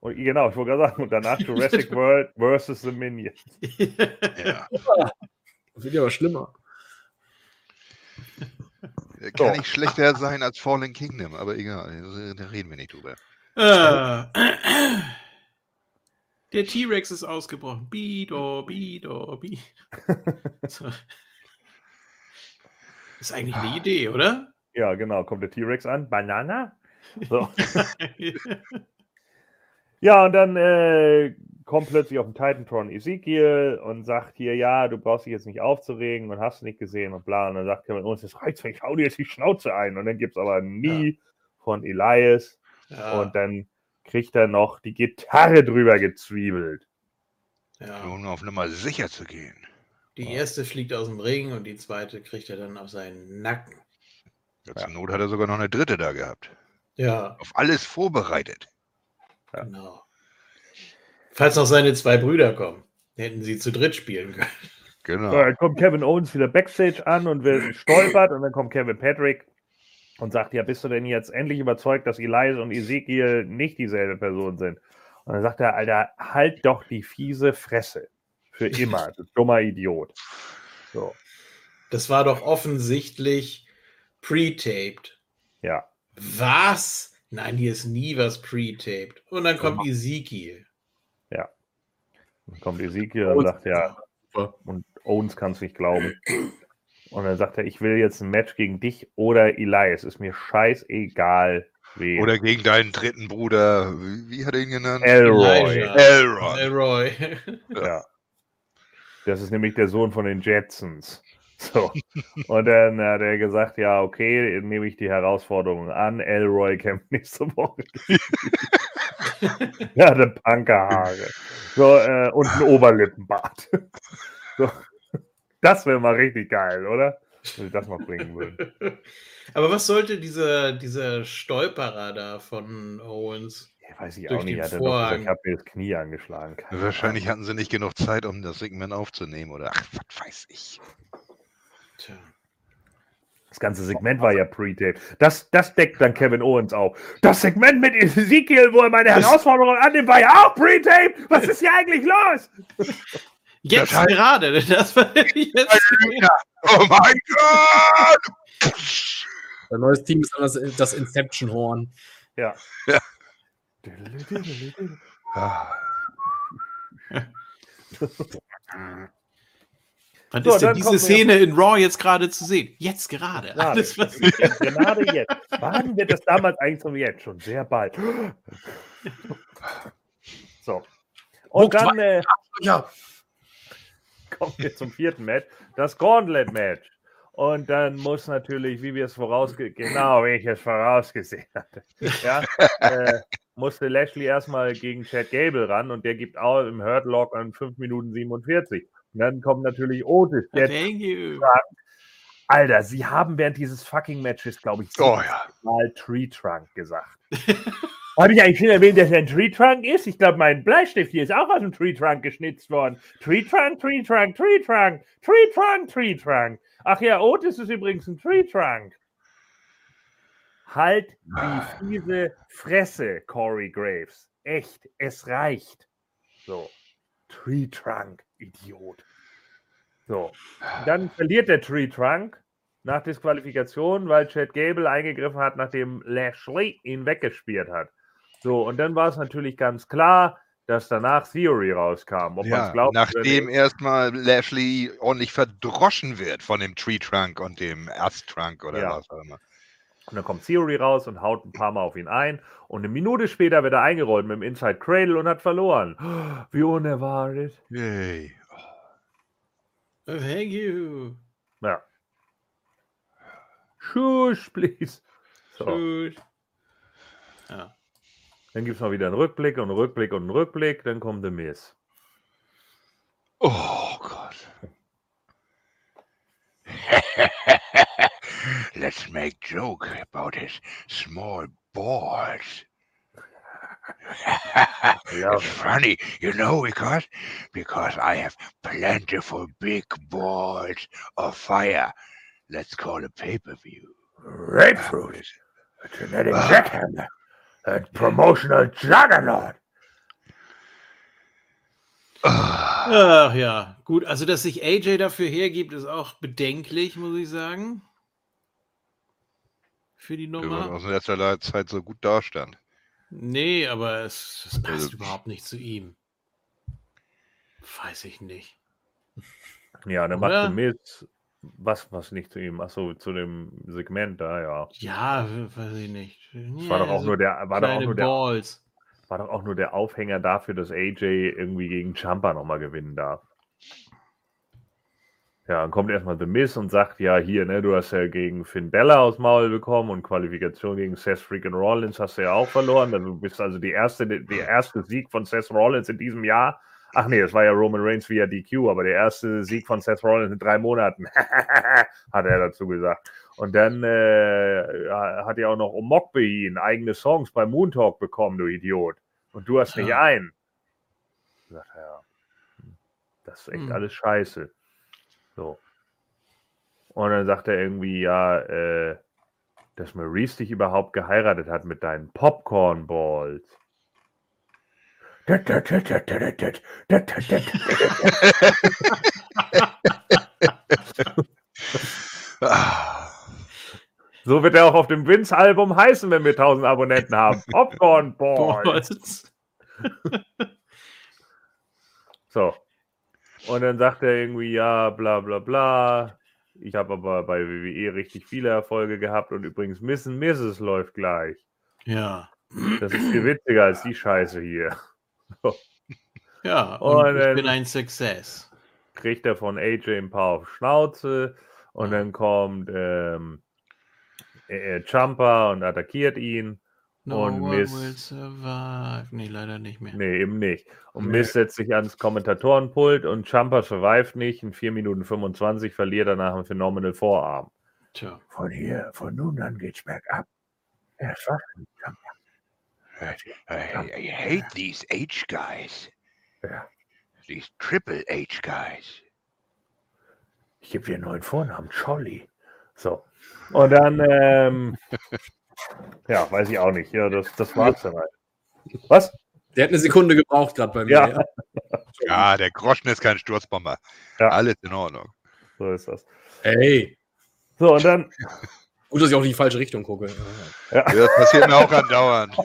und, genau, ich wollte gerade sagen, und danach Jurassic World versus the Minions. Ja. Das wird ja aber schlimmer. Kann So. nicht schlechter sein als Fallen Kingdom, aber egal, da reden wir nicht drüber. Äh, der T-Rex ist ausgebrochen. Bido, Bido, Bido. So. Ist eigentlich eine Idee, oder? Ja, genau, kommt der T-Rex an. Banana? So. Ja, und dann äh, kommt plötzlich auf den Titantron Ezekiel und sagt hier, ja, du brauchst dich jetzt nicht aufzuregen und hast nicht gesehen und bla. Und dann sagt Kevin Owens, das reizt mich, hau dir jetzt die Schnauze ein. Und dann gibt es aber nie von Elias ja, und dann kriegt er noch die Gitarre drüber gezwiebelt. ja. Um auf Nummer sicher zu gehen. Die erste fliegt aus dem Ring und die zweite kriegt er dann auf seinen Nacken. Ja, zur Not hat er sogar noch eine dritte da gehabt. Ja, Auf alles vorbereitet. genau. Falls noch seine zwei Brüder kommen, hätten sie zu dritt spielen können. Genau. So, dann kommt Kevin Owens wieder Backstage an und wird stolpert und dann kommt Kevin Patrick und sagt, ja, bist du denn jetzt endlich überzeugt, dass Elias und Ezekiel nicht dieselbe Person sind? Und dann sagt er, Alter, halt doch die fiese Fresse. Für immer, du dummer Idiot. So, Das war doch offensichtlich pre-taped. ja. Was? Nein, hier ist nie was pre-taped. Und dann kommt Ezekiel. Dann kommt Ezekiel und sagt, ja, und Owens kann es nicht glauben. Und dann sagt er, ich will jetzt ein Match gegen dich oder Elias. Ist mir scheißegal, wen. Oder gegen deinen dritten Bruder, wie, wie hat er ihn genannt? Elroy. Elijah. Elrond. Elroy. Ja. Das ist nämlich der Sohn von den Jetsons. So. Und dann hat er gesagt, ja, okay, nehme ich die Herausforderung an. Elroy kämpft nächste Woche. er hatte Punkerhaare. So, äh, und ein Oberlippenbart. So. Das wäre mal richtig geil, oder? Wenn ich das mal bringen würden. Aber was sollte dieser, dieser Stolperer da von Owens? Ja, weiß ich auch nicht. er doch gesagt, ich habe mir das Knie angeschlagen. Keine Wahrscheinlich hatten sie nicht genug Zeit, um das Segment aufzunehmen. Oder ach, was weiß ich. Tja. Das ganze Segment war ja pre-tape. Das, das deckt dann Kevin Owens auf. Das Segment mit Ezekiel, wo er meine Herausforderung annimmt, war ja auch pre-tape. Was ist hier eigentlich los? Jetzt Das heißt- gerade. Das war jetzt. Oh mein Gott! Ein neues Team ist das, das Inception-Horn. Ja. Ja. Was So, ist denn diese wir- Szene in Raw jetzt gerade zu sehen? Jetzt gerade. Gerade. Alles, was Gerade jetzt. Wann wird das damals eigentlich so wie jetzt? Schon sehr bald. So. Und dann äh, Ja, kommen wir zum vierten Match, das Gauntlet-Match. Und dann muss natürlich, wie wir es vorausge genau, wie ich es vorausgesehen hatte, ja, äh, musste Lashley erstmal gegen Chad Gable ran und der gibt auch im Hurtlock an 5 Minuten 47. Und dann kommt natürlich Otis, der Thank you. Alter, sie haben während dieses fucking Matches, glaube ich, Oh ja. mal Tree Trunk gesagt. Habe ich eigentlich schon erwähnt, dass er ein Tree Trunk ist? Ich glaube, mein Bleistift hier ist auch aus dem Tree Trunk geschnitzt worden. Tree Trunk, Tree Trunk, Tree Trunk, Tree Trunk, Tree Trunk. Ach ja, Otis ist übrigens ein Tree Trunk. Halt die fiese Fresse, Corey Graves. Echt, es reicht. So. Tree Trunk, Idiot. So. Dann verliert der Tree Trunk nach Disqualifikation, weil Chad Gable eingegriffen hat, nachdem Lashley ihn weggespielt hat. So, und dann war es natürlich ganz klar, dass danach Theory rauskam. Ob ja glaubt nachdem erstmal Lashley ordentlich verdroschen wird von dem Tree Trunk und dem Ast Trunk oder Ja. was auch immer. Und dann kommt Theory raus und haut ein paar Mal auf ihn ein. Und eine Minute später wird er eingerollt mit dem Inside Cradle und hat verloren. Wie unerwartet. Yay. Thank you. Ja. Shush, please. So. Gut. Ja. Dann gibt es mal wieder einen Rückblick und einen Rückblick und einen Rückblick. Dann kommt der Miss. Oh Gott. let's make joke about his small balls. it's funny, you know, because because I have plentiful big balls of fire. Let's call a pay-per-view. Grapefruit. A genetic uh, jackhammer. A promotional juggernaut. Ach ja, gut. Also, dass sich AJ dafür hergibt, ist auch bedenklich, muss ich sagen. Für die Nummer. Aus letzter Zeit so gut dastand. Nee, aber es, es passt also, überhaupt nicht zu ihm. Weiß ich nicht. Ja, dann macht Miz was, was nicht zu ihm. Achso, zu dem Segment da, ja. Ja, weiß ich nicht. Ja, war doch auch nur der, war doch auch nur der, war doch auch nur der Aufhänger dafür, dass AJ irgendwie gegen Champa nochmal gewinnen darf. Ja, dann kommt erstmal The Miz und sagt, ja, hier, ne, du hast ja gegen Finn Bella aus Maul bekommen und Qualifikation gegen Seth Freaking Rollins hast du ja auch verloren. Du bist also die erste, der erste Sieg von Seth Rollins in diesem Jahr. Ach nee, das war ja Roman Reigns via DQ, aber der erste Sieg von Seth Rollins in drei Monaten, hat er dazu gesagt. Und dann äh, hat er auch noch Omokbehin eigene Songs bei Moon Talk bekommen, du Idiot. Und du hast nicht ja. einen. Sagt er, das ist echt hm. alles scheiße. So. Und dann sagt er irgendwie, ja, äh, dass Maurice dich überhaupt geheiratet hat mit deinen Popcorn Balls. So wird er auch auf dem Vince-Album heißen, wenn wir 1000 Abonnenten haben. Popcorn Balls. so. Und dann sagt er irgendwie, ja, bla bla bla. Ich habe aber bei WWE richtig viele Erfolge gehabt und übrigens Miss and Mrs. läuft gleich. Ja. Das ist viel witziger als die Scheiße hier. So. Ja, und, und ich bin ein Success. Kriegt er von AJ ein paar auf Schnauze und dann kommt ähm, äh, Jumper und attackiert ihn. No und Miss. Will survive. Nee, leider nicht mehr. Nee, eben nicht. Und nee. Miss setzt sich ans Kommentatorenpult und Jumper survive nicht. In 4 Minuten 25 verliert er nach einem Phenomenal Vorarm. Tja. Von hier, von nun an geht's bergab. Er ist Jumper. I, I, hate these H guys. Ja. These Triple H guys. Ich gebe dir einen neuen Vornamen, Jolly. So. Und dann, ähm, ja, weiß ich auch nicht. Ja, das, das war's dann halt. Was? Der hat eine Sekunde gebraucht gerade bei mir. Ja. ja. ja, der Groschen ist kein Sturzbomber. Ja. Alles in Ordnung. So ist das. Ey. So, und dann. Gut, dass ich auch in die falsche Richtung gucke. Ja, das passiert mir auch andauernd.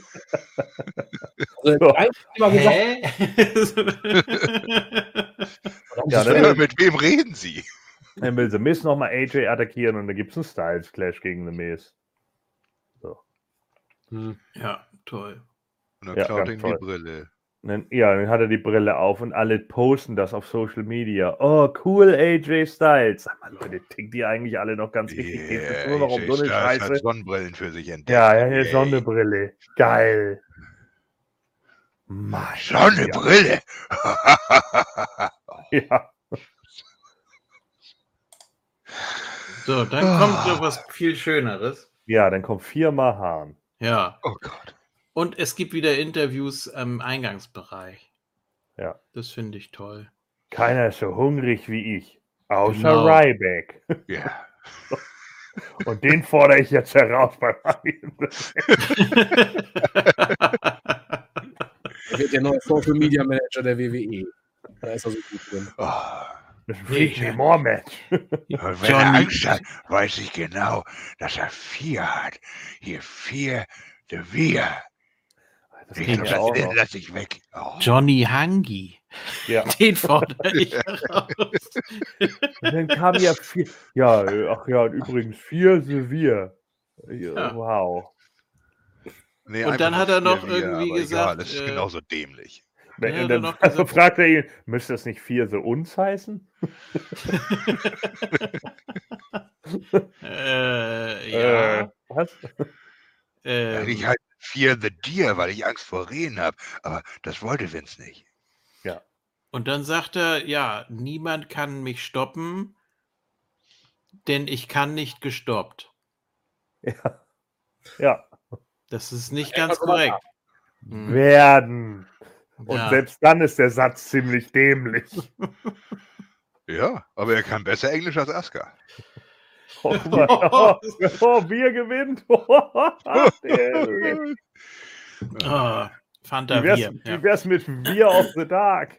Also, so. Hä? ja, dann, mit wem reden Sie? Dann will The Miz nochmal AJ attackieren und dann gibt es einen Styles Clash gegen The Miz. Hm. Ja, toll. Und dann ja, klaut ihm die Brille. Dann, ja, dann hat er die Brille auf und alle posten das auf Social Media. Oh, cool, AJ Styles. Sag mal, Leute, tickt die eigentlich alle noch ganz richtig? Yeah, Geht es nur noch um so eine Scheiße? Hat Sonnenbrillen für sich entdeckt. Ja, ja, eine Sonnenbrille. Geil. Mann, Sonnenbrille. ja. So, dann kommt noch was viel Schöneres. Ja, dann kommt viermal Hahn. Ja. Oh Gott. Und es gibt wieder Interviews im Eingangsbereich. Ja. Das finde ich toll. Keiner ist so hungrig wie ich. Außer genau. Ryback. Ja. Und den fordere ich jetzt heraus bei Er wird der neue Social Media Manager der WWE. Da ist er so gut drin. Oh. Das ist ein Match. Und wenn er Angst hat, weiß ich genau, dass er vier hat. Hier vier, de vier. Das ich glaub, das, den lasse ich weg. Oh. Johnny Hangi. Ja. Den fordere ich heraus. Und dann kam ja vier. Ja, ach ja, und übrigens vier Severe. Ja. Wow. Nee, und dann hat er noch irgendwie gesagt. Ja, das ist äh, genauso dämlich. Ja, dann also fragt er ihn, müsste das nicht vier so uns heißen? äh, ja. Äh, was? Ähm, ich halt Fear the Deer, weil ich Angst vor Rehen habe. Aber das wollte Vince nicht. Ja. Und dann sagt er, ja, niemand kann mich stoppen, denn ich kann nicht gestoppt. Ja. ja. Das ist nicht ganz korrekt. Hm. Werden. Und ja. selbst dann ist der Satz ziemlich dämlich. Ja, aber er kann besser Englisch als Aska. Oh, oh, oh, Bier gewinnt. oh, Fanta wie wär's, Bier. Wie wär's mit Bier auf the Dark?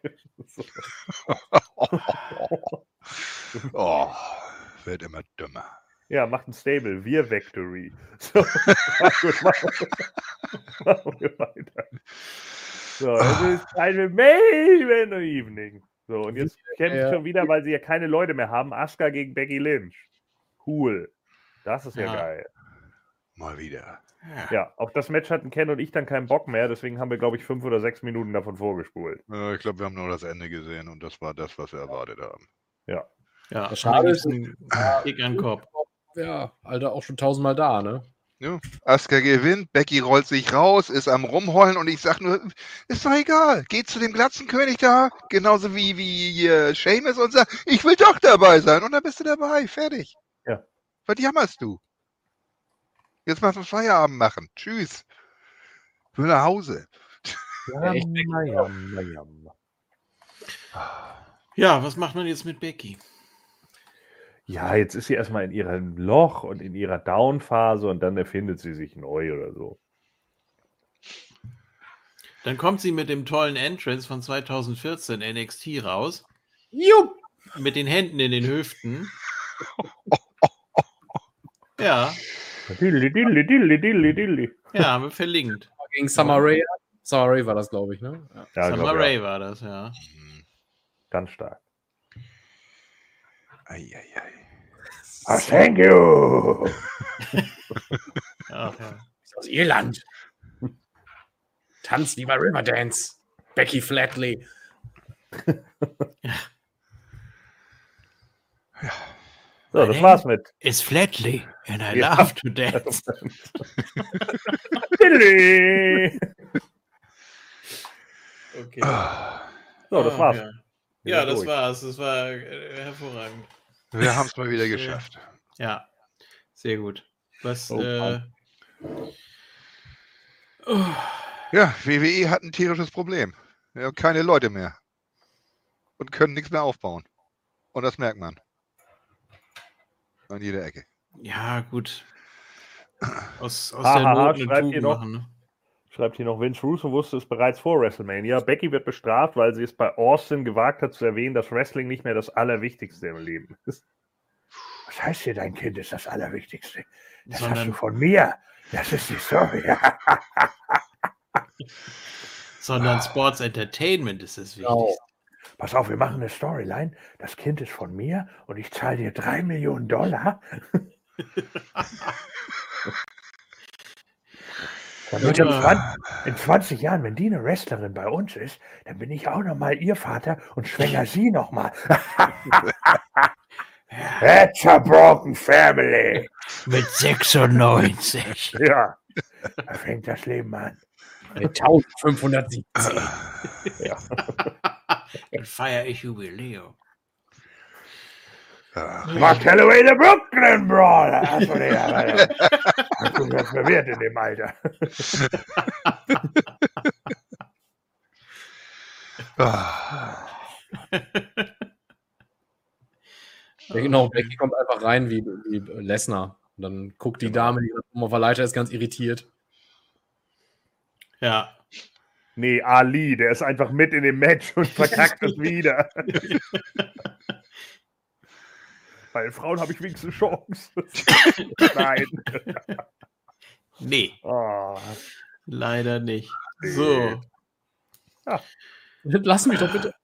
oh, wird immer dümmer. Ja, macht ein Stable. Wir Victory. So, gut, machen wir weiter. So, es ist eine Maven Evening. So, und jetzt kämpft ja. schon wieder, weil sie ja keine Leute mehr haben. Asuka gegen Becky Lynch. Cool. Das ist ja, ja. geil. Mal wieder. Ja. ja, auf das Match hatten Ken und ich dann keinen Bock mehr, deswegen haben wir, glaube ich, fünf oder sechs Minuten davon vorgespult. Ja, ich glaube, wir haben nur das Ende gesehen und das war das, was wir erwartet haben. Ja. Ja, schade ist ein Kick an Kopf. Ja, Alter, auch schon tausendmal da, ne? Ja. Asuka gewinnt, Becky rollt sich raus, ist am Rumheulen und ich sag nur, ist doch egal, geht zu dem Glatzenkönig da, genauso wie, wie äh, Seamus und sagt, ich will doch dabei sein und dann bist du dabei, fertig. Ja. Was jammerst du? Jetzt mal Feierabend machen. Tschüss. Ich will nach Hause. Ja, ja, was macht man jetzt mit Becky? Ja, jetzt ist sie erstmal in ihrem Loch und in ihrer Down-Phase und dann erfindet sie sich neu oder so. Dann kommt sie mit dem tollen Entrance von 2014 NXT raus. Jupp! Mit den Händen in den Hüften. ja. Dilli, dilli, dilli, dilli, dilli. Ja, haben wir verlinkt. Gegen Summer Ray. Summer Ray war das, glaube ich, ne? Ja. Ja, Summer Ray ja. war das, ja. Ganz stark. Eieiei. Oh, thank you. Ach, ja. Aus Irland. Tanzt wie bei Riverdance. Becky Flatley. ja. ja. So, das war's mit. It's Flatley and I ja. love to dance. okay. So, das oh, war's. Ja, ja das durch. war's. Das war äh, hervorragend. Wir haben es mal wieder geschafft. Ja, sehr gut. Was. Oh, äh, oh. Ja, WWE hat ein tierisches Problem. Wir haben keine Leute mehr. Und können nichts mehr aufbauen. Und das merkt man. An jeder Ecke. Ja, gut. Aus, aus der Not schreibt hier, noch, machen, ne? Schreibt hier noch, Vince Russo wusste es bereits vor WrestleMania. Becky wird bestraft, weil sie es bei Austin gewagt hat zu erwähnen, dass Wrestling nicht mehr das Allerwichtigste im Leben ist. Was heißt hier, dein Kind ist das Allerwichtigste? Das Sondern, hast du von mir. Das ist die Story. Sondern Sports Entertainment ist das Wichtigste. Genau. Pass auf, wir machen eine Storyline. Das Kind ist von mir und ich zahle dir drei Millionen Dollar. Damit in, 20, in 20 Jahren, wenn die eine Wrestlerin bei uns ist, dann bin ich auch nochmal ihr Vater und schwänger sie nochmal. That's a broken family. Mit 96. Ja, da fängt das Leben an. 1517. ja. Dann feiere ich Jubiläum. Mark Calloway, der Brooklyn Brawler. Achso, nee, ja, ja. Du wirst verwirrt in dem Alter. ja, genau, Becky kommt einfach rein wie, wie Lesnar. Und dann guckt die genau. Dame, die auf der Leiter ist, ganz irritiert. Ja. Nee, Ali, der ist einfach mit in dem Match und verkackt es wieder. Bei den Frauen habe ich wenigstens Chance. Nein. Nee. Oh. Leider nicht. So. Ja. Lass mich doch bitte.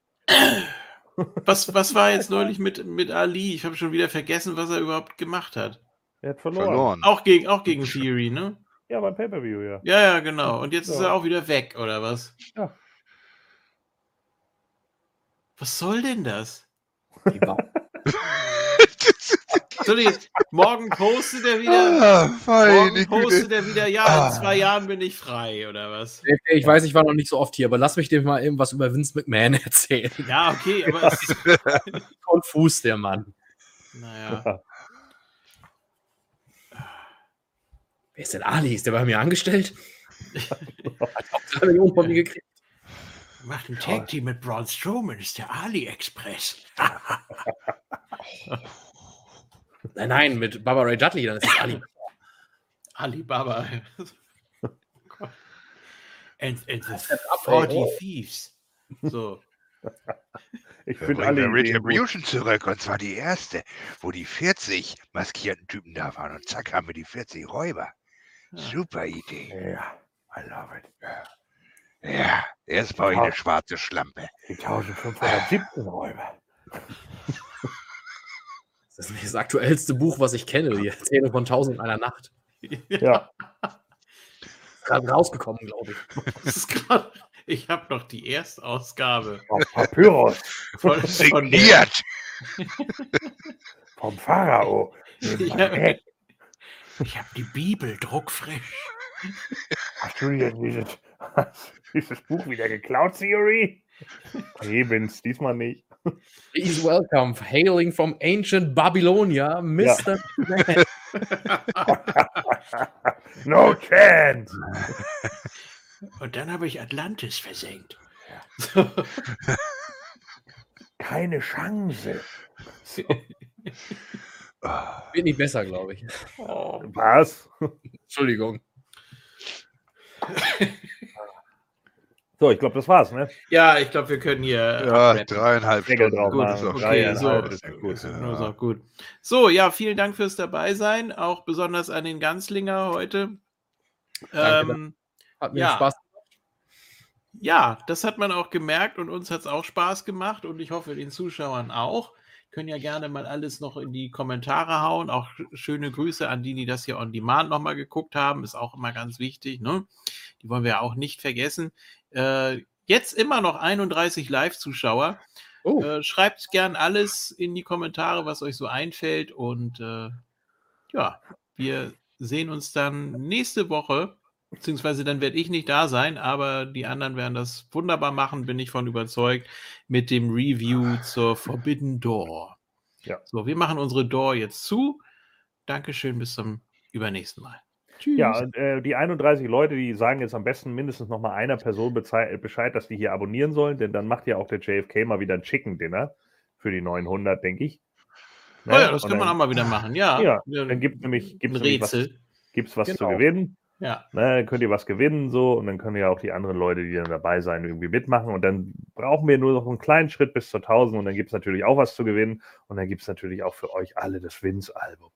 Was, was war jetzt neulich mit, mit Ali? Ich habe schon wieder vergessen, was er überhaupt gemacht hat. Er hat verloren. verloren. Auch, gegen, auch gegen Theory, ne? Ja, beim Pay-Per-View, ja. Ja, ja, genau. Und jetzt ja. ist er auch wieder weg, oder was? Ja. Was soll denn das? morgen postet er wieder. Ah, morgen postet er wieder, ja, ah. in zwei Jahren bin ich frei, oder was? Ich weiß, ich war noch nicht so oft hier, aber lass mich dir mal eben was über Vince McMahon erzählen. Ja, okay, aber es ist konfus, der Mann. Naja. Wer ist denn Ali? Ist der bei mir angestellt? Hat auch drei Millionen von mir gekriegt. Macht ein Tag Team mit Braun Strowman, ist der Ali Express. Nein, nein, mit Baba Ray Dudley, dann ist es Ali. Ali Baba. and, and the 40 Thieves. So. Ich finde alle Retribution zurück und zwar die erste, wo die 40 maskierten Typen da waren und zack haben wir die 40 Räuber. Ja. Super Idee. Ja, I love it. Ja, ja erst baue ich eine schwarze Schlampe. Die 1517 Räuber. Das ist das aktuellste Buch, was ich kenne, die Erzählung von Tausend einer Nacht. Ja. Gerade rausgekommen, glaube ich. grad, ich habe noch die Erstausgabe. Auf Papyrus. Von, Signiert. Vom Pharao. Ich habe hab die Bibel druckfrisch. Hast du dir dieses, dieses Buch wieder geklaut, Theory? Ebens, diesmal nicht. Please welcome, hailing from ancient Babylonia, Mr. Ja. no chance. Und dann habe ich Atlantis versenkt. Keine Chance. So. Wird nicht besser, glaube ich. Oh, was? Entschuldigung. So, ich glaube, das war's, ne? Ja, ich glaube, wir können hier. Ja, abrappen. dreieinhalb Stunden. Drauf gut, machen. okay, so. ist gut. Ja. Ist auch gut. So, ja, vielen Dank fürs Dabeisein, auch besonders an den Ganzlinger heute. Danke, ähm, hat mir ja. Spaß Ja, das hat man auch gemerkt und uns hat es auch Spaß gemacht und ich hoffe den Zuschauern auch. Können ja gerne mal alles noch in die Kommentare hauen. Auch schöne Grüße an die, die das hier on demand nochmal geguckt haben. Ist auch immer ganz wichtig. Ne? Die wollen wir ja auch nicht vergessen. Äh, jetzt immer noch 31 Live-Zuschauer. Oh. Äh, schreibt gern alles in die Kommentare, was euch so einfällt. Und äh, ja, wir sehen uns dann nächste Woche. Beziehungsweise dann werde ich nicht da sein, aber die anderen werden das wunderbar machen, bin ich von überzeugt, mit dem Review zur Forbidden Door. Ja. So, wir machen unsere Door jetzt zu. Dankeschön, bis zum übernächsten Mal. Tschüss. Ja, und, äh, die 31 Leute, die sagen jetzt am besten mindestens noch mal einer Person Bescheid, dass die hier abonnieren sollen, denn dann macht ja auch der JFK mal wieder ein Chicken Dinner für die 900, denke ich. Ne? Oh ja, das kann man auch mal wieder machen, ja. Ja, dann gibt es nämlich, gibt's nämlich was, gibt's was Genau. zu gewinnen. Ja. Ne, dann könnt ihr was gewinnen so und dann können ja auch die anderen Leute, die dann dabei sein, irgendwie mitmachen und dann brauchen wir nur noch einen kleinen Schritt bis zur 1000 und dann gibt es natürlich auch was zu gewinnen und dann gibt es natürlich auch für euch alle das Vince-Album.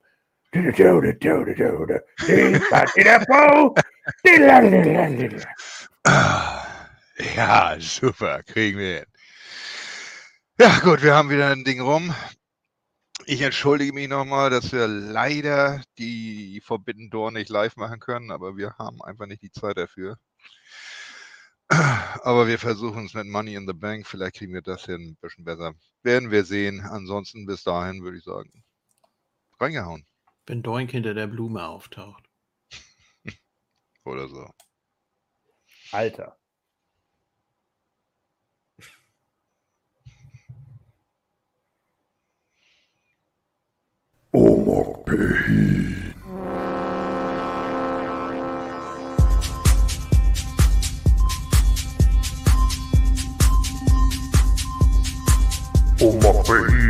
Ja, super, kriegen wir hin. Ja, gut, wir haben wieder ein Ding rum. Ich entschuldige mich nochmal, dass wir leider die Forbidden Door nicht live machen können, aber wir haben einfach nicht die Zeit dafür. Aber wir versuchen es mit Money in the Bank. Vielleicht kriegen wir das hin ein bisschen besser. Werden wir sehen. Ansonsten bis dahin würde ich sagen, reingehauen Wenn Doink hinter der Blume auftaucht. oder so. Alter. Omok Behin. Omok Behin.